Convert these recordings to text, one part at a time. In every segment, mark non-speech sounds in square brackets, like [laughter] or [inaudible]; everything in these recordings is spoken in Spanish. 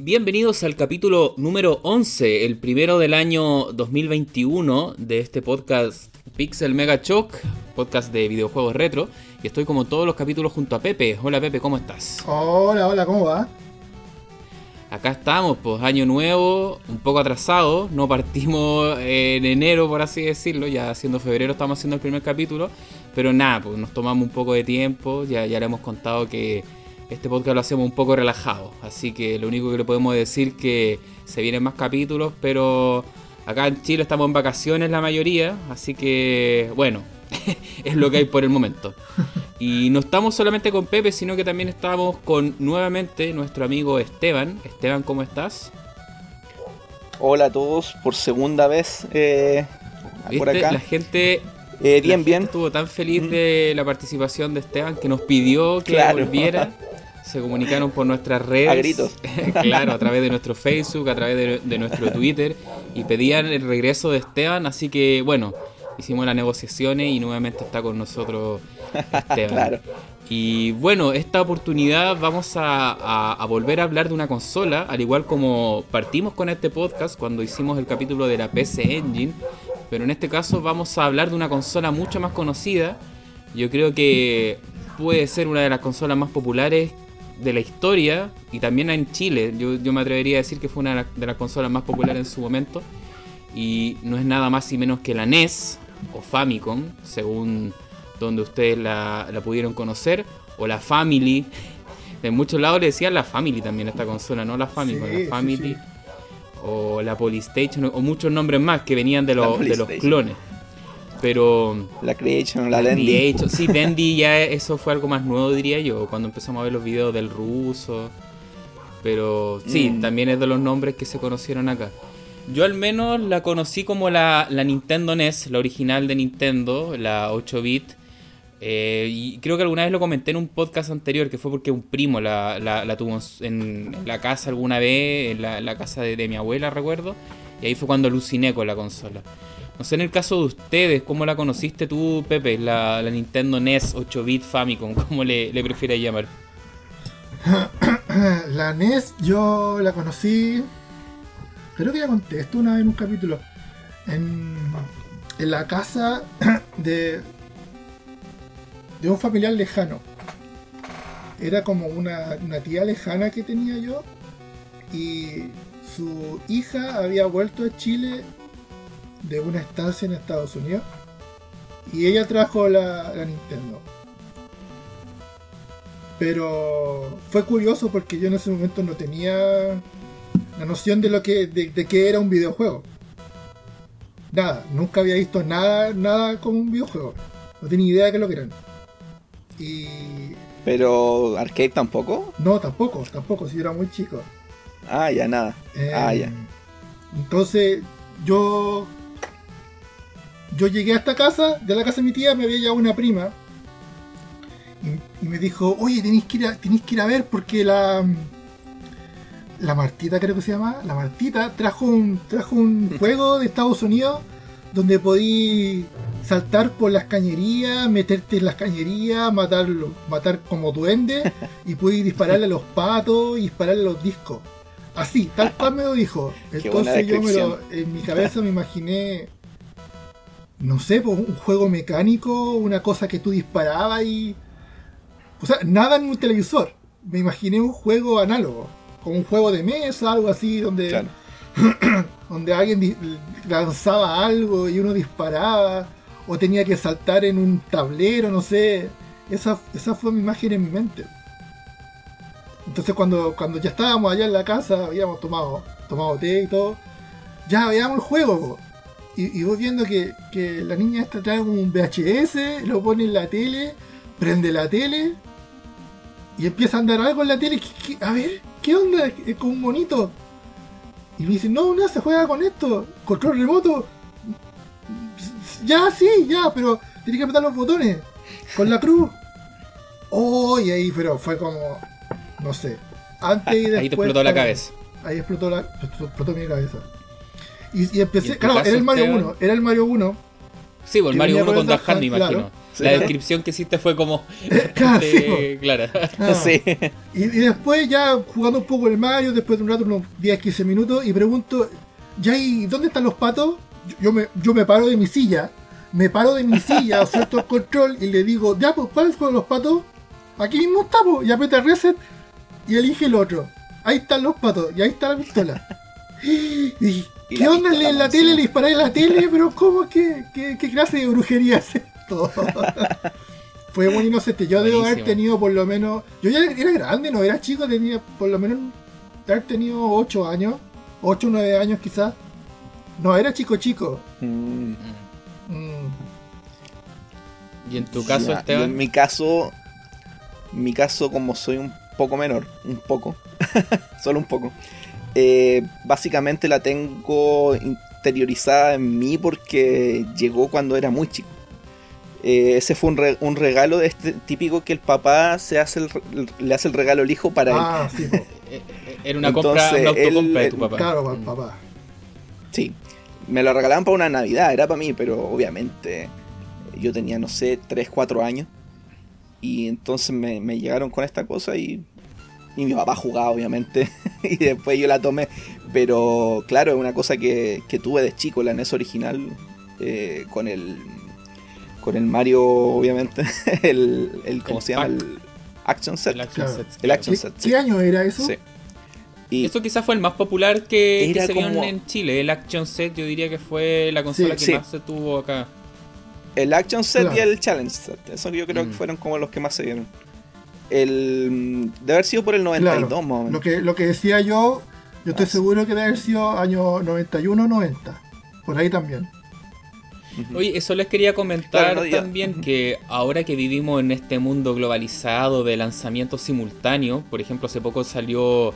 Bienvenidos al capítulo número 11, el primero del año 2021 de este podcast Pixel Mega Choc, podcast de videojuegos retro. Y estoy como todos los capítulos junto a Pepe. Hola Pepe, ¿cómo estás? Hola, hola, ¿cómo va? Acá estamos, pues año nuevo, un poco atrasado, no partimos en enero por así decirlo, ya siendo febrero estamos haciendo el primer capítulo, pero nada, pues nos tomamos un poco de tiempo, ya, ya le hemos contado que este podcast lo hacemos un poco relajado. Así que lo único que le podemos decir que se vienen más capítulos, pero acá en Chile estamos en vacaciones la mayoría, así que bueno, [laughs] es lo que hay por el momento. [laughs] Y no estamos solamente con Pepe, sino que también estamos con nuevamente nuestro amigo Esteban. Esteban, ¿cómo estás? Hola a todos, por segunda vez eh, por acá. La gente eh, bien, bien. Estuvo tan feliz mm. de la participación de Esteban que nos pidió que volviera. [laughs] se comunicaron por nuestras redes. A gritos. [laughs] claro, a través de nuestro Facebook, a través de, nuestro Twitter. Y pedían el regreso de Esteban. Así que, bueno, hicimos las negociaciones y nuevamente está con nosotros Esteban. [laughs] claro. Y bueno, esta oportunidad vamos a, a, volver a hablar de una consola, al igual como partimos con este podcast cuando hicimos el capítulo de la PC Engine, pero en este caso vamos a hablar de una consola mucho más conocida. Yo creo que puede ser una de las consolas más populares de la historia y también en Chile. Yo, me atrevería a decir que fue una de las consolas más populares en su momento. Y no es nada más y menos que la NES o Famicom, según donde ustedes la, pudieron conocer, o la Family. En muchos lados le decían la Family también esta consola, no la Famicom, la Family. O la Polystation, o muchos nombres más que venían de, los, de los clones. Pero. La Creation, la Dendy. Sí, [laughs] Dendy ya eso fue algo más nuevo, diría yo, cuando empezamos a ver los videos del ruso. Pero sí, mm. también es de los nombres que se conocieron acá. Yo al menos la conocí como la, la Nintendo NES, la original de Nintendo, la 8-bit. Eh, y creo que alguna vez lo comenté en un podcast anterior, que fue porque un primo la, la, tuvo en, la casa alguna vez, en la, casa de, de, mi abuela, recuerdo. Y ahí fue cuando aluciné con la consola. No sé, en el caso de ustedes, ¿cómo la conociste tú, Pepe? La, Nintendo NES 8-bit Famicom, [laughs] ¿cómo le, le prefieres llamar? [coughs] la NES yo la conocí, creo que ya conté esto una vez en un capítulo, en, en la casa [coughs] de, de un familiar lejano. Era como una, una tía lejana que tenía yo y su hija había vuelto a Chile de una estancia en Estados Unidos y ella trajo la, Nintendo. Pero fue curioso porque yo en ese momento no tenía la noción de lo que de, que era un videojuego. Nada, nunca había visto nada nada como un videojuego. No tenía idea de qué lo que eran. Y pero arcade tampoco? No, tampoco, tampoco, si era muy chico. Ah, ya nada. ah, ya. Em, entonces, yo yo llegué a esta casa, de la casa de mi tía me había llevado una prima y, me dijo, oye, tenéis que, ir a, que ir a ver porque la la Martita creo que se llama, la Martita trajo un, trajo un [laughs] juego de Estados Unidos donde podí saltar por las cañerías, meterte en las cañerías, matarlo, matar como duende y podí dispararle a los patos y dispararle a los discos. Así, tal cual me lo dijo. [laughs] Entonces yo me lo, en mi cabeza me imaginé no sé, un juego mecánico, una cosa que tú disparabas y... O sea, nada en un televisor. Me imaginé un juego análogo, como un juego de mesa, algo así, donde, [clears throat] donde alguien lanzaba algo y uno disparaba, o tenía que saltar en un tablero, no sé. Esa, esa fue mi imagen en mi mente. Entonces cuando, cuando ya estábamos allá en la casa, habíamos tomado, tomado té y todo, ya veíamos el juego y, voy viendo que, la niña esta trae un VHS, lo pone en la tele, prende la tele y empieza a andar algo en la tele. a ver, ¿qué onda? Es como un monito. Y me dice, no, no, se juega con esto, control remoto. Ya, sí, ya, pero tienes que apretar los botones con la cruz. Oh, y ahí, pero fue como, no sé. Antes y después. Ahí te explotó la cabeza. Ahí explotó, la, explotó mi cabeza. Y, empecé, claro, era el Mario 1, era el Mario 1. Sí, pues el Mario 1 con Duck Hunt, imagino. la descripción que hiciste fue como [laughs] clara. Ah. Sí. Y, después ya jugando un poco el Mario, después de un rato, unos 10, 15 minutos, y pregunto, ¿ya y dónde están los patos? Yo, me, yo me paro de mi silla, me paro de mi silla, [laughs] suelto el control y le digo, ya, pues, ¿cuáles fueron los patos? Aquí mismo estamos, y aprieta reset y elige el otro. Ahí están los patos, y ahí está la pistola. [laughs] Y ¿Qué onda en la tele? Le disparé en la tele, pero ¿cómo? ¿Qué, qué, qué clase de brujería es esto? [laughs] Fue muy inocente. Yo debo haber tenido por lo menos. Yo ya era grande, no era chico, tenía por lo menos. haber tenido 8 años, 8 o 9 años quizás. No, era chico chico. Mm. Mm. ¿Y en tu caso, Esteban? En mi caso, mi caso, como soy un poco menor, un poco, [laughs] solo un poco, eh, básicamente la tengo interiorizada en mí porque llegó cuando era muy chico. Eh, ese fue un, regalo de este típico que el papá se hace le hace el regalo al hijo para ah, él. Sí, [laughs] eh, Era una compra, una autocompra de tu papá. Claro, para el papá. Sí. Me lo regalaban para una Navidad, era para mí, pero obviamente yo tenía, no sé, 3, 4 años. Y entonces me, me llegaron con esta cosa y y mi papá jugaba, obviamente. [laughs] y después yo la tomé. Pero claro, es una cosa que, tuve de chico, la NES original. Eh, con el. Con el Mario, obviamente. [laughs] el, el ¿Cómo se llama? El Action Set. El Action Set. El Action Set ¿Qué año era eso? Sí. Y eso quizás fue el más popular que, se vio en Chile. El Action Set, yo diría que fue la consola que más se tuvo acá. El Action Set y el Challenge Set. Eso yo creo que mm. fueron como los que más se vieron. El, debe haber sido por el 92 más Lo que, lo que decía yo, yo estoy ah, seguro que debe haber sido año 91 90. Por ahí también. Oye, eso les quería comentar también que ahora que vivimos en este mundo globalizado de lanzamientos simultáneos, por ejemplo, hace poco salió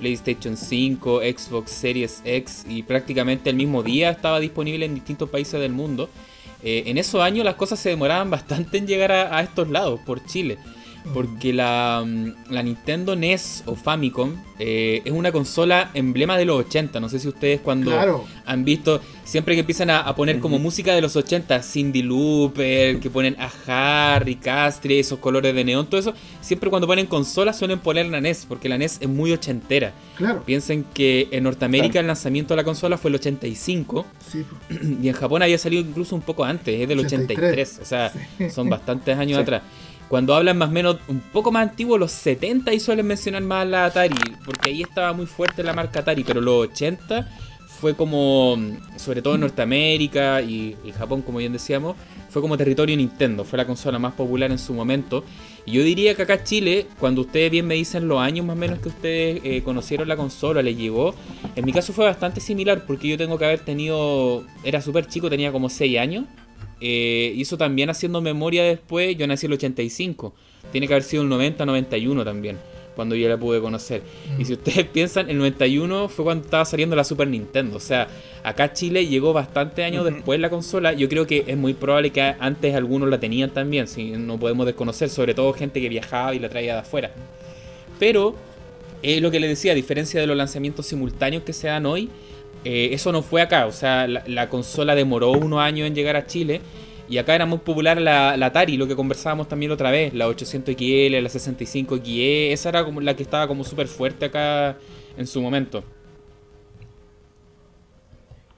PlayStation 5, Xbox Series X y prácticamente el mismo día estaba disponible en distintos países del mundo. Eh, en esos años las cosas se demoraban [laughs] bastante en llegar a estos lados, por Chile porque la, la, Nintendo NES o Famicom eh, es una consola emblema de los 80. No sé si ustedes cuando han visto, siempre que empiezan a, poner como música de los 80, Cindy Looper, que ponen a Harry, Castri, esos colores de neón, todo eso, siempre cuando ponen consola suelen poner la NES, porque la NES es muy ochentera. Claro. Piensen que en Norteamérica el lanzamiento de la consola fue el 85 sí. [clears throat] y en Japón había salido incluso un poco antes, es del 83, o sea, son bastantes años atrás. Cuando hablan más o menos un poco más antiguo, los 70 y suelen mencionar más la Atari, porque ahí estaba muy fuerte la marca Atari, pero los 80 fue como, sobre todo en Norteamérica y, Japón, como bien decíamos, fue como territorio Nintendo, fue la consola más popular en su momento. Y yo diría que acá Chile, cuando ustedes bien me dicen los años más o menos que ustedes eh, conocieron la consola, les llegó, en mi caso fue bastante similar, porque yo tengo que haber tenido, era súper chico, tenía como 6 años, eh, hizo también haciendo memoria después, yo nací en el 85, tiene que haber sido el 90, 91 también, cuando yo la pude conocer. Y si ustedes [laughs] piensan, el 91 fue cuando estaba saliendo la Super Nintendo, o sea, acá Chile llegó bastante años después la consola, yo creo que es muy probable que antes algunos la tenían también, si no podemos desconocer, sobre todo gente que viajaba y la traía de afuera. Pero, es lo que les decía, a diferencia de los lanzamientos simultáneos que se dan hoy, eh, eso no fue acá, o sea, la, consola demoró unos años en llegar a Chile. Y acá era muy popular la, Atari, lo que conversábamos también otra vez, la 800XL, la 65XE, esa era como la que estaba como súper fuerte acá en su momento.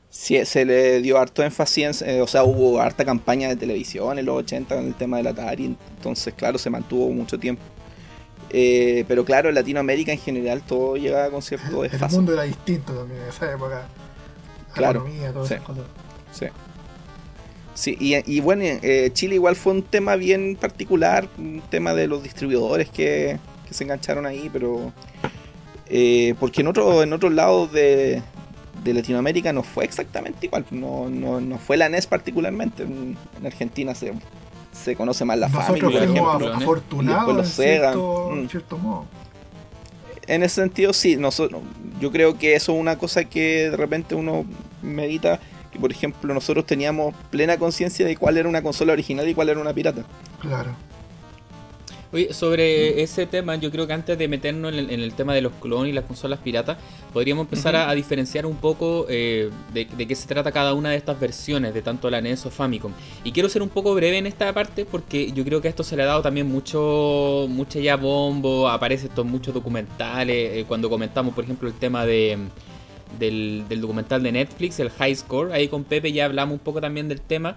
Sí, se le dio harto énfasis, eh, o sea, hubo harta campaña de televisión en los 80 con el tema de la Atari, entonces claro, se mantuvo mucho tiempo. Eh, pero claro, en Latinoamérica en general todo llegaba con cierto El mundo era distinto también en esa época. Claro. Economía, todo sí. sí. Sí, y, bueno, eh, Chile igual fue un tema bien particular, un tema de los distribuidores que, se engancharon ahí, pero eh, porque en otro, en otros lados de, Latinoamérica no fue exactamente igual, no, no, no fue la NES particularmente, en, en Argentina se se conoce más la Nosotros familia. Nosotros afortunados en, cierto, mm. cierto, modo. En ese sentido, sí. Nosotros, yo creo que eso es una cosa que de repente uno medita. Que, por ejemplo, nosotros teníamos plena conciencia de cuál era una consola original y cuál era una pirata. Claro. Oye, sobre ese tema, yo creo que antes de meternos en el, tema de los clones y las consolas piratas, podríamos empezar a, diferenciar un poco eh, de, qué se trata cada una de estas versiones, de tanto la NES o Famicom. Y quiero ser un poco breve en esta parte porque yo creo que a esto se le ha dado también mucho, mucha ya bombo, aparece estos muchos documentales, eh, cuando comentamos, por ejemplo, el tema de... Del, del documental de Netflix, el High Score, ahí con Pepe ya hablamos un poco también del tema.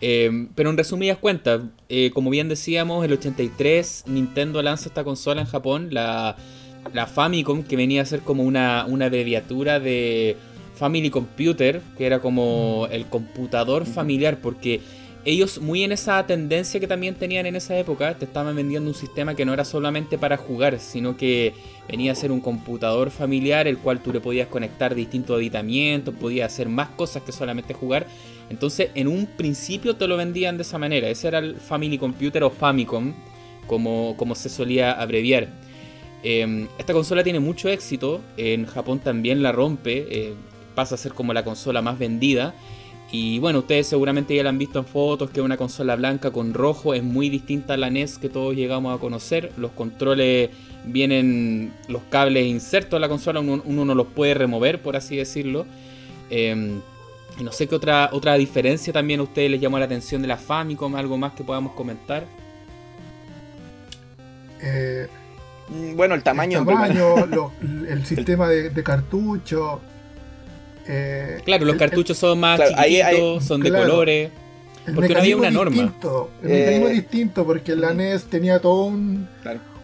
Eh, pero en resumidas cuentas, eh, como bien decíamos, el 83 Nintendo lanza esta consola en Japón, la, la Famicom, que venía a ser como una, una abreviatura de Family Computer, que era como el computador familiar, porque ellos muy en esa tendencia que también tenían en esa época, te estaban vendiendo un sistema que no era solamente para jugar, sino que venía a ser un computador familiar, el cual tú le podías conectar distintos aditamientos, podías hacer más cosas que solamente jugar. Entonces, en un principio te lo vendían de esa manera. Ese era el Family Computer o Famicom, como, como se solía abreviar. Em, esta consola tiene mucho éxito, en Japón también la rompe, eh, pasa a ser como la consola más vendida. Y bueno, ustedes seguramente ya la han visto en fotos, que una consola blanca con rojo, es muy distinta a la NES que todos llegamos a conocer. Los controles vienen, los cables insertos en la consola, uno, no los puede remover, por así decirlo. Em, y no sé qué otra, otra diferencia también a ustedes les llamó la atención de la Famicom, algo más que podamos comentar. Eh, bueno, el tamaño. El, tamaño, [laughs] el sistema de, de cartucho. Eh, claro, los cartuchos son más chiquitos, son de colores. porque no había una norma. Distinto, el mecanismo es eh, distinto porque la NES tenía todo un,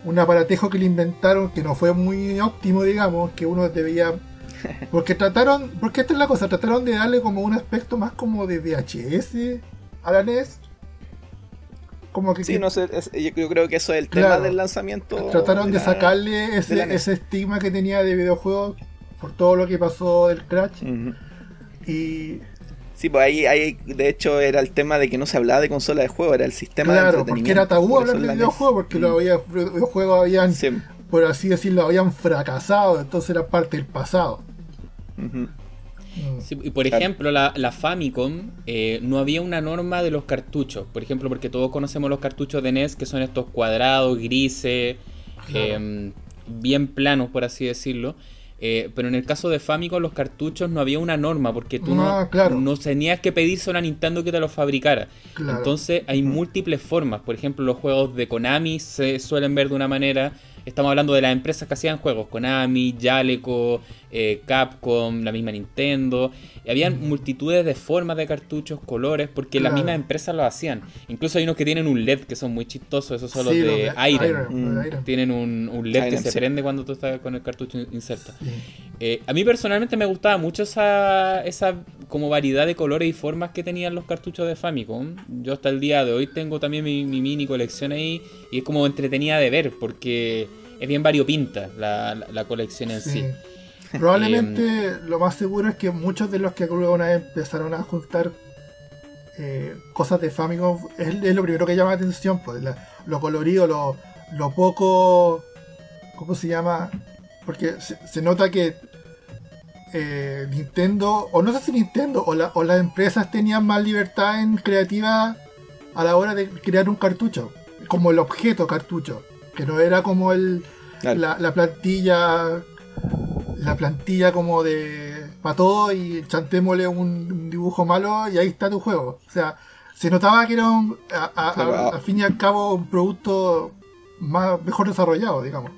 un aparatejo que le inventaron que no fue muy óptimo, digamos, que uno debía. [laughs] Porque trataron, porque esta es la cosa, trataron de darle como un aspecto más como de VHS a la NES. Como que, sí, no sé, yo creo que eso es el tema del lanzamiento. Trataron de, sacarle ese, ese estigma que tenía de videojuegos por todo lo que pasó del crash. Y. Sí, pues ahí, ahí, de hecho, era el tema de que no se hablaba de consola de juego, era el sistema claro, de entretenimiento. porque era tabú hablar de videojuegos, porque los videojuegos habían, por así decirlo, habían fracasado, entonces era parte del pasado. Mm. y por ejemplo, la, la Famicom eh, no había una norma de los cartuchos. Por ejemplo, porque todos conocemos los cartuchos de NES, que son estos cuadrados, grises, em, bien planos, por así decirlo. Eh, pero en el caso de Famicom, los cartuchos no había una norma, porque tú no, no, tenías que pedirse a Nintendo que te los fabricara. Entonces hay múltiples formas. Por ejemplo, los juegos de Konami se suelen ver de una manera. Estamos hablando de las empresas que hacían juegos, Konami, Jaleco, eh, Capcom, la misma Nintendo. habían multitudes de formas de cartuchos, colores, porque las mismas empresas lo hacían. Incluso hay unos que tienen un LED que son muy chistosos, esos son los de Iron. Tienen un, LED que se prende cuando tú estás con el cartucho inserto. Eh, a mí personalmente me gustaba mucho esa, esa como variedad de colores y formas que tenían los cartuchos de Famicom. Yo hasta el día de hoy tengo también mi, mini colección ahí y es como entretenida de ver porque es bien variopinta la, la, colección en sí. Probablemente [laughs] em, lo más seguro es que muchos de los que alguna vez empezaron a juntar eh, cosas de Famicom es, lo primero que llama la atención, pues lo colorido, lo, lo poco, ¿cómo se llama? Porque se, nota que eh, Nintendo, o no sé si Nintendo, o, o las empresas tenían más libertad en creativa a la hora de crear un cartucho, como el objeto cartucho, que no era como el, la, plantilla, la plantilla como de para todo y chantémosle un, dibujo malo y ahí está tu juego. O sea, se notaba que era un, al fin y al cabo un producto más, mejor desarrollado, digamos.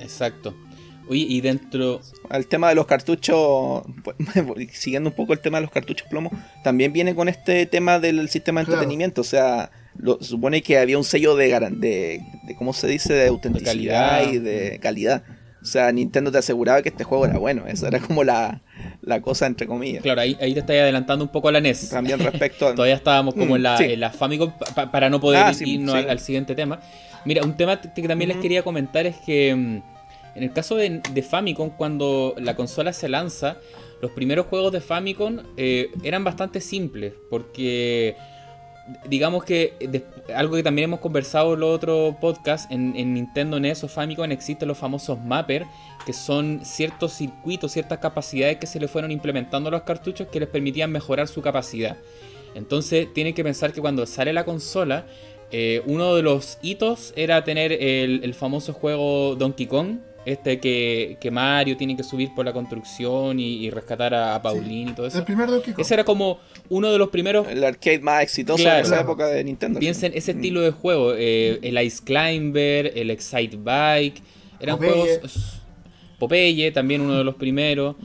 Exacto. Oye, y dentro. El tema de los cartuchos, [laughs] siguiendo un poco el tema de los cartuchos plomo, también viene con este tema del sistema de entretenimiento. O sea, lo, supone que había un sello de, de, de ¿cómo se dice? De autenticidad y de calidad. O sea, Nintendo te aseguraba que este juego era bueno. Esa era como la, cosa, entre comillas. Claro, ahí, ahí te estás adelantando un poco a la NES. También respecto a... [laughs] Todavía estábamos como en, la, mm, Famicom para no poder ah, irnos al, siguiente tema. Mira, un tema que también les quería comentar es que mm, en el caso de, Famicom, cuando la consola se lanza, los primeros juegos de Famicom eh, eran bastante simples, porque digamos que algo que también hemos conversado en los otros podcasts, en, Nintendo NES o Famicom existen los famosos mapper, que son ciertos circuitos, ciertas capacidades que se le fueron implementando a los cartuchos que les permitían mejorar su capacidad. Entonces tienen que pensar que cuando sale la consola, Eh, uno de los hitos era tener el, famoso juego Donkey Kong, este que, Mario tiene que subir por la construcción y, rescatar a, Pauline y todo eso. El primer Donkey Kong. Ese era como uno de los primeros. El arcade más exitoso de esa época de Nintendo. Piensen ese mm. estilo de juego: eh, el Ice Climber, el Excite Bike. Eran juegos. Popeye, también uno de los primeros.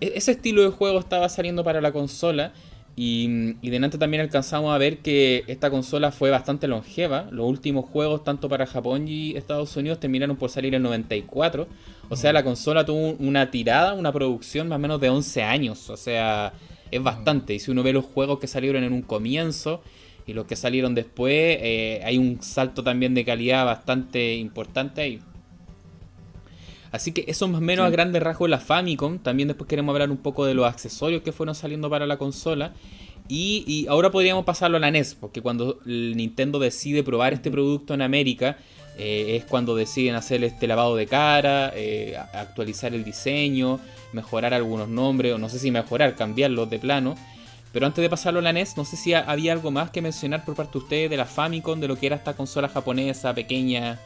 E-, ese estilo de juego estaba saliendo para la consola. Y, y delante también alcanzamos a ver que esta consola fue bastante longeva. Los últimos juegos, tanto para Japón y Estados Unidos, terminaron por salir en 94. O sea, la consola tuvo una tirada, una producción más o menos de 11 años. O sea, es bastante. Y si uno ve los juegos que salieron en un comienzo y los que salieron después, eh, hay un salto también de calidad bastante importante ahí. Así que eso más o menos a grandes rasgos la Famicom. También después queremos hablar un poco de los accesorios que fueron saliendo para la consola. Y, ahora podríamos pasarlo a la NES, porque cuando Nintendo decide probar este producto en América, eh, es cuando deciden hacer este lavado de cara, eh, actualizar el diseño, mejorar algunos nombres, o no sé si mejorar, cambiarlos de plano. Pero antes de pasarlo a la NES, no sé si había algo más que mencionar por parte de ustedes de la Famicom, de lo que era esta consola japonesa pequeña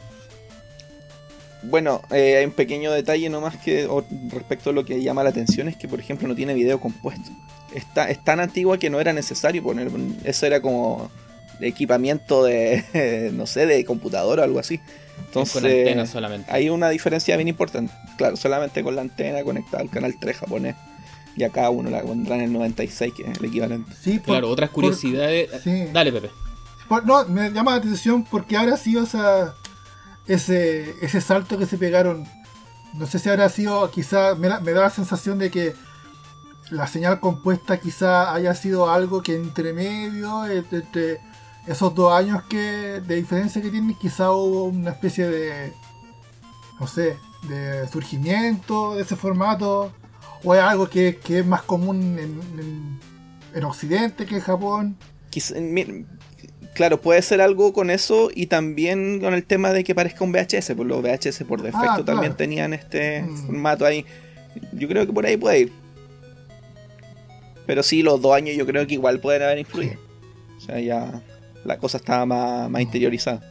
bueno, eh, hay un pequeño detalle nomás que respecto a lo que llama la atención es que, por ejemplo, no tiene video compuesto. Está, es tan antigua que no era necesario poner. Eso era como equipamiento de, [laughs] no sé, de computadora o algo así. Entonces, con antena solamente. Hay una diferencia bien importante. Claro, solamente con la antena conectada al canal 3 japonés. Y acá uno la pondrá en el 96, que es el equivalente. Sí, claro, otras curiosidades. Dale, Pepe. no, me llama la atención porque ahora sí, o sea ese, ese salto que se pegaron. No sé si habrá sido, quizá, me da, la sensación de que la señal compuesta quizá haya sido algo que entre medio, entre esos dos años que de diferencia que tienen, quizá hubo una especie de, no sé, de surgimiento de ese formato, o es algo que, es más común en, en, Occidente que en Japón. Claro, puede ser algo con eso y también con el tema de que parezca un VHS, pues los VHS por defecto ah, también tenían este mm. formato ahí. Yo creo que por ahí puede ir. Pero sí, los dos años yo creo que igual pueden haber influido. O sea, ya la cosa estaba más, interiorizada.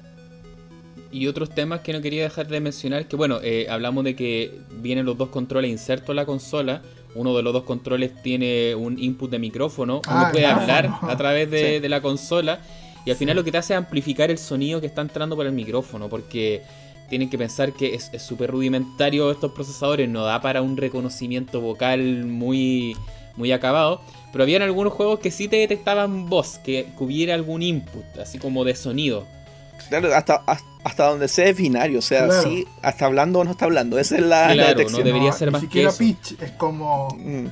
Y otros temas que no quería dejar de mencionar, que bueno, eh, hablamos de que vienen los dos controles insertos en la consola. Uno de los dos controles tiene un input de micrófono, uno ah, puede hablar a través de, de la consola y al final lo que te hace es amplificar el sonido que está entrando por el micrófono, porque tienen que pensar que es súper rudimentario estos procesadores, no da para un reconocimiento vocal muy, muy acabado. Pero habían algunos juegos que sí te detectaban voz, que, hubiera algún input, así como de sonido. Claro, hasta, hasta donde sea es binario, o sea, sí, hasta hablando o no está hablando, esa es la, claro, detección. no debería ser más que eso. pitch, es como... Mm.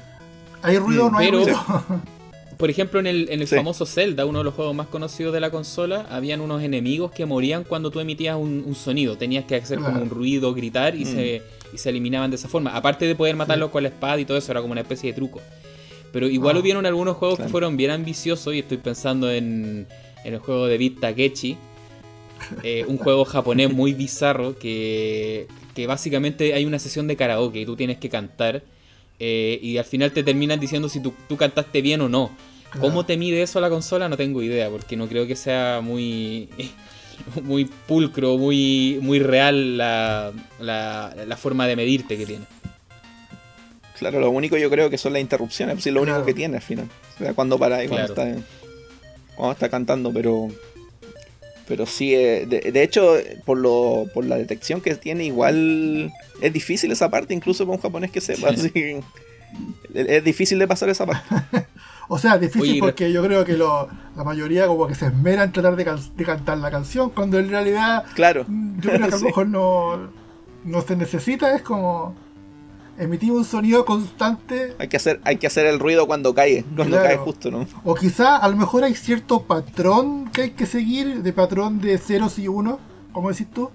¿Hay ruido o no hay ruido? [laughs] [laughs] por ejemplo, en el, en el famoso Zelda, uno de los juegos más conocidos de la consola, habían unos enemigos que morían cuando tú emitías un, sonido. Tenías que hacer como un ruido, gritar y, se, mm. se eliminaban de esa forma. Aparte de poder matarlos con la espada y todo eso, era como una especie de truco. Pero igual ah. hubieron algunos juegos que fueron bien ambiciosos y estoy pensando en, el juego de Beat Takechi. Eh, un juego japonés muy bizarro que, que básicamente hay una sesión de karaoke y tú tienes que cantar. Eh, y al final te terminan diciendo si tú, tú cantaste bien o no. ¿Cómo te mide eso la consola? No tengo idea, porque no creo que sea muy, [laughs] muy pulcro, muy, muy real la, la, forma de medirte que tiene. Claro, lo único yo creo que son las interrupciones, es lo único que tiene al final. O sea, cuando para y cuando, está, cuando está cantando, pero pero sí, eh, de, hecho, por, lo, por la detección que tiene, igual es difícil esa parte, incluso para un japonés que sepa. es difícil de pasar esa parte. [laughs] O sea, difícil porque yo creo que lo, la mayoría como que se esmera en tratar de, cantar la canción, cuando en realidad claro. yo creo que a lo [laughs] mejor no, no se necesita, es como emitir un sonido constante. Hay que hacer, hay que hacer el ruido cuando cae, cuando cae justo, ¿no? O quizá a lo mejor hay cierto patrón que hay que seguir, de patrón de ceros y unos, como decís tú,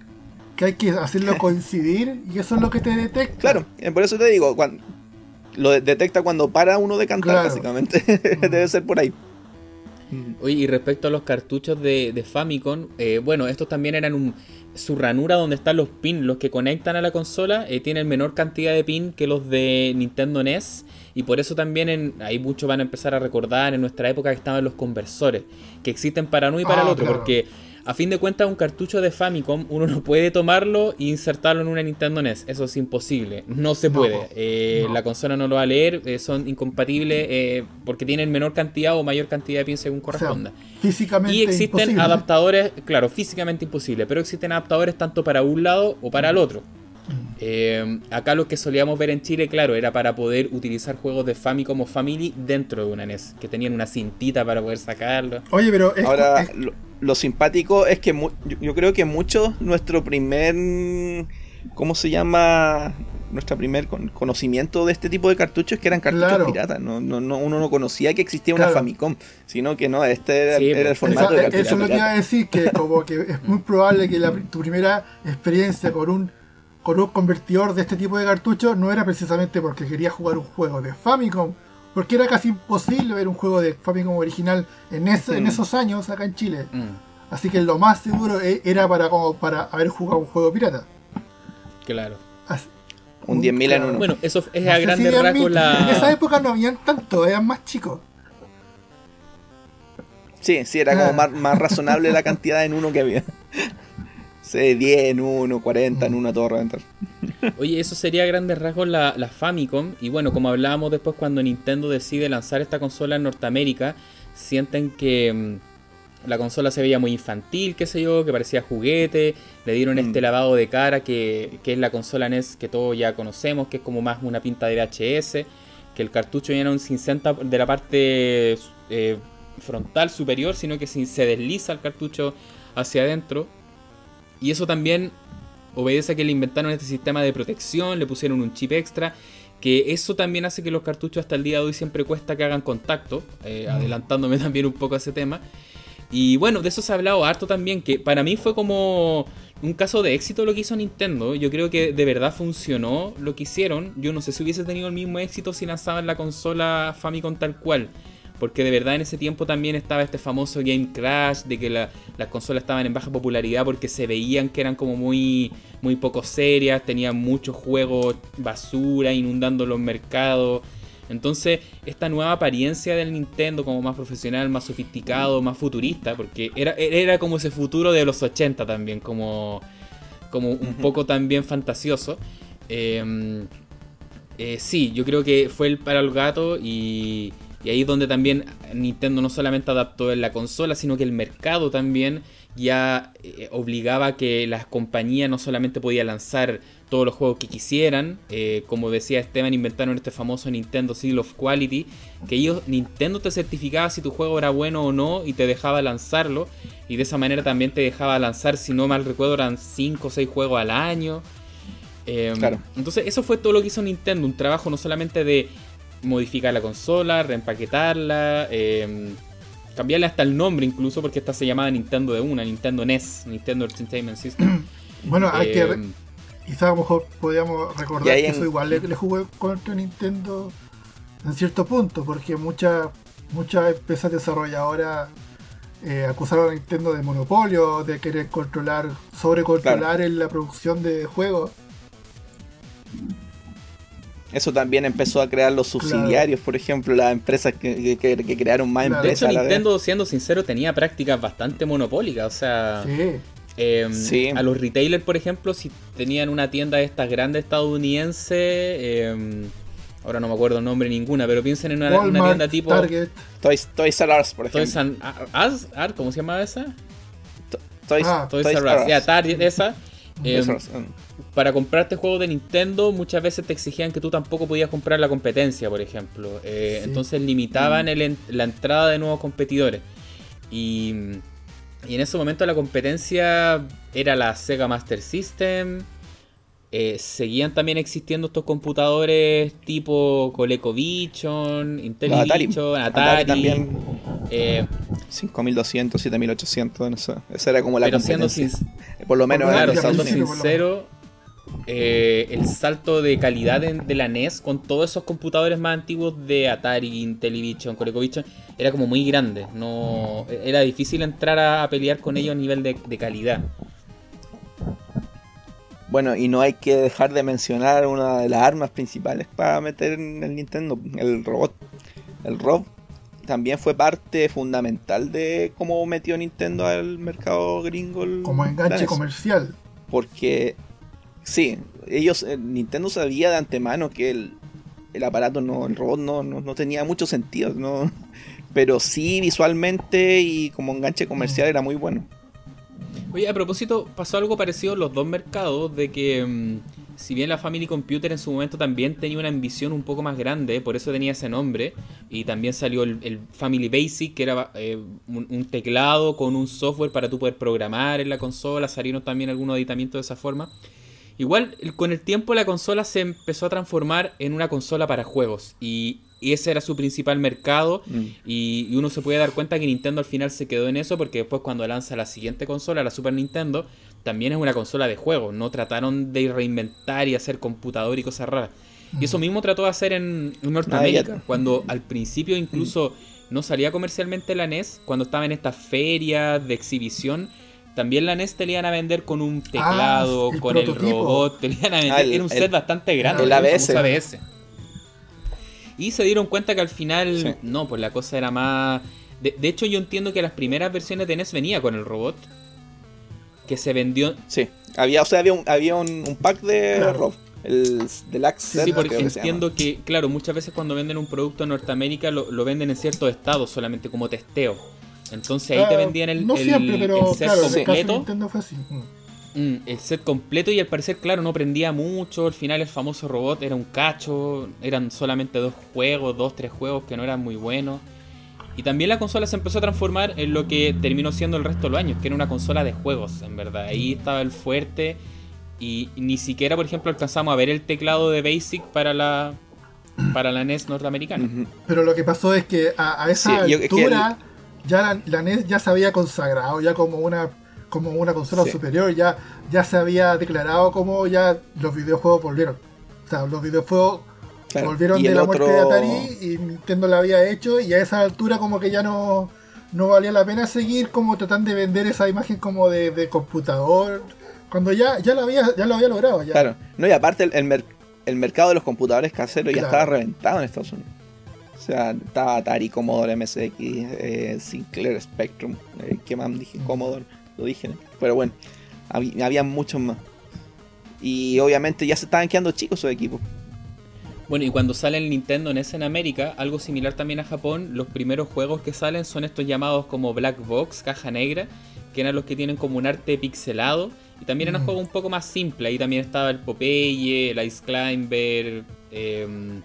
que hay que hacerlo [laughs] coincidir y eso es lo que te detecta. Claro, eh, por eso te digo, cuando, lo detecta cuando para uno de cantar, básicamente. [laughs] Debe ser por ahí. Oye, y respecto a los cartuchos de, Famicom, eh, bueno, estos también eran un, su ranura donde están los pins, los que conectan a la consola, eh, tienen menor cantidad de pins que los de Nintendo NES. Y por eso también en, ahí muchos van a empezar a recordar en nuestra época que estaban los conversores, que existen para uno y para el ah, otro, porque a fin de cuentas, un cartucho de Famicom, uno no puede tomarlo e insertarlo en una Nintendo NES. Eso es imposible. No se puede. Eh, la consola no lo va a leer, eh, son incompatibles eh, porque tienen menor cantidad o mayor cantidad de pin según corresponda. físicamente y existen adaptadores, claro, físicamente imposible, pero existen adaptadores tanto para un lado o para el otro. Mm. acá lo que solíamos ver en Chile, claro, era para poder utilizar juegos de Famicom o Family dentro de una NES, que tenían una cintita para poder sacarlo. Oye, pero ahora lo simpático es que yo, creo que muchos, nuestro primer, ¿cómo se llama? Nuestro primer conocimiento de este tipo de cartuchos que eran cartuchos piratas. No, no, uno no conocía que existía una Famicom, sino que no, este era, el pues. formato de cartucho. Eso lo que iba a decir, que como que es muy probable que tu primera experiencia con un, con un convertidor de este tipo de cartuchos no era precisamente porque querías jugar un juego de Famicom, porque era casi imposible ver un juego de Famicom original en, en mm. esos años acá en Chile. Mm. Así que lo más seguro e, era para como para haber jugado un juego pirata. Claro. un 10.000 en uno. Bueno, eso es a grande rasgos la. En esa época no habían tanto, eran más chicos. Sí, sí, era como más, más razonable la cantidad en uno que había. [laughs] Sí, 10 en uno, 40 en uno, todo reventar. [laughs] Oye, eso sería a grandes rasgos la, la, Famicom. Y bueno, como hablábamos después cuando Nintendo decide lanzar esta consola en Norteamérica, sienten que mm, la consola se veía muy infantil, qué sé yo, que parecía juguete. Le dieron este mm. lavado de cara que, que, es la consola NES que todos ya conocemos, que es como más una pinta de VHS. Que el cartucho ya no un cincenta de la parte eh, frontal superior, sino que se desliza el cartucho hacia adentro y eso también obedece a que le inventaron este sistema de protección, le pusieron un chip extra, que eso también hace que los cartuchos hasta el día de hoy siempre cuesta que hagan contacto, eh, adelantándome [laughs] también un poco a ese tema. Y bueno, de eso se ha hablado harto también, que para mí fue como un caso de éxito lo que hizo Nintendo. Yo creo que de verdad funcionó lo que hicieron. Yo no sé si hubiese tenido el mismo éxito si lanzaban la consola Famicom tal cual. Porque de verdad en ese tiempo también estaba este famoso Game Crash, de que las consolas estaban en baja popularidad porque se veían que eran como muy, muy poco serias, tenían muchos juegos basura inundando los mercados. Entonces, esta nueva apariencia del Nintendo como más profesional, más sofisticado, más futurista, porque era, era como ese futuro de los 80 también, como, como un poco también fantasioso. Em, eh, sí, yo creo que fue el para el gato y, y ahí es donde también Nintendo no solamente adaptó en la consola, sino que el mercado también ya eh, obligaba a que las compañías no solamente podían lanzar todos los juegos que quisieran, eh, como decía Esteban, inventaron este famoso Nintendo Seal of Quality, que ellos, Nintendo te certificaba si tu juego era bueno o no y te dejaba lanzarlo, y de esa manera también te dejaba lanzar, si no mal recuerdo, eran 5 o 6 juegos al año. Em, claro. Entonces eso fue todo lo que hizo Nintendo, un trabajo no solamente de modificar la consola, reempaquetarla, eh, cambiarle hasta el nombre incluso, porque esta se llamaba Nintendo de una, Nintendo NES, Nintendo Entertainment System. [clears throat] bueno, hay que. Em, quizá a lo mejor podríamos recordar que eso igual le, jugué contra Nintendo en cierto punto, porque muchas muchas empresas desarrolladoras eh, acusaron a Nintendo de monopolio, de querer controlar, sobrecontrolar en la producción de juegos. Eso también empezó a crear los subsidiarios, por ejemplo, las empresas que, crearon más empresas. De hecho, Nintendo, siendo sincero, tenía prácticas bastante monopólicas. O sea, em, a los retailers, por ejemplo, si tenían una tienda de estas grandes estadounidenses, em, ahora no me acuerdo el nombre ninguna, pero piensen en una, tienda tipo. Target. Toys, Toys R Us, por ejemplo. Toys R ¿cómo se llama esa? Toys, ah. Toys, R Us. Ya, Target, esa. Em, para comprarte juegos de Nintendo muchas veces te exigían que tú tampoco podías comprar la competencia, por ejemplo. Eh, entonces limitaban mm. la entrada de nuevos competidores. Y, en ese momento la competencia era la Sega Master System. Eh, seguían también existiendo estos computadores tipo ColecoVision, Intellivision, Atari, Atari, también. Eh, 5200, 7800, esa era como la competencia. Por lo menos, claro, siendo sincero, eh, el salto de calidad de, la NES con todos esos computadores más antiguos de Atari, Intellivision, ColecoVision era como muy grande. No, era difícil entrar a, pelear con ellos a nivel de, calidad. Bueno, y no hay que dejar de mencionar una de las armas principales para meter en el Nintendo, el robot. El Rob también fue parte fundamental de cómo metió Nintendo al mercado gringo. Como enganche comercial. Porque, sí, ellos, eh, Nintendo sabía de antemano que el, el aparato, no, el robot no, no, tenía mucho sentido, no, [laughs] pero sí visualmente y como enganche comercial era muy bueno. Oye, a propósito, pasó algo parecido en los dos mercados, de que mm, si bien la Family Computer en su momento también tenía una ambición un poco más grande, por eso tenía ese nombre, y también salió el, Family Basic, que era eh, un, teclado con un software para tú poder programar en la consola, salieron también algunos aditamientos de esa forma. Igual, con el tiempo la consola se empezó a transformar en una consola para juegos, y, ese era su principal mercado, mm. y, y uno se puede dar cuenta que Nintendo al final se quedó en eso, porque después cuando lanza la siguiente consola, la Super Nintendo, también es una consola de juego. No trataron de reinventar y hacer computador y cosas raras. Y eso mismo trató de hacer en, Norteamérica, cuando al principio incluso no salía comercialmente la NES, cuando estaba en estas ferias de exhibición, también la NES te iban a vender con un ah, teclado, con el robot, te iban a vender, ah, era un set bastante grande, el ABS. Y se dieron cuenta que al final, no, pues la cosa era más... De, de, hecho yo entiendo que las primeras versiones de NES venía con el robot, que se vendió. Sí, había, o sea, había un, había un, pack de claro. el Deluxe. Sí, porque entiendo que, claro, muchas veces cuando venden un producto en Norteamérica lo, lo venden en ciertos estados solamente como testeo. Entonces ahí te vendían el, no siempre, pero, set claro, completo. Fue así. Mm. Mm, el set completo y al parecer, claro, no prendía mucho. Al final el famoso robot era un cacho. Eran solamente dos juegos, dos, tres juegos que no eran muy buenos. Y también la consola se empezó a transformar en lo que terminó siendo el resto de los años, que era una consola de juegos, en verdad. Ahí estaba el fuerte y ni siquiera, por ejemplo, alcanzamos a ver el teclado de Basic para la para la NES norteamericana. Pero lo que pasó es que a, esa altura ya la, NES ya se había consagrado ya como una como una consola superior, ya, ya se había declarado como ya los videojuegos volvieron. O sea, los videojuegos Volvieron de la muerte de Atari y Nintendo la había hecho y a esa altura como que ya no, no valía la pena seguir como tratando de vender esa imagen como de, computador cuando ya, ya, lo había, ya lo había logrado. Ya. Claro, no, y aparte el, el, mercado de los computadores caseros ya estaba reventado en Estados Unidos. O sea, estaba Atari, Commodore, MSX, eh, Sinclair, Spectrum, eh, ¿qué más dije? Mm. Commodore, lo dije, pero bueno, había, había muchos más. Y obviamente ya se estaban quedando chicos esos equipos. Bueno, y cuando sale el Nintendo NES en América, algo similar también a Japón, los primeros juegos que salen son estos llamados como Black Box, caja negra, que eran los que tienen como un arte pixelado. Y también eran mm. juegos un poco más simples. Ahí también estaba el Popeye, el Ice Climber. Em,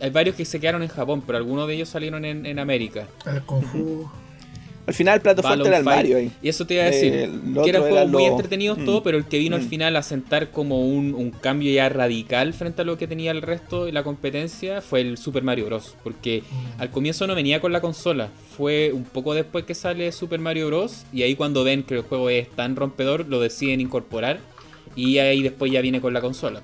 hay varios que se quedaron en Japón, pero algunos de ellos salieron en, América. El Kung Fu. Al final el plato fuerte era el Mario ahí. Y eso te iba a decir. Eh, que eran juegos muy entretenidos mm. todo, pero el que vino al mm. final a sentar como un, cambio ya radical frente a lo que tenía el resto de la competencia fue el Super Mario Bros. Porque mm. al comienzo no venía con la consola. Fue un poco después que sale Super Mario Bros. Y ahí cuando ven que el juego es tan rompedor, lo deciden incorporar. Y ahí después ya viene con la consola.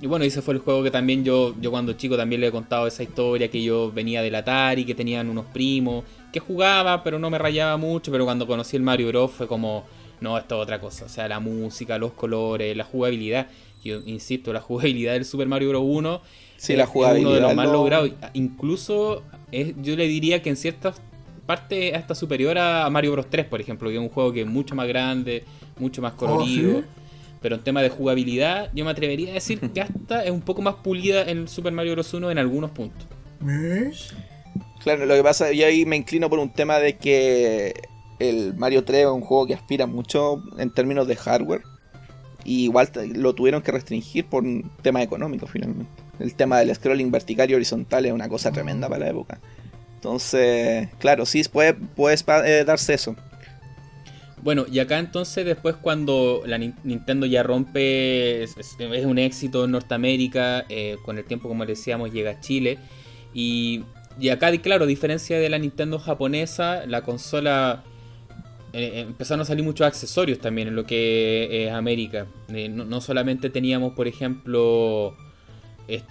Y bueno, ese fue el juego que también yo, yo cuando chico también le he contado esa historia, que yo venía del Atari, que tenían unos primos, que jugaba, pero no me rayaba mucho, pero cuando conocí el Mario Bros fue como, no, esto es otra cosa, o sea, la música, los colores, la jugabilidad, yo insisto, la [laughs] jugabilidad del Super Mario Bros 1 sí, la jugabilidad, uno de los más logrados, incluso yo le diría que en ciertas partes hasta superior a Mario Bros 3, por ejemplo, que es un juego que es mucho más grande, mucho más oh, colorido. Pero en tema de jugabilidad, yo me atrevería a decir [laughs] que hasta es un poco más pulida en Super Mario Bros. 1 en algunos puntos. Claro, lo que pasa, yo ahí me inclino por un tema de que el Mario 3 es un juego que aspira mucho en términos de hardware. Y igual lo tuvieron que restringir por un tema económico finalmente. El tema del scrolling vertical y horizontal es una cosa tremenda para la época. Entonces, claro, sí puede, puede eh, darse eso. Bueno, y acá entonces después cuando la Nintendo ya rompe, es, un éxito en Norteamérica, eh, con el tiempo como decíamos llega a Chile, y, y acá claro, a diferencia de la Nintendo japonesa, la consola eh, eh, empezaron a salir muchos accesorios también en lo que es América. no, solamente teníamos, por ejemplo,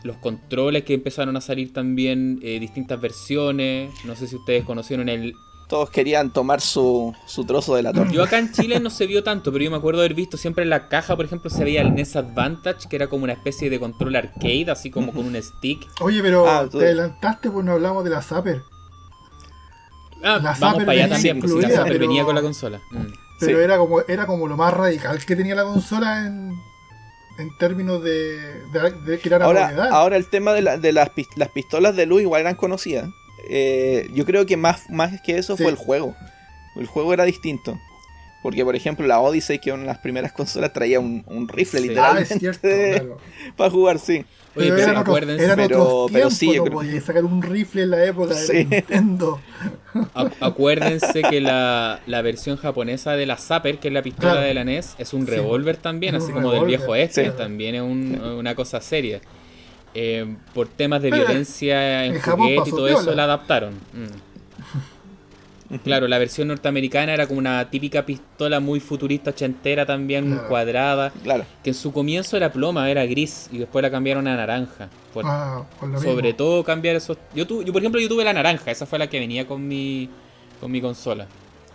los controles que empezaron a salir también, distintas versiones, no sé si ustedes conocieron el Todos querían tomar su, su trozo de la torta. Yo acá en Chile no se vio tanto, pero yo me acuerdo haber visto siempre en la caja, por ejemplo, se veía el NES Advantage, que era como una especie de control arcade, así como con un stick. Oye, pero Ah, tú- te adelantaste, pues no hablamos de la Zapper. Ah, La vamos Zapper para allá venía también, pues si la incluida, Zapper pero- venía con la consola. Mm. Pero Sí. era como era como lo más radical que tenía la consola en, en términos de, de, de crear Ahora, ahora el tema de, la- de las, las pistolas de luz igual eran conocidas. Eh, yo creo que más, más que eso Sí. fue el juego. El juego era distinto. Porque, por ejemplo, la Odyssey, que en las primeras consolas traía un, un rifle Sí. ah, literalmente es cierto, [laughs] claro. para jugar, sí. Oye, Pero pero eran, otros, eran pero- otros pero tiempos, sí, yo no creo- podías sacar un rifle en la época de. Nintendo. Acu- Acuérdense que la, la versión japonesa de la Zapper, que es la pistola Claro. de la NES, es un Sí. revólver también, así un como del viejo este, sí. también es un- una cosa seria. Eh, por temas de Pero violencia en en juguete y todo eso la adaptaron. Mm. Claro, la versión norteamericana era como una típica pistola muy futurista ochentera también, Claro. cuadrada, Claro. que en su comienzo era ploma, era gris, y después la cambiaron a naranja. Por- Ah, con lo sobre mismo. todo cambiar esos... Yo, tu- yo, por ejemplo, yo tuve la naranja, esa fue la que venía con mi, con mi consola.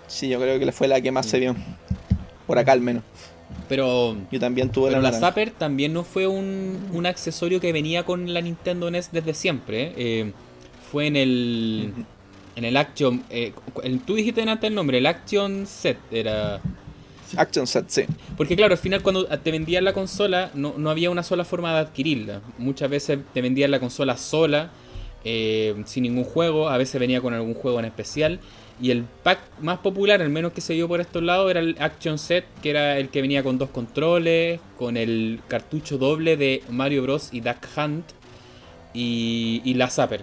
Sí, yo creo que fue la que más se vio. Por acá al menos. Pero, Yo también tuve pero la. Zapper también no fue un, un accesorio que venía con la Nintendo NES desde siempre. ¿eh? Eh, fue en el... En el Action... eh, el- tú dijiste antes el nombre, el Action Set era... Action Set, sí. Porque claro, al final cuando te vendían la consola no, no había una sola forma de adquirirla. Muchas veces te vendían la consola sola, eh, sin ningún juego, a veces venía con algún juego en especial. Y el pack más popular, al menos que se dio por estos lados, era el Action Set, que era el que venía con dos controles, con el cartucho doble de Mario Bros. y Duck Hunt, y, y la Zapper.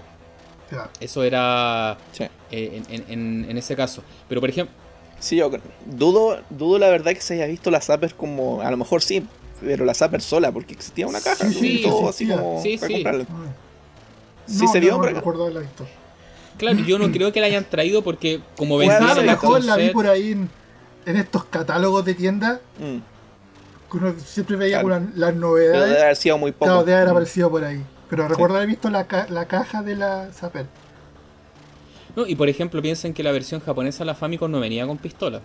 Eso era sí. eh, en, en- ese caso. Pero por ejemplo, Sí, yo creo- dudo, dudo la verdad que se haya visto la Zapper como. A lo mejor sí, pero la Zapper sola, porque existía una caja Sí, ¿no? sí, todo así como Sí, para sí. comprarla. Ah. Sí No, se vio, no pero- recuerdo haberla visto. Claro, yo no [clears throat] creo que la hayan traído porque como Bueno, vendían Quizás a el lo Action mejor la vi por ahí en, en estos catálogos de tiendas, Mm, que uno siempre veía Claro. con la- las Pero debe novedades. haber sido muy poco. Claro, debe haber aparecido por ahí. Pero recuerdo haber visto la, ca- la caja de la Zapper. No, y por ejemplo, piensen que la versión japonesa de la Famicom no venía con pistola.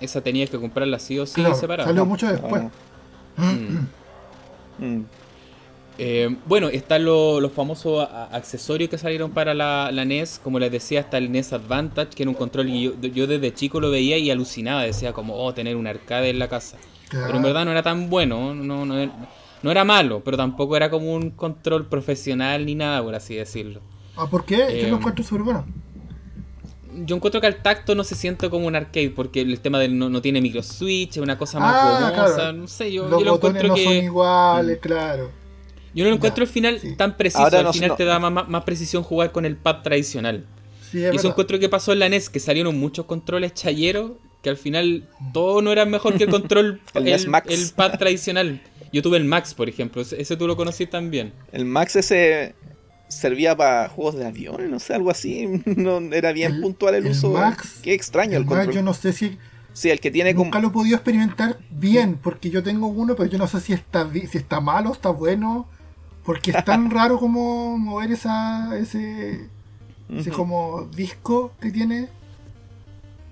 Esa tenías que comprarla sí o sí Claro, separada. salió mucho después. no. Mm. Mm. Eh, bueno, están lo- los famosos accesorios que salieron para la, la NES. Como les decía, está el NES Advantage, que era un control que yo, yo desde chico lo veía y alucinaba. Decía como, oh, tener un arcade en la casa. Claro. Pero en verdad no era tan bueno, no, no, era- no era malo, pero tampoco era como un control profesional ni nada, por así decirlo. Ah, ¿por qué? Yo Eh, lo encuentro súper bueno. Yo encuentro que al tacto no se siente como un arcade, porque el tema del no, no tiene micro switch, es una cosa más Ah, gomosa, claro. no sé, yo, Los yo lo botones encuentro no que... son iguales, claro. Yo no lo encuentro al final sí. tan preciso, Ahora al no- final no- te da más, precisión jugar con el pad tradicional. Sí, es y eso verdad. encuentro que pasó en la NES, que salieron muchos controles chayeros, que al final todo no era mejor que el control, [laughs] El el, Max. el pad tradicional. Yo tuve el Max, por ejemplo, ese tú lo conocí también. El Max ese servía para juegos de aviones, no sé, algo así. [laughs] No, era bien El- puntual el, el uso. Max- Qué extraño el, El control. yo no sé si Sí, el que tiene como. nunca lo he podido experimentar bien, porque yo tengo uno, pero yo no sé si está si está malo, está bueno, porque es tan [laughs] raro como mover esa ese ese como disco que tiene.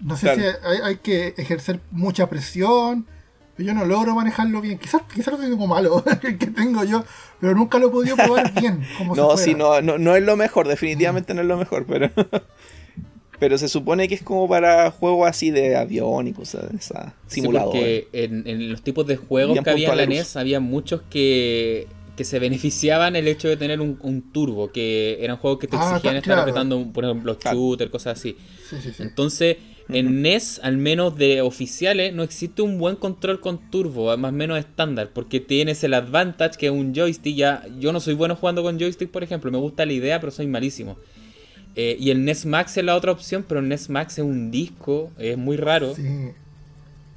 No sé Claro. si hay, hay que ejercer mucha presión. pero Yo no logro manejarlo bien. Quizás, quizás lo tengo malo, [laughs] el que tengo yo, pero nunca lo he podido probar [laughs] bien. Como No, sí, no, no, no es lo mejor, definitivamente no es lo mejor, pero. pero se supone que es como para juegos así de avión y cosas de esas. Sí, Simuladores. porque en, en los tipos de juegos que había en la. NES, había muchos que, que se beneficiaban el hecho de tener un, un turbo, que eran juegos que te Ah, exigían ta- estar claro. apretando, por ejemplo, shooters, cosas así. Sí, sí, sí. Entonces, en NES, al menos de oficiales, no existe un buen control con turbo, más o menos estándar, porque tienes el Advantage, que es un joystick, ya yo no soy bueno jugando con joystick, por ejemplo, me gusta la idea, pero soy malísimo. Eh, y el NES Max es la otra opción, pero el NES Max es un disco, es muy raro. Sí.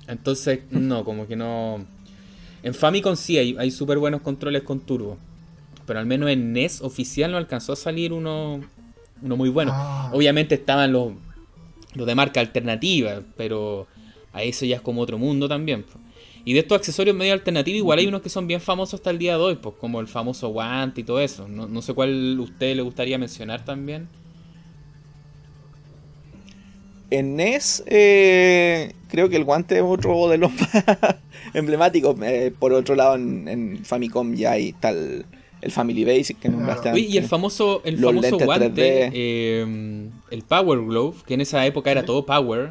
Entonces, no, como que no. En Famicom sí hay, hay súper buenos controles con turbo. Pero al menos en NES oficial no alcanzó a salir uno, uno muy bueno. Ah. Obviamente estaban los, los de marca alternativa, pero a eso ya es como otro mundo también. po. Y de estos accesorios medio alternativos, igual hay unos que son bien famosos hasta el día de hoy, pues como el famoso guante y todo eso. No, no sé cuál a usted le gustaría mencionar también. En NES, eh, creo que el guante es otro [laughs] de los más emblemáticos. Eh, por otro lado, en, Famicom ya hay tal el Family Basic que nombraste y el famoso, el famoso guante, eh, el Power Glove, que en esa época era todo Power.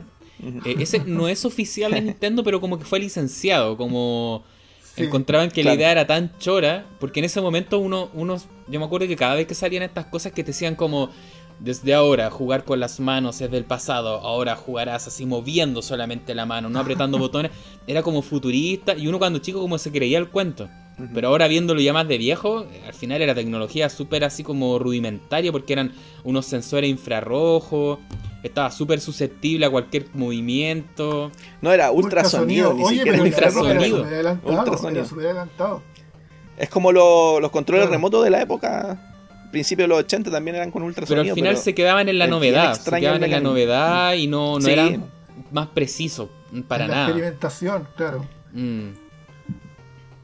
ese no es oficial de Nintendo, pero como que fue licenciado, como encontraban que la idea era tan chora, porque en ese momento uno, uno, yo me acuerdo que cada vez que salían estas cosas que te decían como, desde ahora jugar con las manos es del pasado, ahora jugarás así moviendo solamente la mano, no apretando [laughs] botones, era como futurista y uno cuando chico como se creía el cuento. Pero ahora viéndolo ya más de viejo, al final era tecnología súper así como rudimentaria porque eran unos sensores infrarrojos, estaba súper susceptible a cualquier movimiento. No, era ultrasonido, ni siquiera ultrasonido. Ultrasonido. Es como los controles remotos de la época principios de los 80 también eran con ultrasonido. Pero al final se quedaban en la novedad. Se quedaban en la novedad y no, no eran más precisos para nada. experimentación, claro. Mm.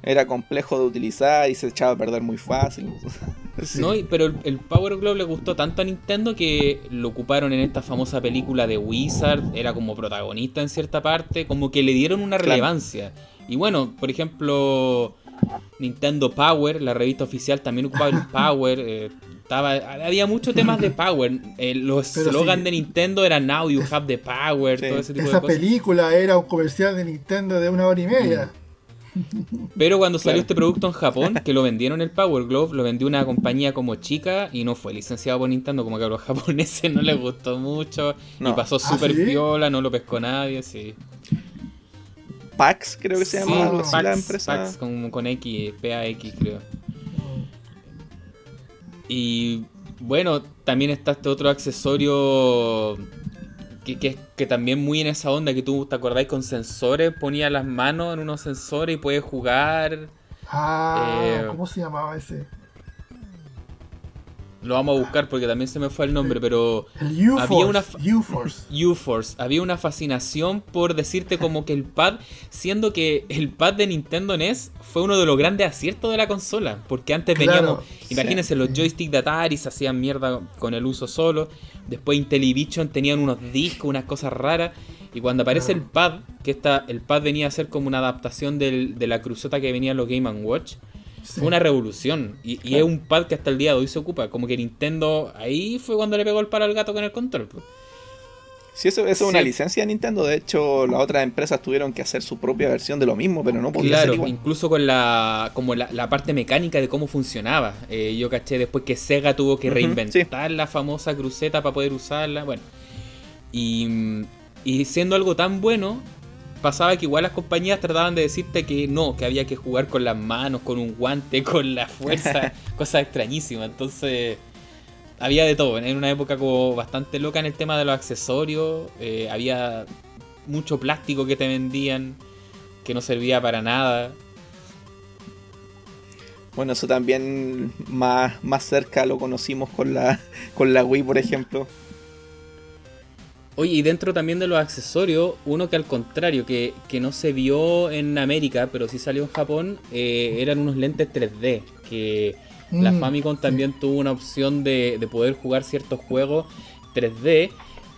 Era complejo de utilizar y se echaba a perder muy fácil. [laughs] No, pero el, Power Glove le gustó tanto a Nintendo que lo ocuparon en esta famosa película de Wizard, era como protagonista en cierta parte, como que le dieron una relevancia. Y bueno, por ejemplo, Nintendo Power, la revista oficial, también ocupaba el [laughs] Power. Eh, estaba, había muchos temas de Power. Eh, los slogans de Nintendo eran Now You Have the Power, todo ese tipo Esa película era un comercial de Nintendo de una hora y media. Pero cuando salió este producto en Japón, [laughs] que lo vendieron el Power Glove, lo vendió una compañía como chica y no fue licenciado por Nintendo, como que a los [laughs] japoneses no les gustó mucho y pasó ¿Ah, súper viola, no lo pescó nadie, sí. Pax, creo que se llama la empresa. Pax con, con X, PAX, creo. Y bueno, también está este otro accesorio que, que, que, también muy en esa onda que tú te acordáis con sensores, ponía las manos en unos sensores y puedes jugar. Ah, eh, ¿cómo se llamaba ese? Lo vamos a buscar porque también se me fue el nombre, pero había una U-Force. Había una fascinación por decirte como que el pad, siendo que el pad de Nintendo NES fue uno de los grandes aciertos de la consola, porque antes veníamos, imagínense, los joysticks de Atari se hacían mierda con el uso solo, después Intellivision tenían unos discos, unas cosas raras, y cuando aparece el pad, que está, el pad venía a ser como una adaptación de la cruzota que venía en los Game Watch, fue una revolución. Y, es un pad que hasta el día de hoy se ocupa. Como que Nintendo ahí fue cuando le pegó el palo al gato con el control. Sí, eso, es una licencia de Nintendo. De hecho, las otras empresas tuvieron que hacer su propia versión de lo mismo, pero no podía ser igual. incluso con la como la, parte mecánica de cómo funcionaba. Eh, yo caché después que Sega tuvo que reinventar la famosa cruceta para poder usarla. Bueno, y, y siendo algo tan bueno, pasaba que igual las compañías trataban de decirte que no, que había que jugar con las manos, con un guante, [laughs] con la fuerza, [laughs] cosas extrañísimas. Entonces, había de todo. En una época como bastante loca en el tema de los accesorios. Eh, había mucho plástico que te vendían que no servía para nada. Bueno, eso también más, más cerca lo conocimos con la, con la Wii, por ejemplo. Oye, y dentro también de los accesorios, uno que al contrario, que, no se vio en América, pero sí salió en Japón, eh, eran unos lentes 3D. Que la mm, Famicom también tuvo una opción de, de poder jugar ciertos juegos 3D.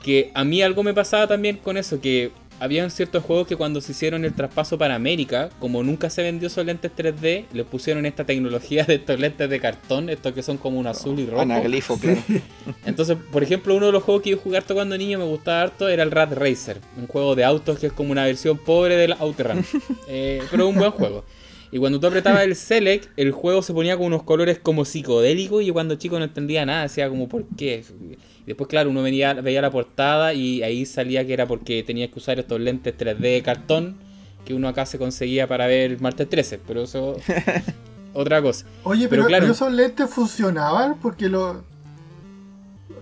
Que a mí algo me pasaba también con eso, que habían ciertos juegos que cuando se hicieron el traspaso para América, como nunca se vendió esos lentes 3D, le pusieron esta tecnología de estos lentes de cartón, estos que son como un azul y rojo. Anaglifo, claro. [laughs] Entonces, por ejemplo, uno de los juegos que yo jugué harto cuando niño me gustaba harto era el Rat Racer, un juego de autos que es como una versión pobre del Outrun, [laughs] eh, pero un buen juego. Y cuando tú apretabas el Select, el juego se ponía con unos colores como psicodélicos y yo cuando chico no entendía nada, decía como, ¿por qué? Después, claro, uno venía, veía la portada y ahí salía que era porque tenía que usar estos lentes 3D de cartón que uno acá se conseguía para ver martes 13, pero eso [laughs] otra cosa. Oye, pero, claro, esos lentes funcionaban porque los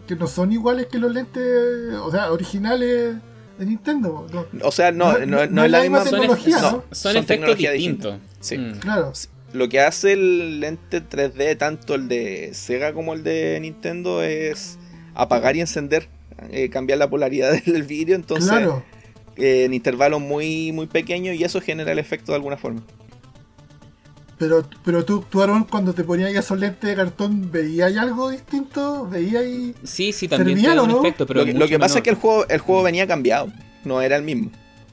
que no son iguales que los lentes, o sea, originales de Nintendo. o sea, no, no, es la misma tecnología, son, son, efectos distintos. Sí. Mm. Claro. Lo que hace el lente 3D, tanto el de Sega como el de Nintendo, es apagar y encender, eh, cambiar la polaridad [laughs] del vídeo, entonces eh, en intervalos muy, muy pequeños y eso genera el efecto de alguna forma. Pero, pero tú, tú, Aaron, cuando te ponías esos lentes de cartón, ¿veías algo distinto? ¿Veías Sí, sí, también tiene un efecto, pero Lo, que pasa es que el juego, el juego venía cambiado, no era el mismo.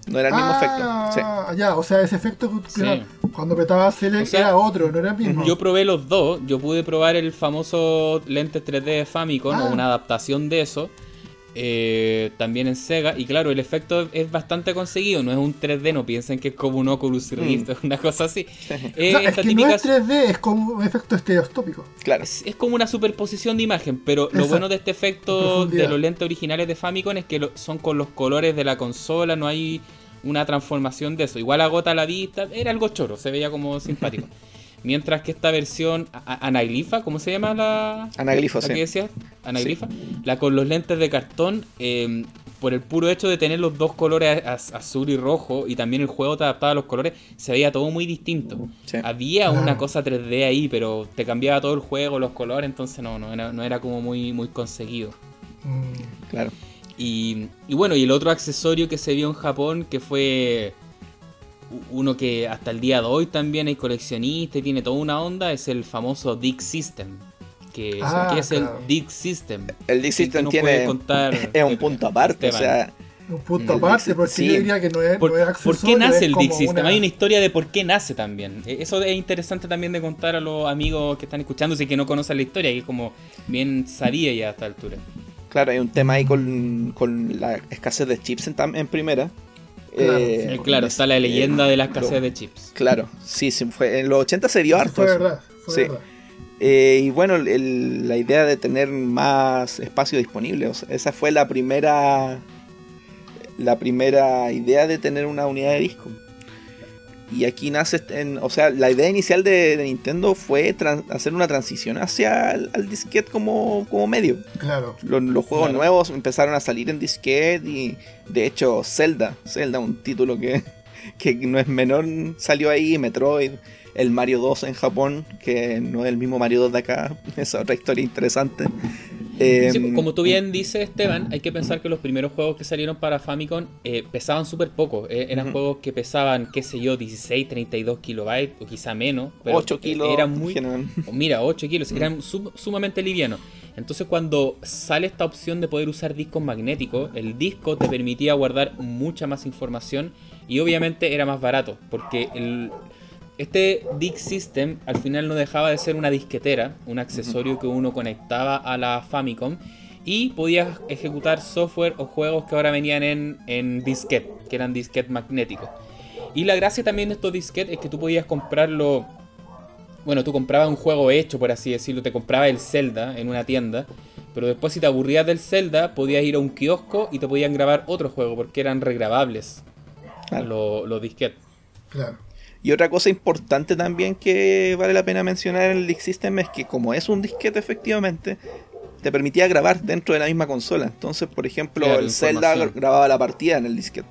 No era el mismo efecto. Ah, ya, o sea, ese efecto cuando petaba Select era otro, no era el mismo. Yo probé los dos, yo pude probar el famoso lente 3D de Famicom o ah. una adaptación de eso. Eh, también en Sega. Y claro, el efecto es bastante conseguido. No es un 3D, no piensen que es como un Oculus Rift, mm. una cosa así. [laughs] Eh, es que no es 3D, es como un efecto estereoscópico. Claro. Es, como una superposición de imagen, pero lo bueno de este efecto de los lentes originales de Famicom es que son con los colores de la consola, no hay una transformación de eso. Igual agota la vista, era algo choro, se veía como simpático. [laughs] Mientras que esta versión anaglifa, ¿cómo se llama la? Anaglifa, sí. decía? Anaglifa. La con los lentes de cartón, em, por el puro hecho de tener los dos colores azul y rojo y también el juego te adaptaba a los colores, se veía todo muy distinto. Había una cosa 3D ahí, pero te cambiaba todo el juego, los colores, entonces no, no era, no era como muy, muy conseguido. Mm. Claro. Y, y bueno, y el otro accesorio que se vio en Japón, que fue uno que hasta el día de hoy también hay coleccionista y tiene toda una onda, es el famoso Dig System. Que, ah, es el Dig System. El Dig System tiene [laughs] es un punto aparte, o sea, un punto aparte, porque yo diría que no es, por, no ¿Por qué nace el Dig System? Hay una historia de por qué nace también. E, eso es interesante también de contar a los amigos que están escuchándose y que no conocen la historia, que como bien sabía ya a esta altura. Claro, hay un tema ahí con, con la escasez de chips en, en primera. Claro, eh, claro está la leyenda de la escasez de chips. Claro, sí, sí fue, en los 80 se vio harto. Fue verdad, sí. Eh, y bueno, la idea de tener más espacio disponible, esa fue la primera la primera idea de tener una unidad de disco. Y aquí nace, en, o sea, la idea inicial de, Nintendo fue hacer una transición hacia el, al disquete como, como medio. Claro. Los, juegos nuevos empezaron a salir en disquete y de hecho Zelda, Zelda, un título que, [laughs] que no es menor, salió ahí, Metroid, el Mario 2 en Japón, que no es el mismo Mario 2 de acá, [laughs] es otra historia interesante. Em, como tú bien dices, Esteban, hay que pensar que los primeros juegos que salieron para Famicom eh, pesaban súper poco. Eh, eran juegos que pesaban, qué sé yo, 16, 32 kilobytes o quizá menos. Pero 8 kilos. [laughs] Eran muy. mira, 8 kilos, eran sumamente livianos. Entonces, cuando sale esta opción de poder usar discos magnéticos, el disco te permitía guardar mucha más información y obviamente era más barato, porque el, este Disk System al final no dejaba de ser una disquetera, un accesorio que uno conectaba a la Famicom y podías ejecutar software o juegos que ahora venían en, en disquete, que eran disquete magnéticos. Y la gracia también de estos disquetes es que tú podías comprarlo. Bueno, tú comprabas un juego hecho, por así decirlo, te comprabas el Zelda en una tienda, pero después si te aburrías del Zelda, podías ir a un kiosco y te podían grabar otro juego, porque eran regrabables los, los disquetes. Claro. Y otra cosa importante también que vale la pena mencionar en el Disk System es que como es un disquete efectivamente, te permitía grabar dentro de la misma consola. Entonces, por ejemplo, el Zelda grababa la partida en el disquete.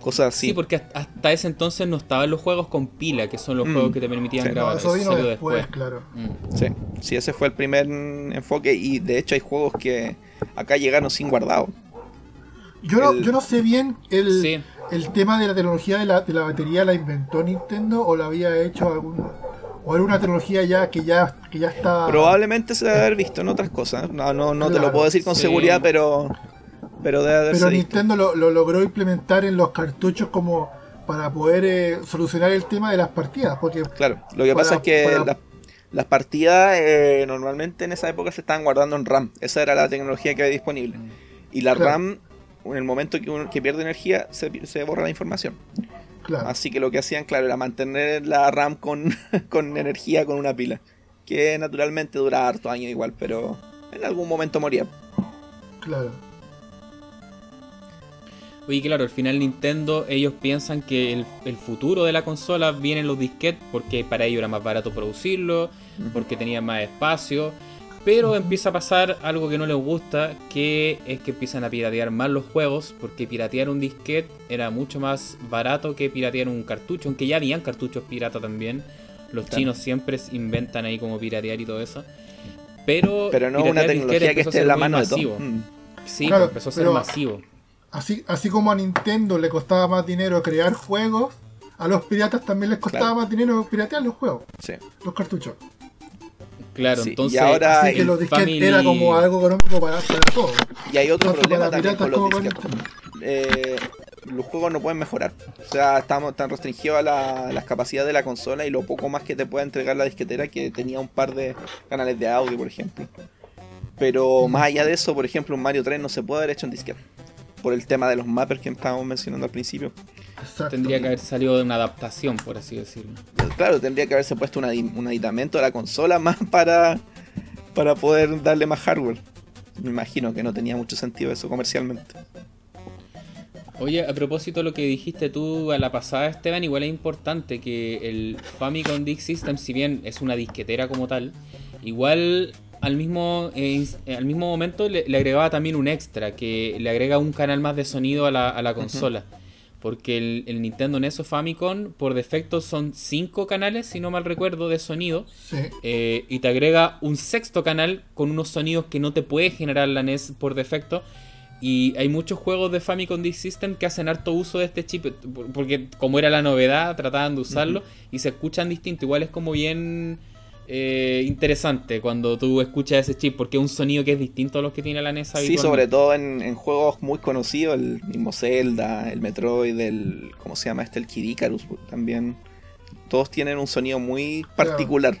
Cosas así. Sí, porque hasta ese entonces no estaban los juegos con pila, que son los mm, juegos que te permitían grabar. eso vino después, claro. Mm. Sí, sí, ese fue el primer enfoque. Y de hecho hay juegos que acá llegaron sin guardado. Yo, no, yo no sé bien el, el tema de la tecnología de la, de la batería, ¿la inventó Nintendo o la había hecho algún... O era una tecnología ya que ya, que ya está... Probablemente se debe haber visto en otras cosas. No, no, no te lo puedo decir con seguridad, pero... Pero, debe pero Nintendo lo, lo, logró implementar en los cartuchos como para poder eh, solucionar el tema de las partidas. Porque claro, lo que pasa es que las partidas eh, normalmente en esa época se estaban guardando en RAM. Esa era la tecnología que había disponible. Y la RAM en el momento que, uno, que pierde energía, se, se, borra la información. Así que lo que hacían, claro, era mantener la RAM con, [laughs] con energía con una pila. Que naturalmente dura harto años igual, pero en algún momento moría. Claro. Oye, claro, al final Nintendo, ellos piensan que el, el, futuro de la consola viene en los disquetes porque para ellos era más barato producirlo, porque tenía más espacio. Pero empieza a pasar algo que no les gusta, que es que empiezan a piratear más los juegos, porque piratear un disquete era mucho más barato que piratear un cartucho, aunque ya habían cartuchos pirata también. Los chinos siempre inventan ahí como piratear y todo eso. Pero, pero no una tecnología que esté en la mano masivo. de todo. Mm. Sí, pues empezó a ser masivo. Así, así como a Nintendo le costaba más dinero crear juegos, a los piratas también les costaba más dinero piratear los juegos, Sí. los cartuchos. Claro, Sí, y entonces. ahora- Así que los disquetes Family- era como algo económico para, para todos. Y hay otro Tanto problema también con los disquetes. Eh, los juegos no pueden mejorar. O sea, estamos tan restringidos a la- las capacidades de la consola y lo poco más que te puede entregar la disquetera que tenía un par de canales de audio, por ejemplo. Pero más allá de eso, por ejemplo, un Mario 3 no se puede haber hecho en disquete. Por el tema de los mappers que estábamos mencionando al principio. Exacto. Tendría que haber salido de una adaptación, por así decirlo. Claro, tendría que haberse puesto un, adi- un aditamento a la consola más [laughs] para, para poder darle más hardware. Me imagino que no tenía mucho sentido eso comercialmente. Oye, a propósito de lo que dijiste tú a la pasada, Esteban, igual es importante que el Famicom Disk System, si bien es una disquetera como tal, igual al mismo, eh, al mismo momento le, le agregaba también un extra, que le agrega un canal más de sonido a la, a la consola. Porque el, el Nintendo NES o Famicom por defecto son cinco canales, si no mal recuerdo, de sonido. Sí. Eh, y te agrega un sexto canal con unos sonidos que no te puede generar la NES por defecto. Y hay muchos juegos de Famicom Disk System que hacen harto uso de este chip, por- porque como era la novedad, trataban de usarlo y se escuchan distinto. Igual es como bien eh, interesante cuando tú escuchas ese chip, porque es un sonido que es distinto a los que tiene la NES Sí, sobre todo en, en juegos muy conocidos, el mismo Zelda, el Metroid, el. ¿Cómo se llama este? El Kid Icarus también. Todos tienen un sonido muy particular.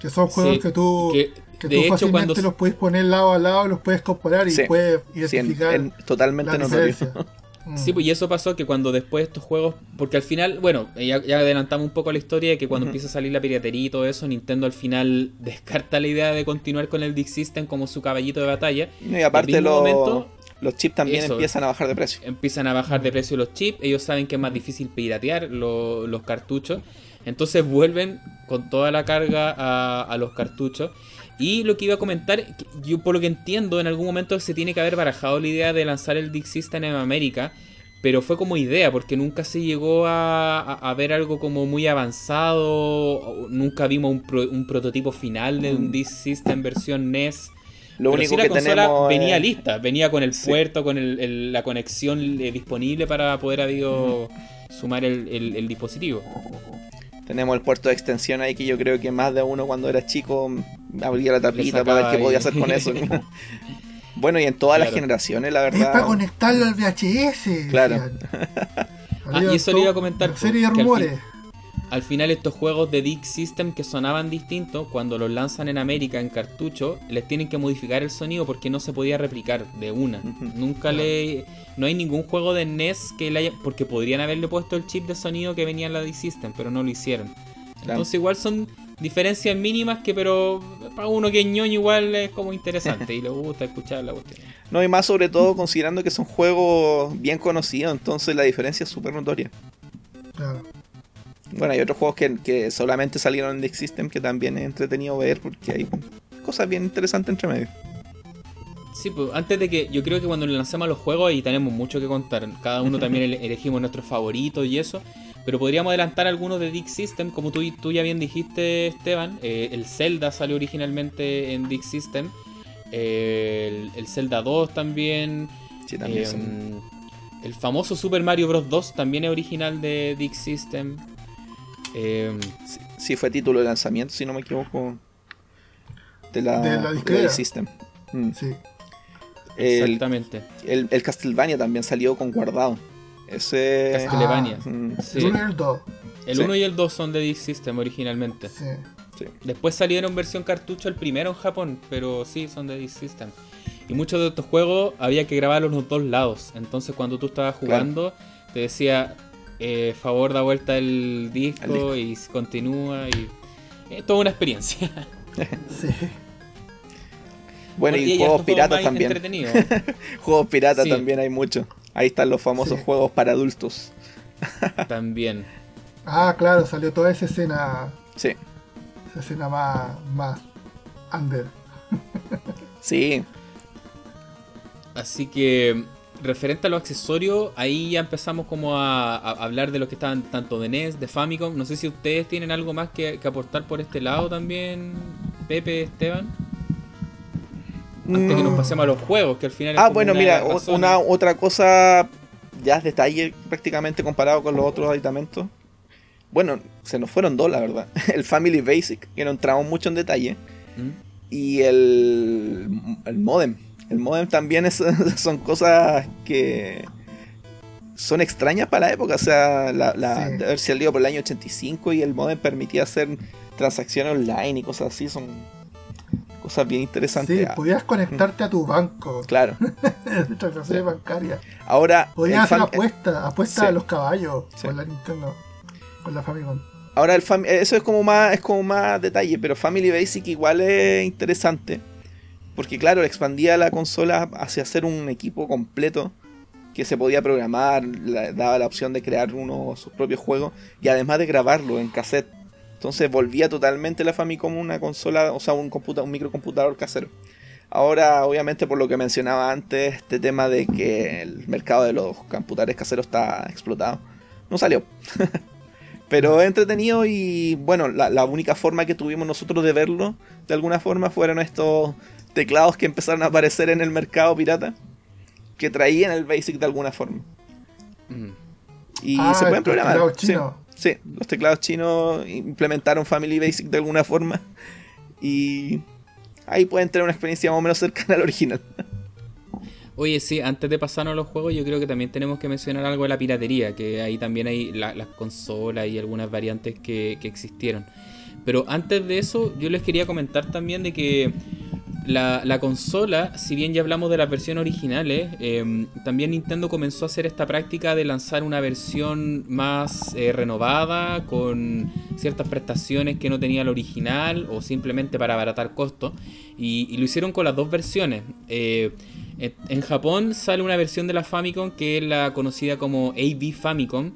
Que son juegos Sí, que tú, que, que de tú hecho, fácilmente cuando los puedes poner lado a lado los puedes comparar y Sí. puedes Sí, en- identificar en- totalmente la notorio. [laughs] Sí, pues y eso pasó que cuando después estos juegos, porque al final, bueno, ya, ya adelantamos un poco la historia de que cuando empieza a salir la piratería y todo eso, Nintendo al final [laughs] descarta la idea de continuar con el Disk System como su caballito de batalla. Y aparte mismo los, momento, los chips también eso. empiezan a bajar de precio. Empiezan a bajar de precio los chips, ellos saben que es más difícil piratear lo- los cartuchos, entonces vuelven con toda la carga a, a los cartuchos. Y lo que iba a comentar, yo por lo que entiendo, en algún momento se tiene que haber barajado la idea de lanzar el Disk System en América, pero fue como idea, porque nunca se llegó a, a- a ver algo como muy avanzado, nunca vimos un, pro- un prototipo final de un Mm. Disk System versión NES. Lo Pero único sí la que consola tenemos. venía es- lista, venía con el Sí. puerto, con el- el- la conexión eh, disponible para poder habido sumar el, el- el dispositivo. Tenemos el puerto de extensión ahí que yo creo que más de uno cuando era chico abría la tapita para ver qué podía hacer con eso. [laughs] bueno, y en todas las generaciones, la Es para verdad. conectarlo al VHS. Claro. Ah, y eso le iba a comentar, serie de al rumores. Al final estos juegos de Disk System que sonaban distintos, cuando los lanzan en América en cartucho, les tienen que modificar el sonido porque no se podía replicar de una. Nunca le... No hay ningún juego de NES que le haya... Porque podrían haberle puesto el chip de sonido que venía en la Disk System, pero no lo hicieron. Entonces igual son diferencias mínimas que pero para uno que es ñoño igual es como interesante [laughs] y le gusta escuchar la cuestión. No, y más sobre todo considerando que son juegos bien conocidos, entonces la diferencia es súper notoria. Claro. Bueno, hay otros juegos que, que solamente salieron en Disk System que también es entretenido ver porque hay cosas bien interesantes entre medio. Sí, pues antes de que yo creo que cuando lancemos los juegos y tenemos mucho que contar, cada uno [laughs] también ele- elegimos nuestros favoritos y eso, pero podríamos adelantar algunos de Disk System, como tú, tú ya bien dijiste Esteban, eh, el Zelda salió originalmente en Disk System, eh, el, el Zelda 2 también, Sí, también eh, son- el famoso Super Mario Bros. 2 también es original de Disk System. Eh, sí, sí, fue título de lanzamiento, si no me equivoco. De la, De la System. Mm. Sí. El, exactamente. el, el Castlevania también salió con guardado. Ese. Castlevania. Mm, Sí. El uno y el dos. El Sí. 1 y el 2 son de Disk System originalmente. Sí. sí. Después salieron versión cartucho el primero en Japón, pero sí, son de Disk System. Y muchos de estos juegos había que grabarlos los dos lados. Entonces cuando tú estabas jugando, te decía, eh, favor da vuelta el disco, disco. y continúa y... Es toda una experiencia. [laughs] Sí. Bueno, y juegos piratas también. [laughs] Juegos piratas Sí. también hay muchos. Ahí están los famosos Sí. juegos para adultos. [laughs] también. Ah, claro, salió toda esa escena, Sí, esa escena más, más under. sí. Así que, referente a los accesorios, ahí ya empezamos como a, a hablar de lo que estaban tanto de NES, de Famicom. No sé si ustedes tienen algo más que, que aportar por este lado también, Pepe, Esteban. Antes que nos pasemos a los juegos, que al final Ah, bueno, una mira, una otra cosa ya es detalle prácticamente comparado con los otros aditamentos. Bueno, se nos fueron dos, la verdad. [laughs] El Family Basic, que no entramos mucho en detalle. ¿Mm? Y el, el modem. El modem también es, [laughs] son cosas que son extrañas para la época. O sea, la, la sí. haber salido por el año 85 y el modem permitía hacer transacciones online y cosas así. Son cosas bien interesantes. Sí, podías conectarte a tu banco. [laughs] Claro. [laughs] Transacciones bancarias. Ahora. Podías hacer apuestas, apuestas a los caballos con la Nintendo, con la Famicom. Ahora el eso es como más es como más detalle, pero Family Basic igual es interesante. Porque claro, expandía la consola hacia hacer un equipo completo que se podía programar, daba la opción de crear uno sus propios juegos y además de grabarlo en cassette. Entonces volvía totalmente la Famicom una consola, o sea, un, un microcomputador casero. Ahora, obviamente, por lo que mencionaba antes, este tema de que el mercado de los computadores caseros está explotado, no salió. [laughs] Pero entretenido y bueno, la, única forma que tuvimos nosotros de verlo, de alguna forma, fueron estos teclados que empezaron a aparecer en el mercado pirata, que traían el BASIC de alguna forma. Mm. Y ah, se pueden programar. Sí, sí, los teclados chinos implementaron Family Basic de alguna forma y ahí pueden tener una experiencia más o menos cercana al original. Oye, sí, antes de pasarnos a los juegos, yo creo que también tenemos que mencionar algo de la piratería, que ahí también hay la, las consolas y algunas variantes que, que, existieron. Pero antes de eso, yo les quería comentar también de que la, la consola, si bien ya hablamos de las versiones originales, eh, también Nintendo comenzó a hacer esta práctica de lanzar una versión más eh, renovada, con ciertas prestaciones que no tenía el original, o simplemente para abaratar costos, y, y lo hicieron con las dos versiones. Eh, en Japón sale una versión de la Famicom que es la conocida como AB Famicom,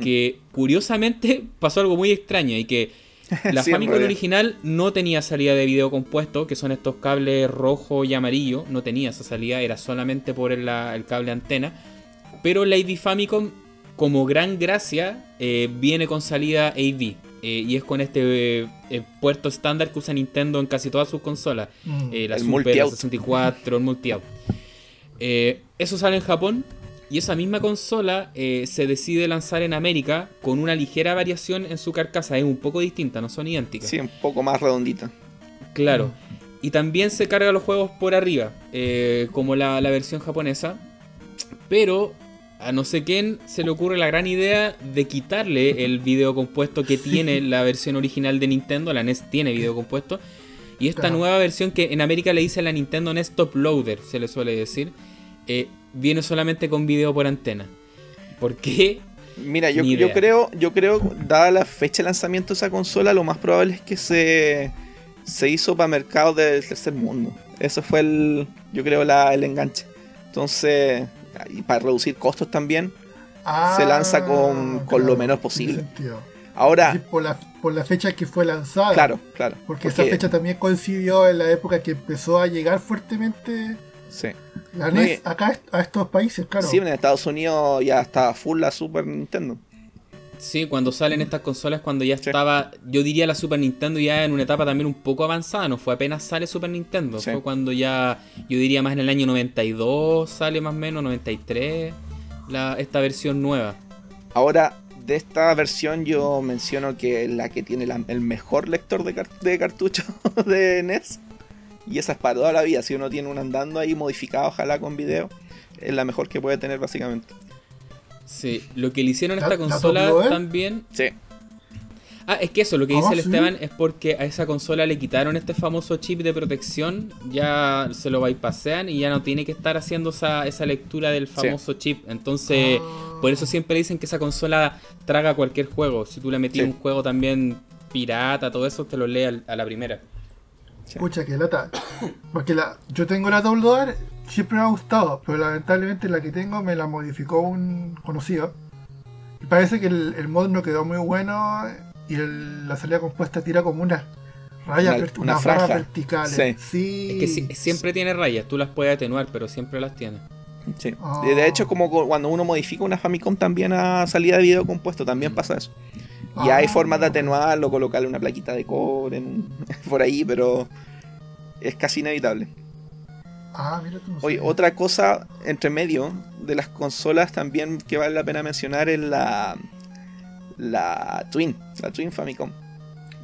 que curiosamente [laughs] pasó algo muy extraño y que la [laughs] Famicom original no tenía salida de video compuesto, que son estos cables rojo y amarillo, no tenía esa salida, era solamente por el, el cable antena, pero la AB Famicom, como gran gracia, eh, viene con salida AV. Eh, y es con este eh, puerto estándar que usa Nintendo en casi todas sus consolas. Mm. Eh, la El Super, la multi-out. 64, el multi-out. Eh, eso sale en Japón y esa misma consola eh, se decide lanzar en América con una ligera variación en su carcasa. Es un poco distinta, no son idénticas. Sí, un poco más redondita. Claro. Y también se carga los juegos por arriba, eh, como la, la versión japonesa. Pero a no sé quién se le ocurre la gran idea de quitarle el [laughs] video compuesto que tiene la versión original de Nintendo. La NES tiene video compuesto. Y esta Claro. nueva versión que en América le dice la Nintendo NES Top Loader, se le suele decir, eh, viene solamente con video por antena. ¿Por qué? Mira, yo, yo creo, yo creo, dada la fecha de lanzamiento de esa consola, lo más probable es que se, se hizo para mercados del tercer mundo. Eso fue el, yo creo, la, el enganche. Entonces, y para reducir costos también, se lanza con- con lo menos posible. ahora, Sí, por, la, por la fecha que fue lanzada. claro, claro. Porque, esa fecha también coincidió en la época que empezó a llegar fuertemente Sí. La No, NES y- acá a estos países, claro. Sí, en Estados Unidos ya está full la Super Nintendo. Sí, cuando salen estas consolas, cuando ya Sí. estaba, yo diría la Super Nintendo ya en una etapa también un poco avanzada, no fue apenas sale Super Nintendo, Sí. fue cuando ya, yo diría más en el año 92, sale más o menos, 93, la, esta versión nueva. Ahora, de esta versión yo menciono que la que tiene la- el mejor lector de, car- de cartucho [laughs] de NES. Y esa es para toda la vida. Si uno tiene un andando ahí modificado, ojalá con video, es la mejor que puede tener básicamente. Sí, lo que le hicieron a ¿La- esta la consola también Sí, Ah, es que eso, lo que Ah, dice el ¿sí? Esteban es porque a esa consola le quitaron este famoso chip de protección, ya se lo bypasean y ya no tiene que estar haciendo esa, esa lectura del famoso chip. Entonces, Ah. por eso siempre dicen que esa consola traga cualquier juego. Si tú le metías Sí. un juego también pirata, todo eso, te lo lee a la primera. Sí. Pucha, que lata. Porque la, yo tengo la Double Door, siempre me ha gustado, pero lamentablemente la que tengo me la modificó un conocido. Y parece que el, el mod no quedó muy bueno y el- la salida compuesta tira como unas rayas, Una- vert- una unas barras franja. verticales. Sí. Sí. Es que si- siempre tiene rayas, tú las puedes atenuar, pero siempre las tiene. sí. Ah. De- hecho, como cu- cuando uno modifica una Famicom también a salida de video compuesto, también pasa eso. Y hay Ah. formas de atenuarlo, colocarle una plaquita de cobre en- [laughs] por ahí, pero es casi inevitable. Ah, mira Oye, otra cosa entre medio de las consolas también que vale la pena mencionar es la la Twin, la Twin Famicom.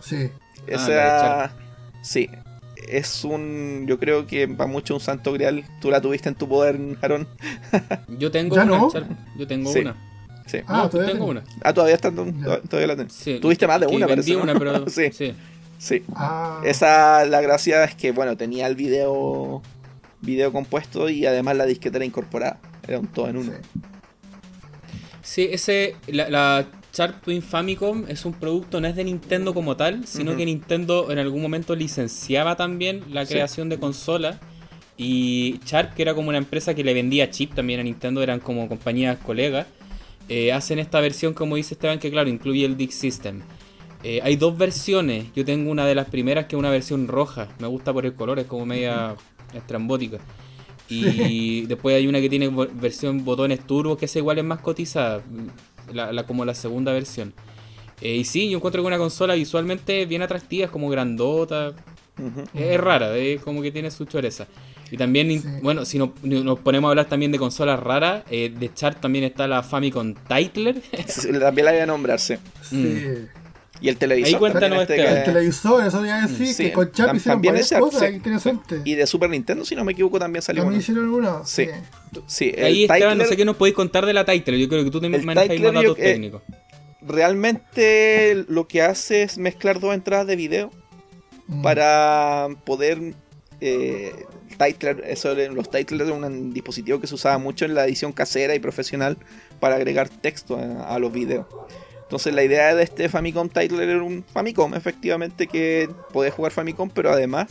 Sí. Esa Ah, de sí, es un yo creo que va mucho un santo grial. Tú la tuviste en tu poder, Aaron. Yo tengo ¿Ya una, no? Char- Yo tengo Sí. una. Sí. Ah, no, todavía tengo tengo. una. Ah, todavía la. Sí. Tuviste más de Que una, vendí parece, ¿no? una, pero [laughs] sí, sí. sí. Ah, Esa la gracia es que bueno, tenía el video video compuesto y además la disqueta era incorporada. Era un todo en uno. sí. Sí, ese, la, la Sharp Twin Famicom es un producto, no es de Nintendo como tal, sino que Nintendo en algún momento licenciaba también la Sí. creación de consolas. Y Sharp, que era como una empresa que le vendía chip también a Nintendo, eran como compañías colegas, eh, hacen esta versión, como dice Esteban, que claro, incluye el Disk System. Eh, hay dos versiones, yo tengo una de las primeras que es una versión roja, me gusta por el color, es como media estrambótica. Y [laughs] después hay una que tiene versión botones turbo, que esa igual es más cotizada, la, la- como la segunda versión. Eh, y sí, yo encuentro que una consola visualmente bien atractiva, es como grandota, es, es rara, es como que tiene su choreza. Y también, Sí. bueno, si no- nos ponemos a hablar también de consolas raras, eh, de Chart también está la Famicom Titler. Sí, También la voy a nombrarse. Sí. Y el televisor. Ahí cuéntanos, este Esteban. El televisor, eso iba a decir, Sí, que con Chap tam- hicieron varias ese- cosas sí, interesantes. Y de Super Nintendo, si no me equivoco, también salió También uno. hicieron uno. Sí. Sí, el Ahí Esteban, no sé qué nos podéis contar de la Titler, yo creo que tú te El manejas Titler, más yo- datos eh, técnicos. realmente lo que hace es mezclar dos entradas de video Mm. para poder eh, Titler, eso los Titlers eran un dispositivo que se usaba mucho en la edición casera y profesional para agregar texto a, a los videos. Entonces la idea de este Famicom Titler era un Famicom, efectivamente, que podía jugar Famicom, pero además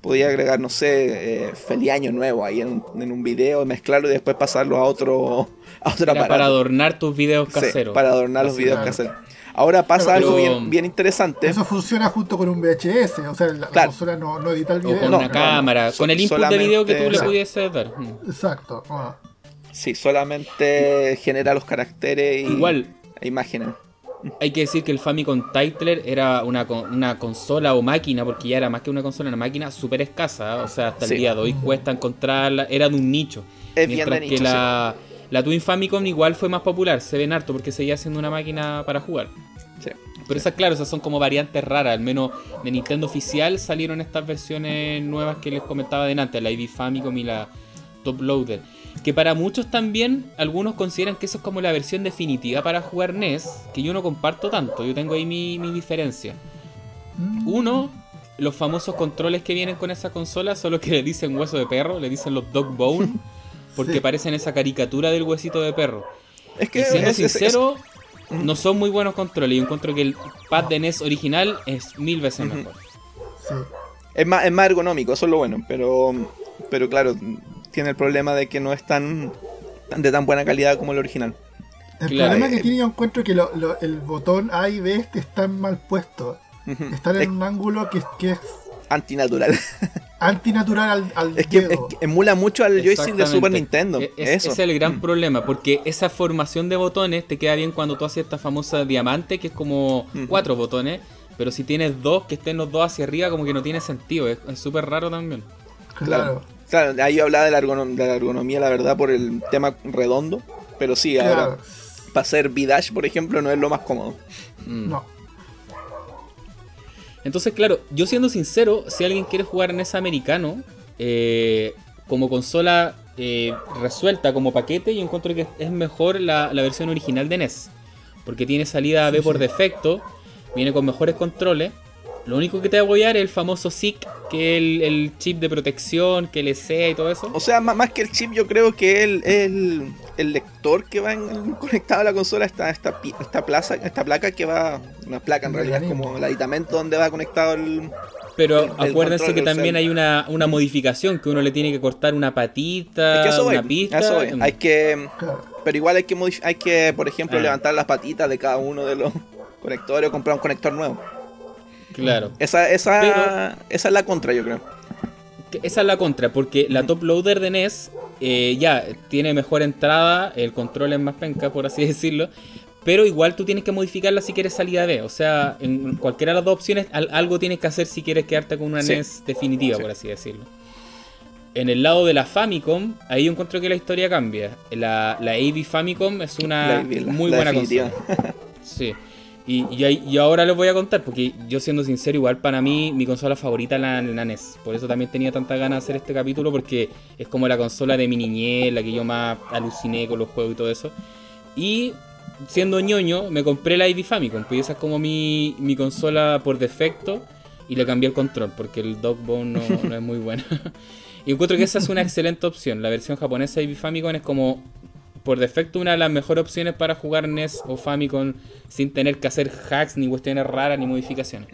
podía agregar, no sé, eh, feliz año nuevo ahí en un, en un video, mezclarlo y después pasarlo a otro, [laughs] a otro aparato. para adornar tus videos Sí, caseros. para adornar los videos caseros. Ahora pasa Pero- algo bien, bien interesante. Eso funciona junto con un VHS, o sea, la, Claro. consola no, no edita el O video. con No, una no, cámara, no. con el input de video que tú le pudieses dar. Mm. Exacto. ah. Sí, solamente genera los caracteres y Igual, e imágenes. hay que decir que el Famicom Titler era una, co- una consola o máquina, porque ya era más que una consola, una máquina súper escasa. ¿eh? O sea, hasta Sí. el día de hoy cuesta encontrarla. Era de un nicho. Es bien Mientras de que nicho, la, la Twin Famicom igual fue más popular, se ven harto porque seguía siendo una máquina para jugar. Sí. Pero esas, claro, esas son como variantes raras. Al menos de Nintendo oficial salieron estas versiones nuevas que les comentaba delante, la ID Famicom y la Top Loader. Que para muchos también, algunos consideran que eso es como la versión definitiva para jugar NES, que yo no comparto tanto. Yo tengo ahí mi, mi diferencia. Mm. Uno, los famosos controles que vienen con esa consola son los que le dicen hueso de perro, le dicen los dog bone, [laughs] porque Sí. parecen esa caricatura del huesito de perro. Es que Y siendo es- es- sincero, no son muy buenos controles. Yo encuentro que el pad de NES original es mil veces mejor. Sí. es más, es más ergonómico, eso es lo bueno. Pero, pero claro, tiene el problema de que no es tan de tan buena calidad como el original. El Claro. problema que tiene yo encuentro que lo- lo- el botón A y B este están mal puestos. Están Es en un ángulo que, que es antinatural. [laughs] antinatural al, al Es que, es que emula mucho al joystick de. Super Nintendo. E- Es, eso. ese es el gran Mm. problema, porque esa formación de botones te queda bien cuando tú haces esta famosa diamante, que es como cuatro botones, pero si tienes dos, que estén los dos hacia arriba, como que no tiene sentido. Es súper raro también. Claro. Claro, ahí yo hablaba de la, ergonom- de la ergonomía, la verdad, por el tema redondo. Pero sí, Claro. ahora, para hacer V-Dash, por ejemplo, no es lo más cómodo. Mm. No. Entonces, claro, yo siendo sincero, si alguien quiere jugar en ese americano, eh, como consola eh, resuelta, como paquete, yo encuentro que es mejor la, la versión original de NES. Porque tiene salida B por defecto, viene con mejores controles. Lo único que te va a apoyar es el famoso SIC, que es el, el chip de protección, que le sea y todo eso. O sea, má- más que el chip, yo creo que el, el, el lector que va en- conectado a la consola está esta, pi- esta, plaza, esta placa que va. Una placa en realidad, es como el aditamento donde va conectado el. Pero acuérdense que también hay una, una modificación, que uno le tiene que cortar una patita, Es que eso voy, una pista. eso voy. Hay que. Pero igual hay que hay que, por ejemplo, Ah. levantar las patitas de cada uno de los conectores o comprar un conector nuevo. Claro. Esa, esa, Pero- esa es la contra, yo creo. Esa es la contra, porque la top loader de NES eh, ya tiene mejor entrada, el control es más penca, por así [laughs] decirlo, pero igual tú tienes que modificarla si quieres salida B. O sea, en cualquiera de las dos opciones, al- algo tienes que hacer si quieres quedarte con una Sí. NES definitiva, Sí. por así decirlo. en el lado de la Famicom, ahí yo encuentro que la historia cambia. La, la AV Famicom es una muy buena consola. [laughs] Sí. Y, y, ahora les voy a contar, porque yo siendo sincero, igual para mí mi consola favorita es la, la, NES. Por eso también tenía tanta ganas de hacer este capítulo, porque es como la consola de mi niñez, la que yo más aluciné con los juegos y todo eso. Y siendo ñoño, me compré la AV Famicom, pues esa es como mi, mi consola por defecto. Y le cambié el control, porque el Dogbone no, no es muy [laughs] bueno. [laughs] Y encuentro que esa es una excelente opción. La versión japonesa de Famicom es como por defecto una de las mejores opciones para jugar NES o Famicom sin tener que hacer hacks ni cuestiones raras ni modificaciones.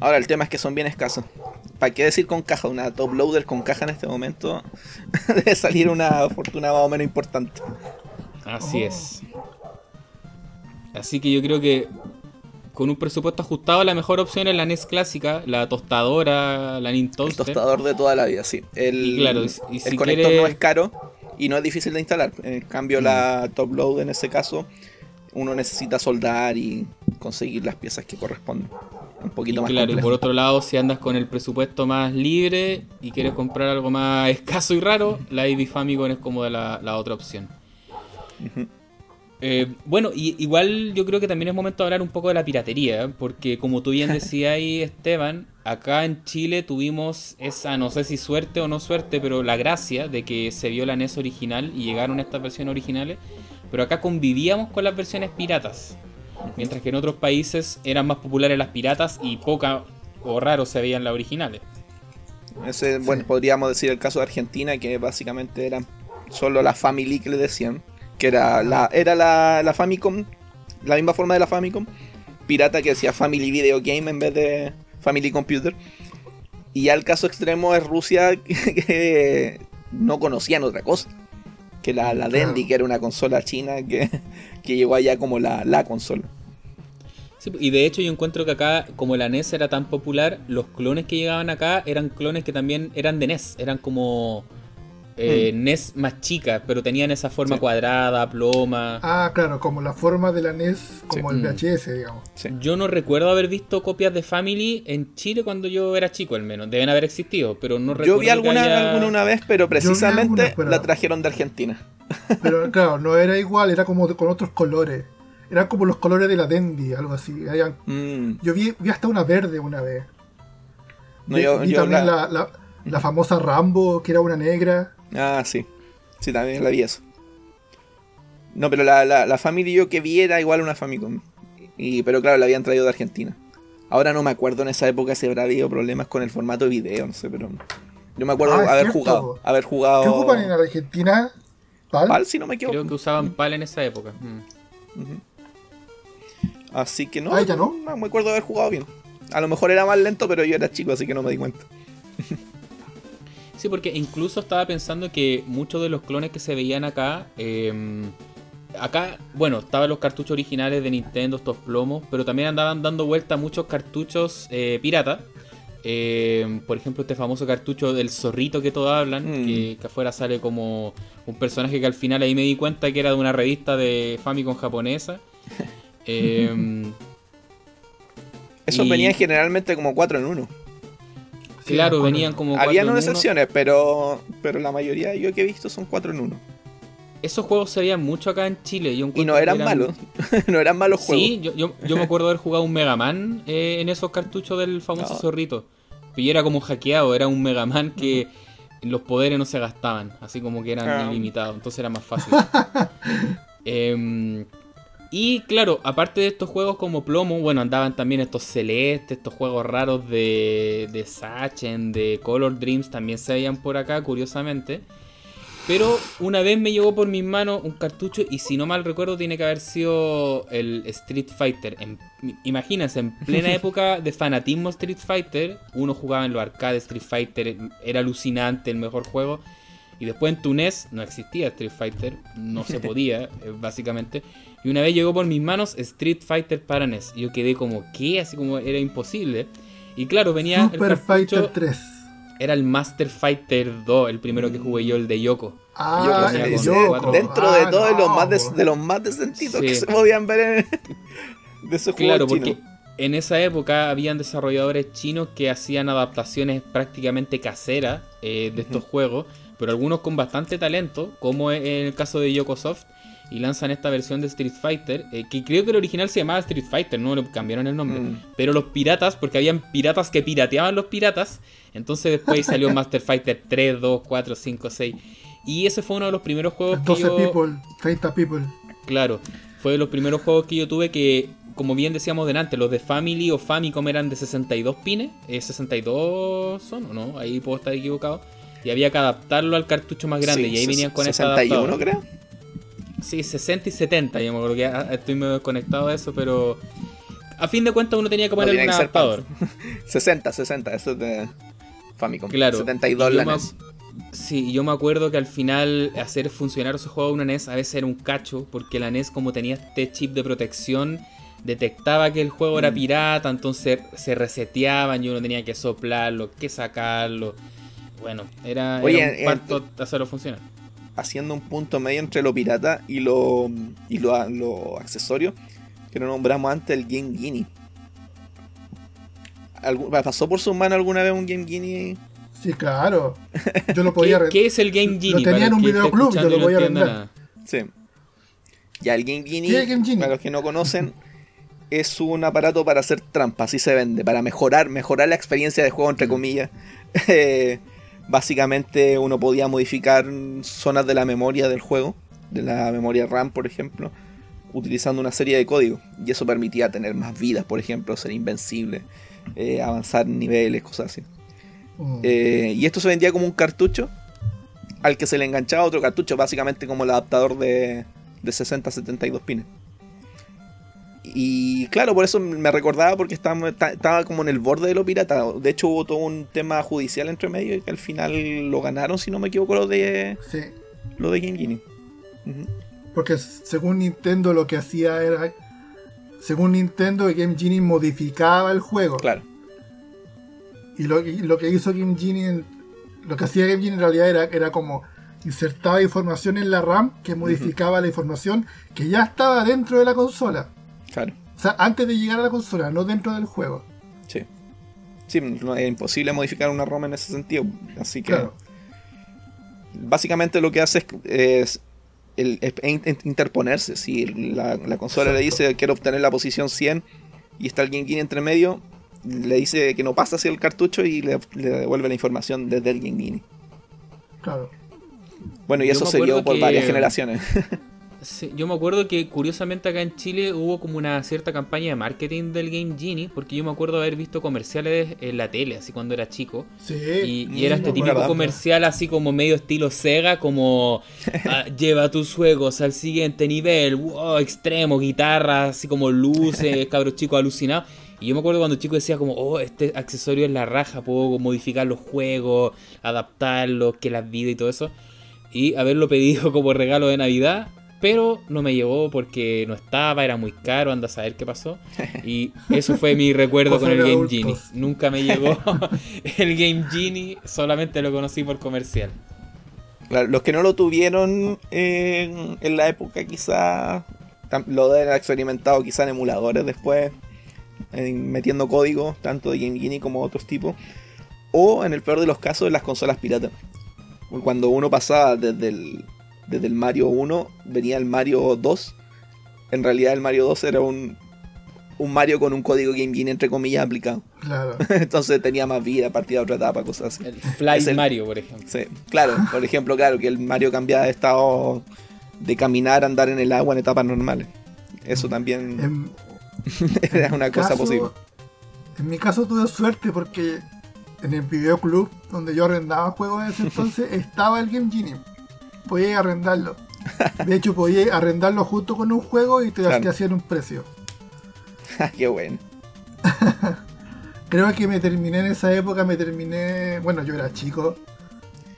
Ahora el tema es que son bien escasos. ¿Para qué decir con caja? Una top loader con caja en este momento [laughs] debe salir una fortuna más o menos importante. Así es. Así que yo creo que con un presupuesto ajustado, la mejor opción es la NES clásica, la tostadora, la Nintendo. El tostador de toda la vida, sí. El, claro, el conector no es caro y no es difícil de instalar. En cambio, la mm. top load en ese caso, uno necesita soldar y conseguir las piezas que corresponden. Un poquito más Claro, y por otro lado, si andas con el presupuesto más libre y quieres comprar algo más [laughs] escaso y raro, la AB Famicom es como la, la otra opción. Eh, bueno, y, igual yo creo que también es momento de hablar un poco de la piratería, porque como tú bien [laughs] decías ahí, Esteban, acá en Chile tuvimos esa, no sé si suerte o no suerte, pero la gracia de que se vio la NES original y llegaron estas versiones originales, pero acá convivíamos con las versiones piratas, mientras que en otros países eran más populares las piratas y poca o raro se veían las originales. Ese, bueno, podríamos decir el caso de Argentina, que básicamente eran solo la Family que le decían que era la, era la, la Famicom, la misma forma de la Famicom, pirata que decía Family Video Game en vez de Family Computer. Y ya el caso extremo es Rusia, [laughs] que, no conocían otra cosa. Que la, la Dendy, que era una consola china que, que llegó allá como la, la consola. y de hecho yo encuentro que acá, como la NES era tan popular, los clones que llegaban acá eran clones que también eran de NES. Eran como eh. NES más chica, pero tenían esa forma cuadrada, ploma. Ah, claro, como la forma de la NES, como el VHS, mm. digamos. Yo no recuerdo haber visto copias de Family en Chile cuando yo era chico, al menos. Deben haber existido, pero no recuerdo. Yo vi alguna, alguna una vez, pero precisamente la trajeron de Argentina. [laughs] Pero claro, no era igual, era como con otros colores. Eran como los colores de la Dendy, algo así. Mm. Yo vi, hasta una verde una vez. No, yo, vi también la, la famosa Rambo, que era una negra. Ah, sí. Sí, también la vi eso. No, pero la, la, la familia yo que vi era igual una Famicom. Y, pero claro, la habían traído de Argentina. Ahora no me acuerdo en esa época si habrá habido problemas con el formato de video, no sé, pero. Yo me acuerdo ah, haber jugado. Haber jugado. ¿Qué ocupan en Argentina? ¿Pal? ¿Pal? si no me equivoco. Creo que usaban PAL en esa época. Mm. Así que no, ah, ya no. No me acuerdo haber jugado bien. A lo mejor era más lento, pero yo era chico, así que no me di cuenta. [laughs] Sí, porque incluso estaba pensando que muchos de los clones que se veían acá, em, acá, bueno, estaban los cartuchos originales de Nintendo, estos plomos, pero también andaban dando vuelta muchos cartuchos eh, pirata. Em, por ejemplo, este famoso cartucho del zorrito que todos hablan, mm. que, afuera sale como un personaje que al final ahí me di cuenta que era de una revista de Famicom japonesa. [laughs] eh, Esos venían generalmente como 4 en 1. Claro, venían como. Habían unas excepciones, pero, pero la mayoría yo que he visto son 4 en 1. Esos juegos se veían mucho acá en Chile. y no eran, malos. [laughs] [laughs] no eran malos juegos. Sí, yo, yo, me acuerdo haber jugado un Mega Man eh, en esos cartuchos del famoso zorrito. Y era como hackeado, era un Mega Man que los poderes no se gastaban. Así como que eran ilimitados. Entonces era más fácil. [laughs] eh, y claro, aparte de estos juegos como Plomo, bueno, andaban también estos celestes, estos juegos raros de, de Sachen, de Color Dreams, también se veían por acá, curiosamente. Pero una vez me llegó por mis manos un cartucho y si no mal recuerdo tiene que haber sido el Street Fighter. imagínense, en plena [laughs] época de fanatismo Street Fighter, uno jugaba en los arcades Street Fighter, era alucinante, el mejor juego. Y después en Túnez no existía Street Fighter, no se [laughs] podía, eh, básicamente. Y una vez llegó por mis manos Street Fighter para NES. Y yo quedé como, ¿qué? Así como era imposible. Y claro, venía. Super Fighter 3. Era el Master Fighter 2, el primero que jugué yo, el de Yoko. Ah, el Yoko. Dentro de ah, todos los más de, los más decentitos que se podían ver en, [laughs] de esos Claro, porque en esa época habían desarrolladores chinos que hacían adaptaciones prácticamente caseras eh, de estos juegos, pero algunos con bastante talento, como en el caso de Yokosoft, y lanzan esta versión de Street Fighter, eh, que creo que el original se llamaba Street Fighter, no le cambiaron el nombre, Mm. pero los piratas, porque habían piratas que pirateaban los piratas, entonces después salió [laughs] Master Fighter 3, 2, 4, 5, 6, y ese fue uno de los primeros juegos que 12 yo... people, 30 people. Claro, fue de los primeros juegos que yo tuve que, como bien decíamos delante, los de Family o Famicom eran de 62 pines, eh, 62 son o no, ahí puedo estar equivocado. Y había que adaptarlo al cartucho más grande Sí, y ahí venían con ese 61 adaptador. creo. Sí, 60 y 70, yo me acuerdo que ah, estoy medio desconectado de eso, pero a fin de cuentas uno tenía que No ponerle tenía un adaptador. 60, 60, [laughs] eso es de Famicom. Claro. 72 Y la NES. Sí, yo me acuerdo que al final hacer funcionar esos juegos una NES a veces era un cacho, porque la NES como tenía este chip de protección, detectaba que el juego era Mm. pirata, entonces se reseteaban y uno tenía que soplarlo, que sacarlo. Bueno, era, Oye, era un eh, parto hacerlo funcionar. haciendo un punto medio entre lo pirata y lo, y lo, lo accesorio, que no nombramos antes, el Game Genie. ¿Algún- ¿Pasó por su mano alguna vez un Game Genie? Sí, claro. Yo lo [laughs] podía ¿Qué, qué es el Game Genie? tenía Para en un videoclub, yo lo y no nada. Sí. Ya, el Game Genie, ¿Qué es el Game Genie? para los que no conocen, es un aparato para hacer trampas, así se vende, para mejorar, mejorar la experiencia de juego, entre comillas. [laughs] Eh, básicamente uno podía modificar zonas de la memoria del juego, de la memoria RAM, por ejemplo, utilizando una serie de códigos. Y eso permitía tener más vidas, por ejemplo, ser invencible, eh, avanzar niveles, cosas así. Mm. Eh, y esto se vendía como un cartucho al que se le enganchaba otro cartucho, básicamente como el adaptador de, de 60 a 72 pines. Y claro, por eso me recordaba porque estaba, estaba como en el borde de lo pirata. De hecho, hubo todo un tema judicial entre medio y que al final lo ganaron, si no me equivoco, lo de, Sí, lo de Game Genie. Porque según Nintendo lo que hacía era. Según Nintendo, Game Genie modificaba el juego. Claro, Y lo, y lo que hizo Game Genie, en- lo que hacía Game Genie en realidad era, era como insertaba información en la RAM que modificaba la información que ya estaba dentro de la consola. Claro. O sea, antes de llegar a la consola, no dentro del juego. Sí. Sí, no, es imposible modificar una ROM en ese sentido. Así que. Claro. básicamente lo que hace es, es el, es in- interponerse. Si la, la consola le dice quiero obtener la posición 100 y está el Game Genie entre medio, le dice que no pasa hacia el cartucho y le, le devuelve la información desde el Game Genie. Claro. Bueno, y Yo eso se dio por que- varias generaciones. [laughs] Sí, yo me acuerdo que curiosamente acá en Chile hubo como una cierta campaña de marketing del Game Genie, porque yo me acuerdo haber visto comerciales en la tele, así cuando era chico. Sí. Y, Mm, y era este típico comercial así como medio estilo Sega, como [laughs] ah, lleva tus juegos al siguiente nivel, wow, extremo, guitarra, así como luces, [laughs] cabros chicos alucinados. Y yo me acuerdo cuando chico decía como, oh, este accesorio es la raja, puedo modificar los juegos, adaptarlos, que las vidas y todo eso. Y haberlo pedido [laughs] como regalo de Navidad, pero no me llegó porque no estaba, era muy caro, anda a saber qué pasó. [laughs] Y eso fue mi recuerdo [laughs] con el Game adultos. Genie. Nunca me llegó [laughs] el Game Genie, solamente lo conocí por comercial. Claro, los que no lo tuvieron en, en la época quizá lo deben haber experimentado quizá en emuladores después, en- metiendo código, tanto de Game Genie como otros tipos, o en el peor de los casos en las consolas piratas. Cuando uno pasaba desde el, desde el Mario 1, venía el Mario 2, en realidad el Mario 2 era un, un Mario con un código Game Genie entre comillas aplicado. Claro. [laughs] Entonces tenía más vida, partida a otra etapa, cosas así. El Fly el- Mario, por ejemplo. Sí, claro, por ejemplo, claro, que el Mario cambiaba de estado de caminar a andar en el agua en etapas normales. Eso también En, [laughs] era una cosa caso- posible. En mi caso tuve suerte porque en el videoclub donde yo arrendaba juegos en ese [laughs] entonces estaba el Game Genie. Podía arrendarlo. De hecho, podía arrendarlo junto con un juego y te, Claro. te hacían un precio. [laughs] Qué bueno. [laughs] Creo que me terminé en esa época, me terminé, bueno, yo era chico,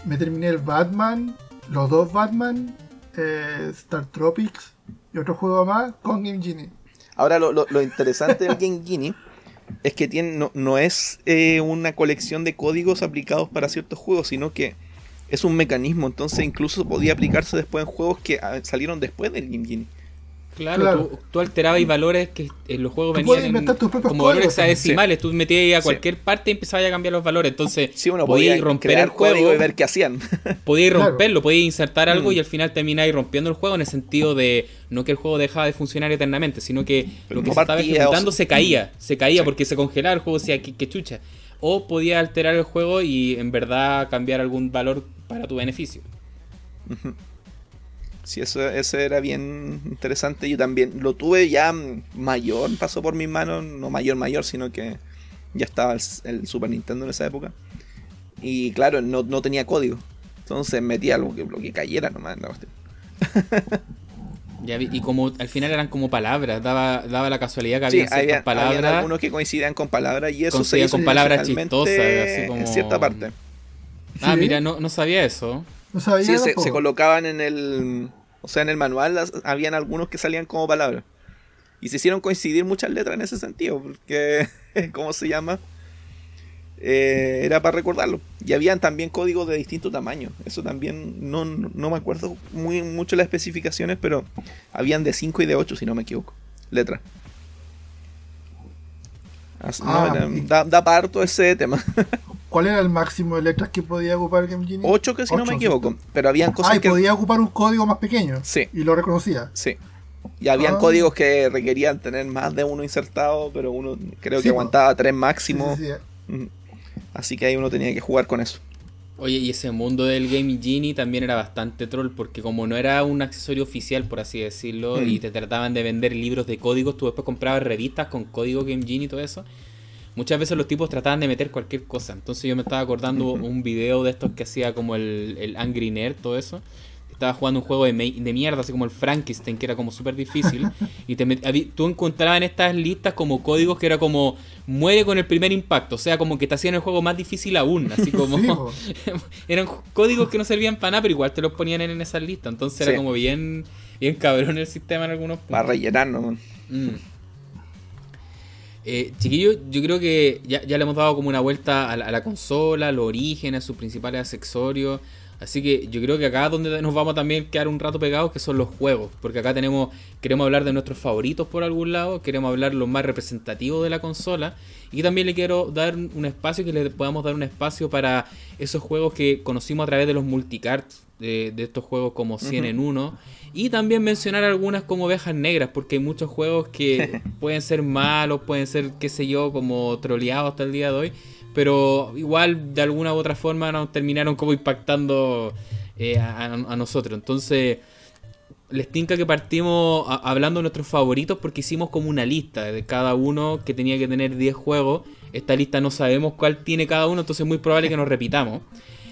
me terminé el Batman, los dos Batman, eh, Star Tropics y otro juego más con Game Genie. Ahora, lo, lo- lo interesante del Game Genie es que tiene, no, no es eh, una colección de códigos aplicados para ciertos juegos, sino que es un mecanismo. Entonces, incluso podía aplicarse después en juegos que ah, salieron después del Game Genie. Claro, Tú, alterabas valores que en los juegos venían como valores hexadecimales. Tú metías a cualquier parte y empezabas a cambiar los valores. Entonces, sí, uno podía romper el juego y ver qué hacían. [laughs] podías romperlo, podías insertar algo y mm. al final termináis rompiendo el juego en el sentido de no que el juego dejaba de funcionar eternamente, sino que lo que se estaba ejecutando se caía. Se caía porque se congelaba el juego, o sea, que, chucha. O podía alterar el juego y en verdad cambiar algún valor para tu beneficio. Sí, eso, era bien interesante. Yo también lo tuve ya mayor, pasó por mis manos, no mayor, mayor, sino que ya estaba el, Super Nintendo en esa época. Y claro, no, no tenía código. Entonces metía que, lo que cayera nomás en la [laughs] Ya y como al final eran como palabras, daba, daba la casualidad que había ciertas palabras. Había algunos que coincidían con palabras y eso se con palabras chistosas, así como... en cierta parte. Ah, mira, no, no sabía eso. No sabía sí, se, se, colocaban en el. O sea, en el manual habían algunos que salían como palabras. Y se hicieron coincidir muchas letras en ese sentido, porque. [laughs] ¿Cómo se llama? Eh, era para recordarlo. Y habían también códigos de distinto tamaño. Eso también, no, no me acuerdo muy mucho las especificaciones, pero habían de 5 y de 8, si no me equivoco. Letras. Ah, da, da parto ese tema. [laughs] ¿Cuál era el máximo de letras que podía ocupar Game Genie? 8 que si no me equivoco. Pero habían cosas ah, y podía ocupar un código más pequeño. Sí. Y lo reconocía. Sí. Y habían ah. códigos que requerían tener más de uno insertado, pero uno creo que aguantaba 3 máximo. Sí, Así que ahí uno tenía que jugar con eso. Oye, y ese mundo del Game Genie también era bastante troll, porque como no era un accesorio oficial, por así decirlo, y mm. te trataban de vender libros de códigos, tú después comprabas revistas con código Game Genie y todo eso. Muchas veces los tipos trataban de meter cualquier cosa. Entonces yo me estaba acordando un video de estos que hacía como el, el Angry Nerd, todo eso estaba jugando un juego de, de, mierda, así como el Frankenstein, que era como súper difícil. [laughs] y te tú encontrabas en estas listas como códigos que era como muere con el primer impacto. O sea, como que te hacían el juego más difícil aún. Así [laughs] como. [laughs] eran códigos que no servían para nada, pero igual te los ponían en esas listas. Entonces era como bien, bien cabrón el sistema en algunos puntos. Para rellenarnos. Mm. Eh, chiquillos, yo creo que ya, le hemos dado como una vuelta a la, a la consola, los orígenes, sus principales accesorios. Así que yo creo que acá donde nos vamos a también quedar un rato pegados que son los juegos, porque acá tenemos queremos hablar de nuestros favoritos por algún lado, queremos hablar los más representativos de la consola. Y también le quiero dar un espacio que le podamos dar un espacio para esos juegos que conocimos a través de los multicarts de, estos juegos como 100 en 1 y también mencionar algunas como ovejas negras porque hay muchos juegos que [laughs] pueden ser malos, pueden ser qué sé yo como troleados hasta el día de hoy pero igual de alguna u otra forma nos terminaron como impactando eh, a, nosotros. Entonces, les tinca que partimos hablando de nuestros favoritos porque hicimos como una lista de cada uno que tenía que tener 10 juegos. Esta lista no sabemos cuál tiene cada uno, entonces es muy probable que nos repitamos.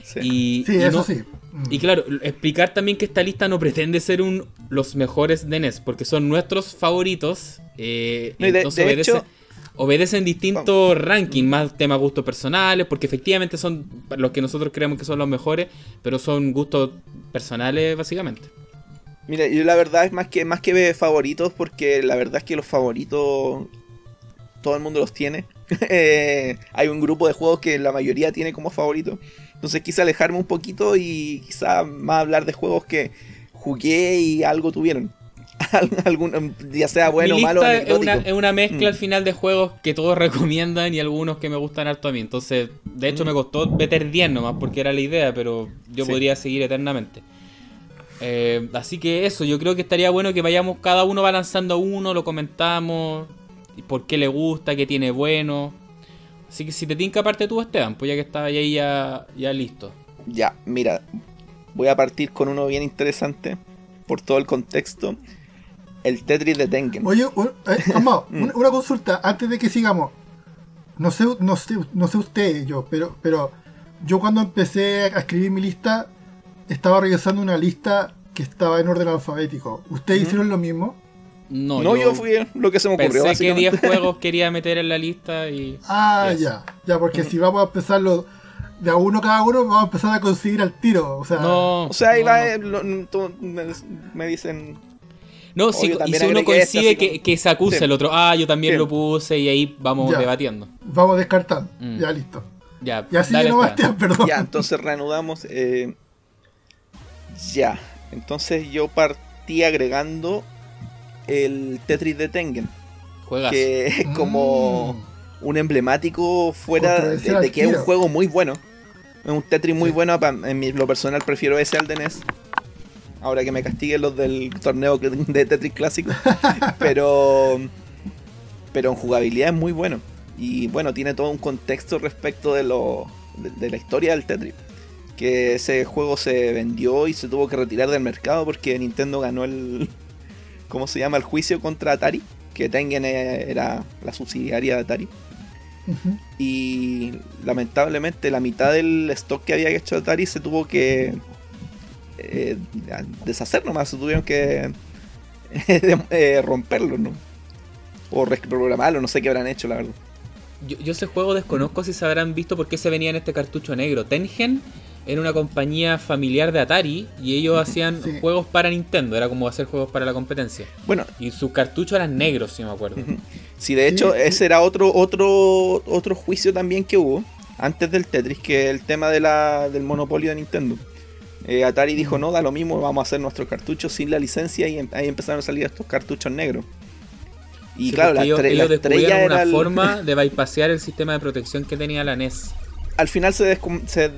Sí, y, eso sí. Y claro, explicar también que esta lista no pretende ser un los mejores de NES, porque son nuestros favoritos. Eh, entonces obedece, obedecen distintos rankings, más temas gustos personales, porque efectivamente son los que nosotros creemos que son los mejores, pero son gustos personales básicamente. Mira, yo la verdad es más que más que favoritos, porque la verdad es que los favoritos todo el mundo los tiene. [laughs] Eh, hay un grupo de juegos que la mayoría tiene como favorito. Entonces quise alejarme un poquito y quizá más hablar de juegos que jugué y algo tuvieron. [laughs] algún, ya sea bueno o malo. Es una, es una, mezcla al mm. final de juegos que todos [laughs] recomiendan y algunos que me gustan harto a mí. Entonces, de hecho, mm. me costó meter 10 nomás porque era la idea, pero yo podría seguir eternamente. Eh, así que eso, yo creo que estaría bueno que vayamos cada uno va lanzando uno, lo comentamos, por qué le gusta, qué tiene bueno. Así que si te tinca parte tú, Esteban, pues ya que estaba ahí ya, ya listo. Ya, mira, voy a partir con uno bien interesante por todo el contexto el Tetris de Tengen. Oye, eh, [laughs] mm. una, consulta antes de que sigamos. No sé, no sé, no sé usted, yo, pero, pero yo cuando empecé a escribir mi lista, estaba revisando una lista que estaba en orden alfabético. ¿Ustedes hicieron lo mismo? No, no yo, fui lo que se me ocurrió. Pensé que 10 juegos quería meter en la lista y. Ah, ya, ya, porque si vamos a empezarlo de a uno cada uno, vamos a empezar a conseguir al tiro. O sea, no, o sea ahí va, me, dicen no, si, y si uno coincide que, se acusa el otro, ah, yo también lo puse y ahí vamos debatiendo. Vamos descartando, mm. ya listo. Ya, y así no Bastián, perdón. Ya, entonces reanudamos. Eh, ya, entonces yo partí agregando el Tetris de Tengen. Juegas. Que es como Mm. un emblemático fuera de, que es un juego muy bueno. Es un Tetris muy Sí. bueno. En mi- lo personal prefiero ese al de NES. Ahora que me castiguen los del torneo de Tetris clásico. [laughs] pero. Pero en jugabilidad es muy bueno. Y bueno, tiene todo un contexto respecto de lo. de, de la historia del Tetris. Que ese juego se vendió y se tuvo que retirar del mercado porque Nintendo ganó el. [laughs] ¿Cómo se llama? El juicio contra Atari. Que Tengen eh, era la subsidiaria de Atari. Y lamentablemente la mitad del stock que había hecho Atari se tuvo que eh, deshacer nomás, tuvieron que [laughs] eh, romperlo, ¿no? O reprogramarlo, no sé qué habrán hecho, la verdad. Yo, yo ese juego desconozco si se habrán visto por qué se venía en este cartucho negro. Tengen era una compañía familiar de Atari y ellos hacían Sí. juegos para Nintendo, era como hacer juegos para la competencia. Bueno, Y sus cartuchos eran negros, si me acuerdo. Sí, de hecho, Sí, ese era otro, otro, otro juicio también que hubo antes del Tetris, que el tema de la, del monopolio de Nintendo. Eh, Atari dijo, no, da lo mismo, vamos a hacer nuestros cartuchos sin la licencia y em- ahí empezaron a salir estos cartuchos negros. Y Sí, claro, la, ellos, la ellos estrella era una el- forma [laughs] de bypassear el sistema de protección que tenía la NES. al final se,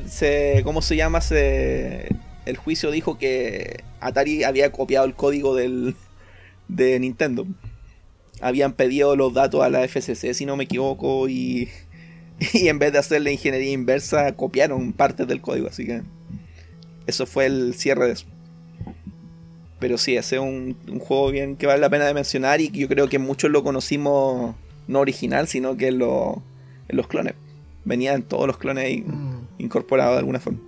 se- ¿cómo se llama? Se, el juicio dijo que Atari había copiado el código del, de Nintendo. Habían pedido los datos a la FCC, si no me equivoco, y, [laughs] y en vez de hacer la ingeniería inversa, copiaron partes del código, así que eso fue el cierre de eso. Pero sí, ese es un, un juego bien que vale la pena de mencionar y yo creo que muchos lo conocimos no original, sino que en, lo- en los clones. Venían todos los clones ahí Mm. incorporados de alguna forma.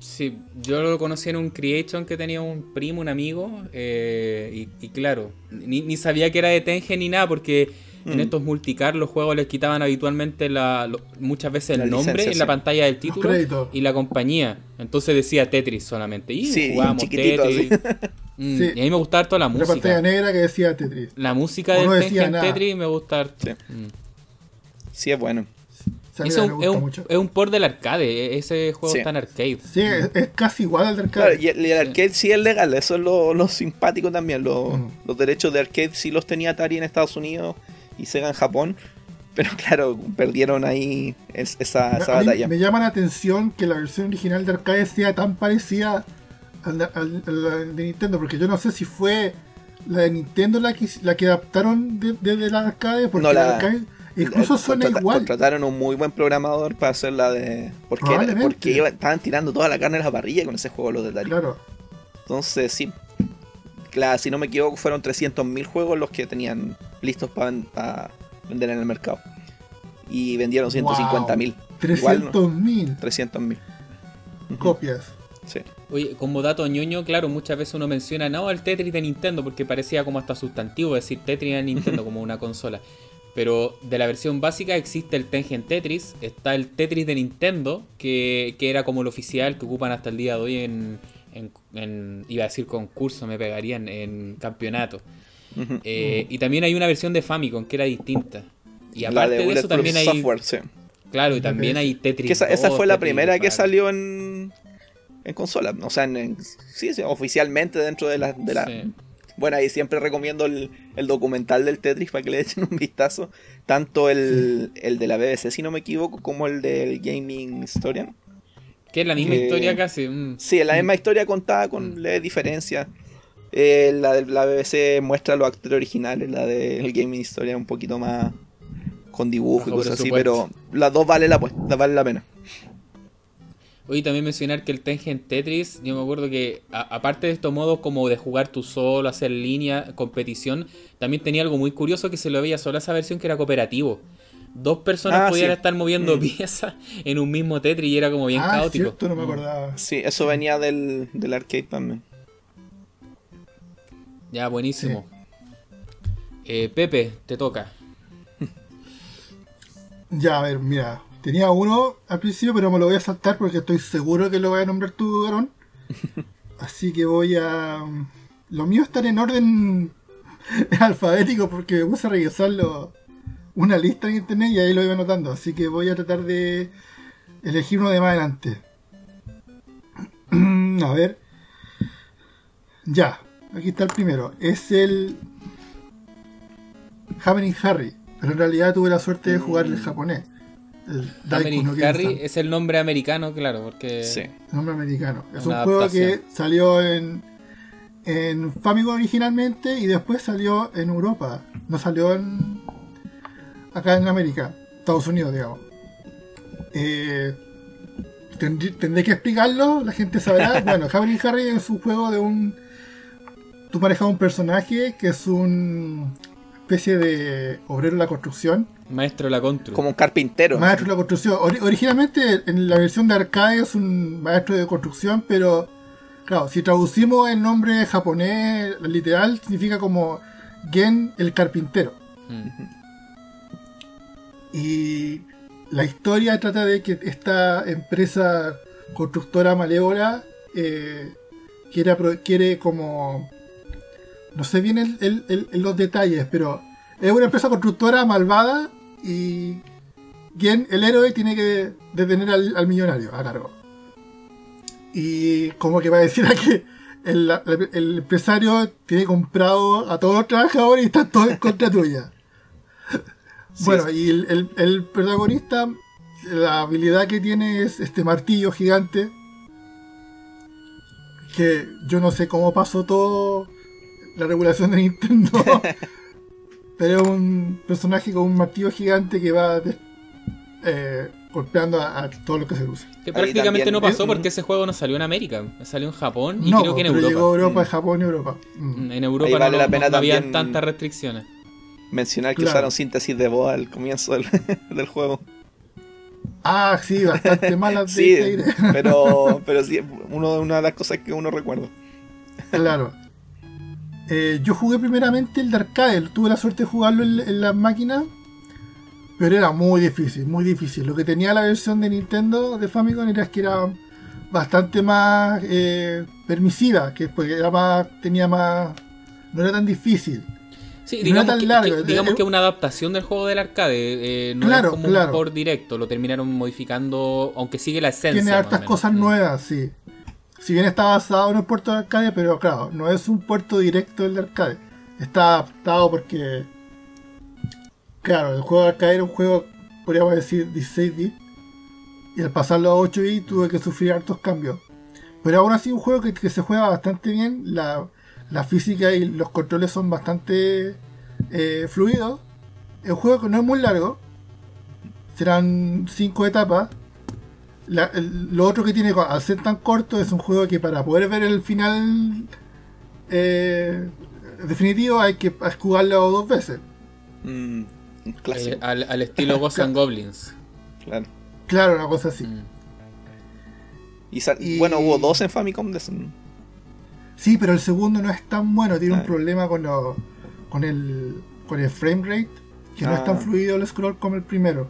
Sí, yo lo conocí en un Creation que tenía un primo, un amigo, eh, y, y claro, ni, ni sabía que era de Tengen ni nada, porque en Mm. estos multicar los juegos les quitaban habitualmente la, lo- muchas veces La el nombre licencia, en la pantalla del título y la compañía. Entonces decía Tetris solamente. Y Sí, jugábamos Tetris. así. [laughs] Mm, Sí. Y a mí me gustaba toda la Una pantalla música. negra que decía Tetris. La música O del no nada. Tetris me gusta harto. Sí. Mm. Sí, es bueno. Eso es un, es un port del arcade. e- Ese juego Sí. está en arcade. Sí, es, es casi igual al Claro, arcade. y el, y el arcade sí es legal, eso es lo, lo simpático también. Lo- Mm. Los derechos de arcade sí los tenía Atari en Estados Unidos y Sega en Japón. Pero [laughs] claro, perdieron ahí es- esa, esa A mí batalla. me llama la atención que la versión original de arcade sea tan parecida a la de Nintendo, porque yo no sé si fue la de Nintendo la que, la que adaptaron desde de, de la arcade, porque No, la- la arcade incluso Eh, suena contrata- igual. Contrataron un muy buen programador para hacer la de. Porque, porque iba- estaban tirando toda la carne a la parrilla con ese juego los de Atari. Claro. Entonces, sí. Claro, si no me equivoco, fueron 300.000 juegos los que tenían listos para vender en el mercado. Y vendieron 150.000. Igual no. 300.000 300.000. Ujú, copias. Sí. Oye, como dato ñoño, claro, muchas veces uno menciona, no, el Tetris de Nintendo, porque parecía como hasta sustantivo decir Tetris de Nintendo [laughs] como una consola. Pero de la versión básica existe el Tengen Tetris, está el Tetris de Nintendo, que, que era como el oficial que ocupan hasta el día de hoy en, en- en- iba a decir concurso, me pegarían, en campeonato. Eh, y también hay una versión de Famicom que era distinta. Y La aparte de, eso Bulletproof también hay... Software, sí. Claro, y también hay Tetris Que esa, esa 2, fue la Tetris primera que salió en, en consola. O sea, en, en- sí, sí, oficialmente dentro de la... De la Sí. Bueno, ahí siempre recomiendo el, el documental del Tetris para que le echen un vistazo. Tanto el, el de la BBC, si no me equivoco, como el del Gaming Historian. Que es la misma que- historia casi. mm. Sí, la misma historia contada con leves diferencias. Eh, la de la BBC muestra los actores originales, la del Gaming Historia un poquito más con dibujos y cosas así, pero las dos vale la, vale la pena. Oye, también mencionar que el Tengen Tetris, yo me acuerdo que a- aparte de estos modos como de jugar tú solo, hacer línea, competición, también tenía algo muy curioso que se lo veía solo a esa versión que era cooperativo. Dos personas Ah, podían sí. estar moviendo Mm. piezas en un mismo Tetris y era como bien ah, caótico. cierto, no me acordaba. Sí, eso venía del, del arcade también. Ya, buenísimo. Eh, Pepe, te toca. [laughs] Ya, a ver, mira. Tenía uno al principio, pero me lo voy a saltar porque estoy seguro que lo voy a nombrar tú, Garón. [laughs] Así que voy a. Lo mío está en orden [laughs] alfabético porque me puse a revisarlo una lista en internet y ahí lo iba anotando. Así que voy a tratar de elegir uno de más adelante. [clears throat] a ver. Ya, aquí está el primero. Es el Hammering Harry, pero en realidad tuve la suerte de jugar el Mm. japonés. El Hammering Harry es el nombre americano, claro, porque Sí. nombre americano. Es Una un juego adaptación. que salió en, en Famicom originalmente y después salió en Europa. No salió en acá en América, Estados Unidos, digamos. Eh, tendré que explicarlo, la gente sabrá. [laughs] bueno, Hammering Harry es un juego de un. Tú manejas un personaje que es un especie de obrero de la construcción. maestro de la Contru. Como un carpintero. Maestro de la construcción. Ori- originalmente en la versión de arcade es un maestro de construcción, pero claro, si traducimos el nombre japonés literal, significa como Gen el carpintero. Mm. Y la historia trata de que esta empresa constructora malévola eh, quiere, como... No sé bien los detalles, pero es una empresa constructora malvada y quien el héroe tiene que detener al, millonario a cargo. Y como que va a decir a que el, el empresario tiene comprado a todos los trabajadores y están todos en contra tuya. Sí, bueno, y el, el- el protagonista, la habilidad que tiene es este martillo gigante. Que yo no sé cómo pasó todo la regulación de Nintendo. [laughs] pero es un personaje con un martillo gigante que va de- eh, golpeando a, a todo lo que se luce. Que prácticamente también- no pasó eh, porque ese juego no salió en América, salió en Japón y no, creo que en pero Europa. llegó a Europa, Mm. Japón y Europa. Mm. En Europa vale no, la no- pena no también- tantas restricciones. Mencionar que Claro. usaron síntesis de voz al comienzo del, [laughs] del juego. Ah, sí, bastante [laughs] malas Sí, [laughs] pero, pero sí, uno, una de las cosas que uno recuerda. Claro. Eh, yo jugué primeramente el de arcade, tuve la suerte de jugarlo en, en la máquina, pero era muy difícil, muy difícil. Lo que tenía la versión de Nintendo de Famicom era que era bastante más eh, permisiva, que porque era más, tenía más, no era tan difícil. Sí, No digamos, era tan que, largo, que- eh, digamos eh, que una adaptación del juego del arcade. eh, no Claro, es como claro. un por directo, lo terminaron modificando, aunque sigue la esencia. Tiene hartas cosas Mm. nuevas, sí. Si bien está basado en un puerto de arcade, pero claro, no es un puerto directo del de arcade. Está adaptado porque. Claro, el juego de arcade era un juego, podríamos decir, 16 bits. Y al pasarlo a 8 bits tuve que sufrir hartos cambios. Pero aún así, un juego que, que se juega bastante bien. La, la física y los controles son bastante eh, fluidos. Es un juego que no es muy largo. Serán 5 etapas. La- el- lo otro que tiene, al ser tan corto, es un juego que para poder ver el final eh, definitivo hay que jugarlo dos veces. Mm, Eh, al, al estilo [laughs] Ghosts and Goblins. claro. Claro, una cosa así. Mm. Y, y- bueno, hubo dos en Famicom de eso. Sí, pero el segundo no es tan bueno, tiene Ah. un problema con, lo- con, el, con el frame rate, que no es tan Ah. fluido el scroll como el primero.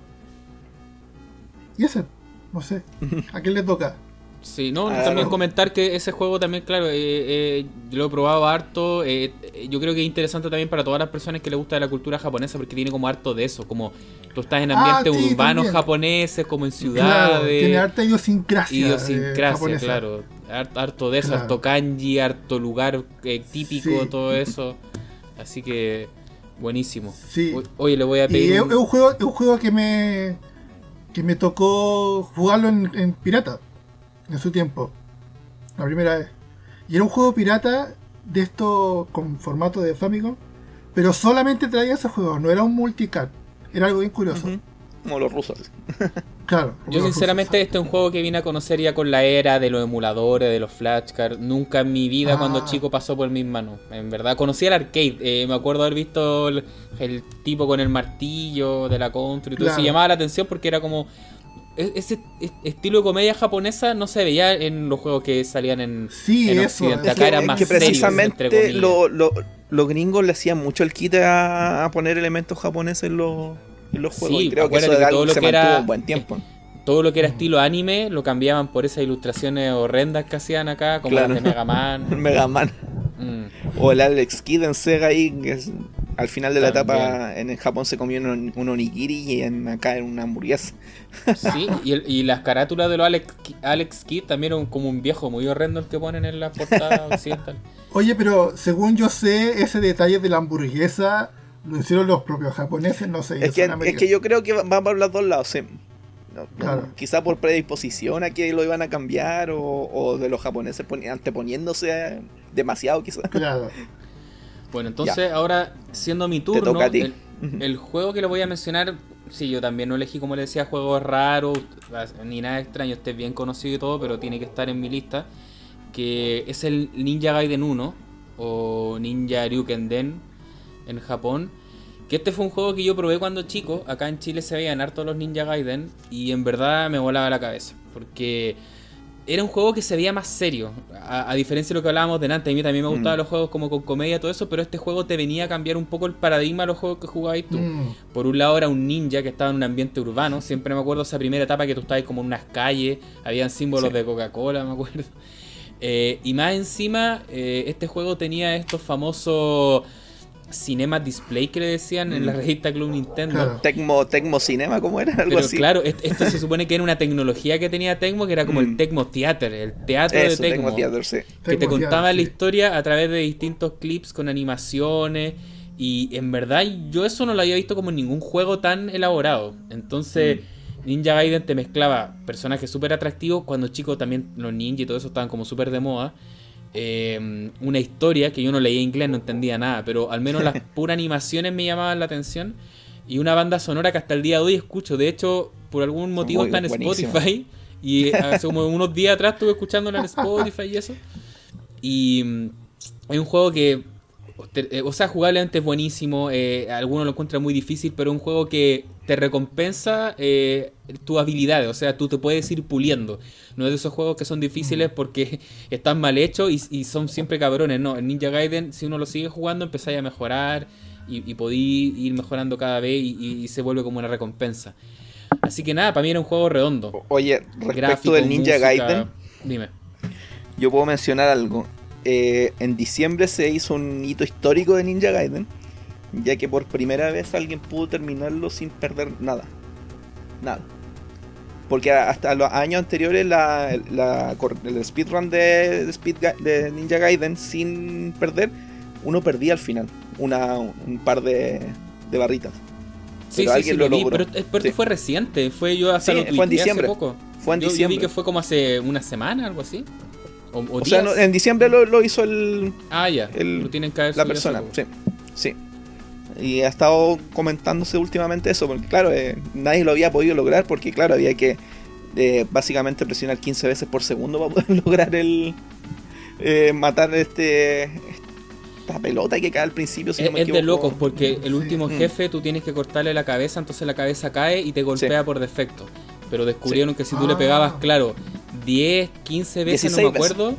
Y ese, no sé, [laughs] ¿a quién le toca? Sí, no, Ah, también no. comentar que ese juego también, claro, eh, eh, yo lo he probado harto. eh, yo creo que es interesante también para todas las personas que les gusta la cultura japonesa porque tiene como harto de eso. Como tú estás en Ah, ambientes sí, urbanos también. japoneses, como en Claro, ciudades. tiene harta idiosincrasia. eh, idiosincrasia, claro. Harto, de eso, Claro. harto kanji, harto lugar eh, típico, Sí. todo eso. Así que, buenísimo. Sí. O- Oye, le voy a Y pedir. es, un- juego, es un juego que me que me tocó jugarlo en, en pirata en su tiempo. La primera vez. Y era un juego pirata de esto con formato de Famicom, pero solamente traía ese juego, no era un multicard. Era algo bien curioso. Como los rusos. [laughs] Claro. Yo sinceramente este es un juego que vine a conocer ya con la era de los emuladores, de los flashcards. Nunca en mi vida Ah. cuando chico pasó por mis manos. En verdad, conocí el arcade. eh, me acuerdo haber visto el, el tipo con el martillo de la country y todo. Claro. Y llamaba la atención porque era como... e- Ese es- estilo de comedia japonesa no se veía en los juegos que salían en, Sí, en eso, Occidente. es Acá que- era es más que precisamente comillas. lo- lo- los gringos le hacían mucho el quite a, a poner elementos japoneses en los, en los Sí, juegos. y creo que eso que algo todo lo se que mantuvo era- un buen tiempo. Todo lo que era estilo anime lo cambiaban por esas ilustraciones horrendas que hacían acá, como Claro. las de Mega Man. [laughs] Mega Man. Mm. O el Alex Kidd en Sega ahí, que es- al final de la También. etapa en el Japón se comió un, un onigiri y en, acá en una hamburguesa. [laughs] Sí, y, el- y las carátulas de los Alex, Alex Kidd también eran como un viejo muy horrendo el que ponen en la portada [laughs] occidental. Oye, pero según yo sé, ese detalle de la hamburguesa lo hicieron los propios japoneses, no sé. Es que, es que yo creo que va por los dos lados. Quizá por predisposición a que lo iban a cambiar o, de los japoneses anteponiéndose demasiado, quizás. Claro. [laughs] Bueno, entonces ahora, siendo mi turno, el, juego que le voy a mencionar, sí, yo también no elegí, como le decía, juegos raros, ni nada extraño, este es bien conocido y todo, pero tiene que estar en mi lista, que es el Ninja Gaiden 1 o Ninja Ryukenden en Japón. Que este fue un juego que yo probé cuando chico. Acá en Chile se veían harto los Ninja Gaiden. Y en verdad me volaba la cabeza. Porque era un juego que se veía más serio. A, diferencia de lo que hablábamos delante. A mí también me gustaban mm. los juegos como con comedia y todo eso. Pero este juego te venía a cambiar un poco el paradigma de los juegos que jugabas tú. Mm. Por un lado era un ninja que estaba en un ambiente urbano. Siempre me acuerdo esa primera etapa que tú estabas como en unas calles. Habían símbolos de Coca-Cola, me acuerdo. Eh, y más encima, eh, este juego tenía estos famosos Cinema Display que le decían en la mm. revista Club Nintendo. Tecmo, Tecmo Cinema, ¿cómo era? Algo así. Claro, esto se [laughs] supone que era una tecnología que tenía Tecmo, que era como el mm. Tecmo Theater, el teatro de Tecmo. Que te contaba la historia a través de distintos clips con animaciones. Y en verdad yo eso no lo había visto como en ningún juego tan elaborado. Entonces... Mm. Ninja Gaiden te mezclaba personajes súper atractivos. Cuando chicos también los ninja y todo eso estaban como súper de moda. Eh, una historia que yo no leía inglés, no entendía nada, pero al menos las [laughs] puras animaciones me llamaban la atención. Y una banda sonora que hasta el día de hoy escucho. De hecho, por algún motivo está en Spotify. Y hace como [laughs] unos días atrás estuve escuchándola en Spotify y eso. Y mm, es un juego que eh, o sea, jugablemente es buenísimo. Eh, algunos lo encuentran muy difícil, pero es un juego que te recompensa eh, tus habilidades. O sea, tú te puedes ir puliendo. No es de esos juegos que son difíciles porque [laughs] están mal hechos y, son siempre cabrones. No, en Ninja Gaiden, si uno lo sigue jugando, empezáis a mejorar y, y podí ir mejorando cada vez y, se vuelve como una recompensa. Así que nada, para mí era un juego redondo. Oye, respecto del Ninja Gaiden, dime. Yo puedo mencionar algo. Eh, en diciembre se hizo un hito histórico de Ninja Gaiden, ya que por primera vez alguien pudo terminarlo sin perder nada. Nada. Porque hasta los años anteriores la, el speedrun de, de, Speed, de Ninja Gaiden sin perder, uno perdía al final una, un par de, de barritas. Sí, pero sí, lo, vi, pero, pero fue reciente, fue yo hace fue en diciembre. poco. Fue en diciembre. Yo vi que fue como hace una semana, algo así. O, sea, en diciembre lo, hizo el. Ah, ya. lo tienen que La persona, sí. Sí. Y ha estado comentándose últimamente eso, porque claro, eh, nadie lo había podido lograr, porque claro, había que eh, básicamente presionar 15 veces por segundo para poder [laughs] lograr el. Eh, matar este. Esta pelota que cae al principio. es, de locos, porque el último mm. jefe tú tienes que cortarle la cabeza, entonces la cabeza cae y te golpea por defecto. Pero descubrieron que si tú le pegabas, ah. claro, 10, 15 veces, no me acuerdo,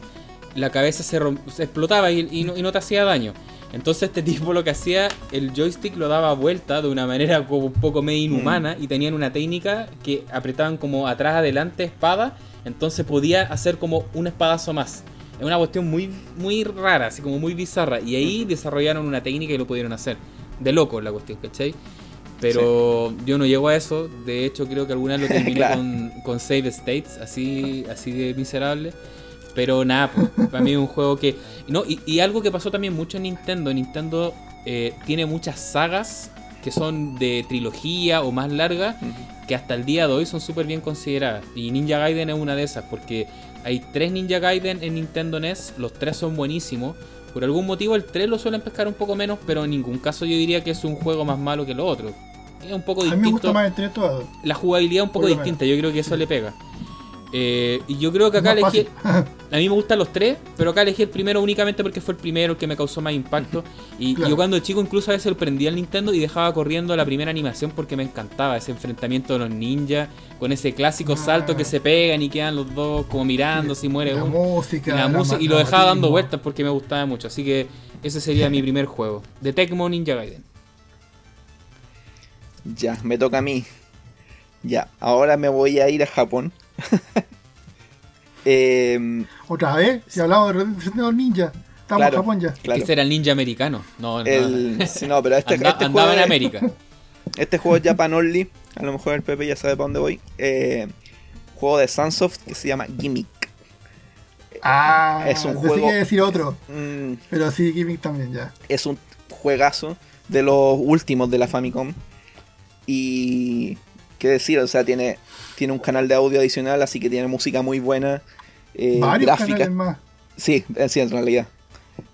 la cabeza se, explotaba y, no, te hacía daño. Entonces este [laughs] tipo lo que hacía, el joystick lo daba vuelta de una manera como un poco medio inhumana mm. y tenían una técnica que apretaban como atrás adelante espada, entonces podía hacer como un espadazo más. Es una cuestión muy, muy rara, así como muy bizarra. Y ahí desarrollaron una técnica y lo pudieron hacer. De loco la cuestión, ¿cachai? Pero yo no llego a eso. De hecho, creo que alguna vez lo [laughs] terminé con, Save States, así, así de miserable. Pero nada, para mí es un juego que. No, y, algo que pasó también mucho en Nintendo. Nintendo eh, tiene muchas sagas que son de trilogía o más largas, que hasta el día de hoy son súper bien consideradas. Y Ninja Gaiden es una de esas, porque hay tres Ninja Gaiden en Nintendo NES, los tres son buenísimos. Por algún motivo el 3 lo suelen pescar un poco menos, pero en ningún caso yo diría que es un juego más malo que el otro es un poco distinto. A mí me gusta más el todo. La jugabilidad es un poco distinta, yo creo que eso le pega. Eh, y yo creo que acá elegí. [laughs] a mí me gustan los tres, pero acá elegí el primero únicamente porque fue el primero el que me causó más impacto. Y, yo cuando chico incluso a veces prendía el Nintendo y dejaba corriendo la primera animación porque me encantaba ese enfrentamiento de los ninjas con ese clásico ah. salto que se pegan y quedan los dos como mirando si muere la Música, la, música. y lo dejaba dando vueltas porque me gustaba mucho. Así que ese sería mi primer juego. De Tecmo Ninja Gaiden. Ya, me toca a mí. Ya, ahora me voy a ir a Japón. [laughs] Em, ¿Otra vez? Si hablamos de los ninja. Estamos en Japón ya. Claro. Este era el ninja americano. No, no, no pero este, este andaba en América. [laughs] Este juego es Japan Only. A lo mejor el Pepe ya sabe para dónde voy. Eh, juego de Sunsoft que se llama Gimmick. Ah, es un juego. decir otro. Mm. pero sí, Gimmick también ya. Es un juegazo de los últimos de la Famicom. Y qué decir, o sea, tiene, tiene un canal de audio adicional, así que tiene música muy buena. Eh, gráfica. Más. Sí, sí, en realidad.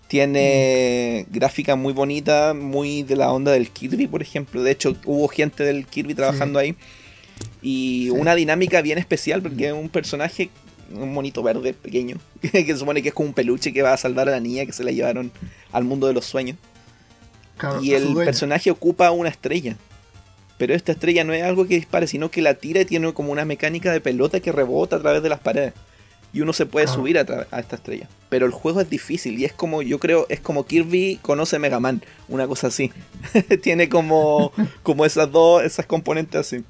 Tiene gráfica muy bonita, muy de la onda del Kirby, por ejemplo. De hecho, hubo gente del Kirby trabajando ahí. Y una dinámica bien especial, porque es un personaje, un monito verde pequeño, [laughs] que se supone que es como un peluche que va a salvar a la niña que se la llevaron al mundo de los sueños. y el personaje ocupa una estrella. Pero esta estrella no es algo que dispare, sino que la tira y tiene como una mecánica de pelota que rebota a través de las paredes y uno se puede subir a, esta estrella. Pero el juego es difícil y es como, yo creo, es como Kirby conoce Mega Man, una cosa así. [laughs] Tiene como, [laughs] como esas dos, esas componentes así.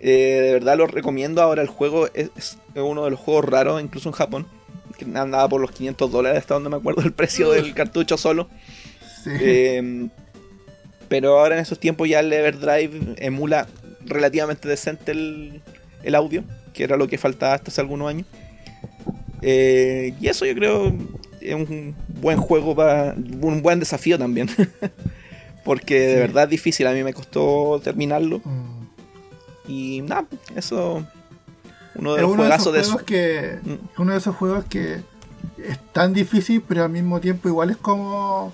Eh, de verdad lo recomiendo. Ahora el juego es, uno de los juegos raros, incluso en Japón. Que andaba por los 500 dólares, hasta donde me acuerdo el precio del cartucho solo. Eh, pero ahora en esos tiempos ya el Everdrive emula relativamente decente el, el audio, que era lo que faltaba hasta hace algunos años. Eh, y eso yo creo es un buen juego para. un buen desafío también. [laughs] Porque de verdad es difícil, a mí me costó terminarlo. Mm. Y nada, eso. Uno de los juegazos de, esos que. Mm. Uno de esos juegos que es tan difícil, pero al mismo tiempo igual es como.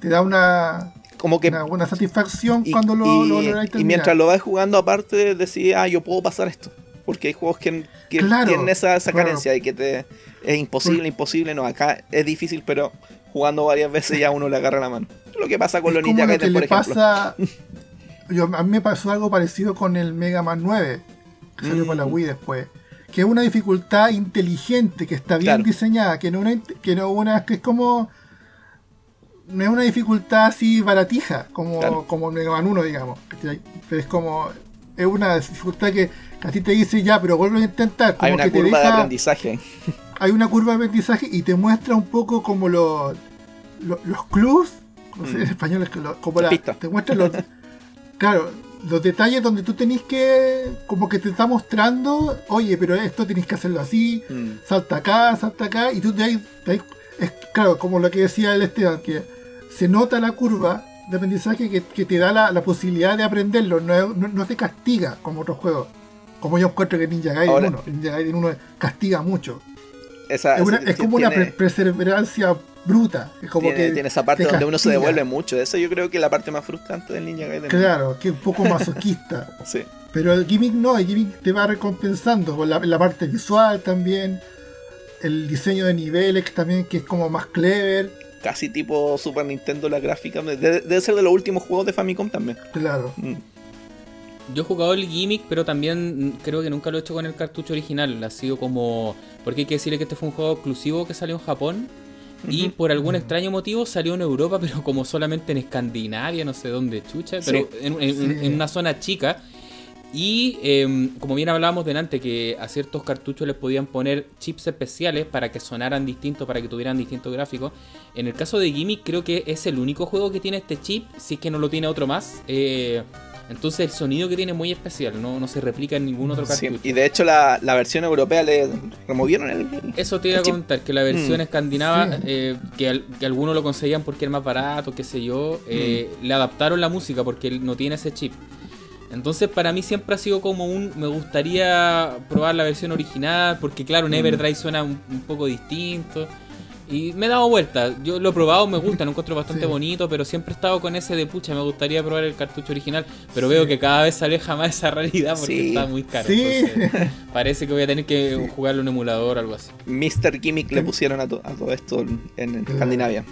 Te da una. Como que. Una buena satisfacción cuando lo, y, Y mientras lo vas jugando, aparte, decís, ah, yo puedo pasar esto. Porque hay juegos que, tienen esa, carencia y que te es imposible, imposible. No, acá es difícil, pero jugando varias veces ya uno le agarra la mano. Lo que pasa con los Ninja Gaiden, por ejemplo. Pasa, [laughs] a mí me pasó algo parecido con el Mega Man 9, que salió para la mm. Wii después. Que es una dificultad inteligente, que está bien diseñada, que no, una, que no una, que es como no es una dificultad así baratija como, como el Mega Man 1, digamos. Pero es como. Es una dificultad que a ti te dice ya, pero vuelve a intentar. hay una curva de aprendizaje. [laughs] Hay una curva de aprendizaje y te muestra un poco como los, los, clubs, no sé, en mm. español es como la, te muestra los, [laughs] claro, los detalles donde tú tenés que, como que te está mostrando, oye, pero esto tenés que hacerlo así, mm. salta acá, salta acá, y tú te, te, es claro, como lo que decía el Esteban, que se nota la curva de aprendizaje que, te da la, posibilidad de aprenderlo, no, no, te castiga como otros juegos. Como yo encuentro que Ninja Gaiden 1. Ninja Gaiden 1 castiga mucho. es, como una perseverancia bruta. Es como tiene, que tiene esa parte donde uno se devuelve mucho. Eso yo creo que es la parte más frustrante del Ninja Gaiden. Claro, que es un poco [laughs] masoquista. sí. Pero el gimmick no, el gimmick te va recompensando con la, parte visual también. El diseño de niveles también, que es como más clever. Casi tipo Super Nintendo la gráfica. Debe, ser de los últimos juegos de Famicom también. Claro. Mm. Yo he jugado el gimmick, pero también creo que nunca lo he hecho con el cartucho original. Ha sido como. Porque hay que decirle que este fue un juego exclusivo que salió en Japón. Y por algún extraño motivo salió en Europa, [laughs] pero como solamente en Escandinavia, no sé dónde chucha, pero en, una zona chica. Y em, como bien hablábamos delante, que a ciertos cartuchos les podían poner chips especiales para que sonaran distintos, para que tuvieran distintos gráficos. En el caso de Gimmick, creo que es el único juego que tiene este chip, si es que no lo tiene otro más. Eh, entonces el sonido que tiene es muy especial, no, no se replica en ningún otro cartucho. y de hecho la, versión europea le removieron el... Eso te iba a contar, que la versión mm. escandinava, eh, que, algunos lo conseguían porque era más barato, qué sé yo, eh, mm. le adaptaron la música porque no tiene ese chip. Entonces para mí siempre ha sido como un... Me gustaría probar la versión original porque claro, en mm. Everdrive suena un poco distinto. Y me he dado vuelta. Yo lo he probado, me gusta, lo encuentro bastante [laughs] bonito, pero siempre he estado con ese de pucha, me gustaría probar el cartucho original, pero veo que cada vez se aleja más esa realidad porque está muy caro. [laughs] parece que voy a tener que jugarle un emulador o algo así. Mr. Gimmick le pusieron a, todo esto en, Escandinavia.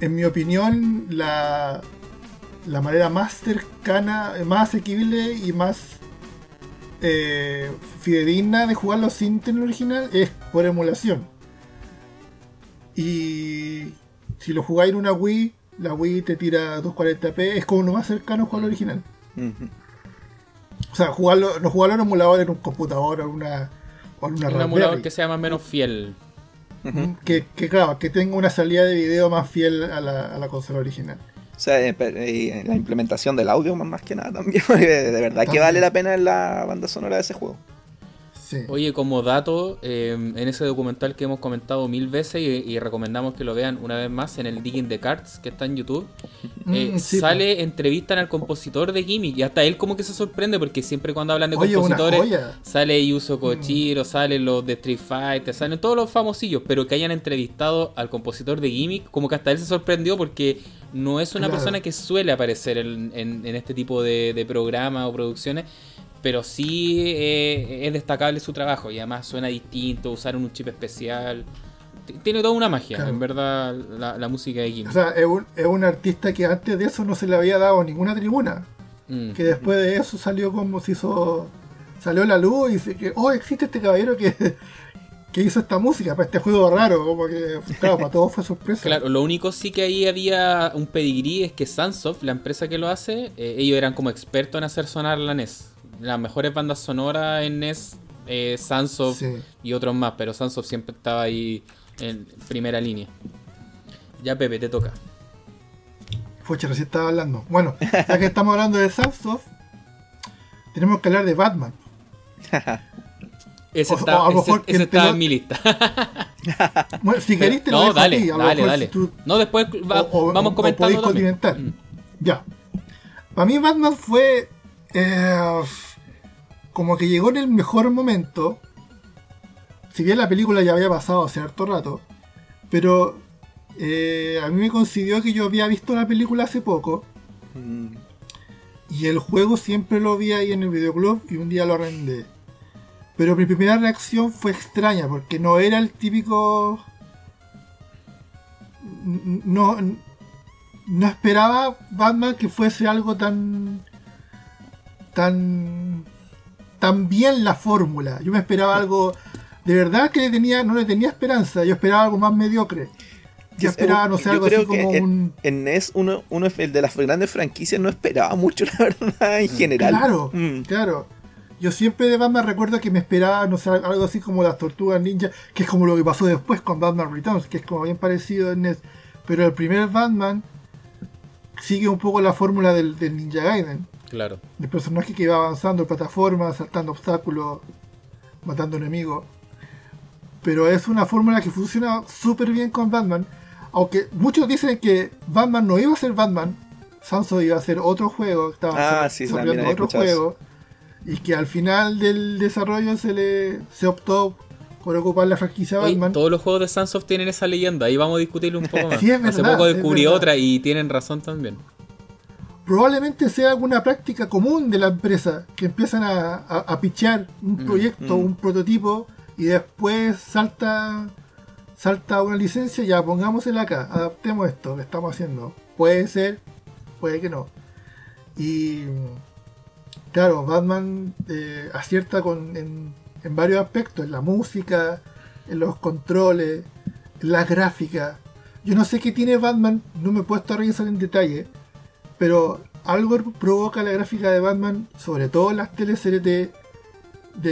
En, mi opinión, la, la manera más cercana, más asequible y más eh, fidedigna de jugarlo sin tener original es por emulación y si lo jugáis en una Wii, la Wii te tira 240p, es como lo más cercano a jugar original. O sea, jugarlo, no jugarlo en un emulador en un computador o una, o una Un emulador que sea más o menos fiel. que, que, claro, que tenga una salida de video más fiel a la, a la consola original. O sea, eh, eh, la implementación del audio más que nada también. [laughs] De verdad que vale la pena en la banda sonora de ese juego. Oye, como dato, em, en ese documental que hemos comentado mil veces y, recomendamos que lo vean una vez más en el Digging the Cards que está en YouTube, mm, eh, sale, entrevistan al compositor de Gimmick y hasta él como que se sorprende porque siempre cuando hablan de compositores sale Yuzo Kochiro, mm. salen los de Street Fighter, salen todos los famosillos, pero que hayan entrevistado al compositor de Gimmick, como que hasta él se sorprendió porque no es una persona que suele aparecer en, este tipo de, de programas o producciones pero sí eh, es destacable su trabajo y además suena distinto, usar un chip especial. Tiene toda una magia, en verdad, la, música de Kim. O sea, es un, es un, artista que antes de eso no se le había dado ninguna tribuna. Mm. Que después de eso salió como se hizo. Salió la luz y dice que, oh, existe este caballero que, [laughs] que hizo esta música para este juego raro. Como que, claro, para todos fue sorpresa. Claro, lo único sí que ahí había un pedigrí es que Sunsoft, la empresa que lo hace, eh, ellos eran como expertos en hacer sonar la NES las mejores bandas sonoras en NES, eh, Sansoft y otros más, pero Sansoft siempre estaba ahí en primera línea. Ya Pepe, te toca. Fucha, recién estaba hablando. Bueno, ya que estamos hablando de Sansoft, tenemos que hablar de Batman. [laughs] ese está, está en mi lista. [laughs] bueno, si querés te no, dale, dale, dale. no, después vamos comentando. Mm. Ya. Para mí Batman fue eh, como que llegó en el mejor momento. Si bien la película ya había pasado hace harto rato, pero eh, a mí me coincidió que yo había visto la película hace poco. Y el juego siempre lo vi ahí en el videoclub y un día lo arrendé. Pero mi primera reacción fue extraña porque no era el típico. No, no esperaba Batman que fuese algo tan. Tan tan bien la fórmula. Yo me esperaba algo. De verdad que tenía, no le tenía esperanza. Yo esperaba algo más mediocre. Yo esperaba, no sé, algo así como un. En NES, uno, uno, el de las grandes franquicias, no esperaba mucho, [laughs] la verdad, en general. Claro, mm. claro. Yo siempre de Batman recuerdo que me esperaba, no sé, algo así como las tortugas ninja, que es como lo que pasó después con Batman Returns, que es como bien parecido en NES. Pero el primer Batman sigue un poco la fórmula del, del Ninja Gaiden. Claro. El personaje que va avanzando en plataformas, saltando obstáculos, matando enemigos. Pero es una fórmula que funciona súper bien con Batman. Aunque muchos dicen que Batman no iba a ser Batman, Sanso iba a ser otro juego, estaba ah, otro juego. Y que al final del desarrollo se le se optó por ocupar la franquicia Batman. Todos los juegos de Sunsoft tienen esa leyenda, ahí vamos a discutirlo un poco [laughs] más. Hace poco descubrí otra y tienen razón también probablemente sea alguna práctica común de la empresa, que empiezan a, a, pichar un mm, proyecto, mm. un prototipo, y después salta salta una licencia, ya pongámosela acá, adaptemos esto que estamos haciendo. Puede ser, puede que no. Y claro, Batman eh, acierta con, en, en, varios aspectos, en la música, en los controles, en la gráfica. Yo no sé qué tiene Batman, no me he puesto a revisar en detalle, pero algo provoca la gráfica de Batman, sobre todo en las teleseries de,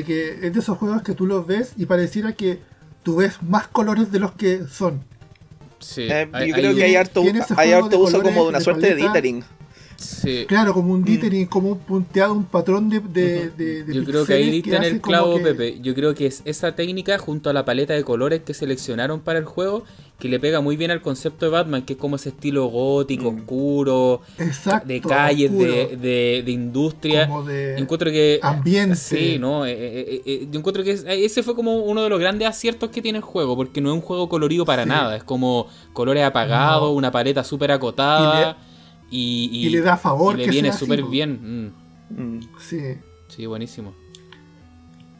que es de esos juegos que tú los ves y pareciera que tú ves más colores de los que son. Sí, eh, yo creo que hay harto, hay harto uso como de una suerte de dithering. Claro, como un mm. dithering, como un punteado, un patrón de. de, Yo creo que ahí diste en el clavo, Pepe. Yo creo que es esa técnica junto a la paleta de colores que seleccionaron para el juego que le pega muy bien al concepto de Batman, que es como ese estilo gótico, mm. oscuro, de calles, de, de, industria. Como de encuentro que. Ambiente. Sí, ¿no? Eh, eh, eh, yo encuentro que ese fue como uno de los grandes aciertos que tiene el juego, porque no es un juego colorido para nada. Es como colores apagados, una paleta súper acotada. Y, le da favor. le viene súper bien. Mm. Mm. Sí. Sí, buenísimo.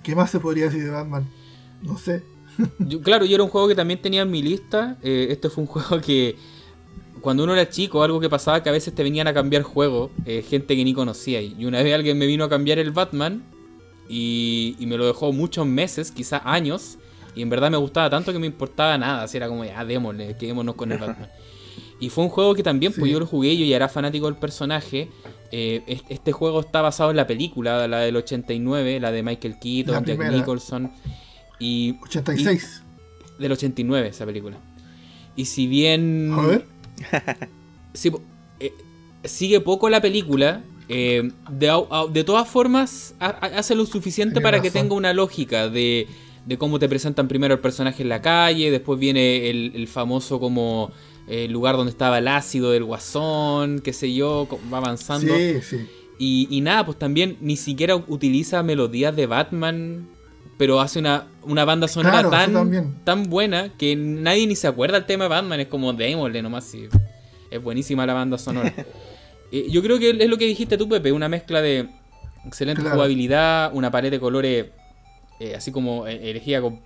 ¿Qué más se podría decir de Batman? No sé. Claro, yo era un juego que también tenía en mi lista. Eh, este fue un [laughs] juego que cuando uno era chico, algo que pasaba que a veces te venían a cambiar juego, eh, gente que ni conocía. Y una vez alguien me vino a cambiar el Batman y, me lo dejó muchos meses, quizás años. Y en verdad me gustaba tanto que me importaba nada. Así era como, ya, démosle, quedémonos con el [laughs] Batman. Y fue un juego que también, pues yo lo jugué, yo ya era fanático del personaje. Eh, este juego está basado en la película, la del 89, la de Michael Keaton, Jack Nicholson. Y, 86. del 89 esa película. Y si bien... A ver. [laughs] Eh, sigue poco la película, eh, de, todas formas, hace lo suficiente para que tenga una lógica de, cómo te presentan primero el personaje en la calle, después viene el, famoso como el lugar donde estaba el ácido del guasón, qué sé yo, va avanzando. Sí, sí. Y, nada, pues también ni siquiera utiliza melodías de Batman, pero hace una, una banda sonora tan, tan buena que nadie ni se acuerda del tema de Batman, es como démosle nomás. Sí. Es buenísima la banda sonora. [laughs] Eh, yo creo que es lo que dijiste tú, Pepe, una mezcla de excelente jugabilidad, una pared de colores eh, así como eh, elegida con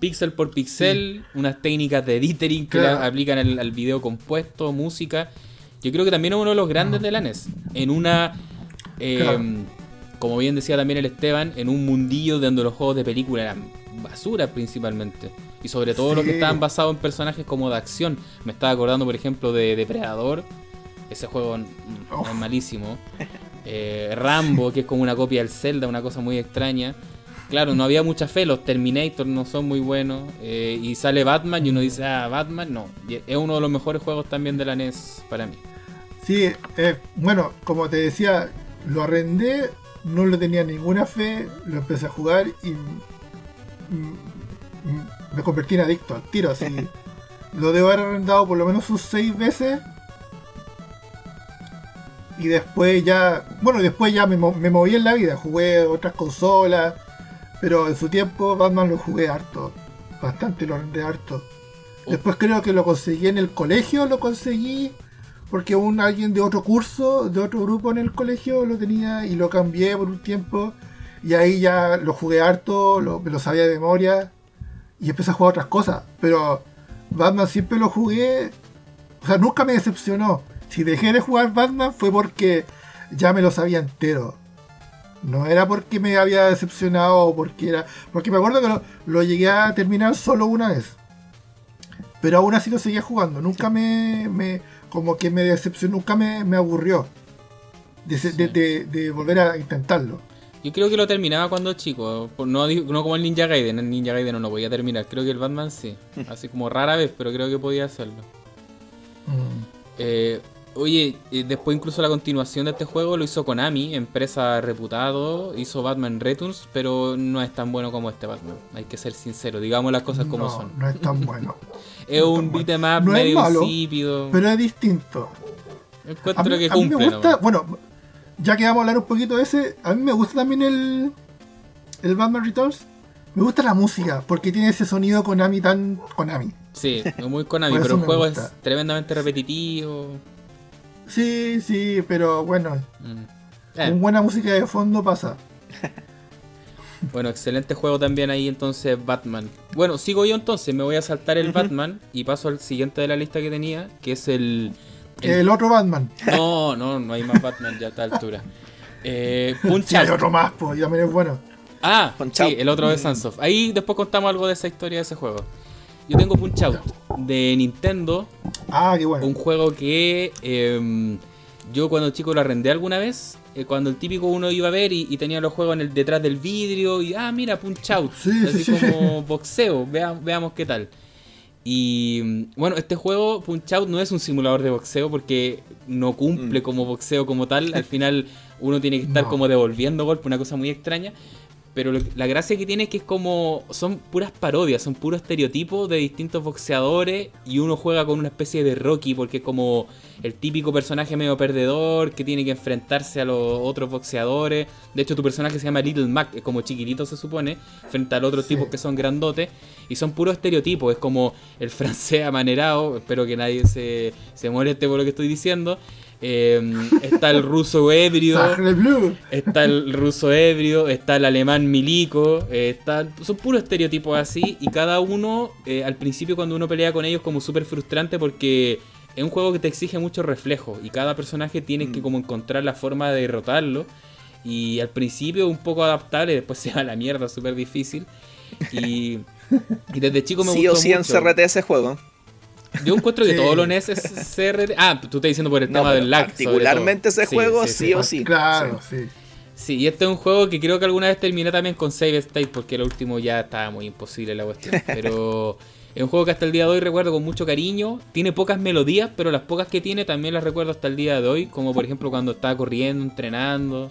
pixel por pixel, unas técnicas de editing que aplican al, video compuesto, música. Yo creo que también es uno de los grandes de la NES. En una. Como bien decía también el Esteban, en un mundillo donde los juegos de película eran basura principalmente. Y sobre todo los que estaban basados en personajes como de acción. Me estaba acordando, por ejemplo, de Depredador ese juego es malísimo. Eh, Rambo, que es como una copia del Zelda, una cosa muy extraña. Claro, no había mucha fe, los Terminator no son muy buenos. Eh, y sale Batman y uno dice, ah, Batman, no. Es uno de los mejores juegos también de la NES para mí. Sí, eh, bueno, como te decía, lo arrendé, no le tenía ninguna fe, lo empecé a jugar y me convertí en adicto al tiro. Así. [laughs] lo debo haber arrendado por lo menos sus seis veces y después ya, bueno, después ya me, moví en la vida, jugué otras consolas, pero en su tiempo Batman lo jugué harto, bastante lo rendé harto. Oh. Después creo que lo conseguí en el colegio, lo conseguí porque un alguien de otro curso, de otro grupo en el colegio lo tenía y lo cambié por un tiempo y ahí ya lo jugué harto, me lo sabía de memoria y empecé a jugar otras cosas, pero Batman siempre lo jugué, o sea, nunca me decepcionó si dejé de jugar Batman fue porque ya me lo sabía entero. No era porque me había decepcionado o porque era. Porque me acuerdo que lo, llegué a terminar solo una vez. Pero aún así lo seguía jugando. Nunca me. me como que me decepcionó, nunca me, me aburrió. De, volver a intentarlo. Yo creo que lo terminaba cuando chico. No, no como el Ninja Gaiden. El Ninja Gaiden no lo podía terminar. Creo que el Batman sí. Así como rara vez, pero creo que podía hacerlo. Mm. Eh, Oye, después incluso la continuación de este juego lo hizo Konami, empresa reputado, hizo Batman Returns, pero no es tan bueno como este Batman. Hay que ser sincero, digamos las cosas como son. No es tan bueno. [laughs] es un beat'em up medio insípido. Pero es distinto. Encuentro que cumple. bueno, ya que vamos a hablar un poquito de ese, a mí me gusta también el, el Batman Returns. Me gusta la música, porque tiene ese sonido Konami tan Konami. Sí, muy [laughs] Konami, pero el juego es tremendamente repetitivo. Sí, sí, pero bueno. Mm. Con eh. buena música de fondo pasa. [laughs] Bueno, excelente juego también ahí entonces Batman. Bueno, sigo yo entonces, me voy a saltar el Batman y paso al siguiente de la lista que tenía, que es el... El, otro Batman. No, no, no hay más Batman ya a esta altura. Eh, [laughs] Punch Hay otro más, pues, ya me es bueno. Ah, sí, el otro de Sunsoft. Ahí después contamos algo de esa historia de ese juego. Yo tengo Punch Out de Nintendo. Ah, qué bueno. Un juego que em, yo cuando chico lo arrendé alguna vez. Eh, cuando el típico uno iba a ver y, tenía los juegos en el, detrás del vidrio. Y ah, mira, Punch Out. así como boxeo. veamos qué tal. Y bueno, este juego, Punch Out, no es un simulador de boxeo porque no cumple mm. como boxeo como tal. Al final uno tiene que estar como devolviendo golpe, una cosa muy extraña. Pero la gracia que tiene es que es como. Son puras parodias, son puros estereotipos de distintos boxeadores. Y uno juega con una especie de Rocky, porque es como el típico personaje medio perdedor que tiene que enfrentarse a los otros boxeadores. De hecho, tu personaje se llama Little Mac, es como chiquitito se supone, frente al otro tipo que son grandotes. Y son puros estereotipos, es como el francés amanerado. Espero que nadie se, se moleste por lo que estoy diciendo. Em, está el ruso ebrio. está el ruso ebrio. Está el alemán milico. está, son puros estereotipos así. Y cada uno, eh, al principio, cuando uno pelea con ellos, como súper frustrante porque es un juego que te exige mucho reflejo. Y cada personaje tiene que mm. como encontrar la forma de derrotarlo. Y al principio un poco adaptable, después [laughs] se va a la mierda, súper difícil. Y, desde chico me sí o sí en CRT ese juego. Yo encuentro que todo lo NES es CRT. Ah, tú estás diciendo por el tema del lag. Particularmente ese juego, sí, o sí. Claro, sí. Sí, y este es un juego que creo que alguna vez terminé también con Save State, porque el último ya estaba muy imposible la cuestión. [laughs] Pero es un juego que hasta el día de hoy recuerdo con mucho cariño. Tiene pocas melodías, pero las pocas que tiene también las recuerdo hasta el día de hoy. Como por ejemplo cuando estaba corriendo, entrenando.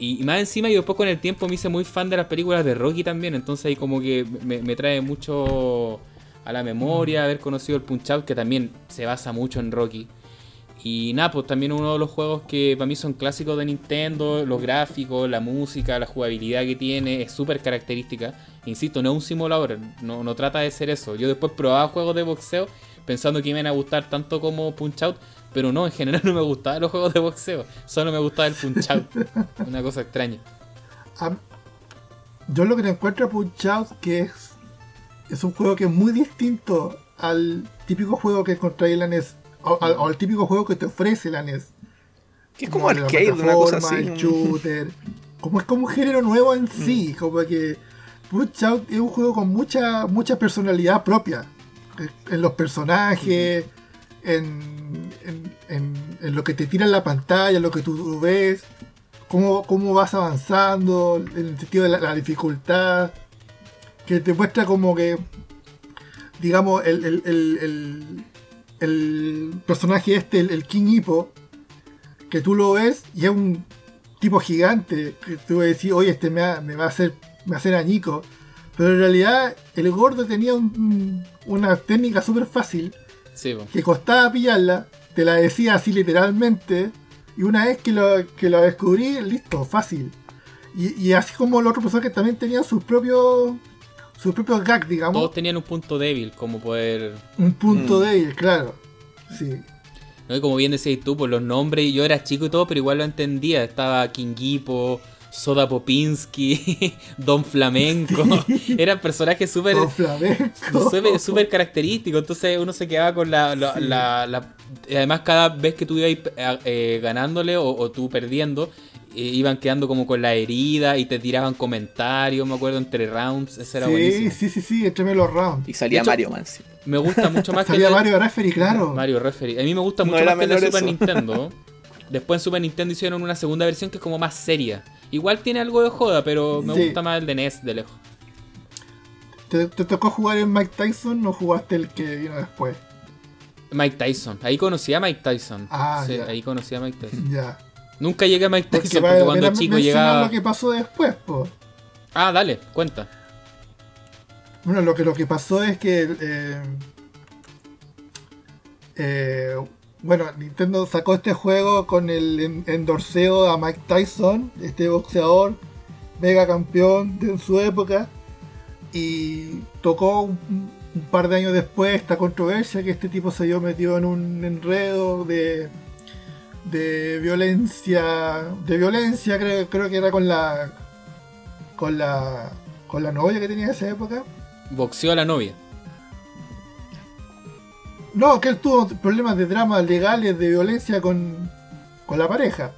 Y, más encima, yo después con el tiempo me hice muy fan de las películas de Rocky también. Entonces ahí como que me, me trae mucho a la memoria haber conocido el Punch Out, que también se basa mucho en Rocky. Y nada, pues también uno de los juegos que para mí son clásicos de Nintendo, los gráficos, la música, la jugabilidad que tiene, es súper característica. Insisto, no es un simulador, no, no trata de ser eso. Yo después probaba juegos de boxeo pensando que iban a gustar tanto como Punch Out, pero no, en general [laughs] no me gustaban los juegos de boxeo, solo me gustaba el Punch Out. [laughs] Una cosa extraña. yo lo que encuentro a Punch Out que es, es un juego que es muy distinto al típico juego que encontré en la NES o, al típico juego que te ofrece la NES. Que es como, arcade, una cosa así. El shooter. Como es como un género nuevo en sí. Mm. Como que Punch Out es un juego con mucha, mucha personalidad propia. En los personajes, en, en, en, lo que te tira en la pantalla, lo que tú ves, cómo, cómo vas avanzando, en el sentido de la, dificultad. Que te muestra como que, digamos, el, el el personaje este, el, King Hippo, que tú lo ves y es un tipo gigante, que tú decir, oye, este me, va a hacer me va a hacer añico. Pero en realidad el gordo tenía una técnica súper fácil, que costaba pillarla, te la decía así literalmente, y una vez que lo, que lo descubrí, listo, fácil. Y, así como los otros personajes también tenían sus propios sus propios gags, digamos. Todos tenían un punto débil, como poder. Un punto mm. débil, claro. Sí. ¿No? Y como bien decías tú, por los nombres, yo era chico y todo, pero igual lo entendía. Estaba Kingipo, Soda Popinski, [laughs] Don Flamenco. [laughs] Eran personajes súper. Súper característicos. Entonces uno se quedaba con la. la, además, cada vez que tú ibas eh, eh, ganándole o, o, tú perdiendo, iban quedando como con la herida y te tiraban comentarios, me acuerdo, entre rounds. Eso era sí, buenísimo. Sí, sí, sí, entre los rounds. Y salía Mario Man. Me gusta mucho más [laughs] que. Salía Mario Referee, claro. Mario Referee. A mí me gusta mucho más que el de Super Nintendo. Después en Super Nintendo hicieron una segunda versión que es como más seria. Igual tiene algo de joda, pero me gusta más el de NES de lejos. ¿Te, tocó jugar en Mike Tyson o jugaste el que vino después? Mike Tyson. Ahí conocí a Mike Tyson. Ah, sí, ahí conocí a Mike Tyson. [laughs] Ya. Nunca llegué a Mike Tyson porque, cuando chico llegaba. lo que pasó después, po. Ah, dale, cuenta. Bueno, lo que, lo que pasó es que. Eh, eh, bueno, Nintendo sacó este juego con el endorseo a Mike Tyson, este boxeador mega campeón de su época. Y tocó un, par de años después esta controversia que este tipo se vio metido en un enredo de de violencia de violencia creo, creo que era con la con la con la novia que tenía en esa época boxeó a la novia no que él tuvo problemas de dramas legales de violencia con con la pareja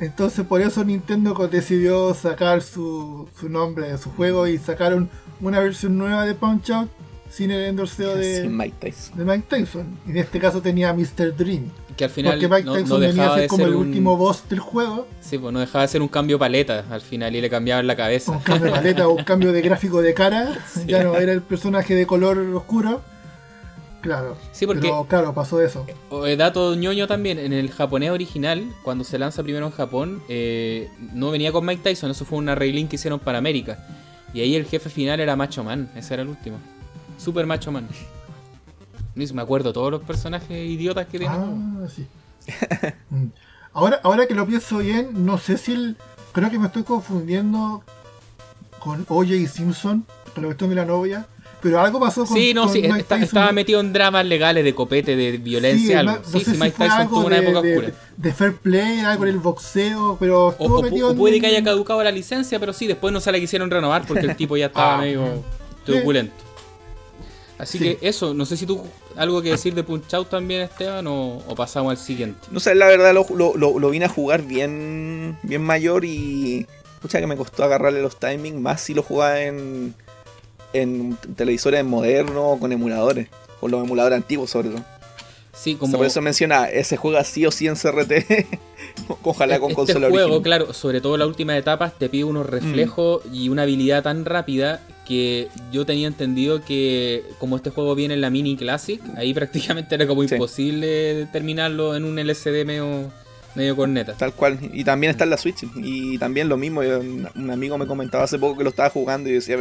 entonces por eso Nintendo decidió sacar su, su nombre de su juego y sacaron una versión nueva de Punch Out sin el endorseo de, Mike Tyson. de Mike Tyson. Y en este caso tenía Mr. Dream. Que al final Porque Mike Tyson venía a ser como el último boss del juego. Sí, pues no dejaba de ser un cambio paleta al final y le cambiaban la cabeza. Un cambio de paleta o un cambio de gráfico de cara. [laughs] Ya no era el personaje de color oscuro. Claro. Sí, porque. Pero claro, pasó eso. Eh, dato ñoño también, en el japonés original, cuando se lanza primero en Japón, eh, no venía con Mike Tyson, eso fue una reglín que hicieron para América. Y ahí el jefe final era Macho Man, ese era el último. Super Macho Man. Me acuerdo todos los personajes idiotas que tiene. Ah, sí. Mm. ahora, ahora que lo pienso bien, no sé si el. Creo que me estoy confundiendo con OJ Simpson, con la cuestión de la novia. Pero algo pasó con. Sí, no, sí, estaba metido en dramas legales de copete, de violencia, algo. sí, sí, Mike Tyson tuvo una época oscura. De, fair play, algo con el boxeo, pero. O, o, puede que haya caducado la licencia, pero sí, después no se la quisieron renovar porque el tipo ya [laughs] estaba ah. medio turbulento. Así que eso, no sé si tú algo que decir de Punch Out también, Esteban, o, pasamos al siguiente. No sé, la verdad lo, lo, vine a jugar bien, bien mayor y. Escucha que me costó agarrarle los timings, más si lo jugaba en, en televisores modernos con emuladores, con los emuladores antiguos sobre todo. Sí, como... por eso menciona, ese juega sí o sí en CRT [laughs] Ojalá con este consola juego, original. claro, sobre todo las últimas etapas, te pide unos reflejos y una habilidad tan rápida que yo tenía entendido que como este juego viene en la mini classic, ahí [laughs] prácticamente era como Sí. imposible terminarlo en un LCD medio, medio corneta. Tal cual. Y también está en la Switch. Y también lo mismo. yo- Un amigo me comentaba hace poco que lo estaba jugando y decía,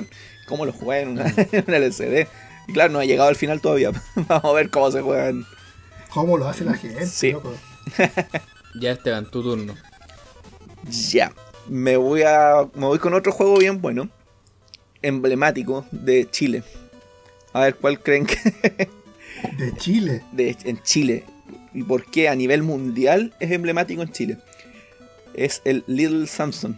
¿cómo lo jugué en una, en [laughs] una LCD? Y claro, no ha llegado al final todavía. [laughs] Vamos a ver cómo se juegan. ¿Cómo lo hace la gente? Sí. loco? [laughs] Ya Esteban, tu turno. Ya. Me voy a. Me voy con otro juego bien bueno. Emblemático de Chile. A ver cuál creen que. De Chile. de, en Chile. ¿Y por qué a nivel mundial es emblemático en Chile? Es el Little Samson.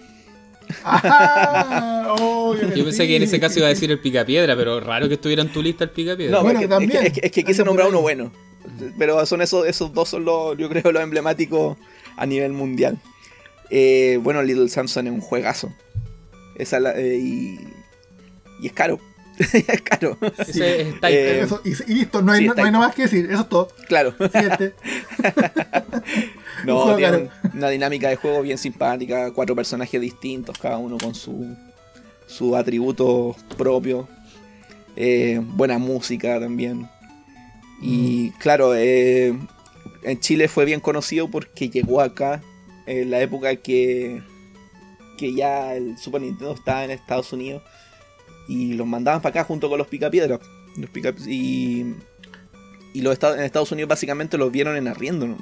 ¡Ah! [laughs] Oh, Yo pensé que en ese caso iba a decir el picapiedra, pero raro que estuviera en tu lista el picapiedra. No, Bueno, es, que, también. es que- es que- es que quise nombrar uno bueno. Pero son esos, esos dos son los, yo creo, los emblemáticos a nivel mundial. Eh, bueno, Little Samson es un juegazo. Esa la- eh, y, y es caro. [laughs] Taika. Eh, Eso, y, y listo, no hay, sí, no, está hay ahí. nada más que decir. Eso es todo. claro. [laughs] No, tiene una dinámica de juego bien simpática. Cuatro personajes distintos, cada uno con su, su atributo propio. Eh, buena música también. Y claro, eh, en Chile fue bien conocido porque llegó acá en la época que, que ya el Super Nintendo estaba en Estados Unidos. Y los mandaban para acá junto con los picapiedras. Los pica- y y los en Estados Unidos básicamente los vieron en arriendo. ¿no?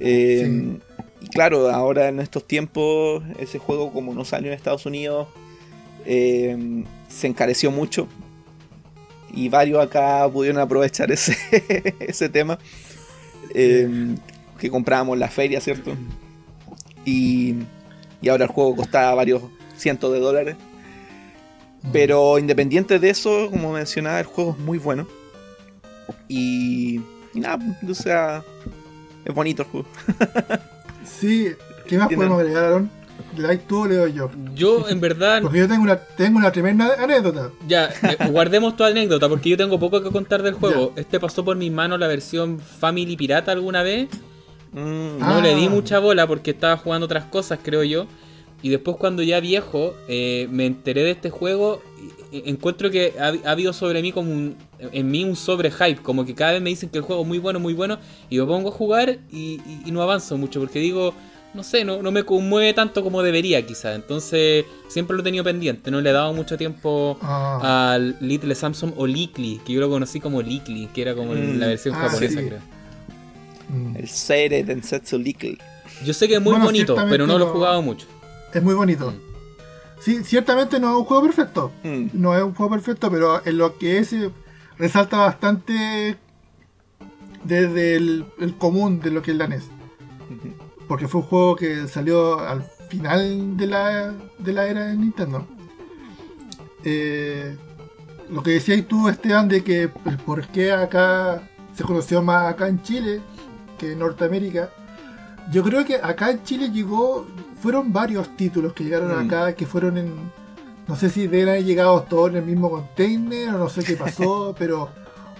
Eh, Y claro, ahora en estos tiempos, ese juego como no salió en Estados Unidos, eh, se encareció mucho. Y varios acá pudieron aprovechar ese, [laughs] ese tema. eh, que comprábamos en la feria, ¿cierto? Y, y ahora el juego costaba varios cientos de dólares. Pero independiente de eso, como mencionaba, el juego es muy bueno. Y, y nada, o sea, es bonito el juego. [laughs] Sí, ¿qué más podemos agregar, Aaron? ¿Le dais tú o le doy yo? Yo, en verdad, [laughs] Porque yo tengo una, tengo una tremenda anécdota. ya, eh, guardemos tu anécdota porque yo tengo poco que contar del juego. Este pasó por mis manos la versión Family Pirata alguna vez. Mm, No Ah. le di mucha bola porque estaba jugando otras cosas, creo yo. Y después cuando ya viejo eh, me enteré de este juego, y- y encuentro que ha, ha habido sobre mí como un, en mí un sobre hype, como que cada vez me dicen que el juego es muy bueno, muy bueno, y me pongo a jugar y, y- y no avanzo mucho porque digo, no sé, no, no me conmueve tanto como debería quizá. Entonces siempre lo he tenido pendiente, no le he dado mucho tiempo Ah, al Little Samsung o Likli, que yo lo conocí como Likli, que era como Mm. la versión Ah, japonesa, sí. creo. mm. El Seire Densetsu Likely. Yo sé que es muy Bueno, bonito, pero no lo he jugado mucho. Es muy bonito. Sí, ciertamente no es un juego perfecto. Mm, No es un juego perfecto, pero en lo que es eh, resalta bastante desde el, el común de lo que es la NES. ujú. Porque fue un juego que salió al final de la, de la era de Nintendo. Eh, lo que decías tú, Esteban, de que el por qué acá se conoció más acá en Chile que en Norteamérica. Yo creo que acá en Chile llegó, fueron varios títulos que llegaron Mm. acá, que fueron en, no sé si deben haber llegado todos en el mismo container o no sé qué pasó, [laughs] pero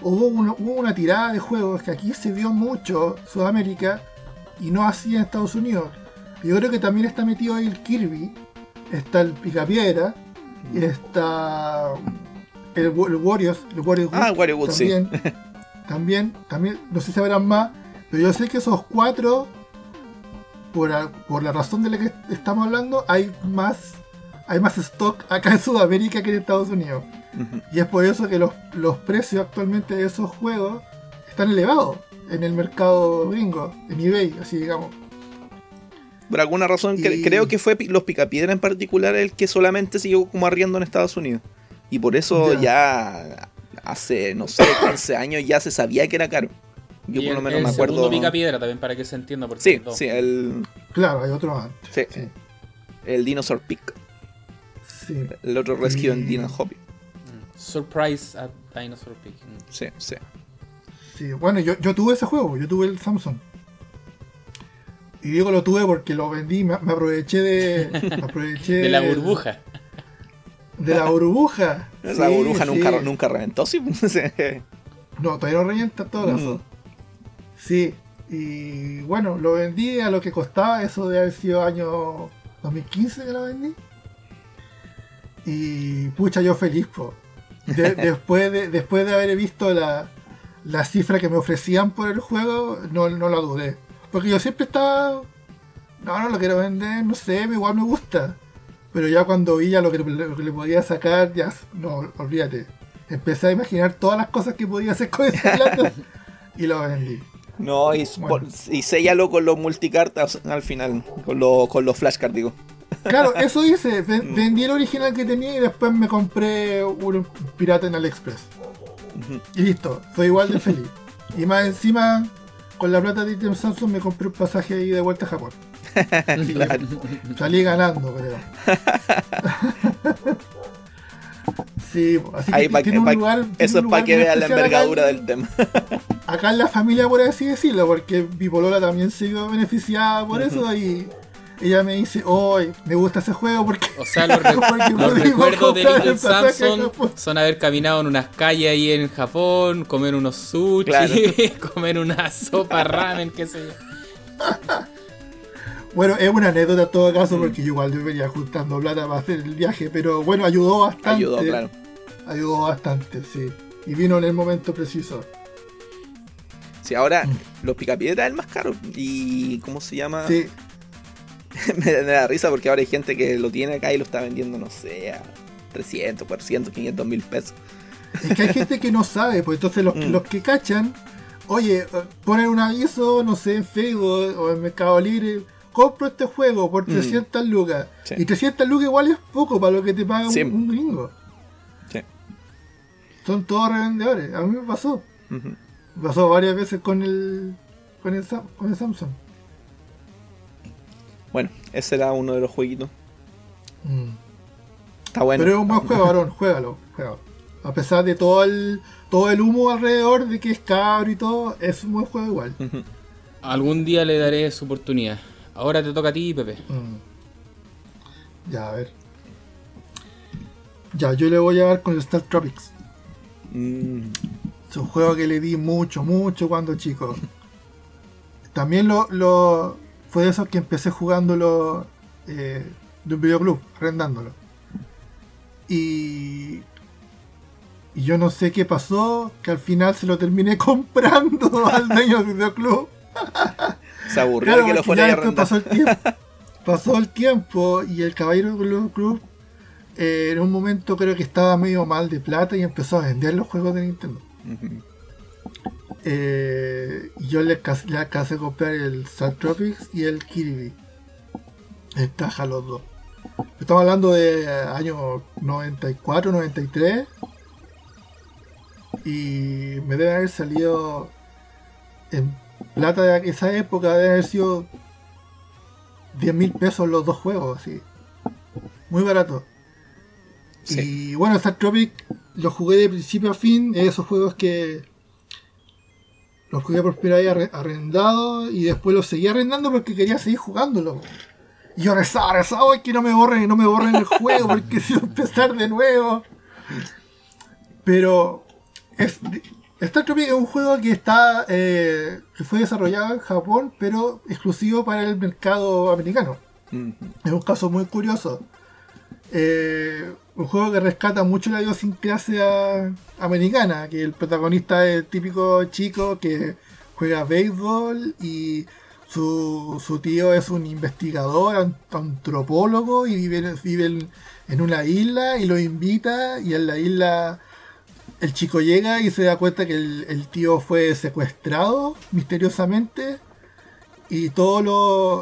hubo una, hubo una tirada de juegos que aquí se vio mucho, Sudamérica, y no así en Estados Unidos. Yo creo que también está metido ahí el Kirby, está el Picapiedra, y está el, el Warriors, el Warriors Ah, Wood Wood, sí. [laughs] también, también, no sé si habrán más, pero yo sé que esos cuatro, por, a- por la razón de la que estamos hablando, hay más, hay más stock acá en Sudamérica que en Estados Unidos. Y es por eso que los, los precios actualmente de esos juegos están elevados en el mercado gringo, en eBay, así digamos. Por alguna razón, cre- Y- creo que fue los Picapiedra en particular el que solamente siguió como arriendo en Estados Unidos. Y por eso ya, hace, no sé, 15 años ya se sabía que era caro. Yo Y por lo el- menos el me acuerdo. segundo pica piedra también para que se entienda porque Sí, sí, el, Claro, hay antes. sí, Sí. el Dinosaur Peak. Sí. El otro Rescue en Dino Hobby. Mm. Surprise at Dinosaur Peak. Mm. Sí, sí. Sí, bueno, yo, yo tuve ese juego, yo tuve el Samsung. Y digo lo tuve porque lo vendí, me, me aproveché de. me aproveché [laughs] De la burbuja. De la burbuja. [laughs] Sí, burbuja sí. nunca, nunca reventó, sí. [laughs] No, todavía no revienta en todo Mm. caso. Sí. Y bueno, lo vendí a lo que costaba, eso de haber sido año 2015 que lo vendí. Y pucha, yo feliz, po. [laughs] después, de, después de haber visto la, la cifra que me ofrecían por el juego, no, no la dudé. Porque yo siempre estaba. No, no lo quiero vender, no sé, igual me gusta. Pero ya cuando vi ya lo que, le podía sacar, ya no, olvídate. Empecé a imaginar todas las cosas que podía hacer con ese plato [laughs] y lo vendí. No, y, y sellalo con los multicartas al final, con, con los flashcards, digo. Claro, eso hice. [laughs] Mm. Vendí el original que tenía y después me compré un pirata en AliExpress. Y listo, soy igual de feliz. Y más encima, con la plata de Item Samsung me compré un pasaje ahí de vuelta a Japón. [laughs] Salí ganando, creo. [laughs] sí, así que tiene un lugar. Eso es para que vean la envergadura del tema. [laughs] acá en la familia, por así decirlo, porque Bipolola también se vio beneficiada por eso y ella me dice, hoy me gusta ese juego porque... O sea, los, [laughs] recuerdos de Little Samsung son haber caminado en unas calles ahí en Japón, comer unos sushi, [laughs] comer una sopa ramen, qué sé yo. Bueno, es una anécdota en todo caso, mm. porque yo igual yo venía juntando plata para hacer el viaje, pero bueno, ayudó bastante. Ayudó, claro. Ayudó bastante, sí. Y vino en el momento preciso. Sí, ahora mm. los picapiedras es el más caro. ¿Y cómo se llama? Sí. [laughs] me, da risa porque ahora hay gente que lo tiene acá y lo está vendiendo, no sé, a 300, 400, 500 mil pesos. Es que hay gente que no sabe, pues entonces los, [laughs] mm. los que cachan, oye, ponen un aviso, no sé, en Facebook o en Mercado Libre, compro este juego por 300 mm. lucas. Y 300 lucas igual es poco para lo que te paga un, gringo. Sí. Son todos revendedores. A mí me pasó. Me pasó varias veces con el, con el, con el Samsung. Bueno, ese era uno de los jueguitos. Mm. Está bueno. Pero es un buen juego, varón, [laughs] juégalo, juégalo. A pesar de todo el, todo el humo alrededor de que es cabro y todo, es un buen juego igual. Algún día le daré su oportunidad. Ahora te toca a ti, Pepe. Mm. Ya, a ver. Ya, yo le voy a dar con el Star Tropics. Mm. Es un juego que le di mucho, mucho cuando chico. También lo, lo, fue de esos que empecé jugándolo eh, de un videoclub, arrendándolo. Y, y yo no sé qué pasó, que al final se lo terminé [laughs] comprando al dueño del videoclub. Se aburrió que lo fuera a pasó el tiempo. [laughs] pasó el tiempo y el caballero del videoclub eh, en un momento creo que estaba medio mal de plata y empezó a vender los juegos de Nintendo. Eh, yo le, le acabé comprar el Star Tropics y el Kirby. En caja los dos. Estamos hablando de años 94, 93. Y me debe haber salido en plata de esa época, debe haber sido 10 mil pesos los dos juegos, así. Muy barato. Y bueno, Star Tropic lo jugué de principio a fin. Esos juegos que los jugué por ahí arrendado y después los seguí arrendando porque quería seguir jugándolo. Y yo rezaba, rezaba, que no me borren, no me borren el juego porque [laughs] si empezar de nuevo. Pero es, Star Trek es un juego que está eh, que fue desarrollado en Japón, pero exclusivo para el mercado americano. Es un caso muy curioso. Eh, un juego que rescata mucho la idiosincrasia americana, que el protagonista es el típico chico que juega béisbol y su, tío es un investigador, antropólogo y vive, vive en, una isla y lo invita y en la isla el chico llega y se da cuenta que el, tío fue secuestrado misteriosamente y todos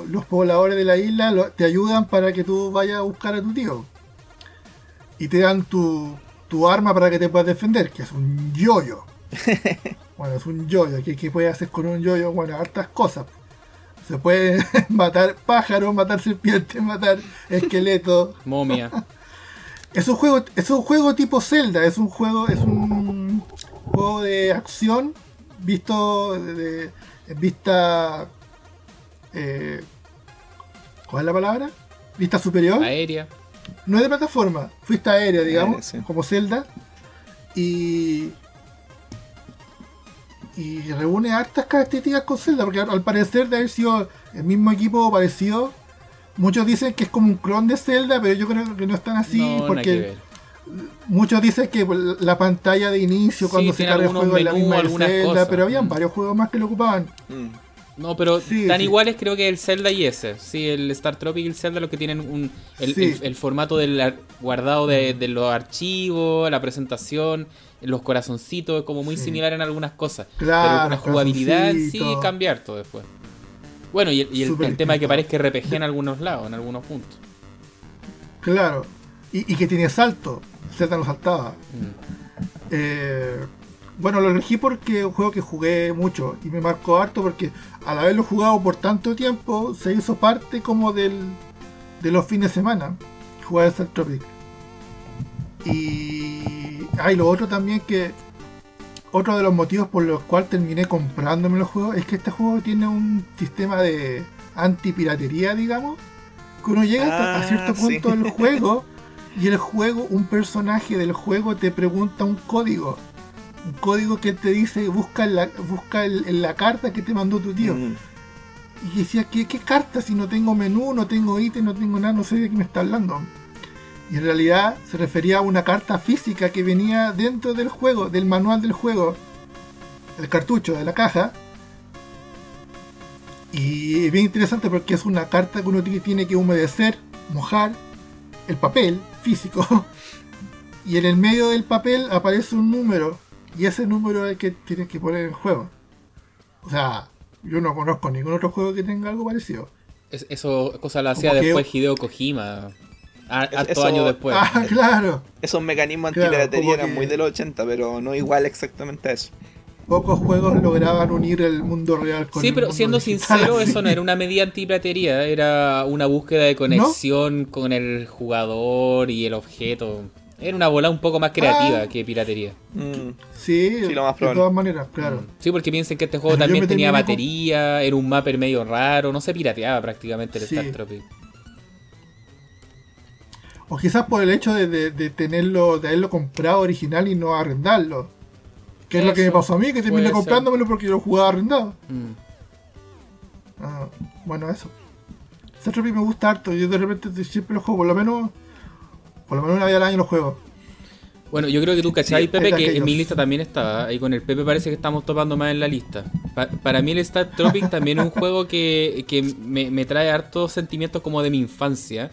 los, pobladores de la isla te ayudan para que tú vayas a buscar a tu tío y te dan tu, arma para que te puedas defender, que es un yoyo. [laughs] bueno, es un yoyo. ¿Qué, ¿Qué puedes hacer con un yoyo? Bueno, hartas cosas. Se puede [laughs] matar pájaros, matar serpientes, matar esqueletos. Momia. [laughs] es un juego, es un juego tipo Zelda, es un juego, es un juego de acción visto de, vista eh, ¿cuál es la palabra? vista superior aérea no es de plataforma, fuiste aérea, digamos, como Zelda. Y. y reúne hartas características con Zelda, porque al parecer de haber sido el mismo equipo parecido, muchos dicen que es como un clon de Zelda, pero yo creo que no están así, porque muchos dicen que la pantalla de inicio cuando se carga el juego es la misma de Zelda, pero habían mm. varios juegos más que lo ocupaban. Mm. No, pero tan iguales creo que el Zelda y ese. Sí, el Star Tropic y el Zelda lo que tienen un, el, formato del guardado de, los archivos, la presentación, los corazoncitos, como muy similar en algunas cosas. Claro, pero la jugabilidad sí cambiar todo después. Bueno, y, el, tema de que parezca RPG en algunos lados, en algunos puntos. Claro, y, que tiene salto. Zelda lo saltaba. Mm. Eh, bueno, lo elegí porque es un juego que jugué mucho y me marcó harto porque al haberlo jugado por tanto tiempo se hizo parte como del, de los fines de semana jugar Star Tropic. Y hay lo otro también que otro de los motivos por los cuales terminé comprándome los juegos es que este juego tiene un sistema de anti-piratería, digamos, que uno llega a ah, cierto punto del [laughs] juego y el juego, un personaje del juego te pregunta un código un código que te dice busca en la, busca en la carta que te mandó tu tío. Mm. Y decía, ¿qué, ¿qué carta si no tengo menú, no tengo ítem, no tengo nada, no sé de qué me está hablando? Y en realidad se refería a una carta física que venía dentro del juego, del manual del juego, el cartucho de la caja. Y es bien interesante porque es una carta que uno tiene que humedecer, mojar el papel físico. [laughs] Y en el medio del papel aparece un número y ese número es el que tienes que poner en juego. O sea, yo no conozco ningún otro juego que tenga algo parecido. eso cosa lo hacía después Hideo Kojima. Harto años después. Ah, claro. Esos mecanismos antipiratería eran muy del 80, pero no igual exactamente a eso. Pocos juegos lograban unir el mundo real con Sí, pero siendo sincero, [laughs] eso no era una medida antipiratería, era una búsqueda de conexión con el jugador y el objeto. Era una bola un poco más creativa ah. que piratería. Mm. Sí, de todas maneras, claro. Mm. Sí, porque piensen que este juego también tenía batería, era un mapper medio raro, no se pirateaba prácticamente el Star Tropic. O quizás por el hecho de, tenerlo, de haberlo comprado original y no arrendarlo. Que es lo que me pasó a mí, que terminé comprándomelo porque yo lo jugaba arrendado. Mm. Ah, bueno, eso. Star Tropic me gusta harto, yo de repente siempre lo juego, por lo menos por lo menos una vez al año los juego. Bueno, yo creo que tú cachai, Pepe, que en mi lista también estaba. Y con el Pepe parece que estamos topando más en la lista. para mí el Star Tropic también es un juego que, me, trae hartos sentimientos como de mi infancia.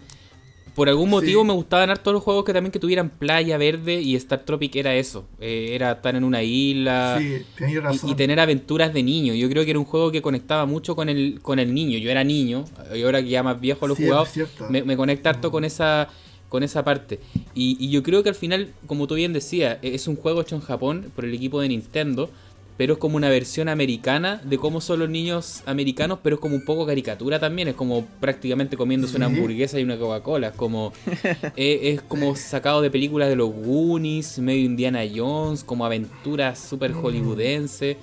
Por algún motivo me gustaban hartos los juegos que también que tuvieran playa verde y Star Tropic era eso. Eh, era estar en una isla y, tener aventuras de niño. Yo creo que era un juego que conectaba mucho con el, con el niño. Yo era niño y ahora que ya más viejo lo he jugado, me, me conecta harto con esa con esa parte. Y, yo creo que al final, como tú bien decías, e-, es un juego hecho en Japón por el equipo de Nintendo, pero es como una versión americana de cómo son los niños americanos, pero es como un poco caricatura también, es como prácticamente comiéndose una hamburguesa y una Coca-Cola, es como [laughs] e-, es, como sacado de películas de los Goonies, medio Indiana Jones, como aventuras súper mm. hollywoodense.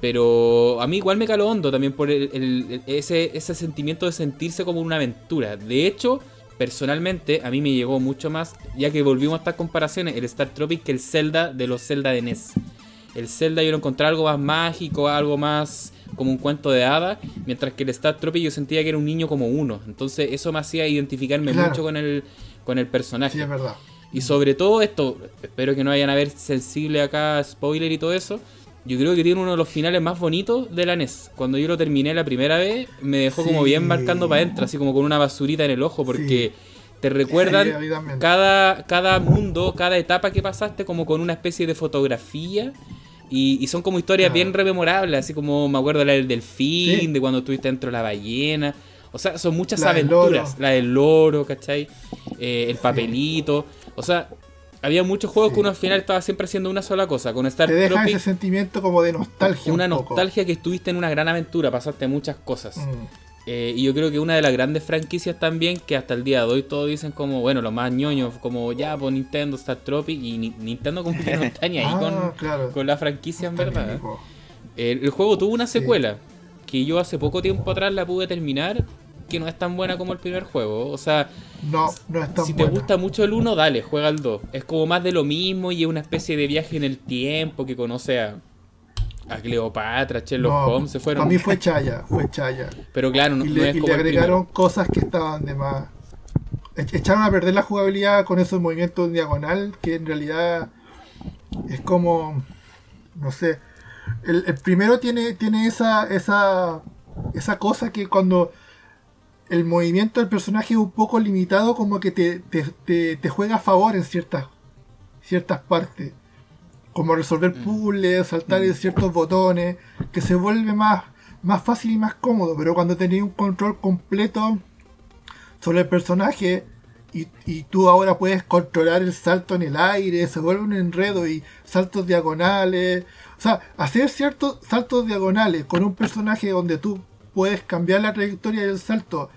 Pero a mí igual me caló hondo también por ese, ese sentimiento de sentirse como una aventura. De hecho, personalmente a mí me llegó mucho más, ya que volvimos a estas comparaciones, el Star Tropic que el Zelda de los Zelda de NES. El Zelda yo lo encontré algo más mágico, algo más como un cuento de hadas, mientras que el Star Tropic yo sentía que era un niño como uno. Entonces eso me hacía identificarme mucho con el, con el personaje. Sí, es verdad. Y sobre todo esto, espero que no vayan a ver sensible acá, spoiler y todo eso, yo creo que tiene uno de los finales más bonitos de la NES. Cuando yo lo terminé la primera vez, me dejó como bien marcando para adentro, así como con una basurita en el ojo, porque te recuerdan cada, cada mundo, cada etapa que pasaste, como con una especie de fotografía. Y, son como historias bien rememorables, así como me acuerdo la del delfín, de cuando estuviste dentro de la ballena. O sea, son muchas aventuras. la del loro, ¿cachai? Eh, el papelito. O sea, había muchos juegos que uno al final estaba siempre haciendo una sola cosa. Con Star Te deja ese sentimiento como de nostalgia. Una nostalgia que estuviste en una gran aventura, pasaste muchas cosas. Mm. Eh, y yo creo que una de las grandes franquicias también, que hasta el día de hoy todos dicen como, bueno, los más ñoños, como ya, pues Nintendo, Star Tropic, y Nintendo como que no [laughs] está ni ahí ah, con, la franquicia en verdad. el, juego tuvo una secuela, que yo hace poco tiempo atrás la pude terminar, que no es tan buena como el primer juego. O sea, no, no es tan si te gusta mucho el 1, dale, juega el 2. Es como más de lo mismo y es una especie de viaje en el tiempo que conoce a, A Cleopatra, Sherlock Holmes se fueron. Para mí fue Chaya, fue Chaya. Pero claro, no, y le, es y como le agregaron cosas que estaban de más. E- Echaron a perder la jugabilidad con esos movimientos en diagonal que en realidad es como. No sé. El, el primero tiene, tiene esa, esa, esa cosa que cuando el movimiento del personaje es un poco limitado, como que te, te, te, te juega a favor en ciertas, ciertas partes. Como resolver puzzles, saltar en ciertos botones, que se vuelve más, más fácil y más cómodo. Pero cuando tenés un control completo sobre el personaje y, y tú ahora puedes controlar el salto en el aire, se vuelve un enredo y saltos diagonales. O sea, hacer ciertos saltos diagonales con un personaje donde tú puedes cambiar la trayectoria del salto,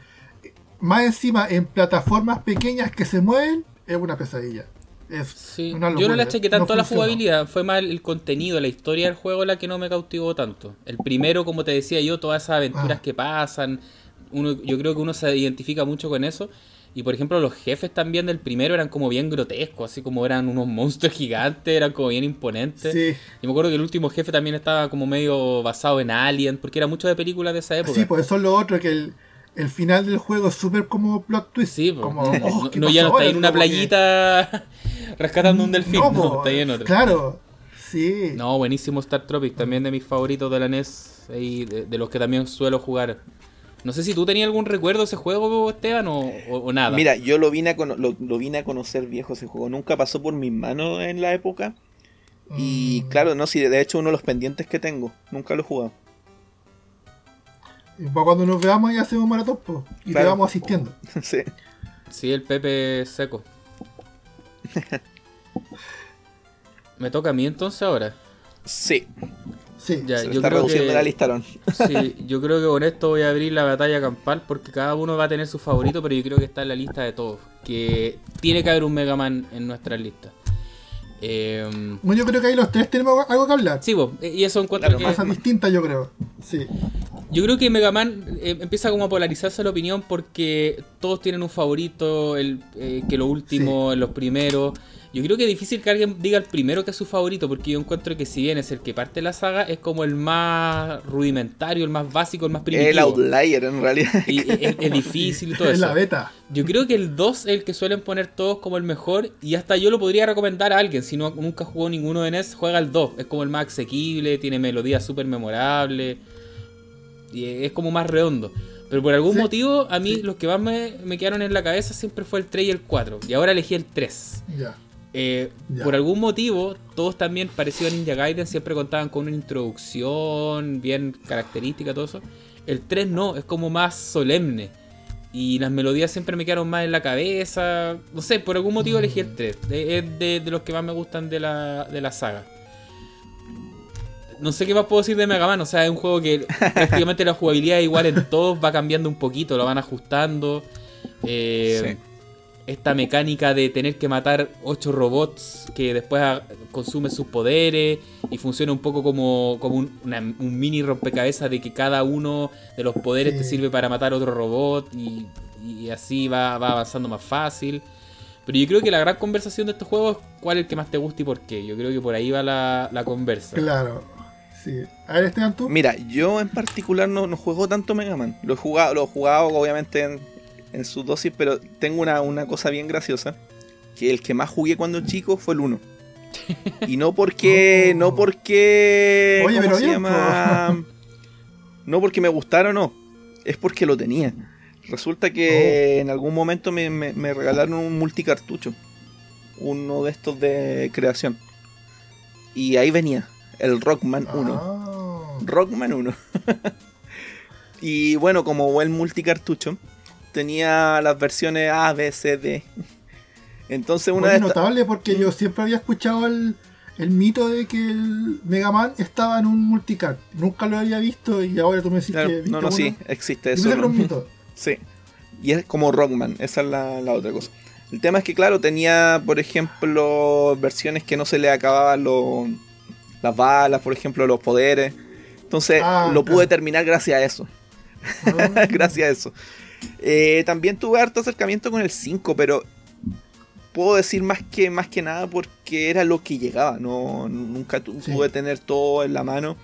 más encima en plataformas pequeñas que se mueven, es una pesadilla. Es Sí, una yo no le achaqué tanto a la jugabilidad, fue más el contenido, la historia del juego la que no me cautivó tanto. El primero, como te decía yo, todas esas aventuras Ah. que pasan, uno, yo creo que uno se identifica mucho con eso. Y por ejemplo, los jefes también del primero eran como bien grotescos, así como eran unos monstruos gigantes, eran como bien imponentes. Sí, Y me acuerdo que el último jefe también estaba como medio basado en Alien, porque era mucho de películas de esa época. sí, pues eso es lo otro, que el, el final del juego es súper como plot twist. Sí, po. como, [laughs] no, oh, ¿qué no, ya no está en una Como que- playita [laughs] rescatando un delfín, no, po, está ahí en otra. Claro, sí. No, buenísimo Star Tropic, también de mis favoritos de la NES y de, de los que también suelo jugar. No sé si tú tenías algún recuerdo de ese juego, Esteban, o, o- o nada. Mira, yo lo vine, a cono- lo, lo vine a conocer viejo ese juego. Nunca pasó por mis manos en la época. Y Mm, claro, no, sí, de hecho uno de los pendientes que tengo. Nunca lo he jugado. Y para cuando nos veamos y hacemos maratón, pues, y Claro. te vamos asistiendo. [laughs] sí. Sí, el Pepe seco. [laughs] Me toca a mí entonces ahora. Sí, Sí, Ya, se yo está creo reduciendo que- la lista, Aaron. Sí, [laughs] yo creo que con esto voy a abrir la batalla campal porque cada uno va a tener su favorito, pero yo creo que está en la lista de todos. Que tiene que haber un Mega Man en nuestra lista. Eh, Bueno, yo creo que ahí los tres tenemos algo que hablar. sí, vos, y eso encuentro Claro, que... Cosas distintas, yo creo. Sí. Yo creo que Mega Man eh, empieza como a polarizarse la opinión porque todos tienen un favorito, el, eh, que lo último, los primeros. Yo creo que es difícil que alguien diga el primero que es su favorito porque yo encuentro que si bien es el que parte la saga, es como el más rudimentario, el más básico, el más primitivo. El outlier en realidad. Y es, es difícil y todo [laughs] Es eso. la beta. Yo creo que el 2 es el que suelen poner todos como el mejor y hasta yo lo podría recomendar a alguien. Si no, nunca jugó ninguno de NES, juega el 2. Es como el más asequible, tiene melodías súper memorables y es como más redondo. Pero por algún Sí, motivo, a mí sí. los que más me, me quedaron en la cabeza siempre fue el 3 y el 4. Y ahora elegí el 3. Ya. Eh, por algún motivo, todos también parecido a Ninja Gaiden, siempre contaban con una introducción bien característica, todo eso. El 3 no, es como más solemne. Y las melodías siempre me quedaron más en la cabeza. No sé, por algún motivo elegí el 3. de- Es de, de los que más me gustan de la, de la saga. No sé qué más puedo decir de Mega Man. O sea, es un juego que [laughs] prácticamente la jugabilidad igual en todos, va cambiando un poquito, lo van ajustando. Eh, esta mecánica de tener que matar 8 robots que después consumen sus poderes y funciona un poco como, como un, una- un mini rompecabezas de que cada uno de los poderes te sirve para matar otro robot y, y así va, va avanzando más fácil. Pero yo creo que la gran conversación de estos juegos es cuál es el que más te gusta y por qué. Yo creo que por ahí va la, la conversa. Claro. Sí. A ver, Esteban, tú. Mira, yo en particular no, no juego tanto Mega Man. Lo he jugado, lo he jugado obviamente en, en su dosis, pero tengo una, una cosa bien graciosa. Que el que más jugué cuando chico fue el 1. [laughs] Y no porque. Oh. No porque. Oye, ¿Cómo pero se bien, llama? [laughs] No porque me gustara o no. Es porque lo tenía. Resulta Oh. que en algún momento me, me- me regalaron un multicartucho. Uno de estos de creación. Y ahí venía. El Rockman 1. Ah. Rockman 1. [laughs] y bueno, como buen multicartucho, tenía las versiones A, B, C, D. Entonces una Oye, de notable porque yo siempre había escuchado el, el mito de que el Mega Man estaba en un multicard. Nunca lo había visto y ahora tú me decís Claro, que viste no, no, uno. sí, existe eso. ¿no? un mito. [laughs] Sí. Y es como Rockman, esa es la, la otra cosa. El tema es que, claro, tenía, por ejemplo, versiones que no se le acababan los- las balas, por ejemplo, los poderes. Entonces Ah, lo pude terminar gracias a eso. Ah. [laughs] gracias a eso. Eh, también tuve harto acercamiento con el 5, pero puedo decir más que, más que nada porque era lo que llegaba. No, nunca tu- Sí. pude tener todo en la mano.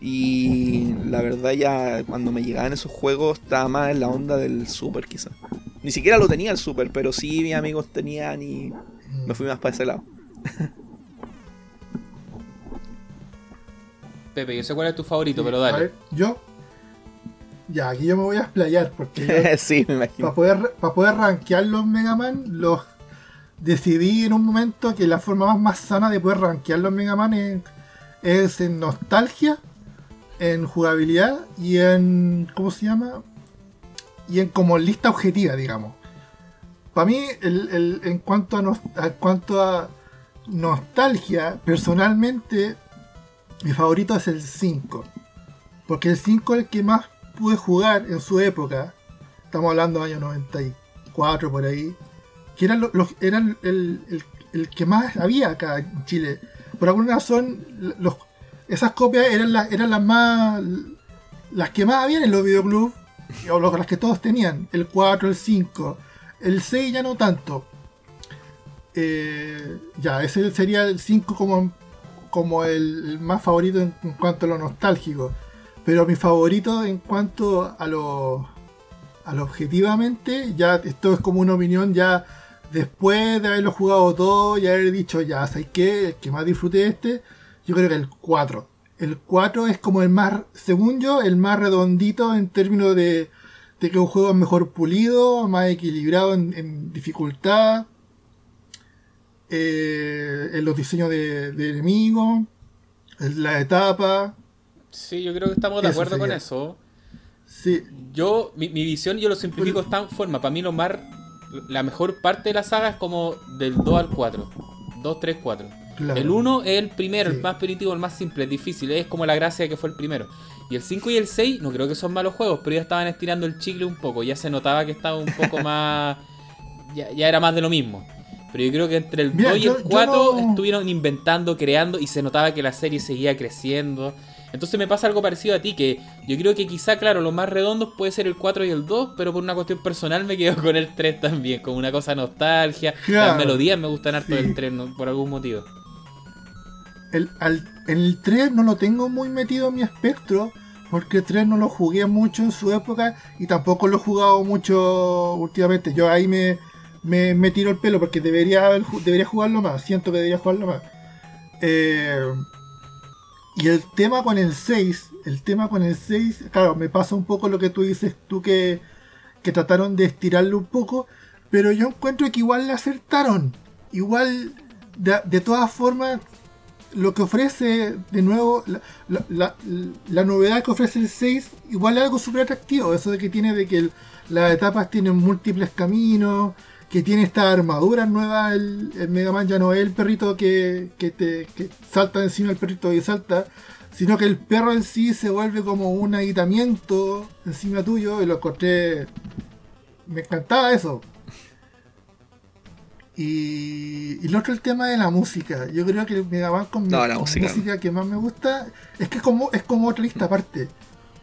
Y la verdad ya cuando me llegaban esos juegos estaba más en la onda del Super quizás. Ni siquiera lo tenía el Super, pero sí mis amigos tenían y me fui más para ese lado. Pepe, yo sé cuál es tu favorito, pero dale. A ver, yo. Ya, aquí yo me voy a explayar porque. [laughs] sí, me imagino. Para poder, para poder rankear los Mega Man, los decidí en un momento que la forma más, sana de poder rankear los Mega Man es, es en nostalgia, en jugabilidad y en. ¿Cómo se llama? Y en como lista objetiva, digamos. Para mí, el, en cuanto a, a cuanto a nostalgia, personalmente mi favorito es el 5. Porque el 5 es el que más pude jugar en su época. Estamos hablando de año 94 por ahí. Que eran, los, eran el, que más había acá en Chile. Por alguna razón, los, esas copias eran, las eran las más. las que más habían en los videoclubs. O las que todos tenían. El 4, el 5. El 6 ya no tanto. Eh, ya, ese sería el 5 como como el, más favorito en, cuanto a lo nostálgico. Pero mi favorito en cuanto a lo, a lo objetivamente, ya esto es como una opinión ya después de haberlo jugado todo y haber dicho, ya, ¿sabes qué? El que más disfruté de este, yo creo que el 4. El 4 es como el más, según yo, el más redondito en términos de, de que un juego es mejor pulido, más equilibrado en, dificultad, eh, en los diseños de, enemigos, en la etapa. Sí, yo creo que estamos de acuerdo con eso. Sí. Yo, mi, visión, yo lo simplifico de esta forma. Para mí, lo más, la mejor parte de la saga es como del 2 al 4. 2, 3, 4. El 1 es el primero, el más primitivo, el más simple, es difícil. Es como la gracia que fue el primero. Y el 5 y el 6, no creo que son malos juegos, pero ya estaban estirando el chicle un poco. Ya se notaba que estaba un poco [laughs] más. ya, ya era más de lo mismo. Pero yo creo que entre el 2 y el 4 estuvieron inventando, creando y se notaba que la serie seguía creciendo. Entonces me pasa algo parecido a ti, que yo creo que quizá, claro, los más redondos puede ser el 4 y el 2, pero por una cuestión personal me quedo [laughs] con el 3 también, como una cosa nostalgia. Las melodías me gustan harto del 3 por algún motivo. El, el 3 no lo tengo muy metido en mi espectro, porque el 3 no lo jugué mucho en su época y tampoco lo he jugado mucho últimamente. Yo ahí me, me, me tiro el pelo porque debería, debería jugarlo más. Siento que debería jugarlo más. Eh, y el tema con el 6, el tema con el 6, claro, me pasa un poco lo que tú dices, tú que, que trataron de estirarlo un poco, pero yo encuentro que igual le acertaron. Igual, de, todas formas, lo que ofrece, de nuevo, la, la, la, novedad que ofrece el 6, igual es algo súper atractivo. Eso de que tiene de que las etapas tienen múltiples caminos, que tiene esta armadura nueva, el, Mega Man ya no es el perrito que, te salta encima del perrito y salta, sino que el perro en sí se vuelve como un agitamiento encima tuyo y lo encontré... Me encantaba eso. Y, y lo otro el tema de la música. Yo creo que el Mega Man con, la música. que más me gusta es que es como, es como otra lista aparte.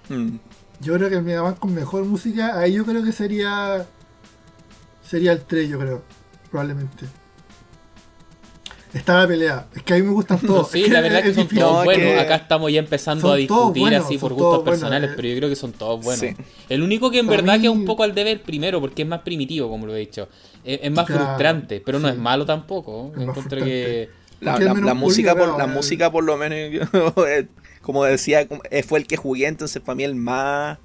Mm. Yo creo que el Mega Man con mejor música, ahí yo creo que sería sería el 3, yo creo, probablemente. Está la pelea. Es que a mí me gustan [laughs] todos. sí, la verdad es que son todos buenos. Acá estamos ya empezando a discutir así por gustos personales, eh. pero yo creo que son todos buenos. El único que en verdad que es un poco al deber primero, porque es más primitivo, como lo he dicho. Es, más frustrante, pero no es malo tampoco. Encuentro que. La, música por, la eh. música por lo menos, [laughs] como decía, fue el que jugué, entonces para mí el más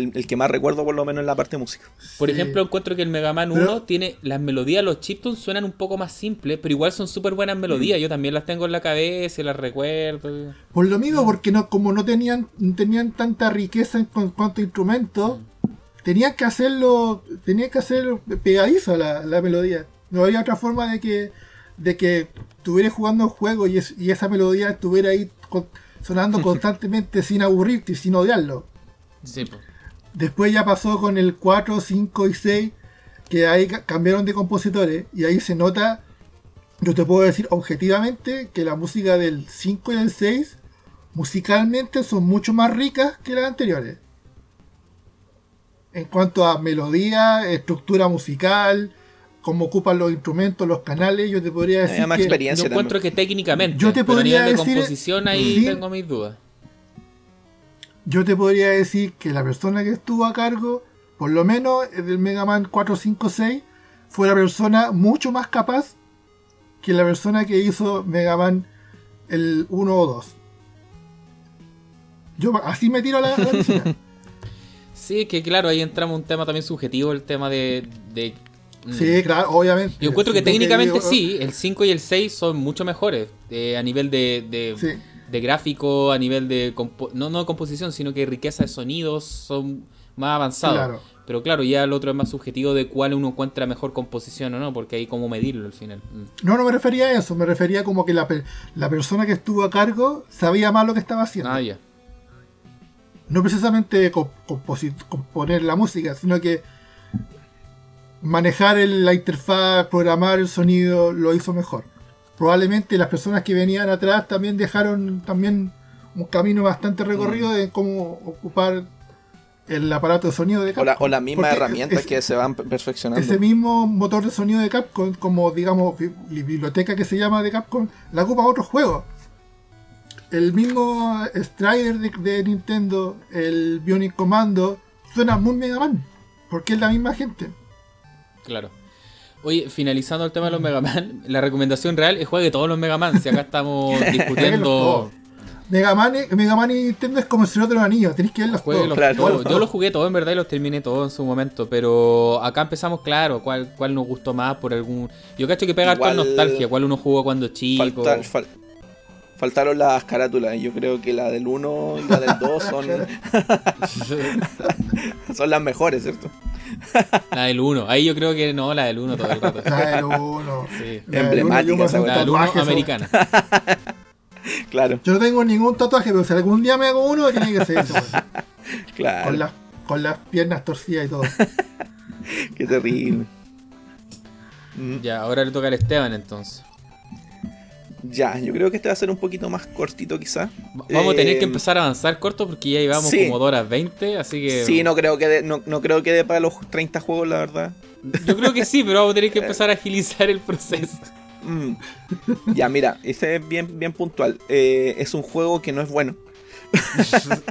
el, que más recuerdo por lo menos en la parte de música. Por ejemplo, encuentro que el Mega Man 1 tiene las melodías, los chiptunes suenan un poco más simples, pero igual son súper buenas melodías. Mm. Yo también las tengo en la cabeza y las recuerdo. Por lo mismo, porque no, como no tenían, tenían tanta riqueza en cuanto a instrumentos, tenían que hacerlo, tenían que hacer pegadiza la, la melodía. No había otra forma de que, de que estuvieras jugando el juego y, y esa melodía estuviera ahí sonando [laughs] constantemente sin aburrirte y sin odiarlo. Sí, pues. Después ya pasó con el 4, 5 y 6, que ahí cambiaron de compositores y ahí se nota, yo te puedo decir objetivamente que la música del 5 y del 6 musicalmente son mucho más ricas que las anteriores. En cuanto a melodía, estructura musical, cómo ocupan los instrumentos, los canales, yo te podría decir. que, yo encuentro que técnicamente, yo te podría decir, de composición ahí tengo mis dudas. Yo te podría decir que la persona que estuvo a cargo, por lo menos del Mega Man 456, fue la persona mucho más capaz que la persona que hizo Mega Man el 1 o 2. Yo así me tiro a la, piscina. [laughs] Sí, que claro, ahí entramos un tema también subjetivo, el tema de... Mm. sí, claro, obviamente. Yo encuentro que técnicamente sí, el 5 y el 6 son mucho mejores eh, a nivel de, de, gráfico, a nivel de... no, no de composición, sino que riqueza de sonidos son más avanzados. Claro. Pero claro, ya el otro es más subjetivo de cuál uno encuentra mejor composición o no, porque hay como medirlo al final. Mm. No, no me refería a eso, me refería como que la, la persona que estuvo a cargo sabía más lo que estaba haciendo. Ah, ya. No precisamente componer la música, sino que manejar la interfaz, programar el sonido, lo hizo mejor. Probablemente las personas que venían atrás también dejaron también un camino bastante recorrido mm. de cómo ocupar el aparato de sonido de Capcom. O, las mismas herramientas que se van perfeccionando. Ese mismo motor de sonido de Capcom, como digamos biblioteca que se llama de Capcom, la ocupa otros juegos. El mismo Strider de, Nintendo, el Bionic Commando, suena muy Mega Man, porque es la misma gente. Claro. Oye, finalizando el tema de los Mega Man, la recomendación real es juegue todos los Mega Man. Si acá estamos [laughs] discutiendo Mega Man, Mega Man y Nintendo es como el Señor de los Anillos, tenéis que verlos todos. Yo los jugué todos en verdad y los terminé todos en su momento, pero acá empezamos claro cuál, cuál nos gustó más por algún... Yo cacho que pega Igual... nostalgia, cuál uno jugó cuando chico. Faltaron las carátulas, yo creo que la del 1 y la del 2 son... [laughs] son las mejores, ¿cierto? La del 1, ahí yo creo que no, la del 1 todo el rato. La del 1. Sí. Emblemática. La del 1 americana. [laughs] claro. Yo no tengo ningún tatuaje, pero si algún día me hago uno, tiene que ser ese. claro. Con, con las piernas torcidas y todo. [laughs] Qué terrible. Ya, ahora le toca al Esteban entonces. Ya, yo creo que este va a ser un poquito más cortito quizás. Vamos a tener que eh, empezar a avanzar corto porque ya llevamos como 2 horas 20, así que... Sí, no creo que de, no, creo que dé para los 30 juegos, la verdad. Yo creo que sí, pero vamos a tener que [laughs] empezar a agilizar el proceso. Mm. Ya, mira, ese es bien, bien puntual. Eh, es un juego que no es bueno. [laughs]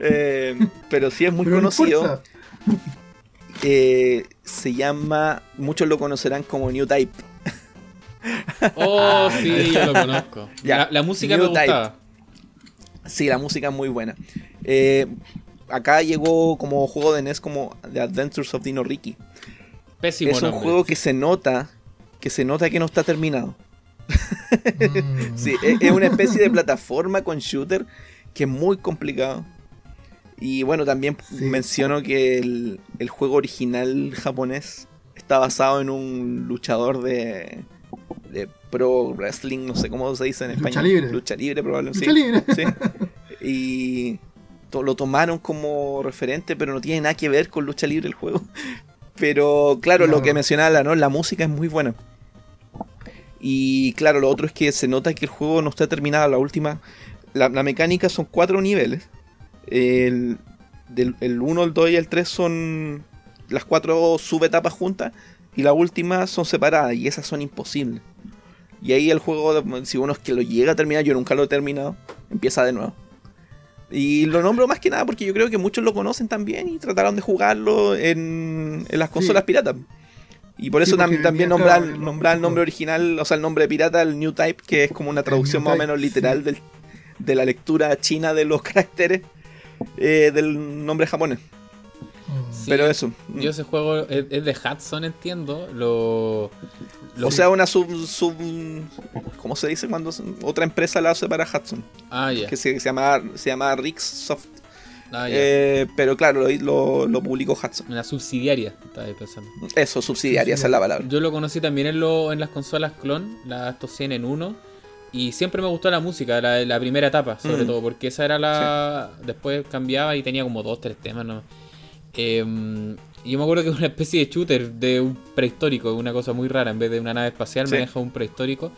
Eh, pero sí es muy conocido. Eh, se llama, muchos lo conocerán como New Type. Oh, sí, yo lo conozco. la, música me gustaba. Sí, la música es muy buena. acá llegó como juego de NES como The Adventures of Dino Ricky. Pésimo es un juego que se nota que se nota que no está terminado. Mm. [laughs] sí, es, una especie de plataforma con shooter que es muy complicado. Y bueno, también menciono que el, juego original japonés está basado en un luchador de, de pro wrestling, no sé cómo se dice en español. Lucha libre. Lucha libre, probablemente. Lucha libre. Sí. Y lo tomaron como referente, pero no tiene nada que ver con lucha libre el juego. Pero claro, lo que mencionaba, ¿no? La música es muy buena. Y claro, lo otro es que se nota que el juego no está terminado. La última. La, mecánica son cuatro niveles. El, del, el 1, el 2 y el 3 son las cuatro subetapas juntas. Y la última son separadas. Y esas son imposibles. Y ahí el juego, si uno es que lo llega a terminar, yo nunca lo he terminado, empieza de nuevo. Y lo nombro más que nada porque yo creo que muchos lo conocen también y trataron de jugarlo en, en las consolas piratas. Y por eso también nombrar, el nombre original, o sea, el nombre pirata, el New Type, que es como una traducción más o menos literal de la lectura china de los [laughs] caracteres eh, del nombre japonés. Pero eso. Yo ese juego es, de Hudson, entiendo. Lo, O sea, una sub, sub. ¿Cómo se dice cuando otra empresa la hace para Hudson? Ah, ya. Que se, llama, se llama Rix Soft. Ah, eh, pero claro, lo, lo, publicó Hudson. Una subsidiaria, estaba pensando. Eso, subsidiaria, esa es la palabra. Yo lo conocí también en, lo, en las consolas clon, las 100 en 1. Y siempre me gustó la música, la, la primera etapa, sobre mm. todo, porque esa era la. Después cambiaba y tenía como dos, tres temas, ¿no? Em, yo me acuerdo que es una especie de shooter de un prehistórico, una cosa muy rara. En vez de una nave espacial, me maneja un prehistórico.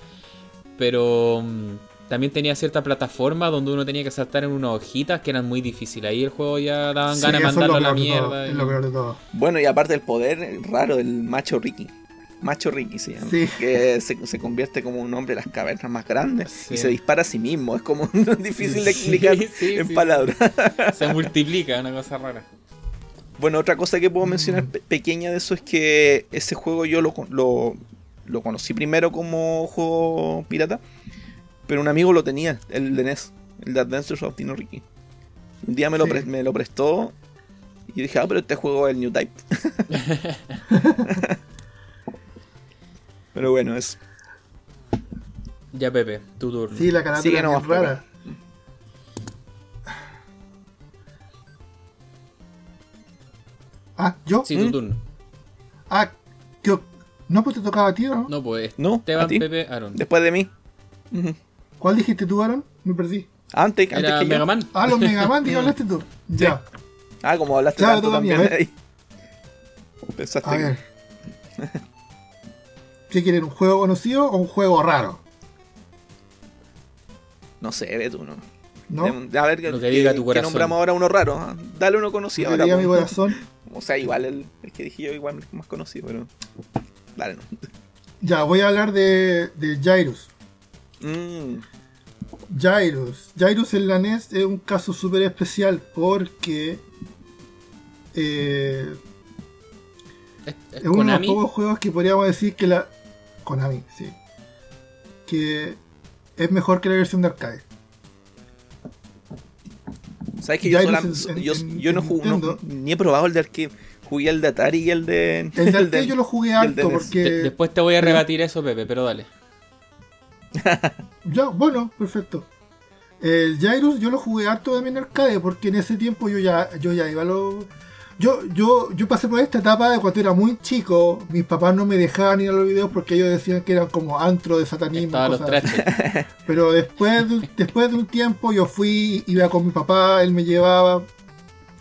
Pero mm, también tenía cierta plataforma donde uno tenía que saltar en unas hojitas que eran muy difíciles. Ahí el juego ya daban ganas de mandarlo a la mierda. Bueno, y aparte el poder raro del macho Ricky. Macho Ricky se llama. Sí. Que se, se convierte como un hombre de las cavernas más grandes Sí. y se dispara a sí mismo. Es como [laughs] difícil de Sí, explicar sí, en sí. palabras. Se multiplica, una cosa rara. Bueno, otra cosa que puedo mencionar pe- pequeña de eso es que ese juego yo lo, con- lo, lo conocí primero como juego pirata, pero un amigo lo tenía, el de NES, el de Adventures of Dino Ricky. Un día me lo, Sí. pre- me lo prestó y dije, ah, pero este juego es el New Type. [laughs] [laughs] pero bueno, es Ya, Pepe, tu turno. Sí, la carátula Sigue es nomás, bien rara. Ah, ¿yo? Sí, tu ¿Mm? turno. Ah, ¿qué- ¿no pues te tocaba a ti no? No, pues No, Esteban, a ti. Pepe, Aaron. después de mí. ¿Cuál dijiste tú, Aaron? Me perdí. Antes, antes Era que yo. Mega Man. Ah, los Mega Man, [laughs] ¿de qué hablaste tú? Ya. Ah, como hablaste Claro, tanto también a ver. ahí. Pensaste A que- ver. ¿Qué quieren? ¿Un juego conocido o un juego raro? No sé, ve tú, no. ¿No? A ver, Lo que diga tu corazón. nombramos ahora uno raro. Dale uno conocido que ahora. diga mi po. corazón. [laughs] O sea, igual el, el que dije yo, igual es más conocido, pero. Dale, no. Ya, voy a hablar de, de Jairus. Mm, Jairus. Jairus en la NES es un caso súper especial porque eh, Es, es es uno de los pocos juegos que podríamos decir que la. Konami, sí. Que es mejor que la versión de arcade. ¿Sabes que yo, sola- en- yo, en- yo no, jugué, no- ni he probado el de arcade? Jugué el de Atari y el de. El de [laughs] arcade yo lo jugué harto NES. porque. De- después te voy a rebatir eso, Pepe, pero dale. [laughs] Ya, bueno, perfecto. El Jairus yo lo jugué harto también en arcade porque en ese tiempo yo ya, yo ya iba a lo... Yo, yo, yo pasé por esta etapa de cuando era muy chico, mis papás no me dejaban ir a los videos porque ellos decían que eran como antro de satanismo. Cosas así. Pero después de, después de un tiempo yo fui, iba con mi papá, él me llevaba.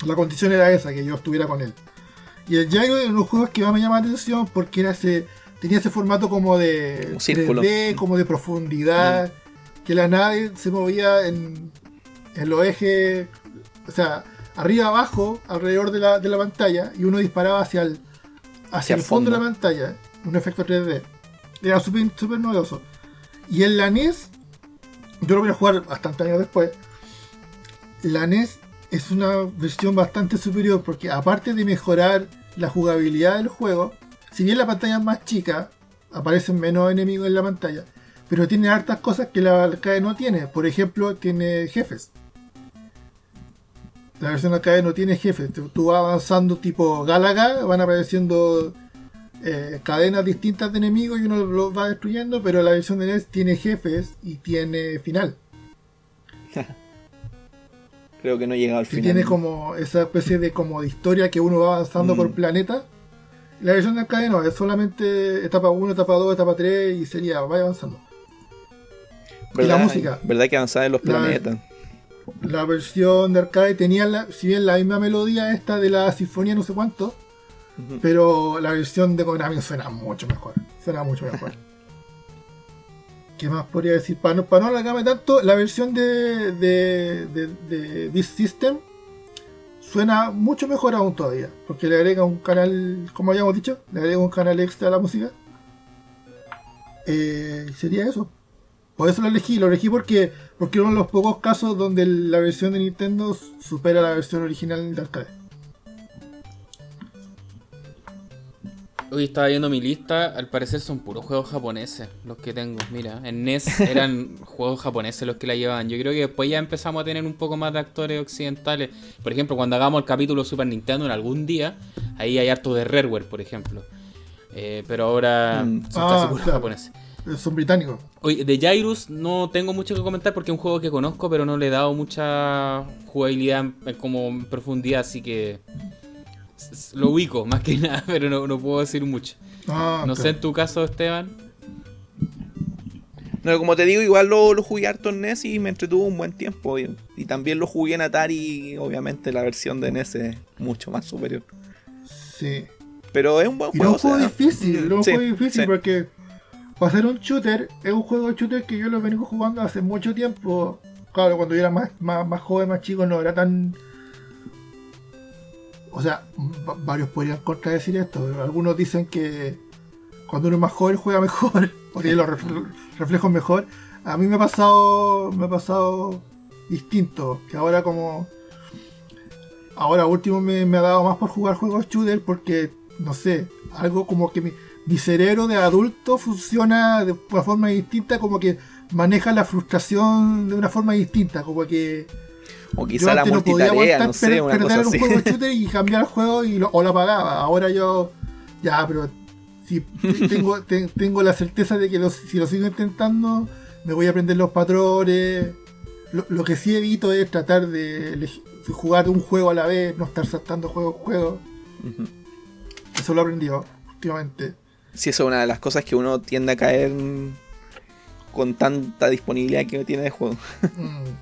La condición era esa, que yo estuviera con él. Y el uno de los juegos que más me llamaba la atención porque era ese, tenía ese formato como de Un círculo. 3D, como de profundidad, que la nave se movía en, en los ejes, o sea, arriba abajo, alrededor de la, de la pantalla, y uno disparaba hacia el, hacia, Hacia el fondo, de la pantalla, un efecto 3D. Era súper súper novedoso. Y en la NES, yo lo voy a jugar bastante años después. La NES es una versión bastante superior porque aparte de mejorar la jugabilidad del juego, si bien la pantalla es más chica, aparecen menos enemigos en la pantalla, pero tiene hartas cosas que la arcade no tiene. Por ejemplo, tiene jefes. La versión arcade no tiene jefes. Tú, vas avanzando tipo Galaga, van apareciendo eh, cadenas distintas de enemigos y uno los va destruyendo, pero la versión de NES tiene jefes y tiene final. [laughs] Creo que no he llegado al Y final. tiene como esa especie de como de historia que uno va avanzando Mm. por planeta. La versión de arcade no, es solamente etapa 1, etapa 2, etapa 3 y sería, vaya avanzando. y la música. ¿Verdad que avanzaba en los La- planetas? La versión de arcade tenía, la, si bien la misma melodía esta de la sinfonía no sé cuánto, pero la versión de Konami suena mucho mejor. Suena mucho mejor. [laughs] ¿Qué más podría decir? Para no, para no alargarme tanto, la versión de, de, de, de This System suena mucho mejor aún todavía. Porque le agrega un canal, como habíamos dicho, le agrega un canal extra a la música. Eh, sería eso. Por eso lo elegí, lo elegí porque porque uno de los pocos casos donde la versión de Nintendo supera la versión original de arcade. Hoy estaba viendo mi lista, al parecer son puros juegos japoneses los que tengo. Mira, en NES [laughs] eran juegos japoneses los que la llevaban. Yo creo que después ya empezamos a tener un poco más de actores occidentales. Por ejemplo, cuando hagamos el capítulo Super Nintendo en algún día, ahí hay harto de Rareware, por ejemplo. Eh, pero ahora Mm. son Ah, casi puros claro. japoneses. Son británicos. Oye, de Jairus no tengo mucho que comentar porque es un juego que conozco, pero no le he dado mucha jugabilidad como en profundidad, así que lo ubico más que [laughs] nada, pero no, no puedo decir mucho. Ah, No sé en tu caso, Esteban. No, como te digo, igual lo, lo jugué harto en NES y me entretuvo un buen tiempo. Y, y también lo jugué en Atari y obviamente la versión de NES es mucho más superior. Sí. Pero es un buen Y no es juego. un juego o sea, difícil, no es un sí, juego difícil sí. porque para ser un shooter, es un juego de shooter que yo lo vengo jugando hace mucho tiempo. Claro, cuando yo era más, más, más joven, más chico, no era tan. O sea, va- varios podrían contradecir esto. pero Algunos dicen que cuando uno es más joven juega mejor, [laughs] porque los reflejos mejor. A mí me ha pasado, me ha pasado distinto, que ahora como ahora último me, ha dado más por jugar juegos shooter porque no sé, algo como que mi, mi cerebro de adulto funciona de una forma distinta, como que maneja la frustración de una forma distinta, como que o quizá la multitarea, no, sé, una perder un juego [laughs] shooter y cambiar el juego y lo, o lo apagaba. Ahora yo ya, pero si [laughs] tengo, tengo la certeza de que si lo sigo intentando me voy a aprender los patrones. Lo, que sí evito es tratar de, jugar un juego a la vez, no estar saltando juego a juego. Eso lo he aprendido últimamente. Sí, eso es una de las cosas que uno tiende a caer con tanta disponibilidad que tiene de juego. [laughs]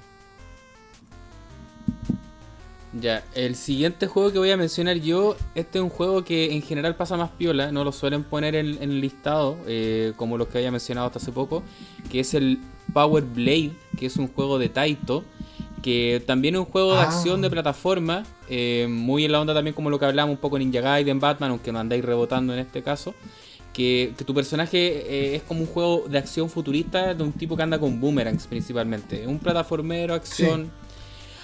Ya, el siguiente juego que voy a mencionar yo, este es un juego que en general pasa más piola, no lo suelen poner en, el listado, eh, como los que había mencionado hasta hace poco, que es el Power Blade, que es un juego de Taito, que también es un juego de ah. acción de plataforma, eh, muy en la onda también como lo que hablamos un poco Ninja Gaiden, Batman, aunque no andáis rebotando en este caso. Que, tu personaje eh, es como un juego de acción futurista de un tipo que anda con boomerangs principalmente. Un plataformero, acción.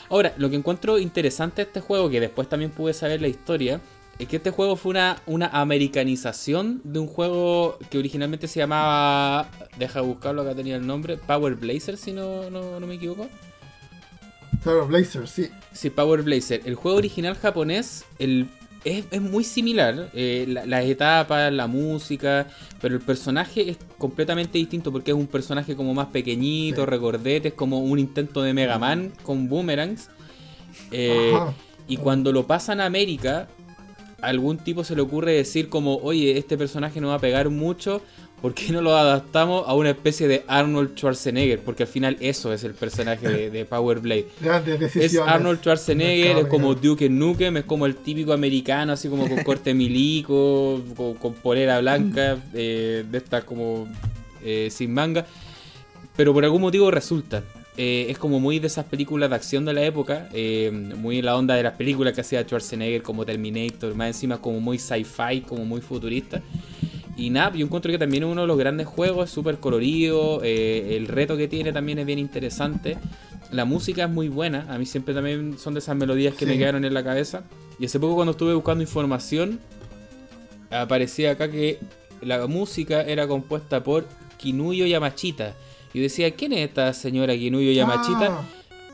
Ahora, lo que encuentro interesante de este juego, que después también pude saber la historia, es que este juego fue una, una americanización de un juego que originalmente se llamaba. Deja buscarlo, acá tenía el nombre. Power Blazer, si no, no, me equivoco. Power Blazer, sí. Sí, Power Blazer. El juego original japonés, el es, muy similar, eh, las etapas, la música, pero el personaje es completamente distinto porque es un personaje como más pequeñito, recordete, es como un intento de Mega Man con boomerangs. Eh, y cuando lo pasan a América, algún tipo se le ocurre decir como, oye, este personaje no va a pegar mucho, ¿por qué no lo adaptamos a una especie de Arnold Schwarzenegger? Porque al final eso es el personaje de, Power Blade. Es Arnold Schwarzenegger, es como Duke Nukem, es como el típico americano, así como con [laughs] corte milico, con, polera blanca, eh, de estas como eh, sin manga. Pero por algún motivo resulta. Eh, es como muy de esas películas de acción de la época, muy en la onda de las películas que hacía Schwarzenegger como Terminator, más encima como muy sci-fi, como muy futurista. Y nada, yo encuentro que también es uno de los grandes juegos, es súper colorido, eh, el reto que tiene también es bien interesante, la música es muy buena, a mí siempre también son de esas melodías que me quedaron en la cabeza. Y hace poco cuando estuve buscando información, aparecía acá que la música era compuesta por Kinuyo Yamachita. Y decía, ¿quién es esta señora Kinuyo Yamachita? Ah.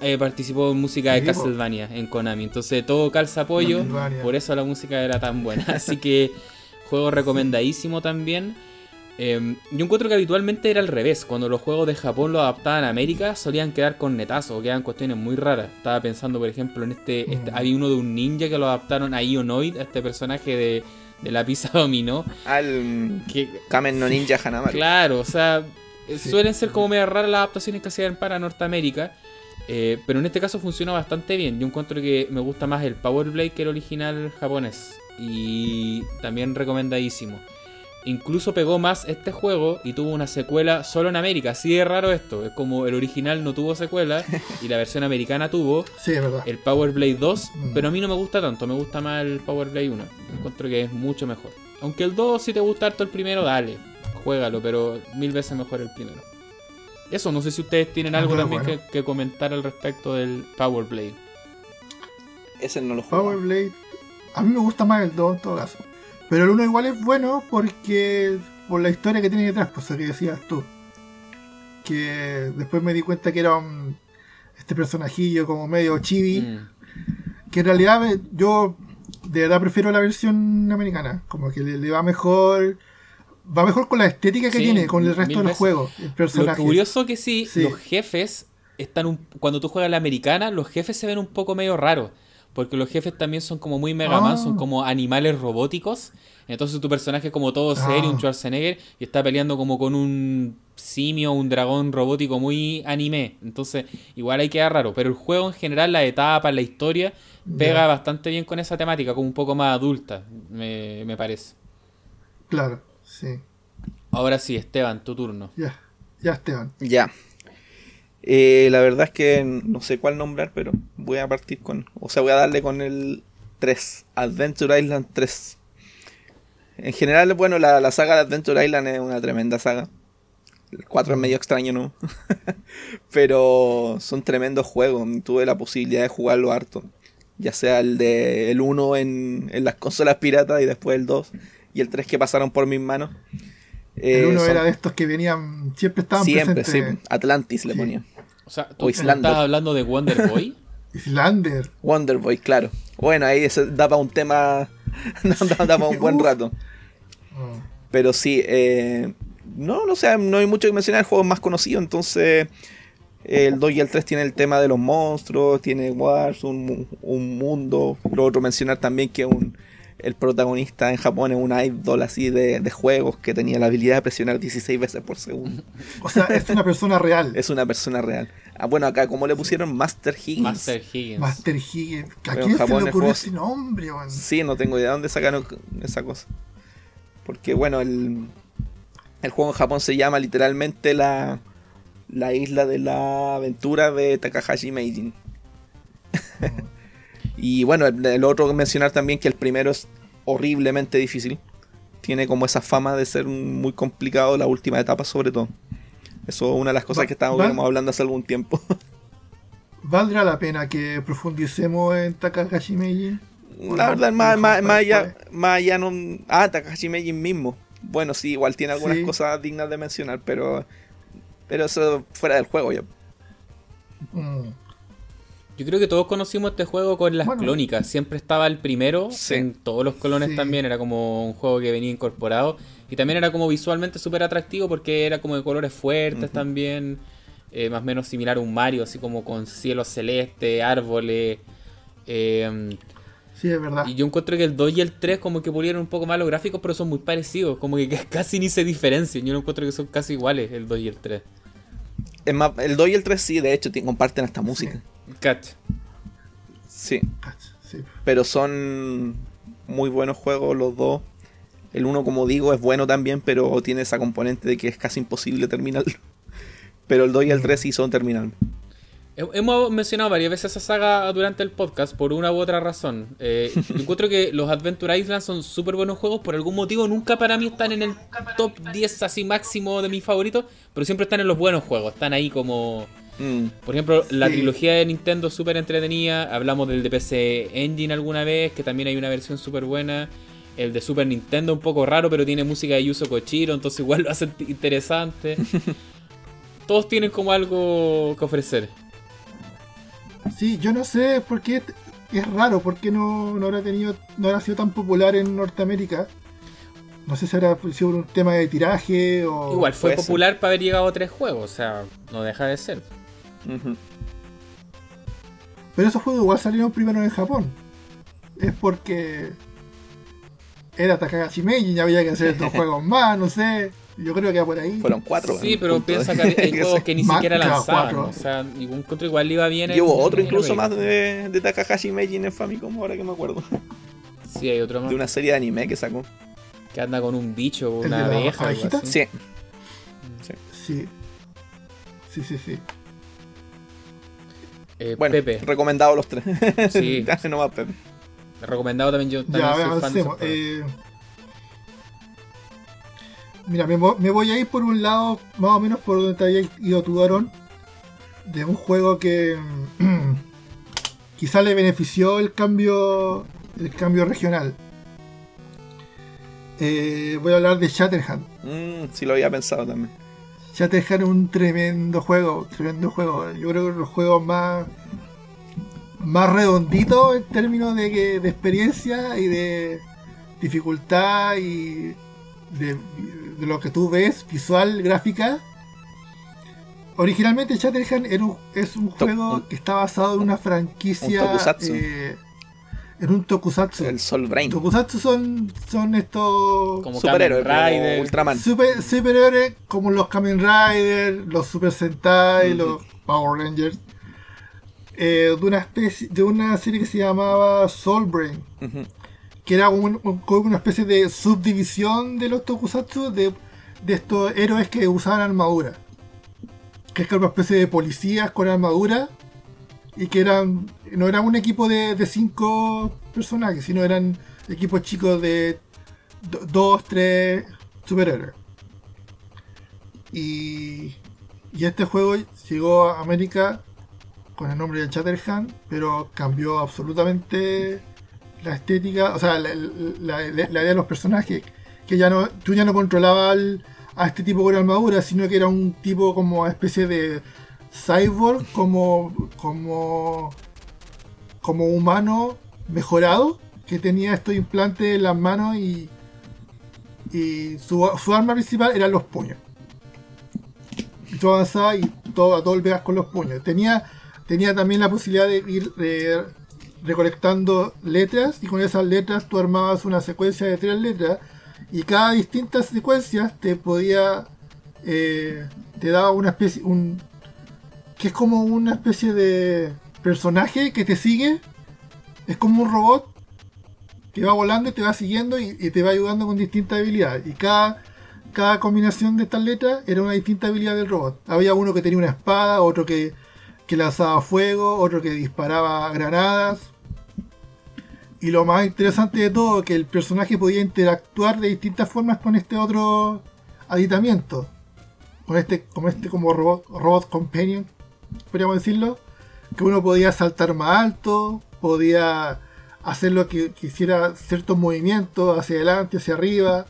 Eh, participó en música de Castlevania en Konami. Entonces todo calza apoyo, por eso la música era tan buena. [laughs] Así que Juego recomendadísimo también. Em, yo encuentro que habitualmente era al revés. Cuando los juegos de Japón lo adaptaban a América, solían quedar con netazos o quedaban cuestiones muy raras. Estaba pensando, por ejemplo, en este. este mm. había uno de un ninja que lo adaptaron a Ionoid, a este personaje de, de la pizza [laughs] dominó. Al. Que, Kamen no Ninja Hanamaru. Claro, o sea. Suelen ser como medio raras las adaptaciones que hacían para Norteamérica. Eh, pero en este caso funciona bastante bien. Yo encuentro que me gusta más el Power Blade que el original japonés y también recomendadísimo. Incluso pegó más este juego y tuvo una secuela solo en América. Así de raro esto. Es como el original no tuvo secuela [laughs] y la versión americana tuvo el Power Blade 2. Mm. Pero a mí no me gusta tanto. Me gusta más el Power Blade 1. Encuentro que es mucho mejor. Aunque el 2, si te gusta harto el primero, dale. Juégalo, pero mil veces mejor el primero. Eso, no sé si ustedes tienen algo también que, que, comentar al respecto del Power Blade. Ese no lo juego. Power Blade a mí me gusta más el 2 en todo caso. Pero el 1 igual es bueno porque. por la historia que tiene detrás, pues lo que decías tú. Que después me di cuenta que era un, este personajillo como medio chibi. Mm. Que en realidad yo de verdad prefiero la versión americana. Como que le, va mejor. Va mejor con la estética que tiene, con el resto del juego. El personaje. Lo curioso que sí, los jefes están un, cuando tú juegas la americana, los jefes se ven un poco medio raros. Porque los jefes también son como muy Mega Man, son ah. como animales robóticos. Entonces tu personaje es como todo serio, un ah. Schwarzenegger, y está peleando como con un simio, un dragón robótico muy anime. Entonces, igual hay que queda raro. Pero el juego en general, la etapa, la historia, pega bastante bien con esa temática, como un poco más adulta, me, me parece. Claro, sí. Ahora sí, Esteban, tu turno. Ya, ya, Esteban. Ya. Eh, la verdad es que no sé cuál nombrar, pero voy a partir con. O sea, voy a darle con el 3. Adventure Island 3. En general, bueno, la, la saga de Adventure Island es una tremenda saga. El 4 es medio extraño, ¿no? [laughs] Pero son tremendos juegos. Tuve la posibilidad de jugarlo harto. Ya sea el de el 1 en, en las consolas piratas y después el 2 y el 3 que pasaron por mis manos. el 1 eh, era de estos que venían, siempre estaban Siempre, sí. Atlantis le ponían. O sea, ¿tú estás hablando de Wonder Boy? [laughs] Islander. Wonder Boy, claro. Bueno, ahí daba un tema, [laughs] daba un buen rato. Oh. Pero sí, eh, no, no sé, no hay mucho que mencionar, el juego es más conocido, entonces el 2 y el 3 tienen el tema de los monstruos, tiene Wars, un, un mundo, lo otro mencionar también que un, el protagonista en Japón es un idol así de, de, juegos que tenía la habilidad de presionar 16 veces por segundo. [laughs] O sea, es una persona real. es una persona real. Ah, bueno, acá como le pusieron Master Higgins. Master Higgins. Master Higgins. ¿A quién se le ocurrió ese nombre, man? Sí, no tengo idea de dónde sacaron esa cosa. Porque bueno, el, el juego en Japón se llama literalmente la, la isla de la aventura de Takahashi Meijin. Y bueno, el, otro que mencionar también que el primero es horriblemente difícil. Tiene como esa fama de ser muy complicado la última etapa sobre todo. Eso es una de las cosas que estábamos hablando hace algún tiempo. [laughs] ¿Valdrá la pena que profundicemos en Takahashi Meijin? La verdad, más, más, más, allá, más allá no... Ah, Takahashi Meijin mismo. Bueno, sí, igual tiene algunas cosas dignas de mencionar, pero pero eso fuera del juego ya. Mm. Yo creo que todos conocimos este juego con las clónicas. Siempre estaba el primero en todos los colones también. Era como un juego que venía incorporado. Y también era como visualmente súper atractivo porque era como de colores fuertes también. Eh, más o menos similar a un Mario, así como con cielo celeste, árboles. Eh, Sí, es verdad. Y yo encuentro que el 2 y el 3 como que pulieron un poco más los gráficos, pero son muy parecidos. Como que [laughs] casi ni se diferencian. Yo no encuentro que son casi iguales el 2 y el 3. Es más, el 2 y el 3 sí, de hecho, comparten esta música. Catch. Sí. sí. Pero son muy buenos juegos los dos. El 1, como digo, es bueno también, pero tiene esa componente de que es casi imposible terminarlo. [laughs] Pero el 2 y el 3 sí son terminables. Hemos mencionado varias veces esa saga durante el podcast por una u otra razón. Eh, [laughs] encuentro que los Adventure Island son súper buenos juegos. Por algún motivo nunca para mí están en el top 10 así máximo de mis favoritos. Pero siempre están en los buenos juegos. Están ahí como... Mm. Por ejemplo, la trilogía de Nintendo súper entretenida. Hablamos del de PC Engine alguna vez, que también hay una versión súper buena. El de Super Nintendo un poco raro, pero tiene música de Yuzo Kochiro, entonces igual lo hace [laughs] interesante. [laughs] Todos tienen como algo que ofrecer. Sí, yo no sé por qué es raro, por qué no, no habrá tenido, no habrá sido tan popular en Norteamérica. No sé si habrá sido un tema de tiraje o. Igual fue popular para haber llegado a tres juegos, o sea, no deja de ser. Pero esos juegos igual salieron primero en Japón. Es porque era Takahashi Meiji y había que hacer estos [laughs] juegos más, no sé. Yo creo que va por ahí. Fueron cuatro. Sí, pero piensa que [laughs] hay juegos que ni siquiera lanzaban. O sea, ningún contra igual iba bien. Y hubo otro incluso más de, de, Takahashi Meiji en Famicom, ahora que me acuerdo. Sí, hay otro más. De una serie de anime que sacó. Que anda con un bicho, una abeja. Sí. Sí. Sí, sí, sí. Eh, bueno, Pepe. recomendado los tres. [laughs] Sí. nomás Pepe. Recomendado también yo. También ya, soy fan de Mira, me, voy a ir por un lado, más o menos por donde te había ido tu varón, de un juego que [clears throat] quizá le benefició el cambio, el cambio regional. Eh, voy a hablar de Shatterhand. Mm, sí, lo había pensado también. Shatterhand es un tremendo juego, tremendo juego. Yo creo que los juegos más más redonditos en términos de, de experiencia y de dificultad y de, lo que tú ves, visual, gráfica. Originalmente Shatterhand es un juego que está basado en una franquicia. Eh, en un tokusatsu. El Soul Brain. Tokusatsu son, son estos. Como superhéroes, Rider. Ultraman. Super, superhéroes como los Kamen Rider, los Super Sentai, los Power Rangers. Eh, de una especie de una serie que se llamaba Soul Brain que era una especie de subdivisión de los tokusatsu de, estos héroes que usaban armadura. Que es una especie de policías con armadura y que eran no eran un equipo de, cinco personajes, sino eran equipos chicos de, dos, tres superhéroes. Y, y este juego llegó a América con el nombre de Chatterhand, pero cambió absolutamente la estética, o sea, la, idea de los personajes, que ya no, tú ya no controlabas a este tipo con armadura, sino que era un tipo como especie de cyborg, como, como, como humano mejorado, que tenía estos implantes en las manos y, y su, su arma principal eran los puños. Y tú avanzabas y todo, a todo el pegas con los puños. Tenía, tenía también la posibilidad de ir recolectando letras y con esas letras tú armabas una secuencia de tres letras y cada distinta secuencia te podía eh, te daba una especie un que es como una especie de personaje que te sigue es como un robot que va volando y te va siguiendo y, te va ayudando con distintas habilidades y cada cada combinación de estas letras era una distinta habilidad del robot había uno que tenía una espada otro que que lanzaba fuego, otro que disparaba granadas. Y lo más interesante de todo, que el personaje podía interactuar de distintas formas con este otro aditamiento. Con este, como este como robot, robot companion, podríamos decirlo. Que uno podía saltar más alto, podía hacer lo que quisiera ciertos movimientos hacia adelante, hacia arriba.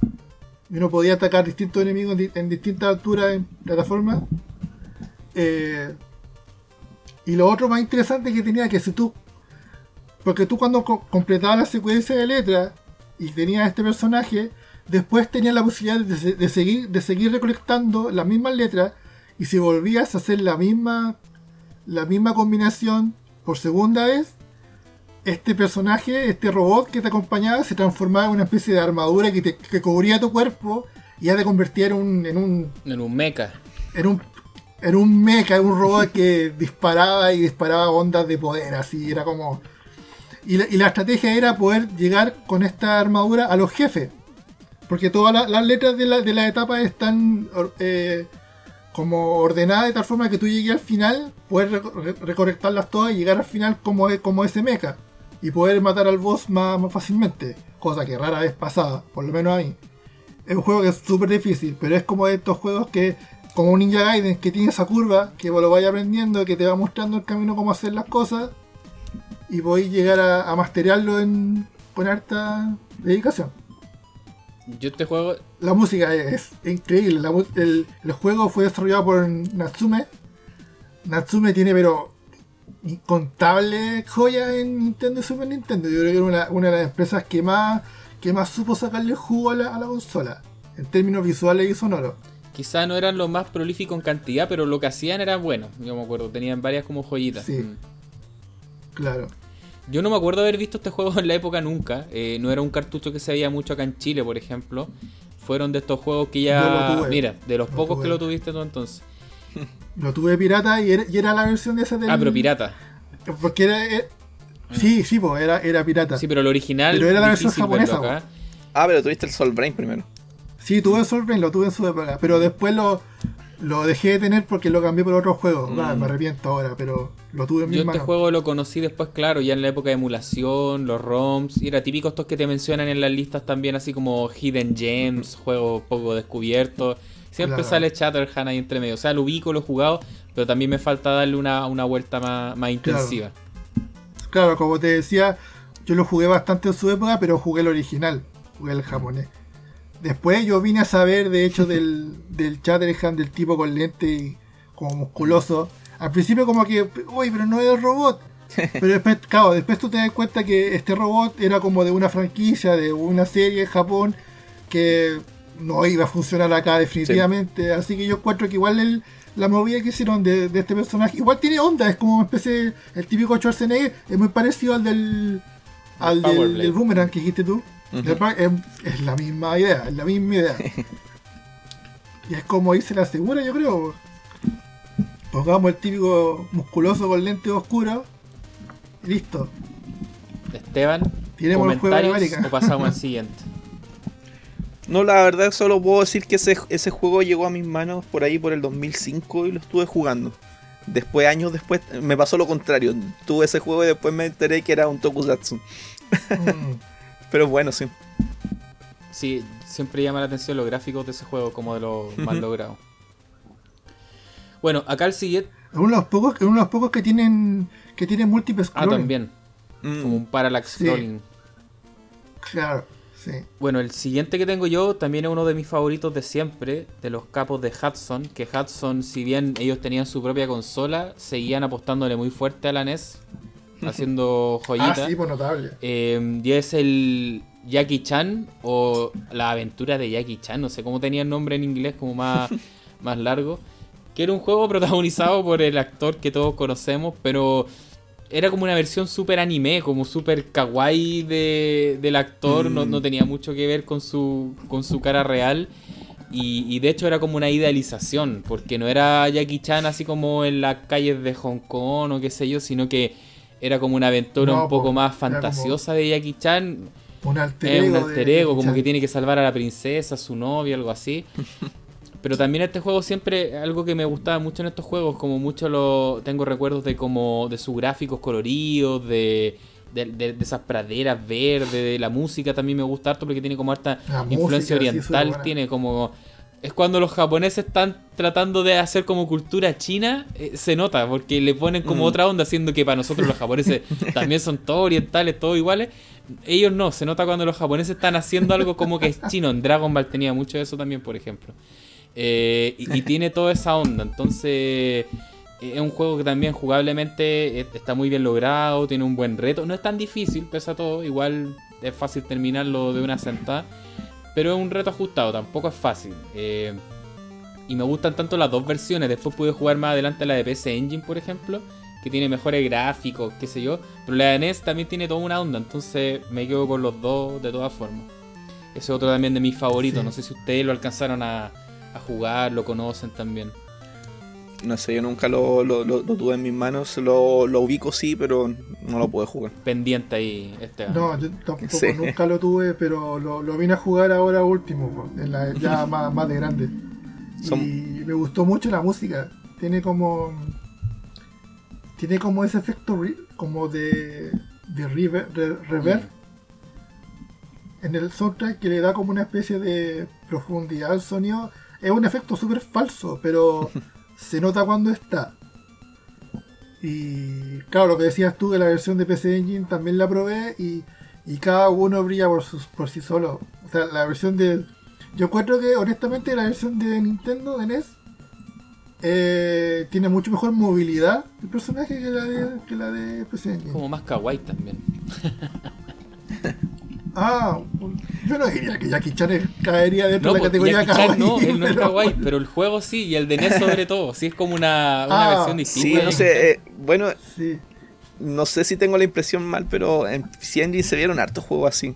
Y uno podía atacar distintos enemigos en distintas alturas en plataformas. Eh, y lo otro más interesante que tenía que si tú. Porque tú cuando completabas la secuencia de letras y tenías este personaje, después tenías la posibilidad de, seguir, de seguir recolectando las mismas letras. Y si volvías a hacer la misma, la misma combinación por segunda vez, este personaje, este robot que te acompañaba, se transformaba en una especie de armadura que, te, cubría tu cuerpo y ya te convertía en un. En un, en un mecha. En un era un mecha, un robot que [laughs] disparaba y disparaba ondas de poder, así, era como... Y la, estrategia era poder llegar con esta armadura a los jefes. Porque todas las letras de la, de están eh, como ordenadas de tal forma que tú llegues al final, puedes reconectarlas todas y llegar al final como, como ese mecha. Y poder matar al boss más, fácilmente. Cosa que rara vez pasaba, por lo menos a mí. Es un juego que es súper difícil, pero es como de estos juegos que como un Ninja Gaiden que tiene esa curva, que vos lo vayas aprendiendo, que te va mostrando el camino cómo hacer las cosas, y podéis llegar a, a masterearlo en, con harta dedicación. Yo este juego. La música es, increíble. el, juego fue desarrollado por Natsume. Natsume tiene, pero. incontables joyas en Nintendo y Super Nintendo. Yo creo que era una, de las empresas que más, que más supo sacarle jugo a la, a la consola. En términos visuales y sonoros. Quizá no eran los más prolíficos en cantidad, pero lo que hacían era bueno. Yo me acuerdo, tenían varias como joyitas. Sí. Mm. Claro. Yo no me acuerdo haber visto este juego [laughs] en la época nunca. Eh, no era un cartucho que se veía mucho acá en Chile, por ejemplo. Fueron de estos juegos que ya. Mira, de los pocos que lo tuviste tú entonces. [laughs] Lo tuve pirata y era, la versión de ese del... Ah, pero pirata. Porque era. Sí, sí, pues era, era pirata. Sí, pero el original. Pero era la versión japonesa. Ah, pero tuviste el Soul Brain primero. Sí, tuve Brain, lo tuve en su época, pero después lo, lo dejé de tener porque lo cambié por otro juego. me mm. arrepiento ahora, pero lo tuve en mi Yo este juego lo conocí después, claro, ya en la época de emulación, los ROMs, y era típico estos que te mencionan en las listas también, así como Hidden Gems, juegos poco descubiertos. Siempre sale Chatterhand ahí entre medio. O sea, lo ubico, lo he jugado, pero también me falta darle una, vuelta más, intensiva. Claro, como te decía, yo lo jugué bastante en su época, pero jugué el original, jugué el japonés. Después yo vine a saber, de hecho, [laughs] del, del Chatterhand, del tipo con lente y como musculoso. Al principio como que, uy, pero no es el robot. [laughs] Pero después, claro, después tú te das cuenta que este robot era como de una franquicia, de una serie en Japón, que no iba a funcionar acá definitivamente. Así que yo encuentro que igual el, la movida que hicieron de, este personaje, igual tiene onda, es como una especie, el típico Schwarzenegger, es muy parecido al del, al del, del boomerang que dijiste tú es, la misma idea, es la misma idea. [laughs] y es como irse la segura, yo creo. Pongamos el típico musculoso con lentes oscuros y listo. Esteban, ¿tenemos el juego de América? o pasamos al [laughs] siguiente? No, la verdad solo puedo decir que ese, ese juego llegó a mis manos por ahí por el 2005 y lo estuve jugando. Después, años después, me pasó lo contrario. Tuve ese juego y después me enteré que era un Tokusatsu. Mm. [laughs] Pero bueno, sí. Sí, siempre llama la atención los gráficos de ese juego como de los más logrados. Bueno, acá el siguiente. Es uno de los pocos, es uno de los pocos que tienen que tienen múltiples Ah, también. Mm. Como un parallax Sí. scrolling. Claro, sí. Bueno, el siguiente que tengo yo también es uno de mis favoritos de siempre, de los capos de Hudson. Que Hudson, si bien ellos tenían su propia consola, seguían apostándole muy fuerte a la NES, [laughs] haciendo Ah, joyitas. sí, pues notable. Eh, y es el Jackie Chan o la aventura de Jackie Chan, no sé cómo tenía el nombre en inglés, como más, [laughs] más largo. Que era un juego protagonizado por el actor que todos conocemos, pero era como una versión super anime, como super kawaii de, del actor, no, Mm. no tenía mucho que ver con su, con su cara real. Y, y de hecho era como una idealización, porque no era Jackie Chan así como en las calles de Hong Kong o qué sé yo, sino que era como una aventura No, un poco po, más como- fantasiosa de Jackie Chan. Un alter Es un ego. de alter ego, como Chan. que tiene que salvar a la princesa, su novia, algo así. [laughs] Pero también este juego siempre, algo que me gustaba mucho en estos juegos, como mucho lo tengo recuerdos de como de sus gráficos coloridos, de, de, de- de esas praderas verdes, de la música también me gusta harto porque tiene como harta La influencia oriental, tiene como... Es cuando los japoneses están tratando de hacer como cultura china, eh, se nota, porque le ponen como Mm. otra onda, haciendo que para nosotros los japoneses [laughs] también son todos orientales, todos iguales. Ellos no, se nota cuando los japoneses están haciendo algo como que es chino. En Dragon Ball tenía mucho de eso también, por ejemplo. Eh, y, y tiene toda esa onda, entonces eh, es un juego que también jugablemente está muy bien logrado, tiene un buen reto. No es tan difícil, pese a todo, igual es fácil terminarlo de una sentada. Pero es un reto ajustado, tampoco es fácil. Eh, y me gustan tanto las dos versiones. Después pude jugar más adelante la de PC Engine, por ejemplo, que tiene mejores gráficos, qué sé yo. Pero la de NES también tiene toda una onda, entonces me quedo con los dos de todas formas. Ese es otro también de mis favoritos. Sí. No sé si ustedes lo alcanzaron a, a jugar, lo conocen también. No sé, yo nunca lo, lo- lo- lo tuve en mis manos. Lo, lo ubico sí, pero no lo pude jugar. Pendiente ahí, este. No, yo tampoco Sí. nunca lo tuve, pero lo, lo vine a jugar ahora último, en la, ya [laughs] más, más de grande. Y me gustó mucho la música. Tiene como. Tiene como ese efecto re- como de. de rever- de reverb en el soundtrack que le da como una especie de profundidad al sonido. Es un efecto súper falso, pero [laughs] se nota cuando está. Y claro, lo que decías tú de la versión de PC Engine también la probé y, y cada uno brilla por, sus, por sí solo. O sea, la versión de... Yo encuentro que honestamente la versión de Nintendo, de NES, eh, tiene mucho mejor movilidad el personaje que la de, que la de PC Engine. Como más kawaii también. [laughs] Ah, yo no diría que Jackie Chan es- caería dentro No, de la pues, categoría Jackie Chan kawaii. no, él no es pero- kawaii, pero el juego sí, y el de NES sobre todo. Sí es como una, una Ah, versión distinta. Sí, no sé. eh, bueno, Sí. no sé si tengo la impresión mal, pero en CNG se vieron hartos juegos así.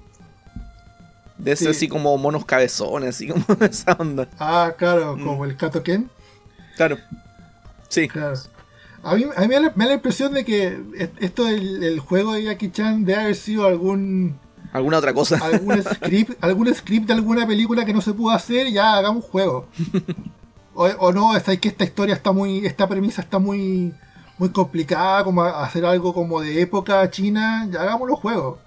De ese Sí. así como monos cabezones, así como [laughs] esa onda. Ah, claro, Mm. como el Kato Ken. Claro. Sí. Claro. A mí, a mí me, da la, me da la impresión de que est- esto del el juego de Jackie Chan debe haber sido algún Alguna otra cosa. algún script algún script de alguna película que no se pudo hacer ya hagamos juego. O, o no, es que esta historia está muy, esta premisa está muy muy complicada, como hacer algo como de época china, ya hagámoslo juego.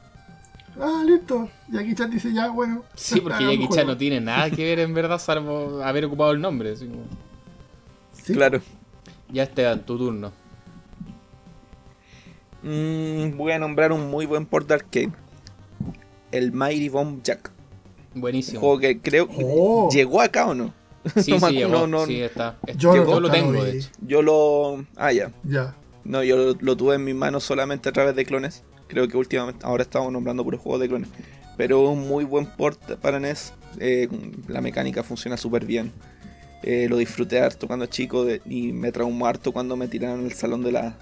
Ah, listo. Jackie Chan dice ya, bueno. Sí, porque hagamos Jackie Chan no tiene nada que ver en verdad, salvo haber ocupado el nombre. así como- Sí. Claro. Ya Esteban, tu turno. Mm, voy a nombrar un muy buen port de arcade. El Mighty Bomb Jack. Un Buenísimo. juego que creo Oh. llegó acá o no. Sí, [laughs] no sí, llegó. no, no. Sí, está. Es- Yo lo tengo, de hecho. Yo lo. Ah, ya. Ya. No, yo lo, lo tuve en mis manos solamente a través de clones. Creo que últimamente, ahora estamos nombrando puros juegos de clones. Pero un muy buen port para NES. Eh, la mecánica funciona súper bien. Eh, lo disfruté harto cuando chico de- y me traumó harto cuando me tiraron en el salón de la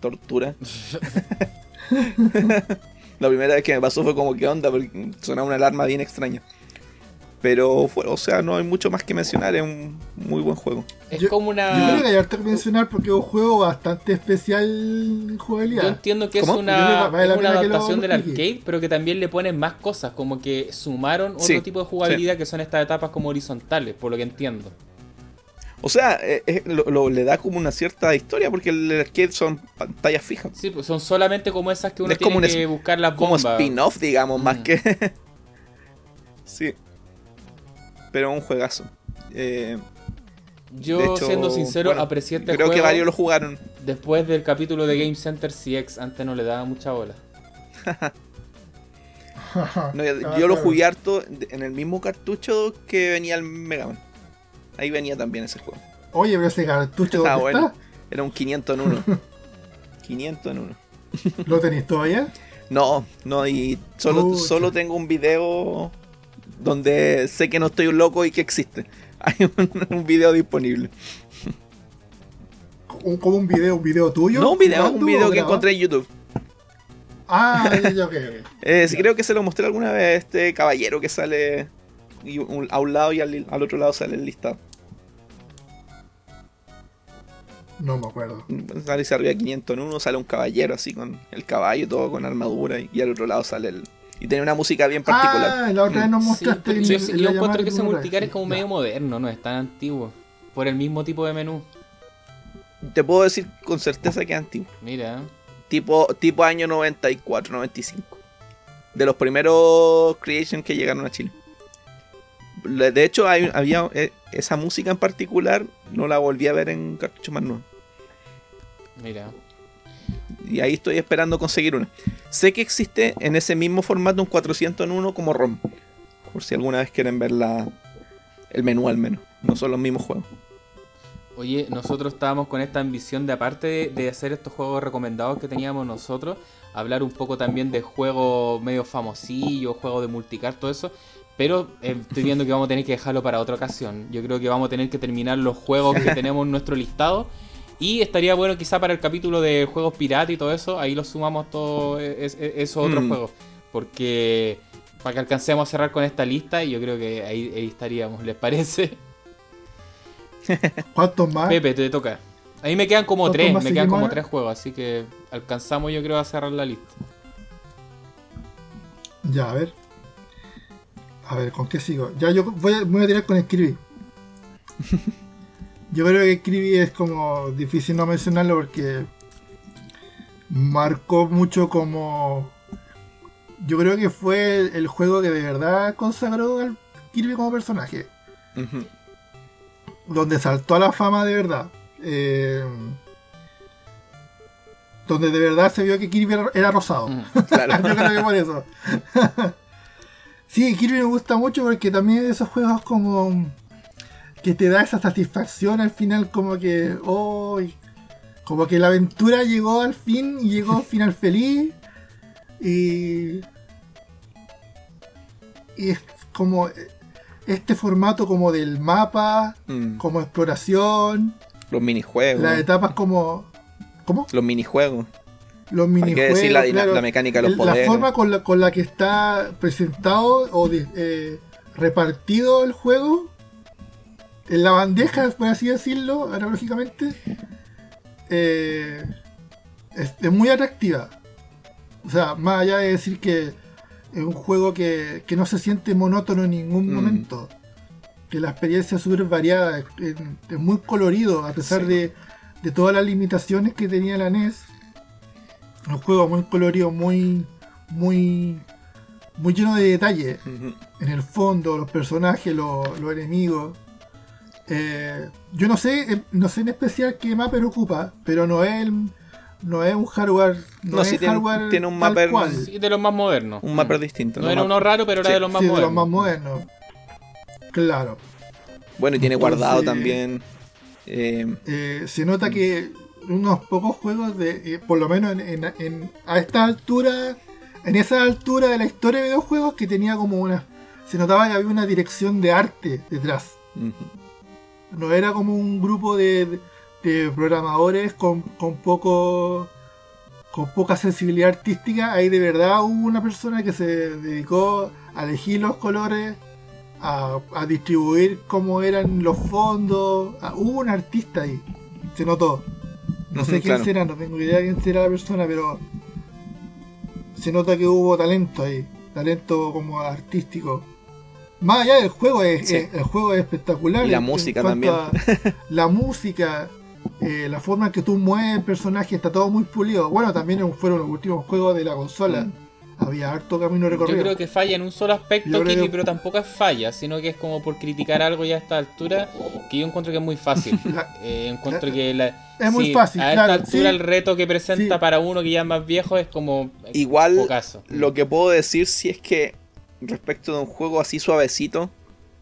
tortura. [laughs] [laughs] la primera vez que me pasó fue como que onda, porque sonaba una alarma bien extraña. Pero, fue, o sea, no hay mucho más que mencionar, es un muy buen juego. Es Yo- como Yo creo una. que hay harto que mencionar porque es un juego bastante especial en Yo jugabilidad. entiendo que ¿Cómo? es Yo una, que es una adaptación del arcade, pero que también le ponen más cosas, como que sumaron otro Sí, tipo de jugabilidad que son estas etapas como horizontales, por lo que entiendo. O sea, eh, eh, lo, lo- le da como una cierta historia porque el arcade son pantallas fijas. Sí, pues son solamente como esas que uno Es tiene como un que es- buscar las Como bombas. spin-off, digamos, más Mm. que. [laughs] sí. pero un juegazo. Eh, Yo, siendo sincero, aprecié este creo que varios lo jugaron. Después del capítulo de Game Center CX, antes no le daba mucha bola. [laughs] yo, lo jugué harto en el mismo cartucho que venía el Mega Man. Ahí venía también ese juego. Oye, pero ese cartucho está bueno. Era un 500 en 1. 500 [laughs] en 1. ¿Lo tenéis todavía? No, no, y solo, solo tengo un video donde sé que no estoy un loco y que existe. [laughs] Hay un, video disponible. ¿Cómo un video? ¿Un video tuyo? No, un video, un video que encontré en YouTube. Ah, ya, ok, [laughs] eh, sí, creo que se lo mostré alguna vez a este caballero que sale a un lado y al, otro lado sale el listado. No me acuerdo. Sale si arriba 501, sale un caballero así con el caballo, todo con armadura, y, al otro lado sale el. Y tiene una música bien particular. Ah, la otra vez nos mostraste. yo, encuentro que ese multicar es como medio moderno, no es tan antiguo. Por el mismo tipo de menú. Te puedo decir con certeza que es antiguo. Mira. Tipo, tipo año 94, 95. De los primeros Creation que llegaron a Chile. De hecho, había eh, esa música en particular, no la volví a ver en cartucho más. Mira. Y ahí estoy esperando conseguir una. Sé que existe en ese mismo formato un 401 como ROM. Por si alguna vez quieren ver la, el menú al menos. No son los mismos juegos. Oye, nosotros estábamos con esta ambición de aparte de, hacer estos juegos recomendados que teníamos nosotros, hablar un poco también de juegos medio famosillos, juegos de multicar, todo eso. Pero eh, estoy viendo que vamos a tener que dejarlo para otra ocasión. Yo creo que vamos a tener que terminar los juegos que tenemos en nuestro listado. Y estaría bueno quizá para el capítulo de juegos pirata y todo eso, ahí lo sumamos todos esos otros mm. juegos. Porque para que alcancemos a cerrar con esta lista, y yo creo que ahí, estaríamos, ¿les parece? [laughs] ¿Cuántos más? Pepe, te toca. A mí me quedan como tres, me quedan como tres juegos, así que alcanzamos yo creo a cerrar la lista. Ya, a ver. A ver, ¿con qué sigo? Ya yo voy a, voy a tirar con Scribby. [laughs] yo creo que Scribby es como difícil no mencionarlo porque marcó mucho como. Yo creo que fue el, juego que de verdad consagró al Kirby como personaje. Donde saltó a la fama de verdad. Eh, donde de verdad se vio que Kirby era, rosado. Mm, [laughs] yo creo que por eso. [laughs] Sí, Kirby me gusta mucho porque también esos juegos como que te da esa satisfacción al final como que oh, como que la aventura llegó al fin y llegó al final feliz y y es como este formato como del mapa mm. como exploración los minijuegos las etapas como ¿cómo? los minijuegos los minijuegos. decir la, mecánica de los poderes. La forma con la, con la que está presentado o eh, repartido el juego, en la bandeja, por así decirlo, analógicamente, eh, es, muy atractiva. O sea, más allá de decir que es un juego que, no se siente monótono en ningún mm. momento. Que la experiencia es súper variada, es, muy colorido, a pesar de, de todas las limitaciones que tenía la NES un juego muy colorido, muy, muy, muy lleno de detalles. En el fondo, los personajes, los, enemigos. Eh, yo no sé, eh, no sé en especial qué mapper ocupa, pero no es no es un hardware. No, es tiene, hardware tiene un mapper de los más modernos. Un mapper distinto. No, era uno raro, pero era de los más modernos. De los más modernos. Claro. Bueno, y tiene guardado también. Eh, se nota que unos pocos juegos de, eh, por lo menos en, a esta altura, en esa altura de la historia de videojuegos que tenía como una, se notaba que había una dirección de arte detrás. No era como un grupo de, de programadores con, con poco con poca sensibilidad artística, ahí de verdad hubo una persona que se dedicó a elegir los colores, a, a distribuir cómo eran los fondos, hubo un artista ahí, se notó. No sé quién será, no tengo idea de quién será la persona, pero se nota que hubo talento ahí, talento como artístico. Más allá del juego, es, el juego es espectacular. Y la música también. La música, eh, la forma en que tú mueves el personaje, está todo muy pulido. Bueno, también fueron los últimos juegos de la consola. Mm. Había harto camino recorrido. Yo creo que falla en un solo aspecto, Kirby, pero tampoco es falla, sino que es como por criticar algo ya a esta altura, que yo encuentro que es muy fácil. [laughs] Eh, encuentro que es muy fácil. A esta altura el reto que presenta para uno que ya es más viejo es como igual. Lo que puedo decir si es que respecto de un juego así suavecito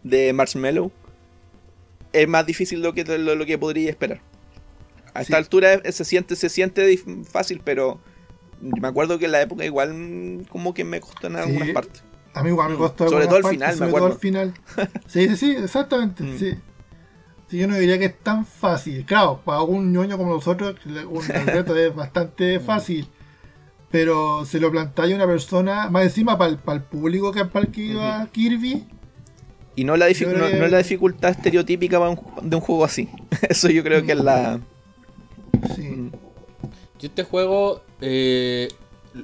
de Marshmallow es más difícil lo que lo, que podría esperar. A esta altura se siente se siente fácil, pero me acuerdo que en la época igual mm, como que me costó en algunas partes. A mí igual me costó. Sobre todo el final, me acuerdo. Todo el final. Sí, sí, sí, exactamente. Mm. Sí. yo no diría que es tan fácil. Claro, para un ñoño como nosotros, un [laughs] reto es bastante mm. fácil. Pero se lo plantea una persona, más encima para el, público que, para el que iba Kirby. Y no la, no, la dificultad estereotípica de un juego así. [laughs] Eso yo creo que es la. Sí. Yo este juego eh,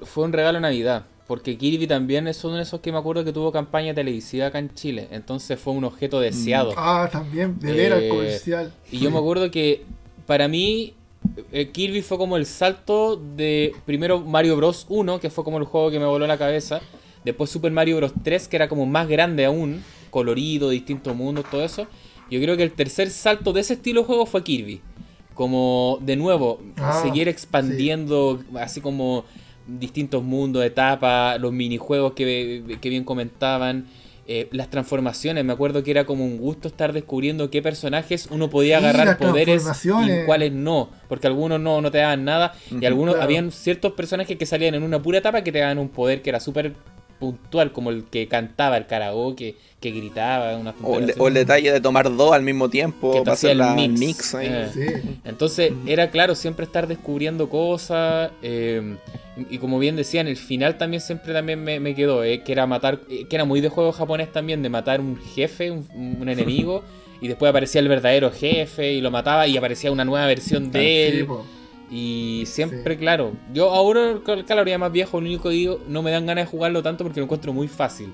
fue un regalo de Navidad. Porque Kirby también es uno de esos que me acuerdo que tuvo campaña televisiva acá en Chile. Entonces fue un objeto mm. deseado. Ah, también, de veras, eh, comercial. Y yo me acuerdo que para mí eh, Kirby fue como el salto de primero Mario Bros 1, que fue como el juego que me voló la cabeza. Después Super Mario Bros 3, que era como más grande aún, colorido, distintos mundos, todo eso. Yo creo que el tercer salto de ese estilo de juego fue Kirby como de nuevo ah, seguir expandiendo así como distintos mundos, etapas, los minijuegos que, que bien comentaban, eh, las transformaciones. Me acuerdo que era como un gusto estar descubriendo qué personajes uno podía agarrar poderes y cuáles no, porque algunos no, no te daban nada y algunos habían ciertos personajes que salían en una pura etapa que te daban un poder que era súper puntual, como el que cantaba el karaoke que gritaba. Una o, el, detalle de tomar dos al mismo tiempo que para hacer el mix. Eh. Entonces era claro siempre estar descubriendo cosas. Eh, y como bien decía, en el final también siempre también me, quedó, eh, que era matar, que era muy de juego japonés también, de matar un jefe, un, enemigo, [laughs] y después aparecía el verdadero jefe y lo mataba y aparecía una nueva versión de él. Y siempre, claro, yo ahora, claro, ya más viejo, lo único que digo, no me dan ganas de jugarlo tanto porque lo encuentro muy fácil.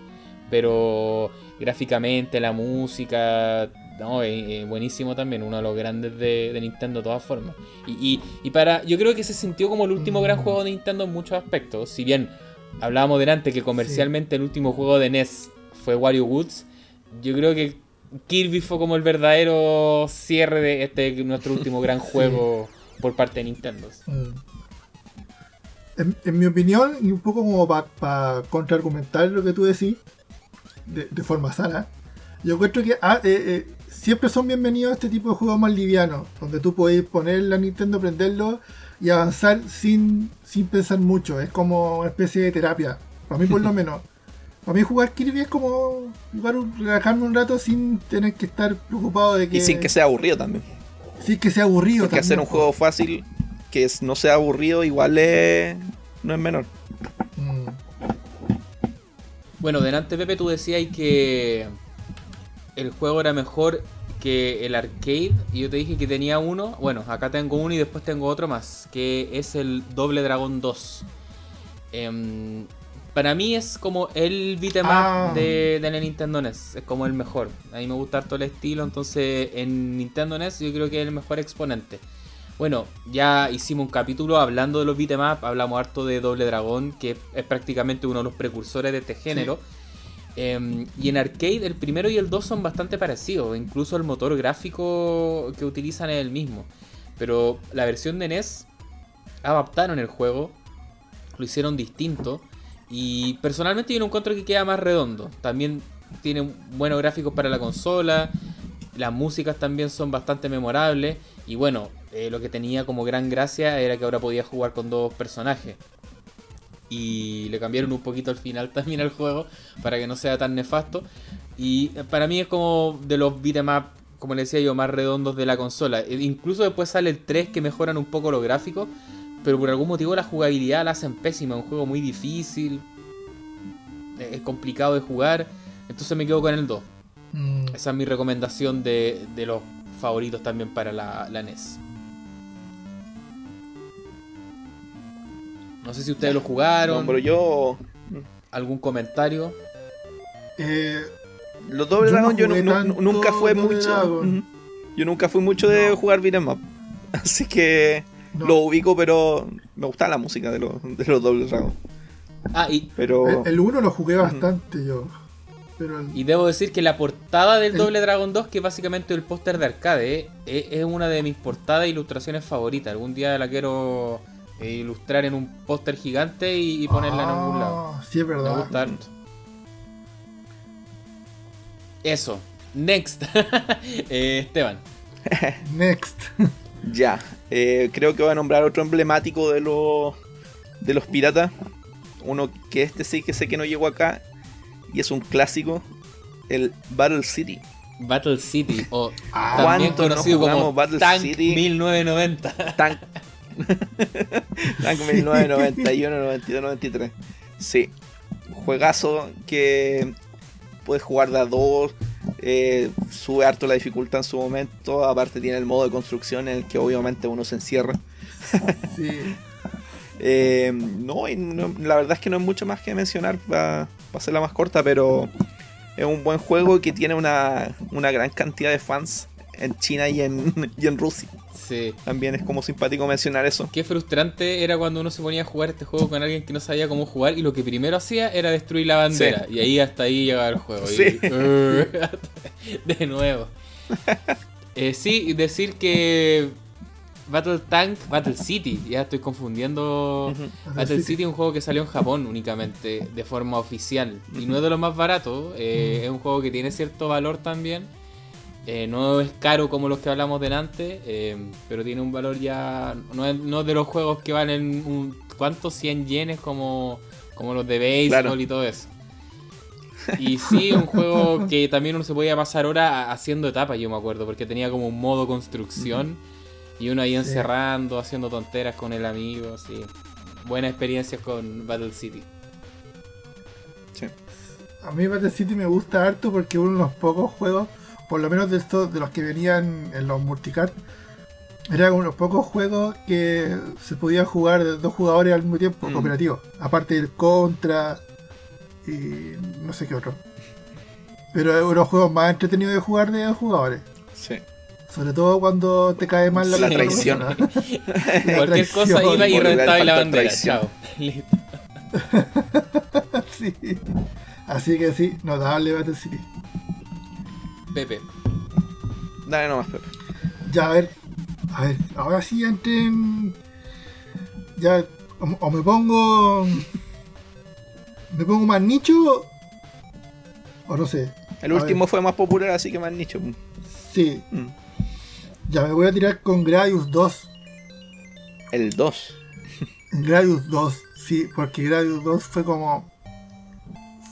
Pero gráficamente, la música, no, es, buenísimo también, uno de los grandes de, Nintendo de todas formas. Y, para, yo creo que se sintió como el último gran juego de Nintendo en muchos aspectos. Si bien hablábamos delante que comercialmente el último juego de NES fue Wario Woods, yo creo que Kirby fue como el verdadero cierre de este nuestro último gran [laughs] juego por parte de Nintendo. Mm. En, mi opinión, y un poco como para contraargumentar lo que tú decís, de, forma sana. Yo encuentro que ah, eh, eh, siempre son bienvenidos este tipo de juegos más livianos, donde tú podés poner la Nintendo, prenderlo y avanzar sin, sin pensar mucho. Es como una especie de terapia, para mí por lo [laughs] menos. Para mí jugar Kirby es como jugar relajarme un rato sin tener que estar preocupado de que... Y sin que sea aburrido también. Sin que sea aburrido Porque hacer un juego fácil que no sea aburrido igual es... no es menor. Mm. Bueno, delante Pepe tú decías que el juego era mejor que el arcade y yo te dije que tenía uno. Bueno, acá tengo uno y después tengo otro más, que es el Doble Dragón 2. Em, para mí es como el beat'em ah. de, de, la Nintendo NES, es como el mejor. A mí me gusta todo el estilo, entonces en Nintendo NES yo creo que es el mejor exponente. Bueno, ya hicimos un capítulo hablando de los beat'em up, hablamos harto de Doble Dragón, que es prácticamente uno de los precursores de este género. Em, y en arcade el primero y el 2 son bastante parecidos, incluso el motor gráfico que utilizan es el mismo. Pero la versión de NES adaptaron el juego, lo hicieron distinto. Y personalmente yo no encuentro que queda más redondo. También tiene buenos gráficos para la consola. Las músicas también son bastante memorables. Y bueno, eh, lo que tenía como gran gracia era que ahora podía jugar con dos personajes. Y le cambiaron un poquito al final [laughs] también al juego para que no sea tan nefasto. Y para mí es como de los beat'em up, como le decía yo, más redondos de la consola. E incluso después sale el 3 que mejoran un poco los gráficos. Pero por algún motivo la jugabilidad la hacen pésima. Es un juego muy difícil. Es complicado de jugar. Entonces me quedo con el 2. Mm. Esa es mi recomendación de, de los favoritos también para la, NES. No sé si ustedes lo jugaron. pero yo. ¿Algún comentario? Eh, los doble dragón yo nunca fue mucho. Yo nunca fui mucho de jugar beat'em up. [laughs] Así que lo ubico, pero me gusta la música de los, de los doble dragón. Ah, y, Pero. El 1 lo jugué bastante yo. Pero el- y debo decir que la portada del El- Doble Dragon 2, que es básicamente el póster de arcade, eh, es, una de mis portadas e ilustraciones favoritas. Algún día la quiero eh, ilustrar en un póster gigante y, y ponerla en algún lado. Ah, Sí, es Me verdad. gusta harto. Eso. Next. [laughs] Eh, Esteban. Next. Ya. [laughs] eh, creo que voy a nombrar otro emblemático de los. De los piratas. Uno que este sí que sé que no llegó acá. Y es un clásico. El Battle City. Battle City. O Ah, también ¿cuánto no conocido como Battle Tank City? 1990. Tank. [laughs] Tank 1991, 92, 93. Sí. Juegazo que puedes jugar de a dos. Eh, sube harto la dificultad en su momento. Aparte tiene el modo de construcción en el que obviamente uno se encierra. Sí. [laughs] Eh, no, y no- la verdad es que no hay mucho más que mencionar para hacerla más corta, pero es un buen juego que tiene una, una gran cantidad de fans en China y en, [laughs] y en Rusia. Sí. También es como simpático mencionar eso. Qué frustrante era cuando uno se ponía a jugar este juego con alguien que no sabía cómo jugar y lo que primero hacía era destruir la bandera. Y ahí hasta ahí llegaba el juego. y- Sí. [laughs] de nuevo. [laughs] Eh, sí, y decir que Battle Tank, Battle City, ya estoy confundiendo. Battle City es un juego que salió en Japón únicamente, de forma oficial. Y no es de los más baratos, eh, es un juego que tiene cierto valor también. Eh, no es caro como los que hablamos delante, eh, pero tiene un valor ya. No es, no es de los juegos que valen un, ¿cuántos? 100 yenes como, como los de béisbol Claro. y todo eso. Y sí, un juego [laughs] que también uno se podía pasar horas haciendo etapas, yo me acuerdo, porque tenía como un modo construcción y uno ahí Sí. encerrando, haciendo tonteras con el amigo, así. Buenas experiencias con Battle City. Sí. A mí Battle City me gusta harto porque uno de los pocos juegos, por lo menos de estos, de los que venían en los multicard, era uno de los pocos juegos que se podía jugar de dos jugadores al mismo tiempo, Mm. cooperativo. Aparte del Contra y no sé qué otro. Pero es uno de los juegos más entretenidos de jugar de dos jugadores. Sí. Sobre todo cuando te cae mal la [laughs] La otra traición. Cualquier traición, cosa iba y por reventaba la la bandera. traición. Chao. [laughs] Listo. [laughs] sí. Así que sí, notable Battle City. Pepe. Dale nomás, Pepe. Ya, a ver. A ver, ahora sí entren. Ya, o, o me pongo. Me pongo más nicho. O no sé. El último fue más popular, así que más nicho. Sí, Mm. ya me voy a tirar con Gradius 2. El 2. Gradius 2, sí, porque Gradius 2 fue como.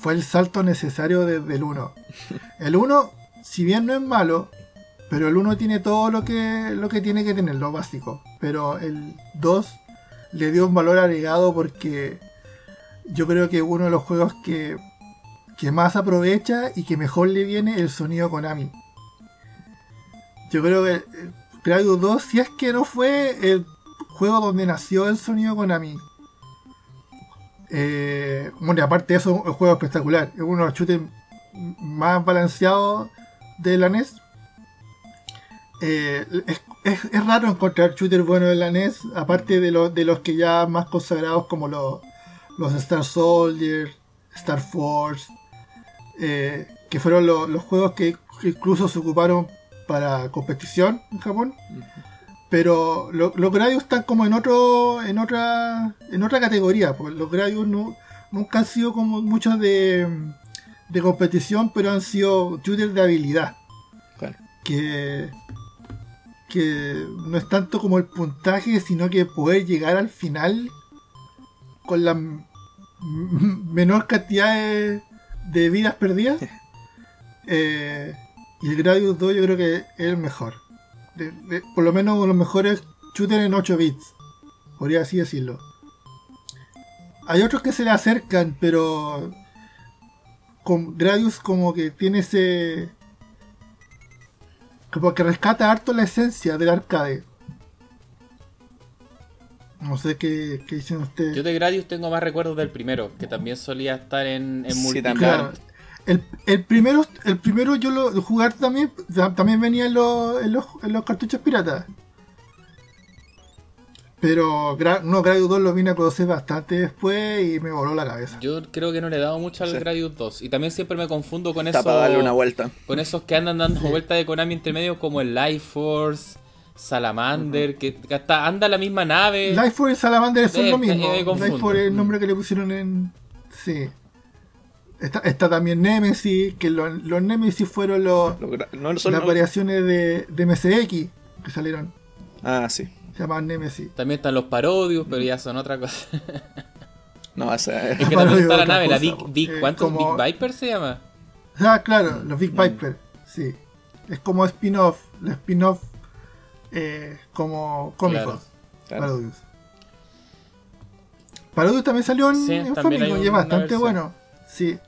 Fue el salto necesario desde el 1. El 1, si bien no es malo, pero el 1 tiene todo lo que, lo que tiene que tener, lo básico. Pero el 2 le dio un valor agregado porque yo creo que uno de los juegos que, que más aprovecha y que mejor le viene el sonido Konami. Yo creo que eh, Gradius 2, si es que no fue el juego donde nació el sonido Konami. Eh, bueno, aparte de eso, es un juego espectacular. Es uno de los shooters más balanceados de la NES. Eh, es, es- es raro encontrar shooters buenos en la NES, aparte de, los de los que ya más consagrados como los, los Star Soldier, Star Force, eh, que fueron lo- los juegos que incluso se ocuparon para competición en Japón. Pero lo- los Gradius están como en otro, en otra, en otra categoría, porque los Gradius no- nunca han sido como muchos de, de competición, pero han sido shooters de habilidad. Claro. Que, que no es tanto como el puntaje, sino que poder llegar al final con la menor cantidad de, de vidas perdidas. [laughs] Eh, y el Gradius 2 yo creo que es el mejor. De- de- por lo menos uno de los mejores shooters en 8 bits. Podría así decirlo. Hay otros que se le acercan, pero con Gradius como que tiene ese... Como que rescata harto la esencia del arcade. No sé qué, qué dicen ustedes. Yo de Gradius tengo más recuerdos del primero, que también solía estar en, en Sí, multicard. Claro. El, el primero, el primero yo lo jugar también, también venía en los, en los, en los cartuchos piratas. Pero no, Gradius 2 lo vine a conocer bastante después y me voló la cabeza. Yo creo que no le he dado mucho al Gradius 2. Y también siempre me confundo con esos. para darle una vuelta. Con esos que andan dando vueltas de Konami entre medio, como el Life Force, Salamander, que, hasta anda la misma nave. Life Force y Salamander son lo mismo. Life Force es el nombre que le pusieron en. Sí. Está, también Nemesis, que los, Nemesis fueron los, las variaciones de, de MSX que salieron. Ah, sí. Se llaman Nemesis. También están los Parodius, pero ya son otra cosa. [laughs] no, esa es. Es que también está la nave, la Big, Big eh, ¿cuántos Big Viper se llama? Ah, claro, los Big mm. Viper, sí. Es como spin-off, los spin-off eh, como cómicos. Parodius. Parodius también salió en, sí, en Famicom y es bastante bueno. Sí.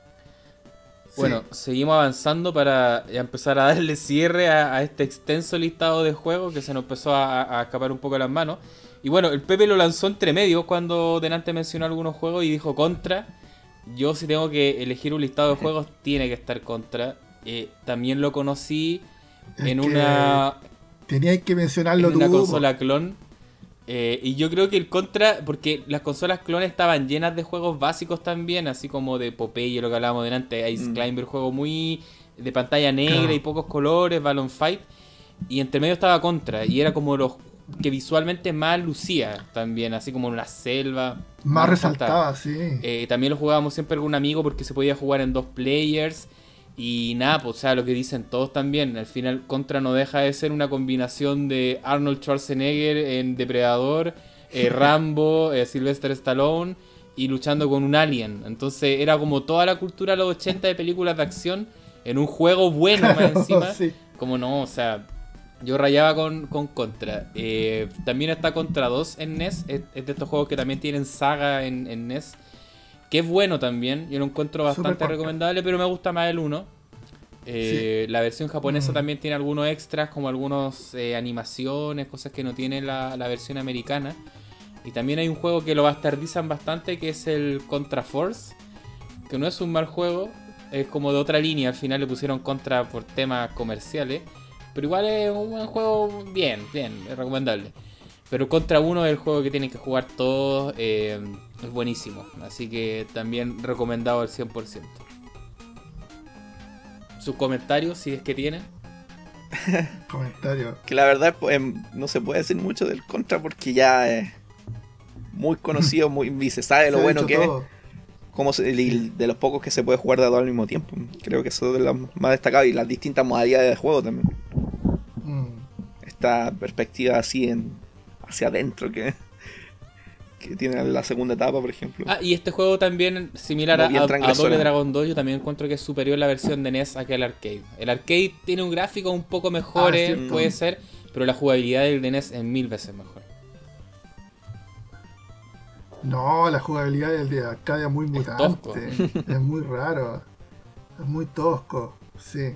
Bueno, seguimos avanzando para empezar a darle cierre a, este extenso listado de juegos que se nos empezó a, escapar un poco de las manos. Y bueno, el Pepe lo lanzó entre medio cuando delante mencionó algunos juegos y dijo contra. Yo si tengo que elegir un listado de [laughs] juegos, tiene que estar contra. Eh, también lo conocí en una... Teníais que mencionarlo en una consola clon eh, y yo creo que el contra, porque las consolas clones estaban llenas de juegos básicos también, así como de Popeye, lo que hablábamos delante, Ice mm. Climber, juego muy de pantalla negra y pocos colores, Balloon Fight. Y entre medio estaba contra, y era como los que visualmente más lucía también, así como en una selva. Más, resaltaba, sí. Eh, también lo jugábamos siempre con un amigo porque se podía jugar en dos players. Y nada, pues, o sea, lo que dicen todos también, al final Contra no deja de ser una combinación de Arnold Schwarzenegger en Depredador, eh, [laughs] Rambo, eh, Sylvester Stallone y luchando con un alien. Entonces era como toda la cultura de los 80 de películas de acción en un juego bueno más encima. [laughs] Como no, o sea, yo rayaba con, Contra. Eh, también está Contra 2 en NES, es, de estos juegos que también tienen saga en, en NES que es bueno también, yo lo encuentro bastante recomendable, pero me gusta más el 1. Eh, la versión japonesa mm. también tiene algunos extras, como algunas eh, animaciones, cosas que no tiene la, versión americana. Y también hay un juego que lo bastardizan bastante, que es el Contra Force, que no es un mal juego, es como de otra línea, al final le pusieron contra por temas comerciales, pero igual es un buen juego bien, bien, es recomendable. Pero contra uno es el juego que tienen que jugar todos. Eh, es buenísimo. Así que también recomendado al 100%. Sus comentarios, si es que tienen. [laughs] comentarios. Que la verdad pues, em, no se puede decir mucho del contra porque ya es muy conocido [laughs] muy, y se sabe lo bueno que es. Como de los pocos que se puede jugar de todo al mismo tiempo. Creo que eso es de los más destacados y las distintas modalidades de juego también. Mm. Esta perspectiva así en hacia adentro que, que tiene la segunda etapa, por ejemplo. Ah, y este juego también, similar a, a, Doble Dragon 2, yo también encuentro que es superior la versión de NES a que el arcade. El arcade tiene un gráfico un poco mejor, ah, eh, puede ser, pero la jugabilidad del de NES es mil veces mejor. No, la jugabilidad del de arcade es muy mutante. es muy raro. Es muy tosco, sí.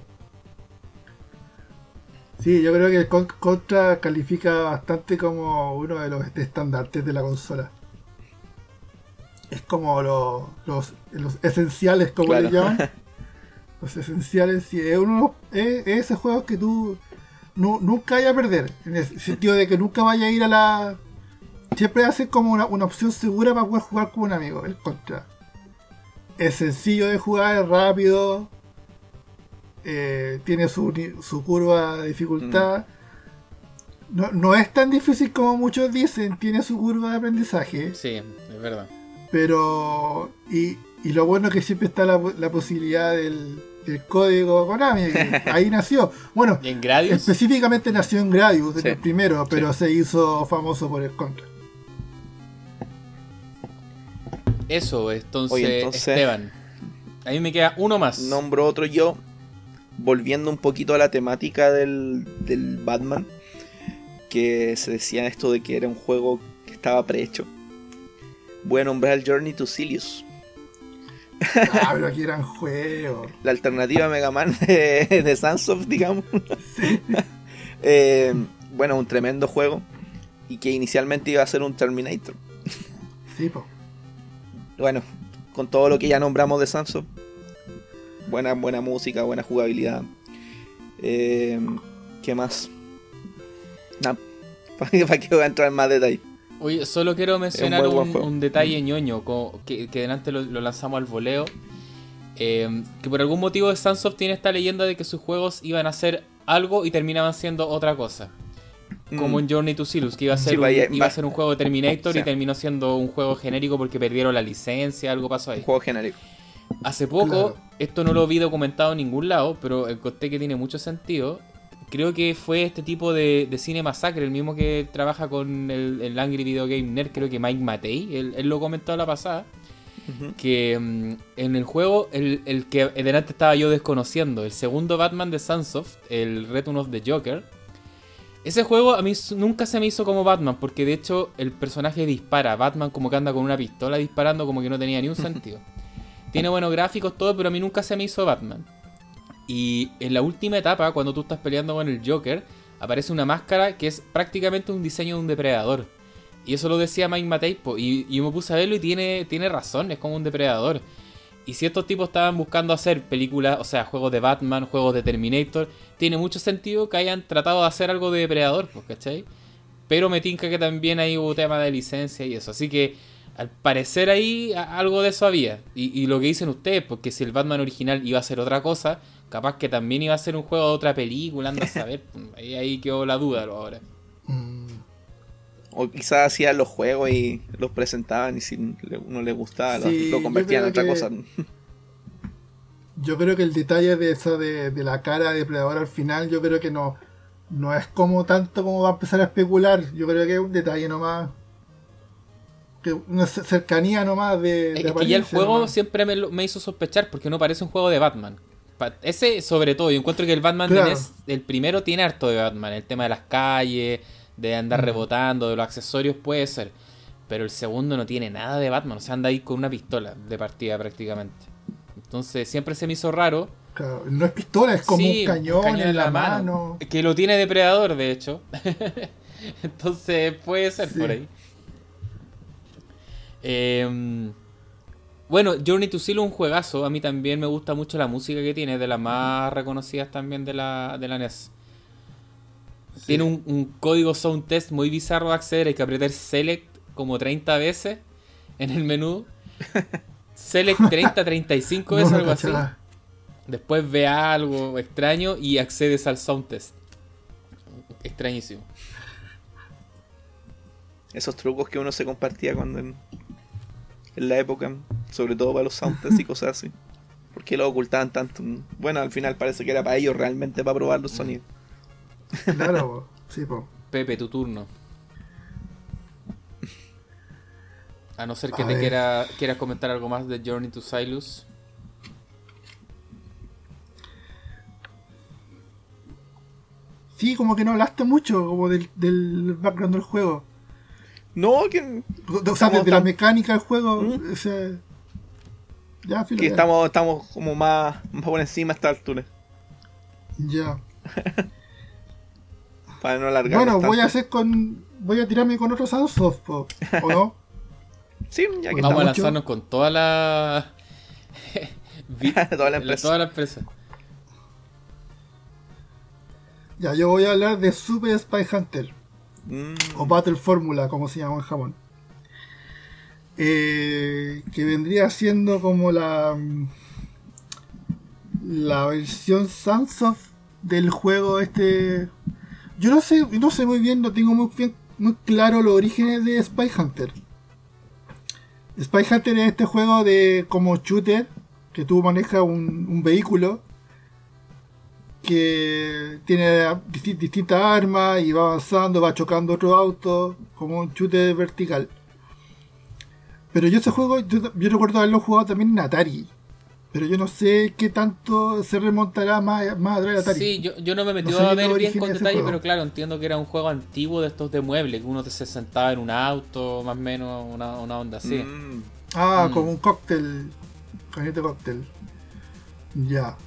Sí, yo creo que el Contra califica bastante como uno de los estandartes de la consola. Es como los, los, esenciales, como le llaman. [laughs] Los esenciales, sí, es, uno, es, ese juego que tú nunca vayas a perder. En el sentido de que nunca vaya a ir a la. Siempre hace como una, una opción segura para poder jugar con un amigo, el Contra. Es sencillo de jugar, es rápido eh, tiene su, su, curva de dificultad. Mm. No, es tan difícil como muchos dicen, tiene su curva de aprendizaje. Sí, es verdad. Pero, y, lo bueno es que siempre está la, posibilidad del, código Konami, [laughs] ahí nació. Bueno, específicamente nació en Gradius, el primero, pero se hizo famoso por el Contra. Eso, entonces, Esteban. A mí me queda uno más. Nombro otro yo, volviendo un poquito a la temática del, Batman, que se decía esto de que era un juego que estaba prehecho. Voy a nombrar el Journey to Silius. Ah, pero aquí eran [laughs] juegos. La alternativa Mega Man de, de Sunsoft, digamos. [laughs] Eh, bueno, un tremendo juego. Y que inicialmente iba a ser un Terminator. Sí, po. Bueno, con todo lo que ya nombramos de Sunsoft, buena, buena música, buena jugabilidad. Eh, ¿Qué más? No, [laughs] ¿para qué voy a entrar en más detalle? Oye, solo quiero mencionar un, detalle ñoño que, que delante lo, lanzamos al voleo. Eh, que por algún motivo Sunsoft tiene esta leyenda de que sus juegos iban a ser algo y terminaban siendo otra cosa. Como en mm. Journey to Silus, que iba a ser, un, iba a ser un juego de Terminator y terminó siendo un juego genérico porque perdieron la licencia, algo pasó ahí. Un juego genérico. Hace poco, esto no lo vi documentado en ningún lado, pero encontré que tiene mucho sentido. Creo que fue este tipo de, cine masacre, el mismo que trabaja con el, Angry Video Game Nerd, creo que Mike Matei, él, lo comentó la pasada. Que mm, en el juego, el, el que delante estaba yo desconociendo, el segundo Batman de Sunsoft, el Return of the Joker, ese juego a mí nunca se me hizo como Batman, porque de hecho el personaje dispara. Batman como que anda con una pistola disparando como que no tenía ni un [laughs] sentido. Tiene buenos gráficos, todo, pero a mí nunca se me hizo Batman. Y en la última etapa, cuando tú estás peleando con el Joker, aparece una máscara que es prácticamente un diseño de un depredador. Y eso lo decía Mike Matei, y, y me puse a verlo y tiene, tiene razón, es como un depredador. Y si estos tipos estaban buscando hacer películas, o sea, juegos de Batman, juegos de Terminator, tiene mucho sentido que hayan tratado de hacer algo de Depredador, ¿cachai? Pero me tinca que también hay hubo tema de licencia y eso. Así que al parecer ahí algo de eso había. Y, lo que dicen ustedes, porque si el Batman original iba a ser otra cosa, capaz que también iba a ser un juego de otra película, anda a [laughs] saber. ahí, ahí quedó la duda ahora. Mm. O quizás hacían los juegos y los presentaban y si uno le gustaba lo, convertían en otra cosa. Yo creo que el detalle de esa de, la cara de depredador al final, yo creo que no, no es como tanto como va a empezar a especular. Yo creo que es un detalle nomás. Que una cercanía nomás de. Es que ya el juego siempre me, hizo sospechar porque no parece un juego de Batman. Ese sobre todo, yo encuentro que el Batman el primero tiene harto de Batman, el tema de las calles, de andar rebotando, de los accesorios puede ser. Pero el segundo no tiene nada de Batman, o sea, anda ahí con una pistola de partida prácticamente. Entonces siempre se me hizo raro. Claro, no es pistola, es como un cañón, en, la, mano. Que lo tiene depredador, de hecho. [laughs] Entonces puede ser por ahí. Em, bueno, Journey to Zero un juegazo. A mí también me gusta mucho la música que tiene, de las más reconocidas también de la, de la NES. Tiene un, código sound test muy bizarro de acceder. Hay que apretar select como 30 veces en el menú. [laughs] select 30, 35 veces, algo así. Después ve algo extraño y accedes al sound test. Extrañísimo. Esos trucos que uno se compartía cuando en, la época, sobre todo para los sound tests y [laughs] cosas así. ¿Por qué lo ocultaban tanto? Bueno, al final parece que era para ellos realmente para probar los sonidos. Claro, [laughs] sí, po. Pepe, tu turno. A no ser que te quiera, quieras comentar algo más de Journey to Silus. Sí, como que no hablaste mucho como del, del background del juego. No, que. O sea, de, la mecánica del juego. ¿Mm? O sea, ya, que estamos, estamos como más, más por encima a esta altura. Ya. [laughs] Para no alargar. Bueno, voy a hacer con. Voy a tirarme con otros Sunsoft, ¿o no? [laughs] sí, ya que Vamos a lanzarnos con toda la. [laughs] toda la empresa. Toda la empresa. Ya, yo voy a hablar de Super Spy Hunter. Mm. O Battle Formula, como se llama en Japón. Eh, que vendría siendo como la. La versión Sunsoft del juego este yo no sé, no sé muy bien, no tengo muy, muy claro los orígenes de Spy Hunter. Spy Hunter es este juego de como shooter que tú manejas un, vehículo que tiene distintas armas y va avanzando, va chocando otro auto, como un shooter vertical. Pero yo ese juego, yo, yo recuerdo haberlo jugado también en Atari. Pero yo no sé qué tanto se remontará más, más atrás de Atari. Sí, yo, yo no me he metido a ver bien con detalle, pero claro, entiendo que era un juego antiguo de estos de muebles, que uno se sentaba en un auto, más o menos, una, una onda así. Mm. Ah, mm. como un cóctel, este cóctel. Ya.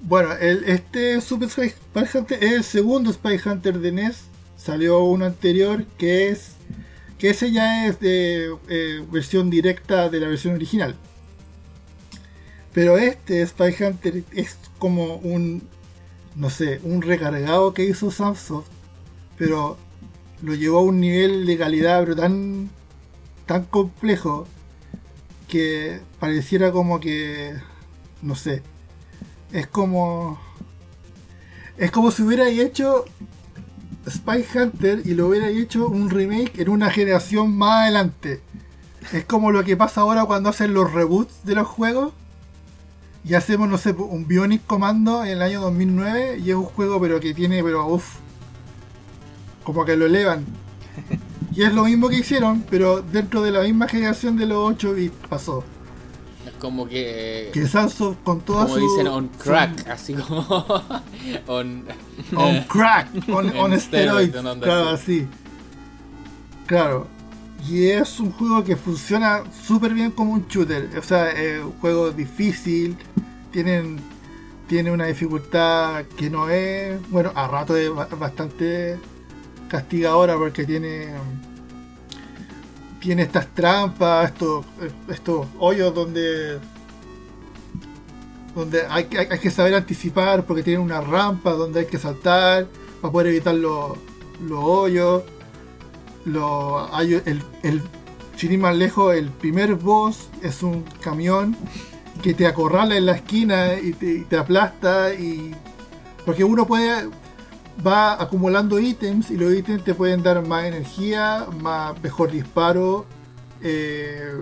Bueno, este Super Spy Hunter es el segundo Spy Hunter de NES. Salió uno anterior que es. que ese ya es de eh, versión directa de la versión original. Pero este Spy Hunter es como un, no sé, un recargado que hizo Samsung, pero lo llevó a un nivel de calidad pero tan, tan complejo que pareciera como que, no sé, es como... Es como si hubiera hecho Spy Hunter y lo hubiera hecho un remake en una generación más adelante. Es como lo que pasa ahora cuando hacen los reboots de los juegos. Y hacemos, no sé, un Bionic Commando en el año 2009 y es un juego pero que tiene, pero uff, como que lo elevan. [laughs] Y es lo mismo que hicieron, pero dentro de la misma generación de los 8 bits pasó. Como que. Que Sanso con toda como dicen on crack, así como. [laughs] on. on [laughs] crack, on, on steroids. Claro, así. Claro. Y es un juego que funciona súper bien como un shooter. O sea, es un juego difícil. Tienen, tiene una dificultad que no es. Bueno, a rato es bastante castigadora porque tiene tiene estas trampas, estos, estos hoyos donde donde hay, hay, que saber anticipar porque tiene una rampa donde hay que saltar para poder evitar los, los hoyos. Lo, hay el, el, sin más lejos, el primer boss es un camión que te acorrala en la esquina y te, y te aplasta y porque uno puede va acumulando ítems y los ítems te pueden dar más energía, más mejor disparo, eh,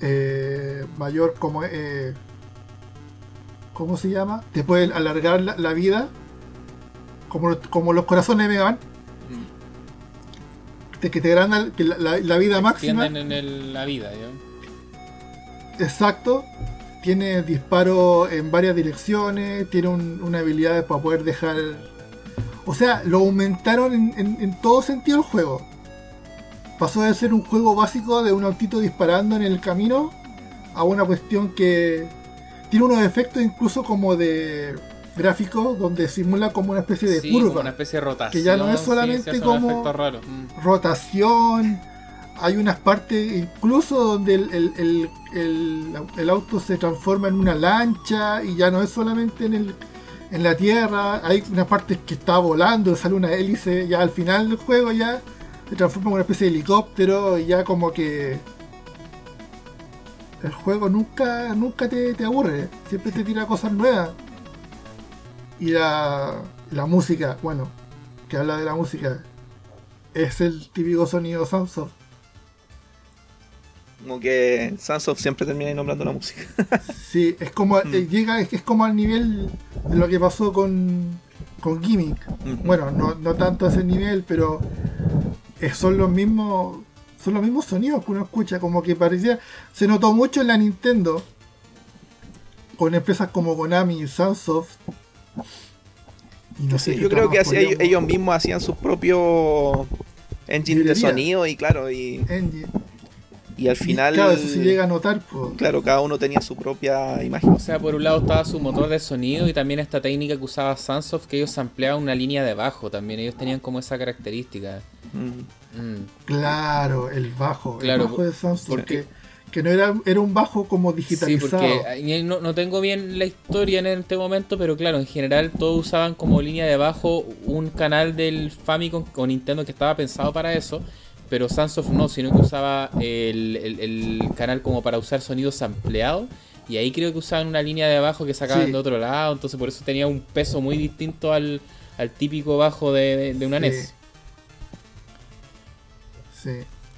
eh, mayor como eh, ¿cómo se llama? Te pueden alargar la, vida, como, como los corazones de Mega que te dan la, vida máxima. en la vida, Exacto. Tiene disparo en varias direcciones, tiene una habilidad para poder dejar o sea, lo aumentaron en, todo sentido el juego. Pasó de ser un juego básico de un autito disparando en el camino a una cuestión que tiene unos efectos incluso como de gráfico donde simula como una especie de curva. una especie de rotación. Que ya no es solamente como mm. rotación. Hay unas partes incluso donde el, auto se transforma en una lancha y ya no es solamente en el, en la tierra, hay una parte que está volando, sale una hélice, ya al final del juego ya se transforma en una especie de helicóptero y ya como que el juego nunca, nunca te, aburre, siempre te tira cosas nuevas. Y la, la música, bueno, que habla de la música, es el típico sonido Samsung como que Sunsoft siempre termina nombrando la música. [laughs] sí, es como mm. eh, llega, es, es como al nivel de lo que pasó con, con Gimmick. Bueno, no, no, tanto a ese nivel, pero son los mismos. Son los mismos sonidos que uno escucha, como que parecía. Se notó mucho en la Nintendo. Con empresas como Konami y Sunsoft. Y no sé yo creo que ellos, mismos hacían sus propios engine de sonido y claro, y. Y al final. claro, eso se llega a notar. Claro, cada uno tenía su propia imagen. O sea, por un lado estaba su motor de sonido y también esta técnica que usaba Sunsoft, que ellos ampliaban una línea de bajo también. Ellos tenían como esa característica. Mm. Mm. Claro, el bajo. Claro, el bajo de Sunsoft. Porque, que no era, era un bajo como digitalizado. Sí, porque no, no, tengo bien la historia en este momento, pero claro, en general todos usaban como línea de bajo un canal del Famicom o Nintendo que estaba pensado para eso pero Sunsoft no, sino que usaba el, canal como para usar sonidos ampliados. Y ahí creo que usaban una línea de bajo que sacaban de otro lado, entonces por eso tenía un peso muy distinto al, típico bajo de, una NES. Sí.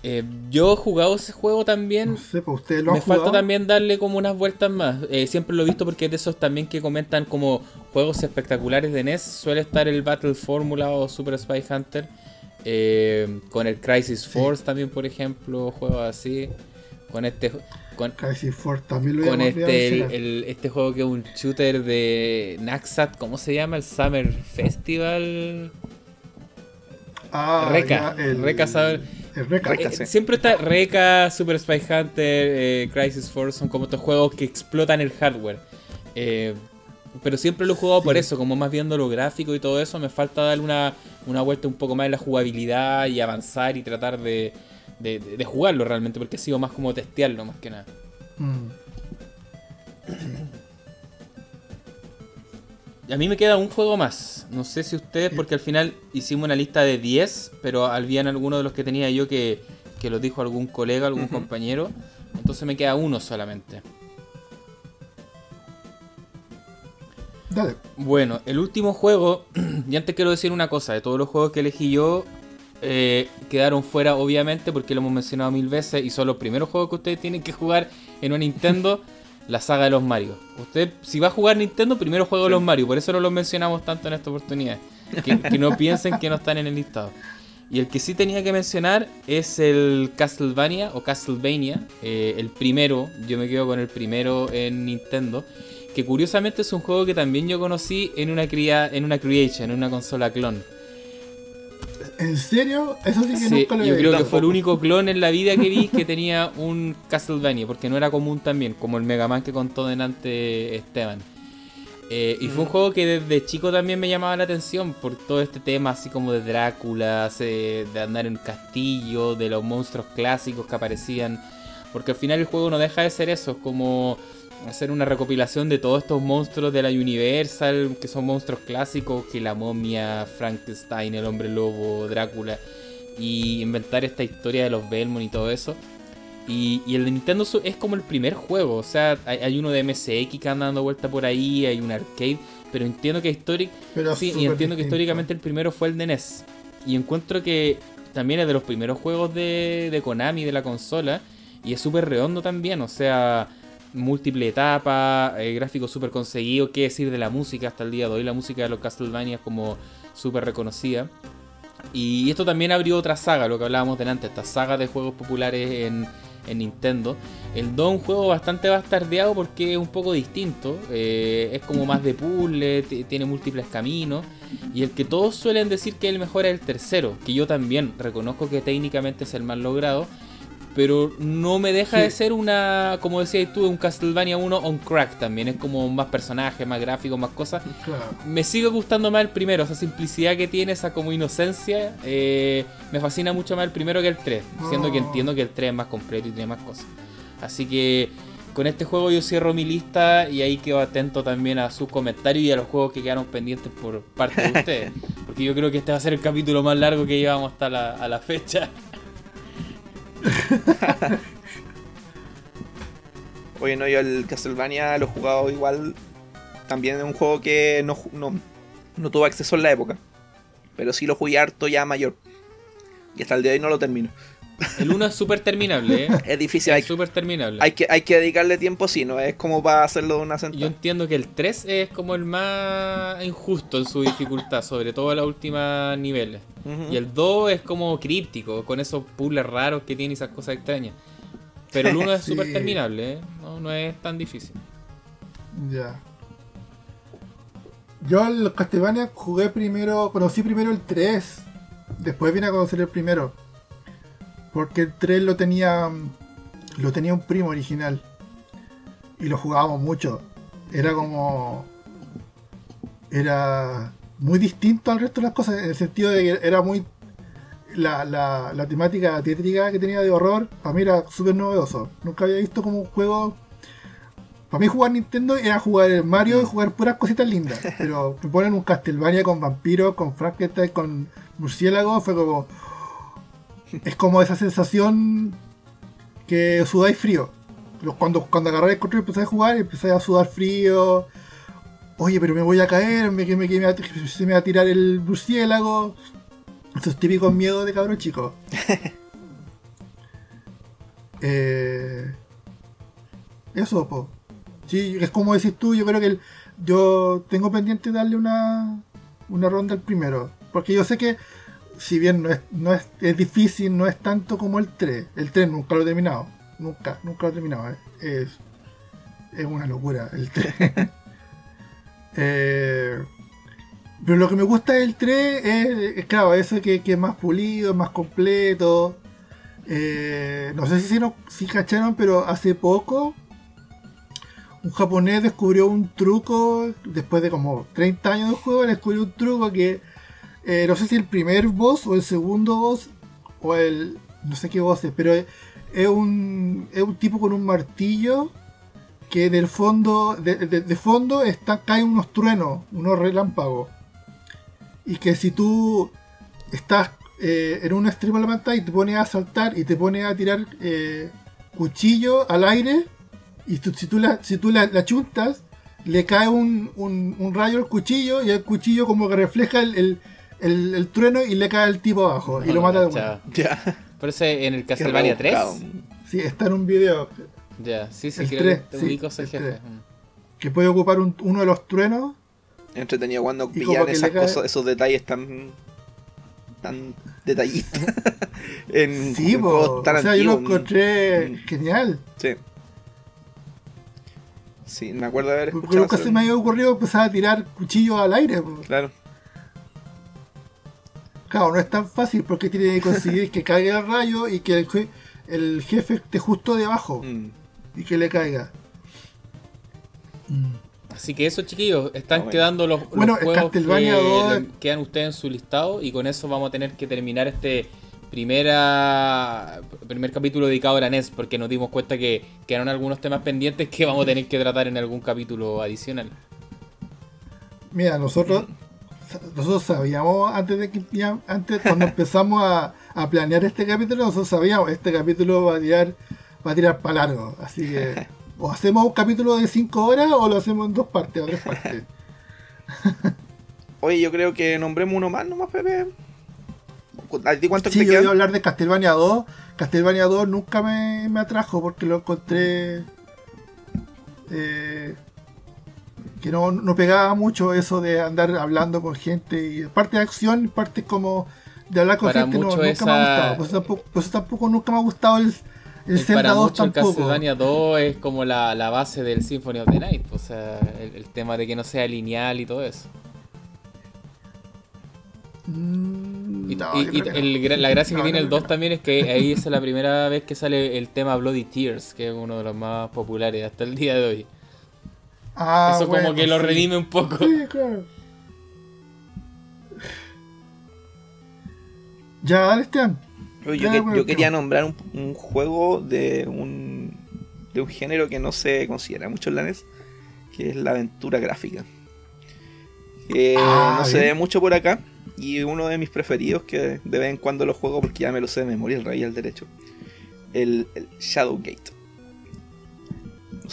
Eh, yo he jugado ese juego también. No sé, pues usted lo Me falta también darle como unas vueltas más. Eh, siempre lo he visto porque es de esos también que comentan como juegos espectaculares de NES. Suele estar el Battle Formula o Super Spy Hunter. Eh, con el Crisis Force también, por ejemplo, juegos así. Con este. Con, Crisis Force también lo Con este, este juego que es un shooter de Naxat, ¿cómo se llama? El Summer Festival. Ah, Reca. el, Reca, eh, Siempre está Reca, Super Spy Hunter, eh, Crisis Force, son como estos juegos que explotan el hardware. Eh, pero siempre lo he jugado por eso, como más viendo lo gráfico y todo eso, me falta darle una, vuelta un poco más en la jugabilidad y avanzar y tratar de, de, jugarlo realmente, porque ha sido más como testearlo más que nada. Mm. a mí me queda un juego más. No sé si ustedes, porque al final hicimos una lista de 10, pero habían algunos de los que tenía yo que, que los dijo algún colega, algún compañero. Entonces me queda uno solamente. Dale. Bueno, el último juego, [clears throat] y antes quiero decir una cosa, de todos los juegos que elegí yo, eh, quedaron fuera obviamente porque lo hemos mencionado mil veces y son los primeros juegos que ustedes tienen que jugar en un Nintendo, [laughs] la saga de los Mario. Usted, si va a jugar Nintendo, primero juega los Mario, por eso no los mencionamos tanto en esta oportunidad. Que, [laughs] que no piensen que no están en el listado. Y el que sí tenía que mencionar es el Castlevania o Castlevania, eh, el primero, yo me quedo con el primero en Nintendo, que curiosamente es un juego que también yo conocí en una cría, en una creation, en una consola clon. ¿En serio? Eso sí que Sí, nunca lo yo creo que fue el único clon en la vida que vi que tenía un Castlevania, porque no era común también, como el Mega Man que contó delante Esteban. Eh, y fue un juego que desde chico también me llamaba la atención por todo este tema así como de Drácula, de andar en castillo, de los monstruos clásicos que aparecían. Porque al final el juego no deja de ser eso, es como hacer una recopilación de todos estos monstruos de la Universal, que son monstruos clásicos, que la momia, Frankenstein, el hombre lobo, Drácula, y inventar esta historia de los Belmont y todo eso. Y, y el de Nintendo es como el primer juego, o sea, hay, hay uno de MSX que anda dando vuelta por ahí, hay un arcade, pero entiendo que históric, sí, y entiendo que históricamente el primero fue el de NES. Y encuentro que también es de los primeros juegos de, de Konami, de la consola, y es súper redondo también, o sea, múltiple etapa, eh, gráfico súper conseguido, qué decir de la música hasta el día de hoy, la música de los Castlevania como súper reconocida. Y esto también abrió otra saga, lo que hablábamos delante, esta saga de juegos populares en, en Nintendo. El 2 es un juego bastante bastardeado porque es un poco distinto, eh, es como más de puzzle, tiene múltiples caminos. Y el que todos suelen decir que el mejor es el tercero, que yo también reconozco que técnicamente es el más logrado. Pero no me deja Sí. de ser una, como decías tú, un Castlevania 1 on crack también. Es como más personajes, más gráficos, más cosas. Claro. Me sigue gustando más el primero, esa simplicidad que tiene, esa como inocencia. eh, me fascina mucho más el primero que el 3, siendo que Oh. entiendo que el 3 es más completo y tiene más cosas. Así que con este juego yo cierro mi lista y ahí quedo atento también a sus comentarios y a los juegos que quedaron pendientes por parte de [laughs] ustedes. Porque yo creo que este va a ser el capítulo más largo que llevamos hasta la, a la fecha. [laughs] Oye, no, yo el Castlevania lo he jugado igual. También es un juego que no, no, no tuve acceso en la época. Pero sí lo jugué harto ya mayor. Y hasta el día de hoy no lo termino. El 1 es súper terminable, ¿eh? Es difícil, hay, Es súper terminable. hay que, hay que dedicarle tiempo, sí, no es como para hacerlo de una Yo sentada. entiendo que el 3 es como el más injusto en su dificultad, sobre todo en los últimos niveles. Y el 2 es como críptico, con esos puzzles raros que tiene y esas cosas extrañas. Pero el 1 es [laughs] Sí. súper terminable, ¿eh? no, no es tan difícil. Ya. Yo el Castlevania jugué primero, conocí primero el 3. Después vine a conocer el primero. Porque el 3 lo tenía. Lo tenía un primo original. Y lo jugábamos mucho. Era como. Era muy distinto al resto de las cosas. En el sentido de que era muy. La, la, temática tétrica que tenía de horror, para mí era súper novedoso. Nunca había visto como un juego para mí jugar Nintendo era jugar el Mario y jugar puras cositas lindas. Pero me ponen un Castlevania con vampiros, con Frankenstein, con murciélagos, fue como... Es como esa sensación que sudáis frío. Cuando, cuando agarráis el control y empezáis a jugar, empezáis a sudar frío. Oye, pero me voy a caer, me, me, me se me va a tirar el murciélago. Esos típicos miedos de cabrón chico. [laughs] eh, eso, po. Sí, es como decís tú, yo creo que el- yo tengo pendiente darle una, una ronda al primero. Porque yo sé que, si bien no es, no es, es difícil, no es tanto como el 3. El 3 nunca lo he terminado. Nunca, nunca lo he terminado. Es, es una locura el 3. [laughs] Eh, pero lo que me gusta del 3 es, es, claro, eso que, que es más pulido, más completo. Eh, no sé si, no, si cacharon, pero hace poco un japonés descubrió un truco, después de como 30 años de juego, descubrió un truco que eh, no sé si el primer boss o el segundo boss o el no sé qué boss es, pero es, un, es un tipo con un martillo que del fondo, de, de, fondo está, caen unos truenos, unos relámpagos. Y que si tú estás eh, en un extremo de la pantalla y te pones a saltar y te pones a tirar eh, cuchillo al aire, y si tú la, si tú la, chuntas, le cae un, un, rayo al cuchillo y el cuchillo como que refleja el, trueno y le cae al tipo abajo y lo mata de vuelta. Ya. Por eso en el Castlevania 3. Sí, está en un video. Ya, sí, sí, el 3, sí, Que puede ocupar uno de los truenos. Entretenido cuando pillan esas cosas, esos detalles tan tan detallistas [laughs] en, sí, o sea, yo lo encontré mm. genial. Sí. Sí, me acuerdo de haber escuchado. Porque nunca se me había ocurrido empezar a tirar cuchillos al aire. Claro. Claro, no es tan fácil porque tiene que conseguir que caiga el rayo y que el, jefe esté justo debajo mm. y que le caiga. Mm. Así que eso, chiquillos, están quedando los, bueno, juegos que quedan ustedes en su listado y con eso vamos a tener que terminar este primera primer capítulo dedicado a la NES porque nos dimos cuenta que quedaron algunos temas pendientes que vamos a tener que tratar en algún capítulo adicional. Mira, nosotros nosotros sabíamos antes de que antes cuando empezamos a, planear este capítulo, nosotros sabíamos este capítulo va a tirar, va a tirar para largo. Así que o hacemos un capítulo de 5 horas o lo hacemos en dos partes o tres partes. Oye, yo creo que nombremos uno más nomás, Pepe. ¿A ti cuánto sí, yo iba a hablar de Castlevania 2. Castlevania 2 nunca me, me atrajo porque lo encontré. Eh, que no, no, pegaba mucho eso de andar hablando con gente y parte de acción, parte como de hablar con gente, no, nunca me ha gustado. Pues tampoco, pues tampoco nunca me ha gustado el, el, Zelda 2 tampoco. El Castlevania 2 es como la, la, base del Symphony of the Night, o sea, el, tema de que no sea lineal y todo eso. Mm, y, la gracia [laughs] que tiene el 2 también es que ahí es la primera vez que sale el tema Bloody Tears, que es uno de los más populares hasta el día de hoy. Ah, Eso como que lo redime un poco. Sí, claro. Ya, dale, Esteban. Yo, quería nombrar un, juego de un, de un género que no se considera mucho en la NES, que es la aventura gráfica. Ah, no se ve mucho por acá, y uno de mis preferidos que de vez en cuando lo juego porque ya me lo sé de memoria, el rey al derecho, el, el Shadowgate.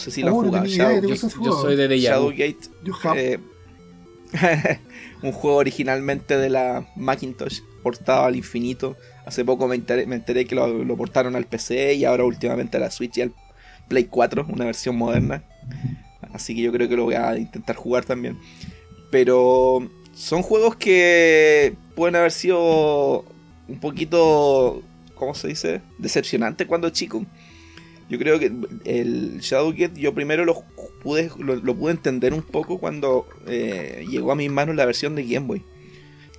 No sé si lo oh, jugado. yo, soy de Deja Shadowgate. Eh, [laughs] un juego originalmente de la Macintosh, portado al infinito. Hace poco me enteré, que lo, portaron al PC y ahora últimamente a la Switch y al Play 4, una versión moderna. Así que yo creo que lo voy a intentar jugar también. Pero son juegos que pueden haber sido un poquito, ¿cómo se dice? Decepcionante cuando chico. Yo creo que el Shadowgate yo primero lo pude, lo, pude entender un poco cuando eh, llegó a mis manos la versión de Game Boy,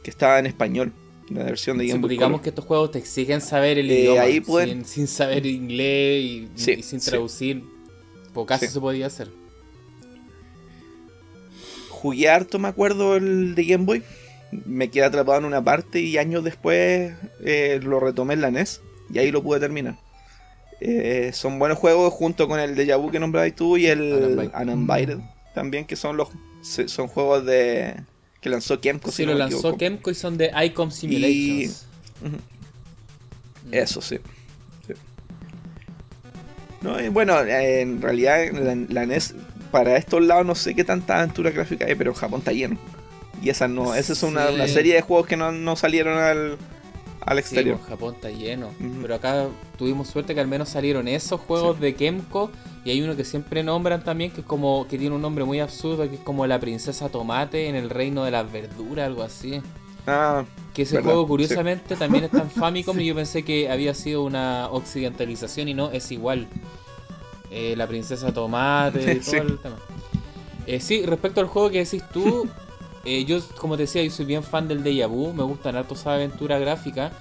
que estaba en español. La versión de Game Boy. Digamos que estos juegos te exigen saber el eh, idioma ahí sin, saber inglés y, sin traducir. Pocas se podía hacer. Jugué harto, me acuerdo, el de Game Boy. Me quedé atrapado en una parte y años después eh, lo retomé en la NES y ahí lo pude terminar. Eh, son buenos juegos junto con el de Vu que nombrabas tú y el Uninvited también, que son los son juegos de que lanzó Kemco. Sí, lo lanzó Kemco y son de Icom Simulations. Eso sí. No, bueno, en realidad la, NES, para estos lados no sé qué tanta aventura gráfica hay, pero en Japón está lleno. Y esa no, esa es una, serie de juegos que no salieron al, al exterior. Pues, Japón está lleno. Pero acá tuvimos suerte que al menos salieron esos juegos de Kemco. Y hay uno que siempre nombran también, que es como que tiene un nombre muy absurdo, que es como la princesa tomate en el reino de las verduras, algo así. Ah, que ese juego curiosamente también está en [laughs] Famicom y yo pensé que había sido una occidentalización y no, es igual. Eh, la princesa tomate y [laughs] todo el tema. Eh, sí, respecto al juego que decís tú, [laughs] Eh, yo, como te decía, yo soy bien fan del Deja Vu, me gustan harto esa aventura gráfica.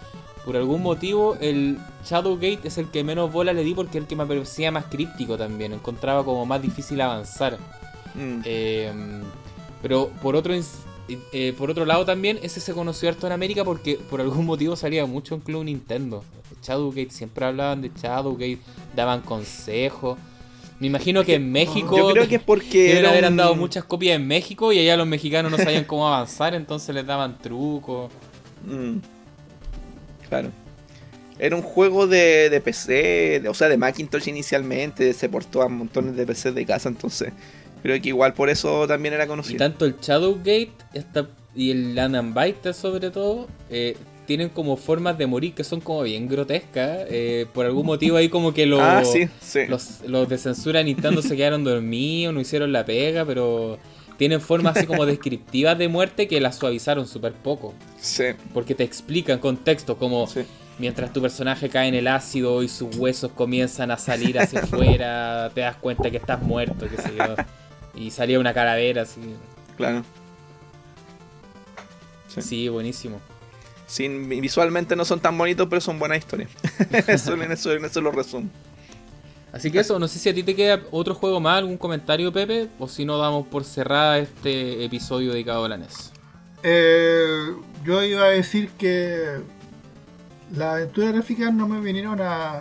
Por algún motivo, el Shadowgate es el que menos bola le di porque es el que me parecía más críptico también. Encontraba como más difícil avanzar. Mm. Eh, pero por otro, eh, por otro lado también, ese se conoció harto en América porque por algún motivo salía mucho en Club Nintendo. Shadowgate, siempre hablaban de Shadowgate, daban consejos. Me imagino que en México. Yo creo que es porque. Deben haber un- dado muchas copias en México y allá los mexicanos no sabían cómo avanzar, entonces les daban trucos. Mm. Claro. Era un juego de, de PC, de- o sea, de Macintosh inicialmente, se portó a montones de PCs de casa, entonces creo que igual por eso también era Y conocido. tanto el Shadowgate y el Land Biter sobre todo eh, tienen como formas de morir que son como bien grotescas. eh, por algún motivo ahí como que los, ah, sí, sí. los, los de censura Nintendo se quedaron dormidos, no hicieron la pega, pero tienen formas así como descriptivas de muerte que las suavizaron súper poco. sí, Porque te explican contexto como sí. mientras tu personaje cae en el ácido y sus huesos comienzan a salir hacia [laughs] afuera, te das cuenta que estás muerto, qué sé yo. Y salía una calavera así. claro. Sí. Sí, buenísimo. Sin, visualmente no son tan bonitos, pero son buenas historias. [laughs] eso, [laughs] en eso, en eso lo resumo. Así que eso, no sé si a ti te queda otro juego más, algún comentario, Pepe, o si no damos por cerrada este episodio dedicado a la NES. Eh, yo iba a decir que las aventuras gráficas no me vinieron a,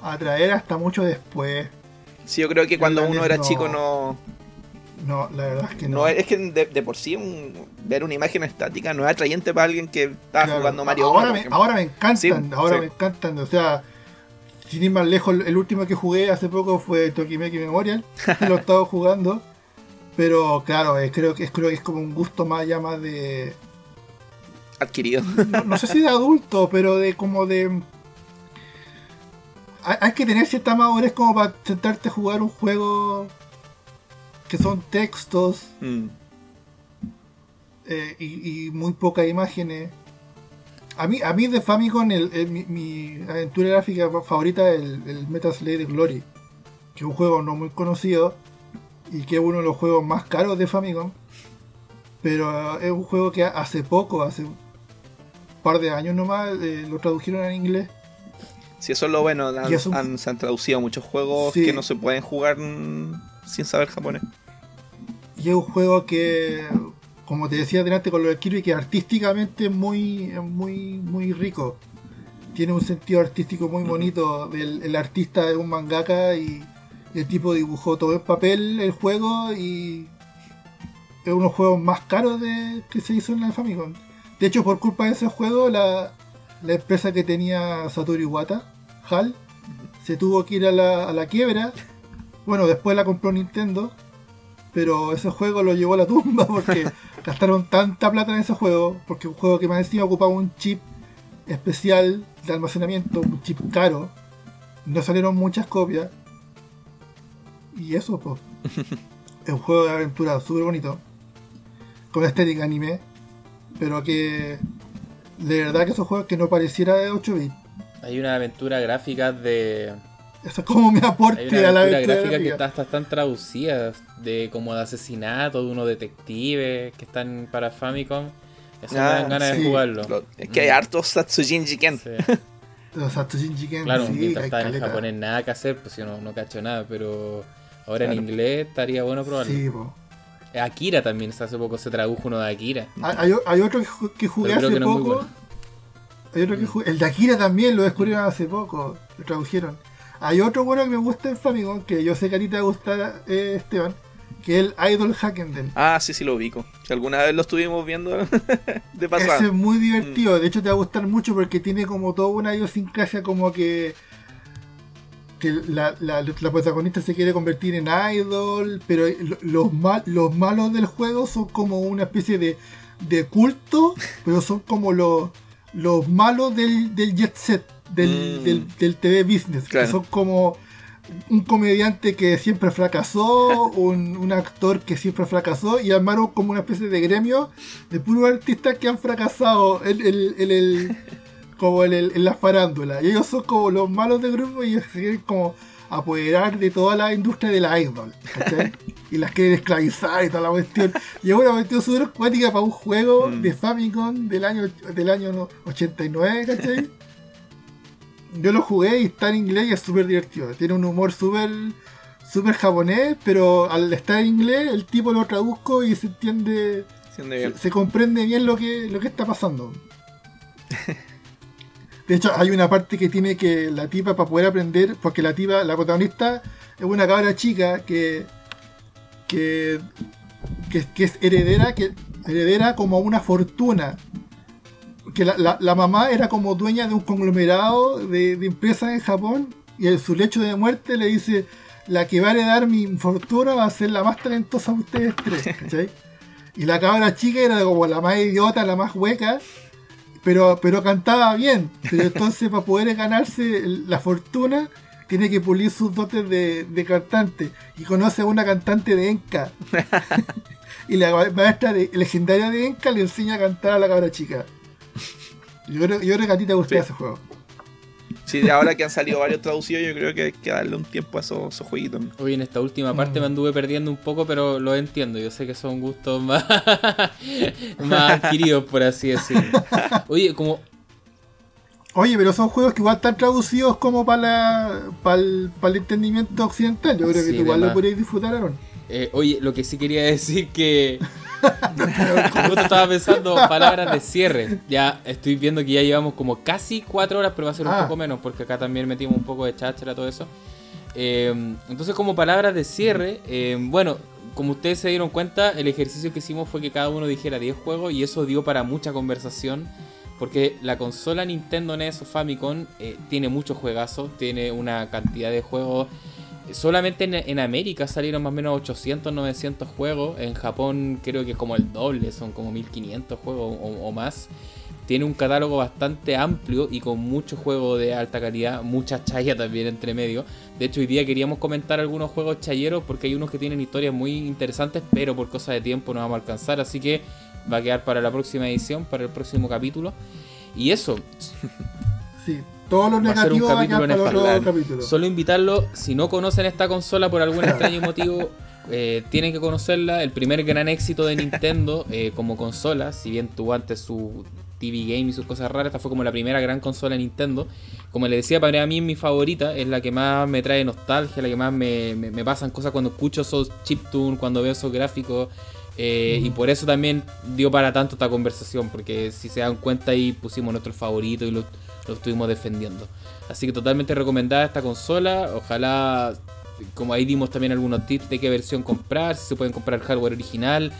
a atraer hasta mucho después. Sí, yo creo que cuando la uno era no- chico no, No, la verdad es que no. no es que de, de por sí un- ver una imagen estática no es atrayente para alguien que está Claro, jugando Mario ahora, me, ahora me encantan, Sí, ahora sí. me encantan. O sea, sin ir más lejos, el último que jugué hace poco fue Tokimeki Memorial. [laughs] lo he estado jugando. Pero claro, eh, creo, que, es- creo que es como un gusto más ya más de. adquirido. [laughs] No, no sé si de adulto, pero de como de. Hay, hay que tener cierta madurez como para sentarte a jugar un juego que son textos Mm. eh, y, y muy pocas imágenes. A mí, a mí de Famicom el, el- mi, mi aventura gráfica favorita es el, el Metal Slade Glory, que es un juego no muy conocido y que es uno de los juegos más caros de Famicom. Pero es un juego que hace poco, hace un par de años nomás, eh, lo tradujeron en inglés. Sí, eso es lo bueno. Han, un- se han traducido muchos juegos Sí. que no se pueden jugar sin saber japonés. Y es un juego que, como te decía delante con lo de Kirby, que artísticamente es muy, muy, muy rico. Tiene un sentido artístico muy bonito. El, el artista es un mangaka y el tipo dibujó todo en papel el juego y es uno de los juegos más caros de, que se hizo en la Famicom. De hecho, por culpa de ese juego, la, la empresa que tenía Satoru Iwata, HAL, se tuvo que ir a la, a la quiebra. Bueno, después la compró Nintendo, pero ese juego lo llevó a la tumba [laughs] porque gastaron tanta plata en ese juego, porque un juego que más encima ocupaba un chip especial de almacenamiento, un chip caro, no salieron muchas copias. Y eso, pues. [laughs] es un juego de aventura súper bonito, con estética anime, pero que de verdad que esos juegos que no pareciera de 8 bits. Hay una aventura gráfica de. [laughs] Eso es como mi Hay aporte una a la gráfica que está, hasta están traducidas de como de asesinato de unos detectives que están para Famicom. Eso Ah, me dan ganas sí. de jugarlo. Lo- es que hay Mm. hartos Satsujin Jiken. Sí. [laughs] Los Satsujin Jiken, Claro, sí, mientras estaba en japonés nada que hacer, pues yo no, no cacho nada, pero ahora Claro. en inglés estaría bueno probarlo. Sí, po. Akira también, hace poco se tradujo uno de Akira. Hay, hay- otro que, ju- que jugué hace que no poco. bueno. Hay otro que jugué- El de Akira también lo descubrieron hace poco. Lo tradujeron. Hay otro bueno que me gusta en Famicom, que yo sé que a ti te va a gustar, eh, Esteban, que es el Idol Hackenden. Ah, sí, sí lo ubico. Que alguna vez lo estuvimos viendo [laughs] de pasada. Ese es muy Mm. divertido. De hecho, te va a gustar mucho porque tiene como toda una idiosincrasia como que. que la, la- la protagonista se quiere convertir en idol, pero lo- los, mal, los malos del juego son como una especie de, de culto, [laughs] pero son como los, los malos del, del jet set, del, Mm. del, del TV business, Claro. que son como un comediante que siempre fracasó, [laughs] un, un actor que siempre fracasó, y armaron como una especie de gremio de puros artistas que han fracasado en, en- en el, [laughs] como en, en la farándula. Y ellos son como los malos del grupo y ellos se quieren como apoderar de toda la industria de la idol, ¿cachai? [laughs] y las quieren esclavizar y toda la cuestión. Y es una cuestión súper cuática para un juego Mm. de Famicom del año, del año 89, ¿cachai? Yo lo jugué y está en inglés y es súper divertido. Tiene un humor súper súper japonés, pero al estar en inglés el tipo lo traduzco y se entiende, bien. se, se comprende bien lo que, lo que está pasando. [laughs] De hecho, hay una parte que tiene que la tipa para poder aprender, porque la tipa, la protagonista, es una cabra chica que, que, que, es heredera, que heredera como una fortuna. Que la, la, mamá era como dueña de un conglomerado de, de empresas en Japón y en su lecho de muerte le dice, la que va a heredar mi fortuna va a ser la más talentosa de ustedes tres, [laughs] ¿cachai? Y la cabra chica era como la más idiota, la más hueca, pero, pero cantaba bien. Pero [laughs] entonces para poder ganarse la fortuna, tiene que pulir sus dotes de, cantante. Y conoce a una cantante de Enca. [laughs] y la maestra de, legendaria de Enca le enseña a cantar a la cabra chica. Yo creo, yo creo que a ti te gustó ese juego. Sí, ahora que han salido varios traducidos, yo creo que hay que darle un tiempo a esos, jueguitos. Hoy en esta última parte me anduve perdiendo un poco, pero lo entiendo. Yo sé que son gustos más, [laughs] más adquiridos, por así decirlo. Oye, como. Oye, pero son juegos que igual están traducidos como para, para, el, para el entendimiento occidental. Yo creo que igual lo podréis disfrutar, Aaron. Eh, oye, lo que sí quería [laughs] decir que [laughs] Justo estaba pensando palabras de cierre. Ya estoy viendo que ya llevamos como casi cuatro horas, pero va a ser un ah. poco menos, porque acá también metimos un poco de cháchara, todo eso. Em, entonces, como palabras de cierre, em, bueno, como ustedes se dieron cuenta, el ejercicio que hicimos fue que cada uno dijera 10 juegos y eso dio para mucha conversación. Porque la consola Nintendo NES o Famicom eh, tiene muchos juegazos, tiene una cantidad de juegos solamente en, América salieron más o menos 800, 900 juegos. En Japón creo que es como el doble, son como 1500 juegos o, más. Tiene un catálogo bastante amplio y con muchos juegos de alta calidad, mucha chaya también entre medio. De hecho, hoy día queríamos comentar algunos juegos chayeros porque hay unos que tienen historias muy interesantes, pero por cosa de tiempo no vamos a alcanzar. Así que va a quedar para la próxima edición, para el próximo capítulo. Y eso. [laughs] Sí, todos los negativos va a capítulo Solo invitarlo, si no conocen esta consola por algún [laughs] extraño motivo, eh, tienen que conocerla. El primer gran éxito de Nintendo eh, como consola, si bien tuvo antes su TV Game y sus cosas raras, esta fue como la primera gran consola de Nintendo. Como le decía, para mí es mi favorita, es la que más me trae nostalgia, la que más me, pasan cosas cuando escucho esos chiptunes, cuando veo esos gráficos. Eh, y por eso también dio para tanto esta conversación, porque si se dan cuenta ahí pusimos nuestros favoritos y los lo estuvimos defendiendo. Así que totalmente recomendada esta consola. Ojalá, como ahí dimos también algunos tips de qué versión comprar, si se pueden comprar hardware original.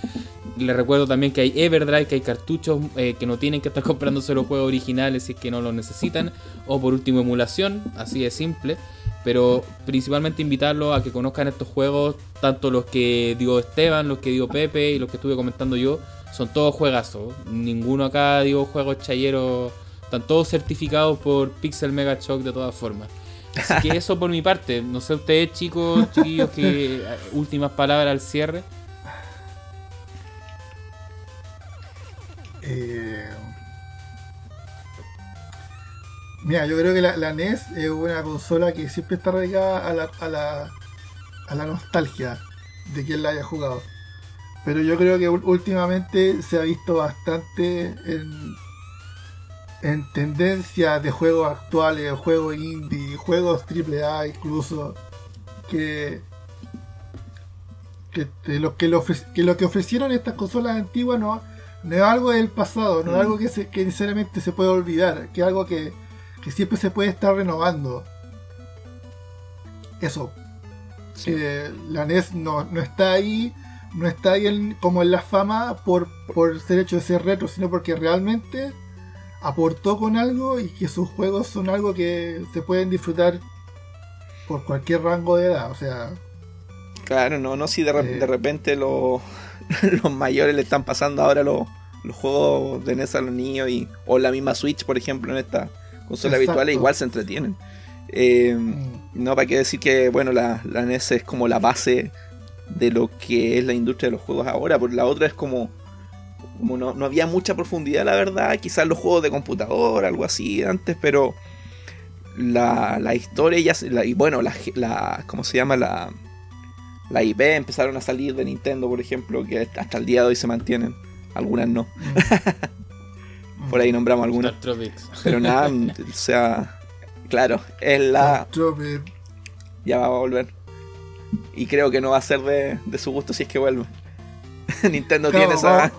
Les recuerdo también que hay Everdrive, que hay cartuchos eh, que no tienen que estar [laughs] comprando solo juegos originales si es que no lo necesitan. O por último emulación, así de simple. Pero principalmente invitarlos a que conozcan estos juegos, tanto los que dio Esteban, los que dio Pepe y los que estuve comentando yo. Son todos juegazos. Ninguno acá dio juegos chayeros están todos certificados por Pixel Mega Shock de todas formas. Así que [laughs] eso por mi parte. No sé ustedes, chicos, chiquillos, que eh, últimas palabras al cierre. Eh, mira, yo creo que la, NES es una consola que siempre está arraigada a la, a la, a la nostalgia de quien la haya jugado. Pero yo creo que últimamente se ha visto bastante en, en tendencia de juegos actuales, juegos indie, juegos AAA incluso, que, que, lo, que, lo, que lo que ofrecieron estas consolas antiguas no, es algo del pasado, no es mm. algo que, se, que necesariamente se puede olvidar, que es algo que, siempre se puede estar renovando. Eso. la NES no, está ahí, no está ahí como en la fama por, por ser hecho de ser retro, sino porque realmente aportó con algo y que sus juegos son algo que se pueden disfrutar por cualquier rango de edad, o sea... Claro, no, no si de, eh, repente [laughs] los mayores le están pasando ahora los, juegos de NES a los niños y, o la misma Switch, por ejemplo, en esta consola virtual, igual se entretienen. Eh, mm. No, para qué decir que, bueno, la, la NES es como la base de lo que es la industria de los juegos ahora, porque la otra es como como no, había mucha profundidad, la verdad, quizás los juegos de computador, algo así antes, pero la, la historia ya, y bueno, la, la, ¿cómo se llama? La, la IP empezaron a salir de Nintendo, por ejemplo, que hasta el día de hoy se mantienen, algunas no. Mm. [laughs] por ahí nombramos algunas. Pero nada, [laughs] o sea, claro, es la... Ya va a volver. Y creo que no va a ser de, de su gusto si es que vuelve. [laughs] Nintendo tiene esa...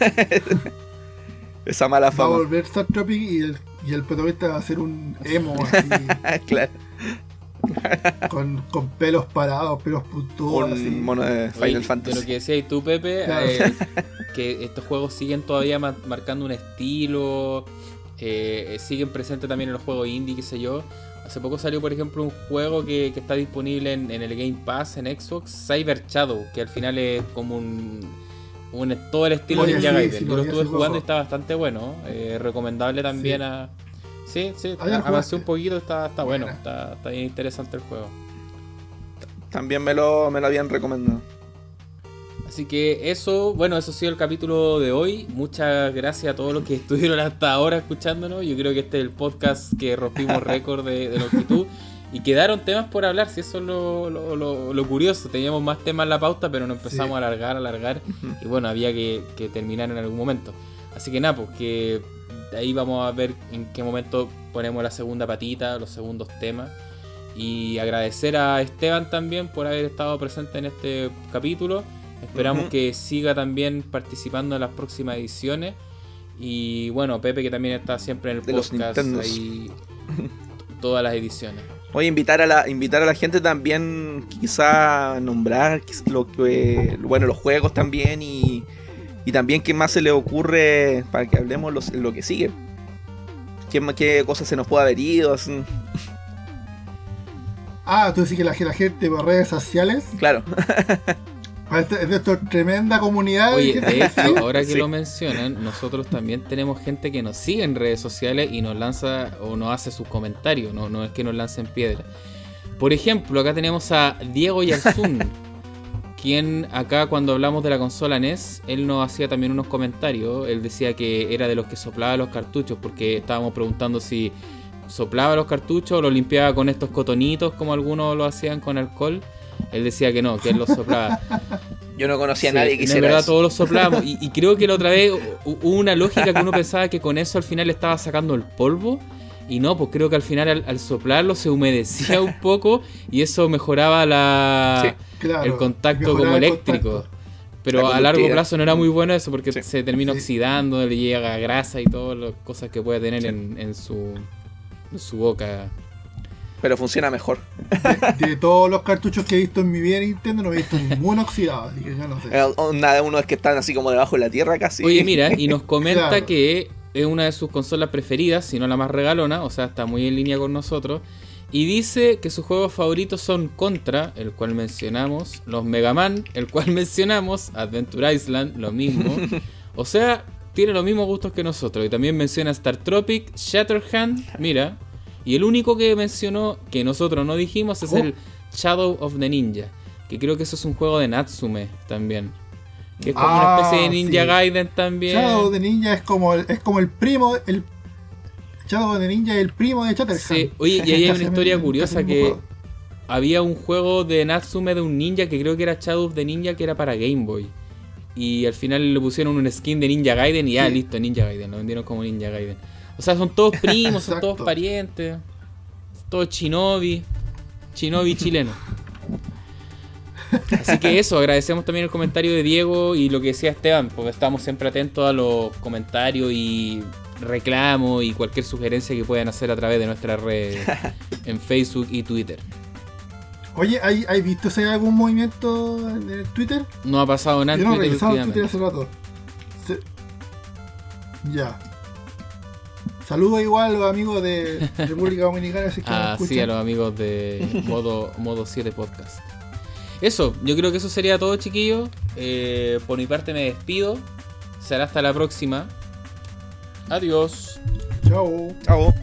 [laughs] Esa mala fama. Va a volver Star Tropic y el, y el protagonista va a ser un emo [laughs] así. claro. con, con, pelos parados, pelos puntudos. Un mono de Final Fantasy. De lo que decías tú, Pepe, eh, [laughs] que estos juegos siguen todavía marcando un estilo, eh, siguen presentes también en los juegos indie, qué sé yo. Hace poco salió, por ejemplo, un juego que, está disponible en, el Game Pass en Xbox, Cyber Shadow, que al final es como un, un todo el estilo de Ninja Gaiden. Yo lo estuve jugando y está bastante bueno. Eh, recomendable también a. Sí, sí, avancé un poquito, está, está bueno, está, está bien interesante el juego. También me lo, me lo habían recomendado. Así que eso, bueno, eso ha sido el capítulo de hoy. Muchas gracias a todos los que [laughs] estuvieron hasta ahora escuchándonos. Yo creo que este es el podcast que rompimos [laughs] récord de, longitud. Y quedaron temas por hablar, si eso es lo, curioso. Teníamos más temas en la pauta, pero nos empezamos a alargar, alargar. Y bueno, había que, terminar en algún momento. Así que nada, pues que ahí vamos a ver en qué momento ponemos la segunda patita, los segundos temas. Y agradecer a Esteban también por haber estado presente en este capítulo. Esperamos que siga también participando en las próximas ediciones. Y bueno, Pepe que también está siempre en el podcast ahí todas las ediciones. Voy a invitar a la, invitar a la gente también, quizá nombrar lo que, bueno, los juegos también y, y también qué más se le ocurre para que hablemos los, lo que sigue. ¿Qué, qué cosas se nos puede haber ido? Ah, tú decís que la, la gente por redes sociales. Claro. [laughs] Es de esta tremenda comunidad. Oye, [laughs] ahora que lo mencionan, nosotros también tenemos gente que nos sigue en redes sociales y nos lanza o nos hace sus comentarios, no, no es que nos lancen piedra. Por ejemplo, acá tenemos a Diego Yarzun, [laughs] quien acá cuando hablamos de la consola NES, él nos hacía también unos comentarios. Él decía que era de los que soplaba los cartuchos, porque estábamos preguntando si soplaba los cartuchos o los limpiaba con estos cotonitos, como algunos lo hacían con alcohol. Él decía que no, que él los soplaba. [laughs] Yo no conocía a nadie que hiciera En verdad, todos los soplábamos. Y, creo que la otra vez hubo una lógica que uno pensaba que con eso al final le estaba sacando el polvo. Y no, pues creo que al final al, soplarlo se humedecía un [laughs] poco y eso mejoraba la, el contacto como eléctrico. Pero a largo plazo no era muy bueno eso porque se termina oxidando, le llega grasa y todas las cosas que puede tener en, en, su, en su boca pero funciona mejor. De, todos los cartuchos que he visto en mi vida en Nintendo, no he visto ninguno oxidado, así que ya no sé. Eh, uno es que están así como debajo de la tierra casi. Oye, mira, y nos [laughs] comenta que es una de sus consolas preferidas, si no la más regalona, o sea, está muy en línea con nosotros. Y dice que sus juegos favoritos son Contra, el cual mencionamos, los Mega Man, el cual [laughs] mencionamos, Adventure Island, lo mismo. [laughs] O sea, tiene los mismos gustos que nosotros. Y también menciona Star Tropic, Shatterhand, mira, y el único que mencionó que nosotros no dijimos es el Shadow of the Ninja. Que creo que eso es un juego de Natsume también. Que es como una especie de ah, Ninja Gaiden también. Shadow of the Ninja es como el, es como el primo. El Shadow of the Ninja es el primo de Chatterhand. Sí, oye, y ahí hay [laughs] una historia curiosa que había un juego de Natsume de un ninja que creo que era Shadow of the Ninja que era para Game Boy. Y al final le pusieron un skin de Ninja Gaiden y ya listo, Ninja Gaiden. Lo vendieron como Ninja Gaiden. O sea, son todos [laughs] primos, son todos parientes. Todos chinobi. Chinobi chileno. Así que eso, agradecemos también el comentario de Diego y lo que decía Esteban, porque estamos siempre atentos a los comentarios y reclamos y cualquier sugerencia que puedan hacer a través de nuestra red [laughs] en Facebook y Twitter. Oye, ¿hay, visto si hay algún movimiento en Twitter? No ha pasado nada. Yo no he revisado Twitter hace rato. Ya. Saludos igual a los amigos de República Dominicana. Si ah, sí, a los amigos de Modo, Modo 7 Podcast. Eso, yo creo que eso sería todo, chiquillos. Eh, por mi parte me despido. Será hasta la próxima. Adiós. Chao. Chao.